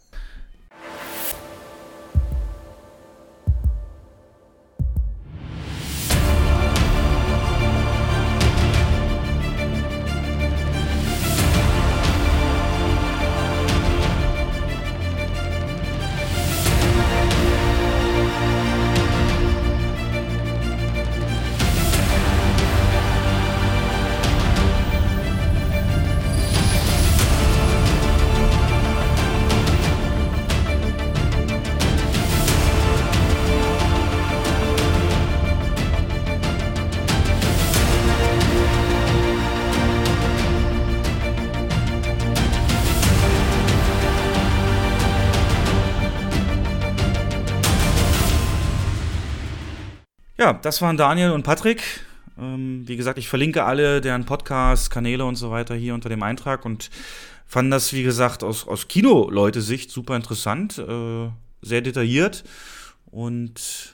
Ja, das waren Daniel und Patrick. Ähm, wie gesagt, ich verlinke alle deren Podcasts, Kanäle und so weiter hier unter dem Eintrag und fand das, wie gesagt, aus, aus Kino-Leute-Sicht super interessant, äh, sehr detailliert und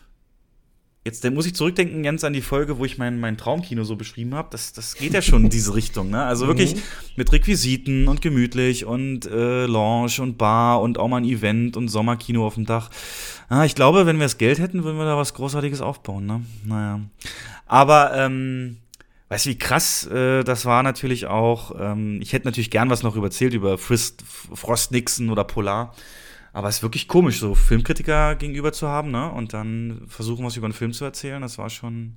Jetzt muss ich zurückdenken, Jens, an die Folge, wo ich mein, mein Traumkino so beschrieben habe. Das, das geht ja schon in diese Richtung. Ne? Also wirklich mhm. mit Requisiten und gemütlich und äh, Lounge und Bar und auch mal ein Event und Sommerkino auf dem Dach. Ah, ich glaube, wenn wir das Geld hätten, würden wir da was Großartiges aufbauen. Ne? Naja. Aber, ähm, weißt du, wie krass äh, das war natürlich auch. Ähm, ich hätte natürlich gern was noch überzählt über Frist, Frost Nixon oder Polar. Aber es ist wirklich komisch, so Filmkritiker gegenüber zu haben, ne? Und dann versuchen, was über einen Film zu erzählen. Das war schon.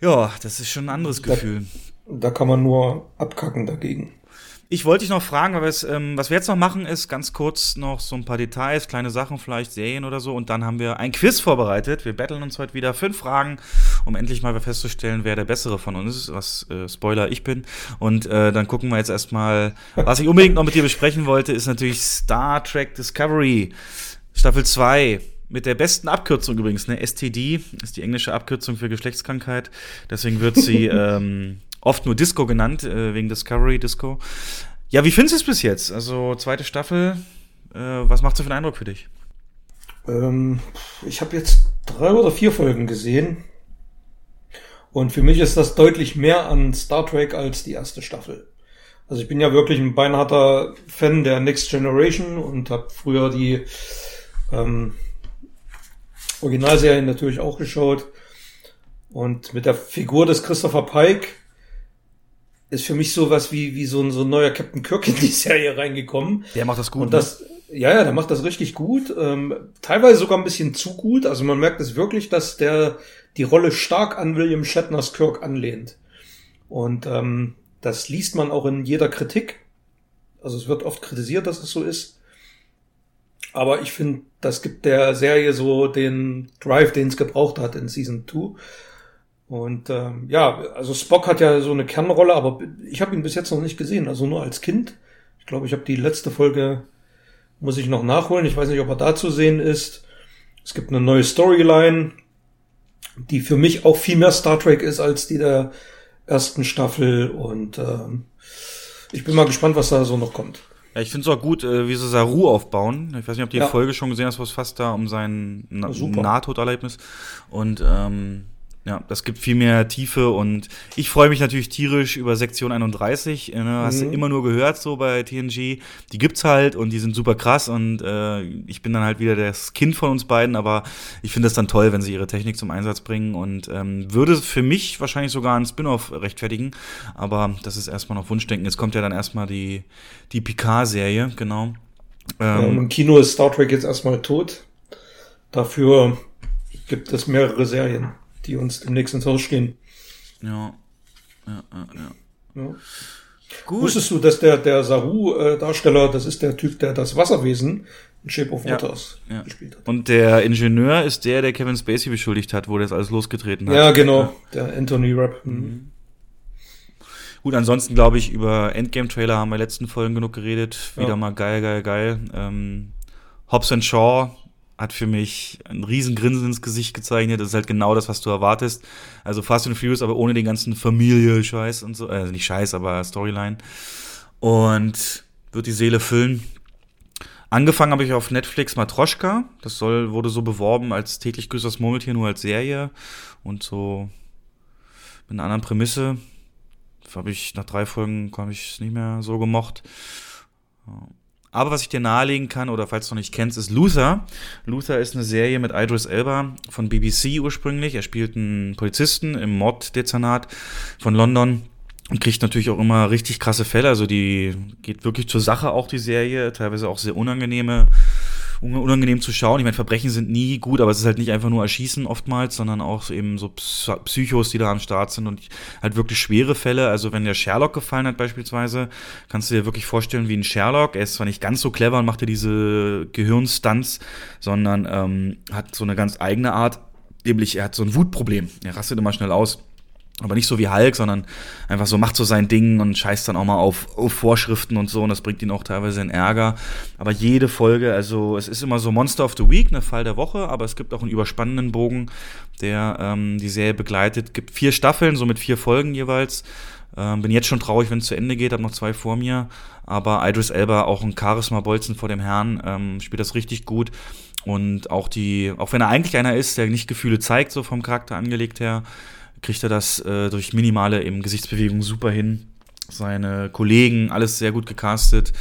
Ja, das ist schon ein anderes da, Gefühl. Da kann man nur abkacken dagegen. Ich wollte dich noch fragen, weil ähm, was wir jetzt noch machen, ist ganz kurz noch so ein paar Details, kleine Sachen, vielleicht Serien oder so. Und dann haben wir ein Quiz vorbereitet. Wir betteln uns heute wieder fünf Fragen, um endlich mal festzustellen, wer der Bessere von uns ist, was äh, Spoiler ich bin. Und äh, dann gucken wir jetzt erstmal, was ich unbedingt noch mit dir besprechen wollte, ist natürlich Star Trek Discovery, Staffel 2 mit der besten Abkürzung übrigens, ne? STD ist die englische Abkürzung für Geschlechtskrankheit. Deswegen wird sie ähm, oft nur Disco genannt, äh, wegen Discovery Disco. Ja, wie findest du es bis jetzt? Also, zweite Staffel, äh, was macht so für einen Eindruck für dich? Ähm, ich habe jetzt drei oder vier Folgen gesehen. Und für mich ist das deutlich mehr an Star Trek als die erste Staffel. Also ich bin ja wirklich ein beinharter Fan der Next Generation und habe früher die ähm, Originalserien natürlich auch geschaut. Und mit der Figur des Christopher Pike ist für mich sowas wie, wie so ein, so ein neuer Captain Kirk in die Serie reingekommen. Der macht das gut. Und das, ne? ja, ja, der macht das richtig gut. Ähm, teilweise sogar ein bisschen zu gut. Also man merkt es wirklich, dass der die Rolle stark an William Shatners Kirk anlehnt. Und ähm, das liest man auch in jeder Kritik. Also es wird oft kritisiert, dass es so ist. Aber ich finde, das gibt der Serie so den Drive, den es gebraucht hat in Season 2. Und ähm, ja, also Spock hat ja so eine Kernrolle, aber ich habe ihn bis jetzt noch nicht gesehen, also nur als Kind. Ich glaube, ich habe die letzte Folge, muss ich noch nachholen. Ich weiß nicht, ob er da zu sehen ist. Es gibt eine neue Storyline, die für mich auch viel mehr Star Trek ist als die der ersten Staffel. Und ähm, ich bin mal gespannt, was da so noch kommt. Ja, ich finde es auch gut, äh, wie sie Saru aufbauen. Ich weiß nicht, ob die ja. Folge schon gesehen hast, was fast da um sein Na Nahtoderlebnis. Und ähm, ja, das gibt viel mehr Tiefe und ich freue mich natürlich tierisch über Sektion 31. Ne? Hast du mhm. immer nur gehört so bei TNG. Die gibt's halt und die sind super krass und äh, ich bin dann halt wieder das Kind von uns beiden, aber ich finde es dann toll, wenn sie ihre Technik zum Einsatz bringen und ähm, würde für mich wahrscheinlich sogar einen Spin-off rechtfertigen, aber das ist erstmal noch Wunschdenken. Jetzt kommt ja dann erstmal die, die Picard-Serie, genau. Ähm, ja, Im Kino ist Star Trek jetzt erstmal tot. Dafür gibt es mehrere Serien die uns demnächst ins Haus stehen. Ja. Ja, ja, ja. ja. Gut. Wusstest du, dass der, der Saru-Darsteller, das ist der Typ, der das Wasserwesen in Shape of Waters ja, ja. gespielt hat. Und der Ingenieur ist der, der Kevin Spacey beschuldigt hat, wo das alles losgetreten hat. Ja, genau. Der Anthony Rapp. Mhm. mhm. Gut, ansonsten glaube ich, über Endgame-Trailer haben wir in den letzten Folgen genug geredet. Wieder ja. mal geil, geil, geil. Ähm, Hobbs and Shaw hat für mich ein riesen Grinsen ins Gesicht gezeichnet. Das ist halt genau das, was du erwartest. Also Fast and Furious, aber ohne den ganzen Familie-Scheiß und so. Also nicht Scheiß, aber Storyline. Und wird die Seele füllen. Angefangen habe ich auf Netflix Matroschka. Das soll, wurde so beworben als täglich grüßt das Murmeltier, nur als Serie. Und so mit einer anderen Prämisse. Habe ich nach drei Folgen, habe ich es nicht mehr so gemocht. Aber was ich dir nahelegen kann, oder falls du noch nicht kennst, ist Luther. Luther ist eine Serie mit Idris Elba von BBC ursprünglich. Er spielt einen Polizisten im Morddezernat von London und kriegt natürlich auch immer richtig krasse Fälle. Also die geht wirklich zur Sache auch die Serie, teilweise auch sehr unangenehme unangenehm zu schauen. Ich meine, Verbrechen sind nie gut, aber es ist halt nicht einfach nur Erschießen oftmals, sondern auch eben so Psychos, die da am Start sind und halt wirklich schwere Fälle. Also wenn der Sherlock gefallen hat beispielsweise, kannst du dir wirklich vorstellen wie ein Sherlock. Er ist zwar nicht ganz so clever und macht dir diese Gehirnstunts, sondern ähm, hat so eine ganz eigene Art. Nämlich, er hat so ein Wutproblem. Er rastet immer schnell aus. Aber nicht so wie Hulk, sondern einfach so macht so sein Ding und scheißt dann auch mal auf, auf, Vorschriften und so und das bringt ihn auch teilweise in Ärger. Aber jede Folge, also es ist immer so Monster of the Week, ne Fall der Woche, aber es gibt auch einen überspannenden Bogen, der ähm, die Serie begleitet. Gibt vier Staffeln, so mit vier Folgen jeweils. Ähm, bin jetzt schon traurig, wenn es zu Ende geht, habe noch zwei vor mir. Aber Idris Elba, auch ein Charisma-Bolzen vor dem Herrn, ähm, spielt das richtig gut. Und auch die, auch wenn er eigentlich einer ist, der nicht Gefühle zeigt, so vom Charakter angelegt her, kriegt er das äh, durch minimale eben Gesichtsbewegungen super hin. Seine Kollegen, alles sehr gut gecastet.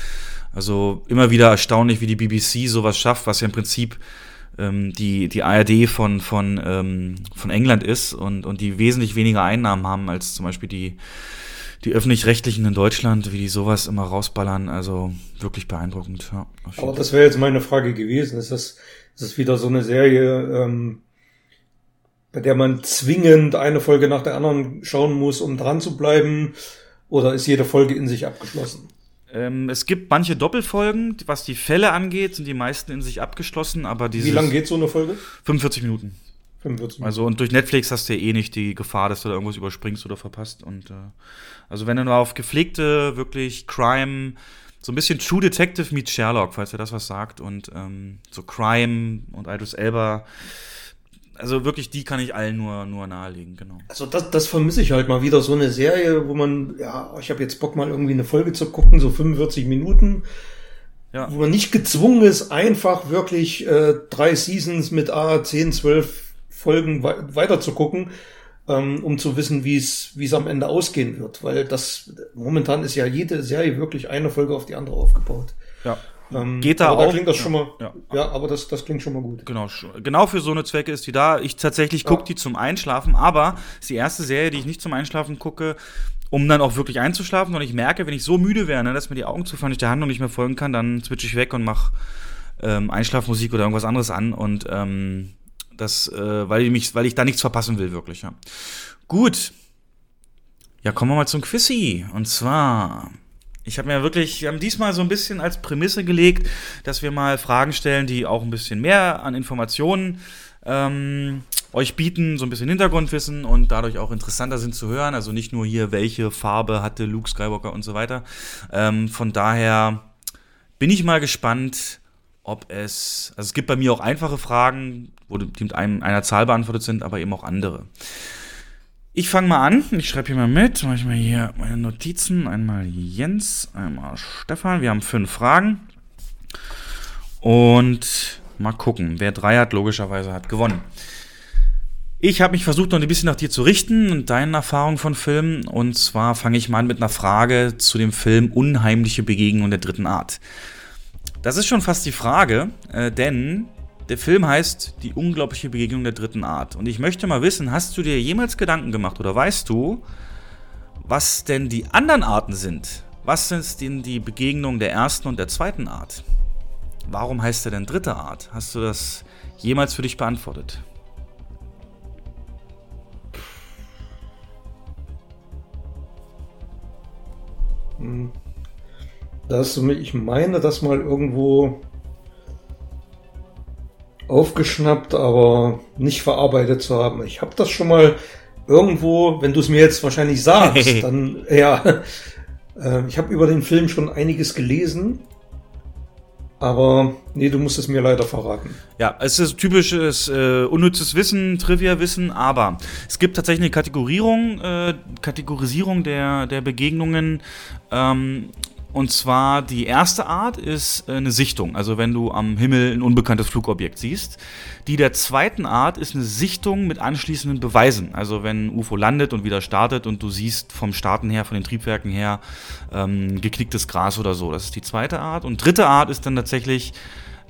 Also immer wieder erstaunlich, wie die BBC sowas schafft, was ja im Prinzip ähm, die, die ARD von, von, ähm, von England ist und, und die wesentlich weniger Einnahmen haben als zum Beispiel die, die öffentlich-rechtlichen in Deutschland, wie die sowas immer rausballern. Also wirklich beeindruckend. Ja, Aber das wäre jetzt meine Frage gewesen. Ist das, ist das wieder so eine Serie, ähm, bei der man zwingend eine Folge nach der anderen schauen muss, um dran zu bleiben? Oder ist jede Folge in sich abgeschlossen? Ähm, es gibt manche Doppelfolgen, was die Fälle angeht, sind die meisten in sich abgeschlossen, aber diese. Wie lang geht so eine Folge? 45 Minuten. 45 Minuten. Also und durch Netflix hast du ja eh nicht die Gefahr, dass du da irgendwas überspringst oder verpasst. Und äh, also wenn du nur auf gepflegte, wirklich Crime, so ein bisschen True Detective meets Sherlock, falls er das was sagt, und ähm, so Crime und Idris Elba also wirklich, die kann ich allen nur, nur nahelegen, genau. Also das, das vermisse ich halt mal wieder, so eine Serie, wo man, ja, ich habe jetzt Bock mal irgendwie eine Folge zu gucken, so 45 Minuten, ja. wo man nicht gezwungen ist, einfach wirklich äh, drei Seasons mit A, 10, 12 Folgen we weiter zu gucken. ähm, um zu wissen, wie es wie es am Ende ausgehen wird, weil das momentan ist ja jede Serie wirklich eine Folge auf die andere aufgebaut. Ja. Ähm, Geht da aber auch. Da klingt das schon mal. Ja. Ja, aber das, das klingt schon mal gut. Genau, genau für so eine Zwecke ist die da. Ich tatsächlich gucke Ja. die zum Einschlafen, aber ist die erste Serie, die ich nicht zum Einschlafen gucke, um dann auch wirklich einzuschlafen. Und ich merke, wenn ich so müde wäre, ne, dass mir die Augen zufallen, ich der Handlung nicht mehr folgen kann, dann switche ich weg und mache ähm, Einschlafmusik oder irgendwas anderes an. Und ähm, das, äh, weil ich mich, weil ich da nichts verpassen will, wirklich. Ja. Gut. Ja, kommen wir mal zum Quizzy. Und zwar. Ich habe mir wirklich, wir haben diesmal so ein bisschen als Prämisse gelegt, dass wir mal Fragen stellen, die auch ein bisschen mehr an Informationen ähm, euch bieten, so ein bisschen Hintergrundwissen und dadurch auch interessanter sind zu hören. Also nicht nur hier, welche Farbe hatte Luke Skywalker und so weiter. Ähm, von daher bin ich mal gespannt, ob es, also es gibt bei mir auch einfache Fragen, wo die mit einem, einer Zahl beantwortet sind, aber eben auch andere. Ich fange mal an. Ich schreibe hier mal mit. Mache ich mal hier meine Notizen. Einmal Jens, einmal Stefan. Wir haben fünf Fragen. Und mal gucken. Wer drei hat, logischerweise hat gewonnen. Ich habe mich versucht, noch ein bisschen nach dir zu richten und deinen Erfahrungen von Filmen. Und zwar fange ich mal an mit einer Frage zu dem Film Unheimliche Begegnung der dritten Art. Das ist schon fast die Frage, äh, denn der Film heißt Die unglaubliche Begegnung der dritten Art. Und ich möchte mal wissen, hast du dir jemals Gedanken gemacht oder weißt du, was denn die anderen Arten sind? Was sind denn die Begegnungen der ersten und der zweiten Art? Warum heißt er denn dritte Art? Hast du das jemals für dich beantwortet? Das, ich meine, das mal irgendwo aufgeschnappt, aber nicht verarbeitet zu haben. Ich habe das schon mal irgendwo, wenn du es mir jetzt wahrscheinlich sagst, dann ja. Äh, ich habe über den Film schon einiges gelesen, aber nee, du musst es mir leider verraten. Ja, es ist typisches äh, unnützes Wissen, Trivia-Wissen, aber es gibt tatsächlich eine Kategorierung, äh, Kategorisierung der, der Begegnungen. Ähm, und zwar die erste Art ist äh, eine Sichtung, also wenn du am Himmel ein unbekanntes Flugobjekt siehst. Die der zweiten Art ist eine Sichtung mit anschließenden Beweisen. Also wenn ein UFO landet und wieder startet und du siehst vom Starten her, von den Triebwerken her, ähm, geknicktes Gras oder so. Das ist die zweite Art. Und dritte Art ist dann tatsächlich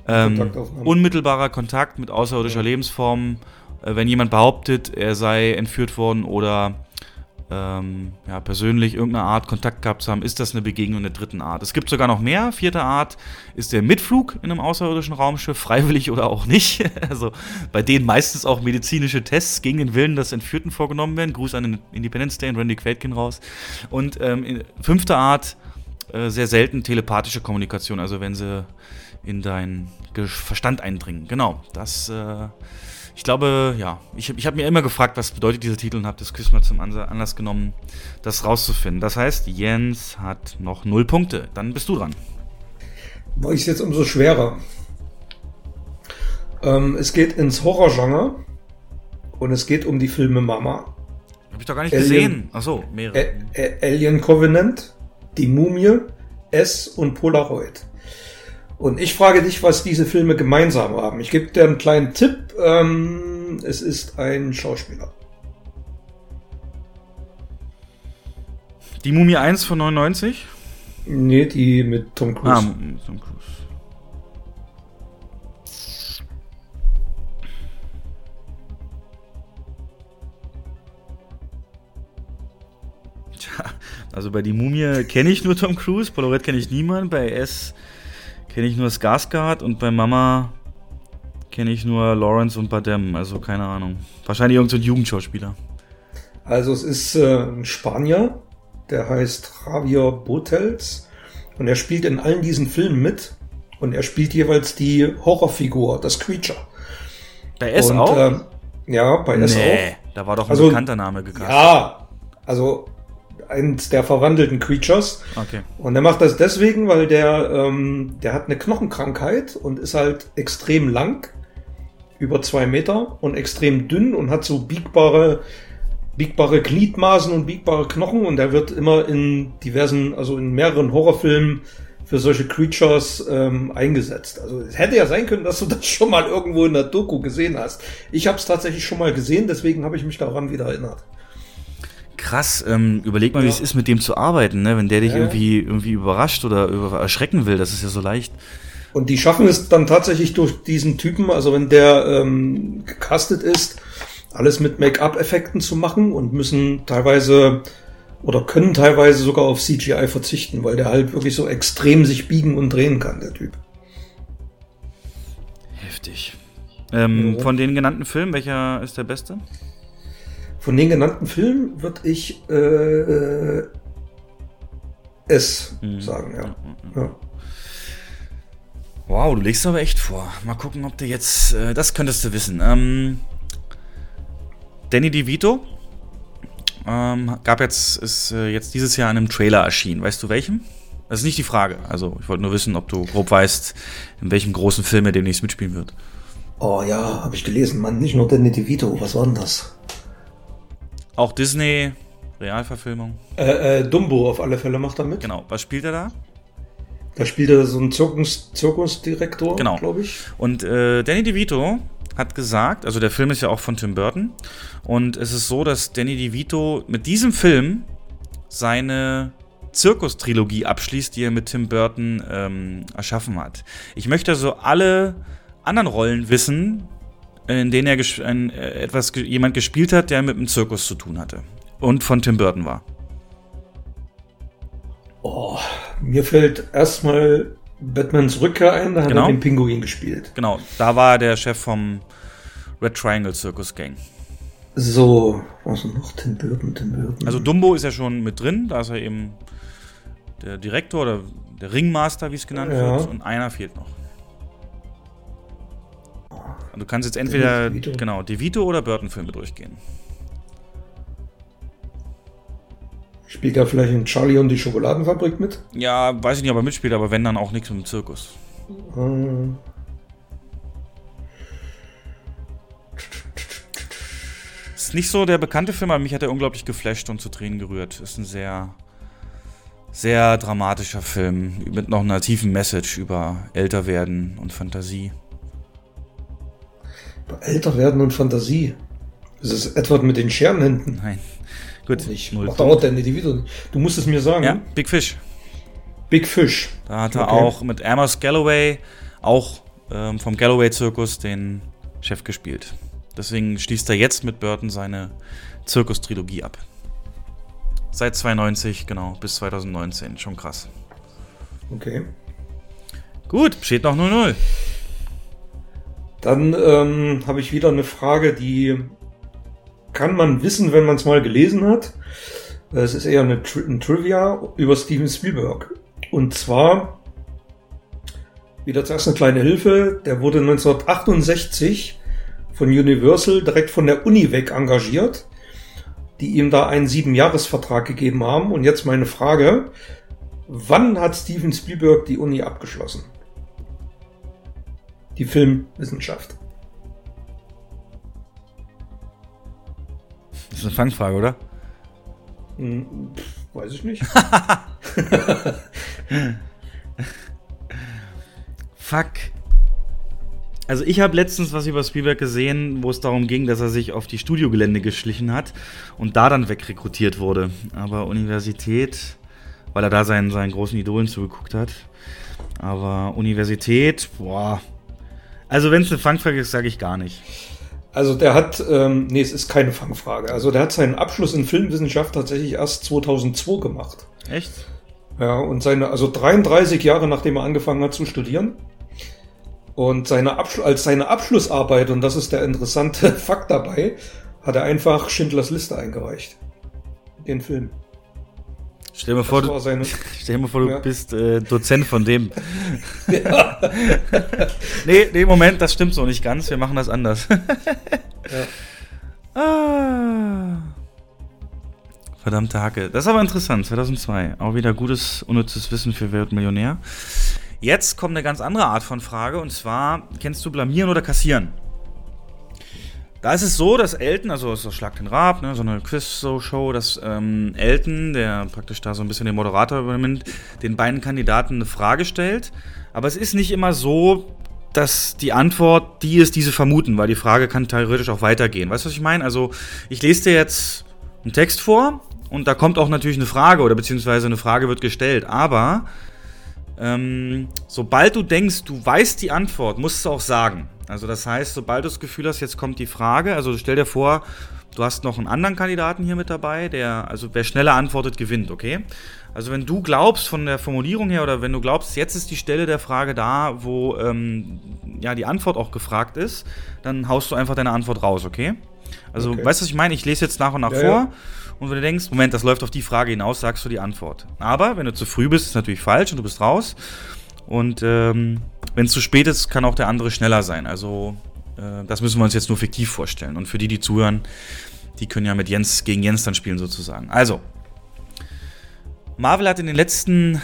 ähm, unmittelbarer Kontakt mit außerirdischer Lebensform. Äh, wenn jemand behauptet, er sei entführt worden oder ähm, ja, persönlich irgendeine Art Kontakt gehabt zu haben, ist das eine Begegnung der dritten Art. Es gibt sogar noch mehr. Vierte Art ist der Mitflug in einem außerirdischen Raumschiff, freiwillig oder auch nicht. Also bei denen meistens auch medizinische Tests gegen den Willen des Entführten vorgenommen werden. Gruß an den Independence Day und Randy Quaidkin raus. Und ähm, fünfte Art, äh, sehr selten telepathische Kommunikation, also wenn sie in deinen Verstand eindringen. Genau, das äh, ich glaube, ja, ich, ich habe mir immer gefragt, was bedeutet dieser Titel und habe das Quiz mal zum Anlass genommen, das rauszufinden. Das heißt, Jens hat noch null Punkte. Dann bist du dran. Mache ich es jetzt umso schwerer. Ähm, es geht ins Horrorgenre und es geht um die Filme Mama, Habe ich doch gar nicht Alien. gesehen. Achso, mehrere. Ä Alien Covenant, Die Mumie, S und Polaroid. Und ich frage dich, was diese Filme gemeinsam haben. Ich gebe dir einen kleinen Tipp. Ähm, es ist ein Schauspieler. Die Mumie 1 von 99? Nee, die mit Tom Cruise. Ah, M- Tom Cruise. Tja, also bei die Mumie kenne ich nur Tom Cruise, Polaroid kenne ich niemanden, bei S kenne ich nur Skarsgård und bei Mama kenne ich nur Lawrence und Badem, also keine Ahnung. Wahrscheinlich irgendein so ein Jugendschauspieler. Also es ist äh, ein Spanier, der heißt Javier Botels und er spielt in allen diesen Filmen mit und er spielt jeweils die Horrorfigur, das Creature. Bei S und, auch? ähm, ja, bei S nee, da war doch ein Also- bekannter Name auch. gecastet. Ja, also eins der verwandelten Creatures. Okay. Und er macht das deswegen, weil der, ähm, der hat eine Knochenkrankheit und ist halt extrem lang, über zwei Meter und extrem dünn und hat so biegbare, biegbare Gliedmaßen und biegbare Knochen und er wird immer in diversen, also in mehreren Horrorfilmen für solche Creatures ähm, eingesetzt. Also es hätte ja sein können, dass du das schon mal irgendwo in der Doku gesehen hast. Ich habe es tatsächlich schon mal gesehen, deswegen habe ich mich daran wieder erinnert. Krass, ähm, überleg mal, ja. wie es ist, mit dem zu arbeiten, ne? wenn der dich ja. irgendwie, irgendwie überrascht oder über erschrecken will, das ist ja so leicht. Und die schaffen es dann tatsächlich durch diesen Typen, also wenn der ähm, gecastet ist, alles mit Make-up-Effekten zu machen und müssen teilweise oder können teilweise sogar auf CGI verzichten, weil der halt wirklich so extrem sich biegen und drehen kann, der Typ. Heftig. Ähm, ja. Von den genannten Filmen, welcher ist der beste? Von den genannten Filmen würde ich äh, äh, S mhm. sagen, ja. ja. Wow, du legst aber echt vor. Mal gucken, ob du jetzt. Äh, das könntest du wissen. Ähm, Danny DeVito ähm, gab jetzt, ist äh, jetzt dieses Jahr in einem Trailer erschienen. Weißt du welchem? Das ist nicht die Frage. Also, ich wollte nur wissen, ob du grob weißt, in welchem großen Film er demnächst mitspielen wird. Oh ja, habe ich gelesen. Mann, nicht nur Danny DeVito. Was war denn das? Auch Disney, Realverfilmung. Äh, äh, Dumbo auf alle Fälle macht er mit. Genau. Was spielt er da? Da spielt er so einen Zirkus, Zirkusdirektor, genau. glaube ich. Und äh, Danny DeVito hat gesagt, also der Film ist ja auch von Tim Burton, und es ist so, dass Danny DeVito mit diesem Film seine Zirkus-Trilogie abschließt, die er mit Tim Burton ähm, erschaffen hat. Ich möchte also alle anderen Rollen wissen, in denen er ein, äh, etwas jemand gespielt hat, der mit dem Zirkus zu tun hatte und von Tim Burton war. Oh, mir fällt erstmal Batmans Rückkehr ein, da hat genau. er den Pinguin gespielt. Genau, da war er der Chef vom Red Triangle Circus Gang. So, was noch? Tim Burton, Tim Burton. Also Dumbo ist ja schon mit drin, da ist er eben der Direktor oder der Ringmaster, wie es genannt ja. wird, und einer fehlt noch. Du kannst jetzt entweder De genau DeVito oder Burton-Filme durchgehen. Spielt er vielleicht in Charlie und die Schokoladenfabrik mit? Ja, weiß ich nicht, ob er mitspielt, aber wenn, dann auch nichts mit dem Zirkus. Hm. Ist nicht so der bekannte Film, aber mich hat er unglaublich geflasht und zu Tränen gerührt. Ist ein sehr, sehr dramatischer Film mit noch einer tiefen Message über Älterwerden und Fantasie. Über Älterwerden und Fantasie? Ist es Edward mit den Scherenhänden? Nein. Gut. Ich mach dauert die wieder. Du musst es mir sagen. Ja, Big Fish. Big Fish. Da hat er okay. auch mit Amos Galloway, auch ähm, vom Galloway-Zirkus, den Chef gespielt. Deswegen schließt er jetzt mit Burton seine Zirkus-Trilogie ab. Seit 92, genau, bis 2019. Schon krass. Okay. Gut, steht noch 0-0. Dann ähm, habe ich wieder eine Frage, die kann man wissen, wenn man es mal gelesen hat. Es ist eher eine Tri ein Trivia über Steven Spielberg. Und zwar, wieder zuerst eine kleine Hilfe, der wurde 1968 von Universal direkt von der Uni weg engagiert, die ihm da einen Siebenjahresvertrag gegeben haben. Und jetzt meine Frage, wann hat Steven Spielberg die Uni abgeschlossen? Die Filmwissenschaft. Das ist eine Fangfrage, oder? Hm, weiß ich nicht. Fuck. Also ich habe letztens was über Spielberg gesehen, wo es darum ging, dass er sich auf die Studiogelände geschlichen hat und da dann wegrekrutiert wurde. Aber Universität, weil er da seinen, seinen großen Idolen zugeguckt hat. Aber Universität, boah. Also wenn es eine Fangfrage ist, sage ich gar nicht. Also der hat, ähm, nee, es ist keine Fangfrage. Also der hat seinen Abschluss in Filmwissenschaft tatsächlich erst 2002 gemacht. Echt? Ja, und seine, also 33 Jahre nachdem er angefangen hat zu studieren. Und seine Abschlu als seine Abschlussarbeit, und das ist der interessante Fakt dabei, hat er einfach Schindlers Liste eingereicht. Den Film. Stell dir mal vor, du, stell mir vor, du ja. bist äh, Dozent von dem. Ja. nee, nee, Moment, das stimmt so nicht ganz. Wir machen das anders. ja. ah. Verdammte Hacke. Das ist aber interessant. 2002. Auch wieder gutes, unnützes Wissen für Wer Millionär. Jetzt kommt eine ganz andere Art von Frage. Und zwar, kennst du Blamieren oder Kassieren? Da ist es so, dass Elton, also ist Schlag den Rab, ne, so eine Quiz-Show, dass ähm, Elton, der praktisch da so ein bisschen den Moderator übernimmt, den beiden Kandidaten eine Frage stellt. Aber es ist nicht immer so, dass die Antwort die ist, die sie vermuten, weil die Frage kann theoretisch auch weitergehen. Weißt du, was ich meine? Also, ich lese dir jetzt einen Text vor und da kommt auch natürlich eine Frage oder beziehungsweise eine Frage wird gestellt. Aber ähm, sobald du denkst, du weißt die Antwort, musst du auch sagen. Also das heißt, sobald du das Gefühl hast, jetzt kommt die Frage, also stell dir vor, du hast noch einen anderen Kandidaten hier mit dabei, der, also wer schneller antwortet, gewinnt, okay? Also wenn du glaubst von der Formulierung her oder wenn du glaubst, jetzt ist die Stelle der Frage da, wo ähm, ja die Antwort auch gefragt ist, dann haust du einfach deine Antwort raus, okay? Also okay. weißt du, was ich meine? Ich lese jetzt nach und nach ja, vor. Ja. Und wenn du denkst, Moment, das läuft auf die Frage hinaus, sagst du die Antwort. Aber wenn du zu früh bist, ist natürlich falsch und du bist raus. Und ähm, wenn es zu spät ist, kann auch der andere schneller sein. Also äh, das müssen wir uns jetzt nur fiktiv vorstellen. Und für die, die zuhören, die können ja mit Jens gegen Jens dann spielen sozusagen. Also, Marvel hat in den letzten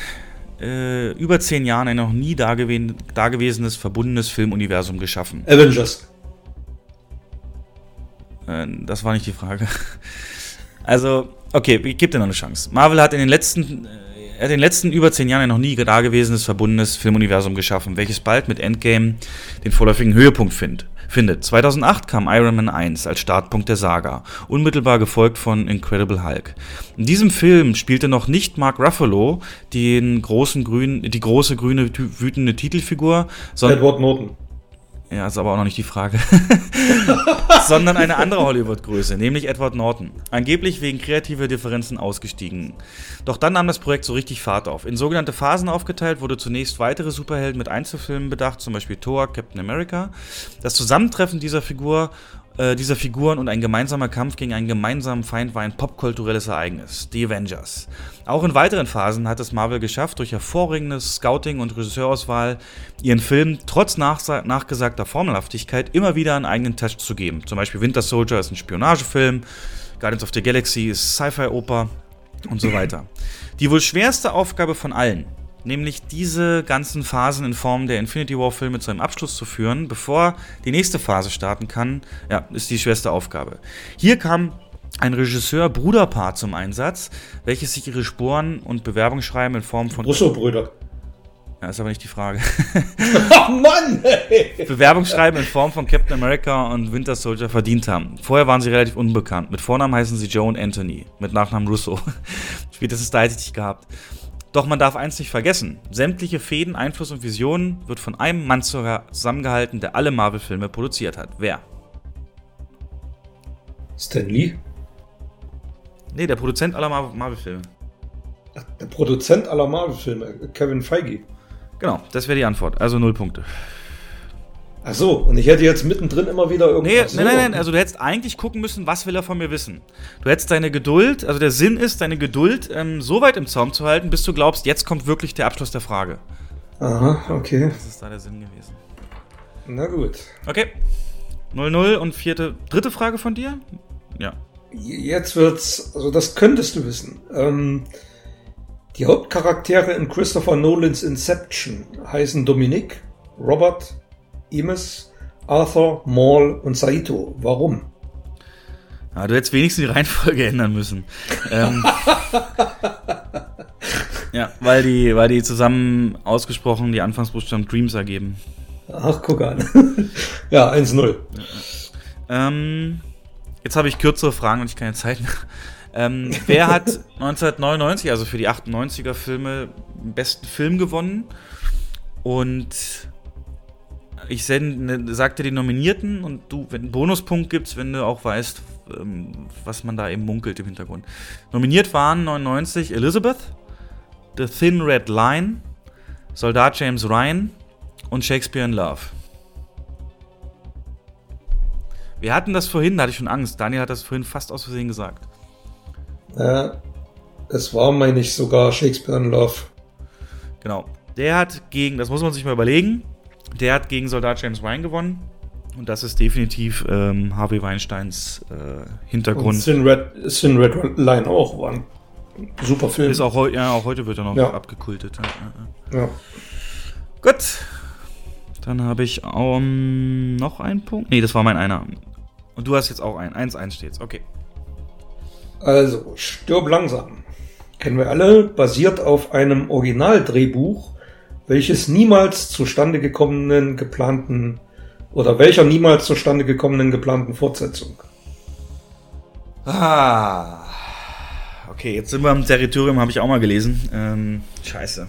äh, über zehn Jahren ein noch nie dagew dagewesenes, verbundenes Filmuniversum geschaffen. Avengers. Äh, das war nicht die Frage. Also, okay, ich gebe dir noch eine Chance. Marvel hat in den letzten äh, er hat in den letzten über zehn Jahren ein noch nie dagewesenes, verbundenes Filmuniversum geschaffen, welches bald mit Endgame den vorläufigen Höhepunkt find, findet. 2008 kam Iron Man 1 als Startpunkt der Saga, unmittelbar gefolgt von Incredible Hulk. In diesem Film spielte noch nicht Mark Ruffalo den großen grünen, die große grüne wütende Titelfigur, sondern Edward Norton. Ja, ist aber auch noch nicht die Frage. Sondern eine andere Hollywood-Größe, nämlich Edward Norton. Angeblich wegen kreativer Differenzen ausgestiegen. Doch dann nahm das Projekt so richtig Fahrt auf. In sogenannte Phasen aufgeteilt wurde zunächst weitere Superhelden mit Einzelfilmen bedacht, zum Beispiel Thor, Captain America. Das Zusammentreffen dieser Figur äh, dieser Figuren und ein gemeinsamer Kampf gegen einen gemeinsamen Feind war ein popkulturelles Ereignis, die Avengers. Auch in weiteren Phasen hat es Marvel geschafft, durch hervorragendes Scouting und Regisseurauswahl ihren Film trotz nachgesagter Formelhaftigkeit immer wieder einen eigenen Touch zu geben. Zum Beispiel Winter Soldier ist ein Spionagefilm, Guardians of the Galaxy ist Sci-Fi-Oper und so weiter. Die wohl schwerste Aufgabe von allen, nämlich diese ganzen Phasen in Form der Infinity War-Filme zu einem Abschluss zu führen, bevor die nächste Phase starten kann, ja, ist die schwerste Aufgabe. Hier kam ein Regisseur-Bruderpaar zum Einsatz, welches sich ihre Sporen und Bewerbungsschreiben in Form von. Russo-Brüder. Ja, ist aber nicht die Frage. oh Mann! Ey. Bewerbungsschreiben in Form von Captain America und Winter Soldier verdient haben. Vorher waren sie relativ unbekannt. Mit Vornamen heißen sie Joe und Anthony. Mit Nachnamen Russo. Spätestens da hätte ich gehabt. Doch man darf eins nicht vergessen: sämtliche Fäden, Einfluss und Visionen wird von einem Mann zusammengehalten, der alle Marvel-Filme produziert hat. Wer? Stan Lee? Nee, der Produzent aller Marvel-Filme. Der Produzent aller Marvel-Filme, Kevin Feige. Genau, das wäre die Antwort. Also null Punkte. Ach so, und ich hätte jetzt mittendrin immer wieder irgendwas. Nee, nein, nein, nein, also du hättest eigentlich gucken müssen, was will er von mir wissen. Du hättest deine Geduld, also der Sinn ist, deine Geduld ähm, so weit im Zaum zu halten, bis du glaubst, jetzt kommt wirklich der Abschluss der Frage. Aha, okay. Das ist da der Sinn gewesen. Na gut. Okay. 0-0 und vierte, dritte Frage von dir? Ja. Jetzt wird's, also das könntest du wissen. Ähm, die Hauptcharaktere in Christopher Nolans Inception heißen Dominic, Robert, Imes, Arthur, Maul und Saito. Warum? Ja, du hättest wenigstens die Reihenfolge ändern müssen. ähm, ja, weil die, weil die zusammen ausgesprochen die Anfangsbuchstaben Dreams ergeben. Ach, guck an. ja, 1-0. Ähm, jetzt habe ich kürzere Fragen und ich keine Zeit mehr. Ähm, wer hat 1999, also für die 98er Filme, den besten Film gewonnen? Und ich sende, sagte die Nominierten und du, wenn einen Bonuspunkt gibst, wenn du auch weißt, ähm, was man da eben munkelt im Hintergrund. Nominiert waren 99 Elizabeth, The Thin Red Line, Soldat James Ryan und Shakespeare in Love. Wir hatten das vorhin, da hatte ich schon Angst. Daniel hat das vorhin fast aus Versehen gesagt. Ja, es war, meine ich, sogar Shakespeare in Love. Genau. Der hat gegen, das muss man sich mal überlegen, der hat gegen Soldat James Ryan gewonnen. Und das ist definitiv ähm, Harvey Weinsteins äh, Hintergrund. Und Sin Red, Sin Red Line auch war ein super Film. Ist auch, ja, auch heute wird er noch ja. abgekultet. Ja. ja. Gut. Dann habe ich um, noch einen Punkt. Nee, das war mein einer. Und du hast jetzt auch ein. 1-1 steht's, okay. Also, stirb langsam. Kennen wir alle, basiert auf einem Originaldrehbuch, welches niemals zustande gekommenen geplanten oder welcher niemals zustande gekommenen geplanten Fortsetzung. Ah. Okay, jetzt sind wir im Territorium, habe ich auch mal gelesen. Ähm, scheiße.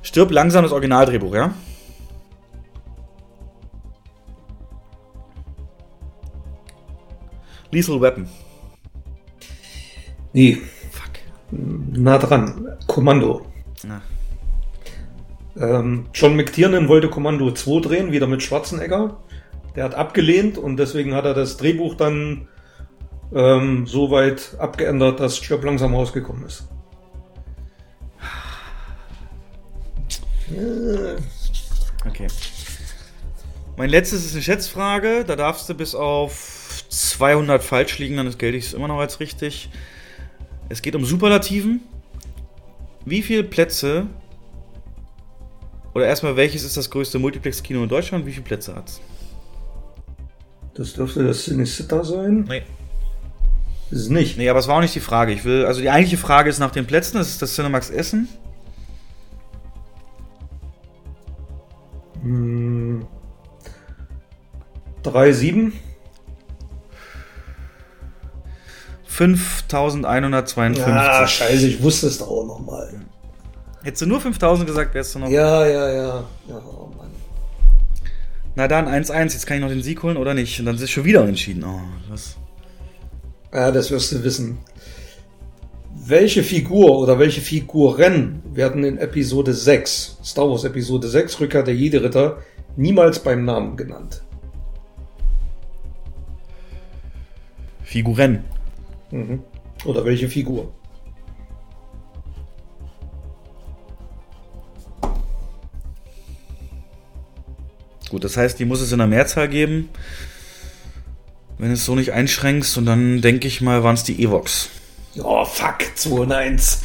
Stirb langsam das Originaldrehbuch, ja? Lethal Weapon. Nee. Fuck. Nah dran. Kommando. Na. Ähm, John McTiernan wollte Kommando 2 drehen, wieder mit Schwarzenegger. Der hat abgelehnt und deswegen hat er das Drehbuch dann ähm, so weit abgeändert, dass Stirb langsam rausgekommen ist. Okay. Mein letztes ist eine Schätzfrage. Da darfst du bis auf 200 falsch liegen, dann gelte ich es immer noch als richtig. Es geht um Superlativen. Wie viele Plätze oder erstmal, welches ist das größte Multiplex-Kino in Deutschland? Wie viele Plätze hat es? Das dürfte das Cinecitta sein? Nee. Das ist nicht. Nee, aber es war auch nicht die Frage. Ich will, also die eigentliche Frage ist nach den Plätzen. Das ist das Cinemax Essen. Hm. 3, 7. 5152. Ah, scheiße, ich wusste es doch auch nochmal. Hättest du nur 5000 gesagt, wärst du noch. Ja, ja, ja. ja oh Mann. Na dann, 1-1, jetzt kann ich noch den Sieg holen oder nicht? Und dann ist es schon wieder entschieden. Oh, das. Ja, das wirst du wissen. Welche Figur oder welche Figuren werden in Episode 6, Star Wars Episode 6, Rückkehr der Jedi-Ritter, niemals beim Namen genannt? Figuren. Mhm. Oder welche Figur? Gut, das heißt, die muss es in der Mehrzahl geben. Wenn es so nicht einschränkst, und dann denke ich mal, waren es die Evox. Oh, fuck, 2 und 1.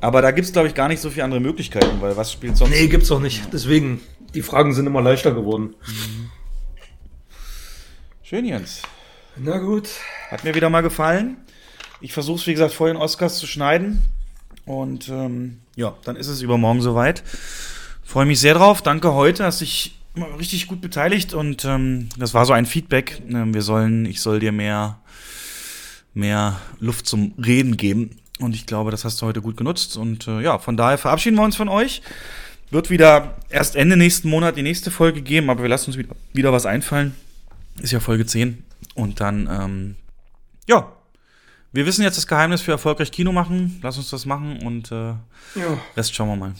Aber da gibt es, glaube ich, gar nicht so viele andere Möglichkeiten, weil was spielt sonst? Nee, gibt's auch nicht. Deswegen, die Fragen sind immer leichter geworden. Mhm. Schön, Jens. Na gut. Hat mir wieder mal gefallen. Ich versuche es, wie gesagt, vor den Oscars zu schneiden. Und ähm, ja, dann ist es übermorgen soweit. Freue mich sehr drauf. Danke heute, dass ich richtig gut beteiligt und ähm, das war so ein Feedback. Ähm, wir sollen, ich soll dir mehr, mehr Luft zum Reden geben. Und ich glaube, das hast du heute gut genutzt. Und äh, ja, von daher verabschieden wir uns von euch. Wird wieder erst Ende nächsten Monat die nächste Folge geben, aber wir lassen uns wieder, wieder was einfallen. Ist ja Folge 10. Und dann, ähm, ja, wir wissen jetzt das Geheimnis für erfolgreich Kino machen. Lass uns das machen und äh, ja. Rest schauen wir mal.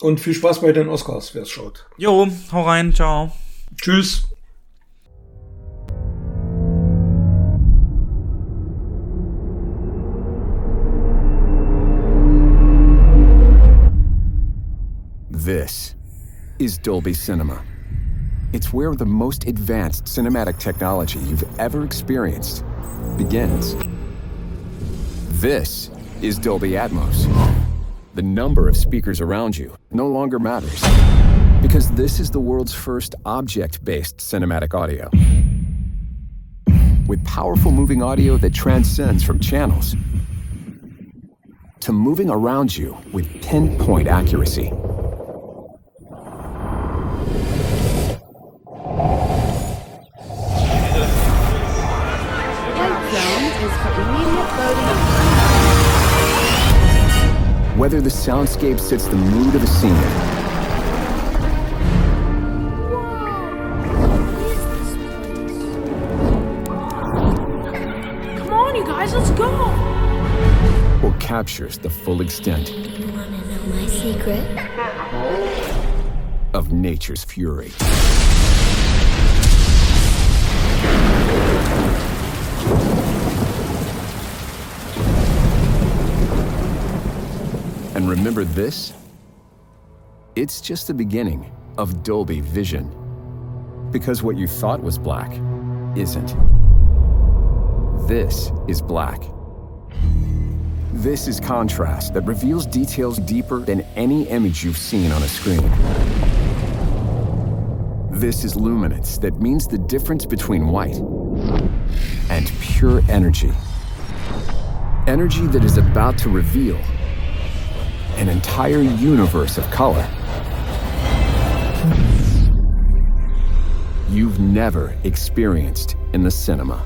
Und viel Spaß bei den Oscars, wer es schaut. Jo, hau rein, ciao. Tschüss. This is Dolby Cinema. It's where the most advanced cinematic technology you've ever experienced begins. This is Dolby Atmos. the number of speakers around you no longer matters. Because this is the world's first object based cinematic audio. With powerful moving audio that transcends from channels to moving around you with pinpoint accuracy. Whether the soundscape sets the mood of a scene. Come on, you guys, let's go! Or captures the full extent. You wanna know my secret? Of nature's fury. And remember this? It's just the beginning of Dolby Vision. Because what you thought was black isn't. This is black. This is contrast that reveals details deeper than any image you've seen on a screen. This is luminance that means the difference between white and pure energy. Energy that is about to reveal an entire universe of color. You've never experienced in the cinema.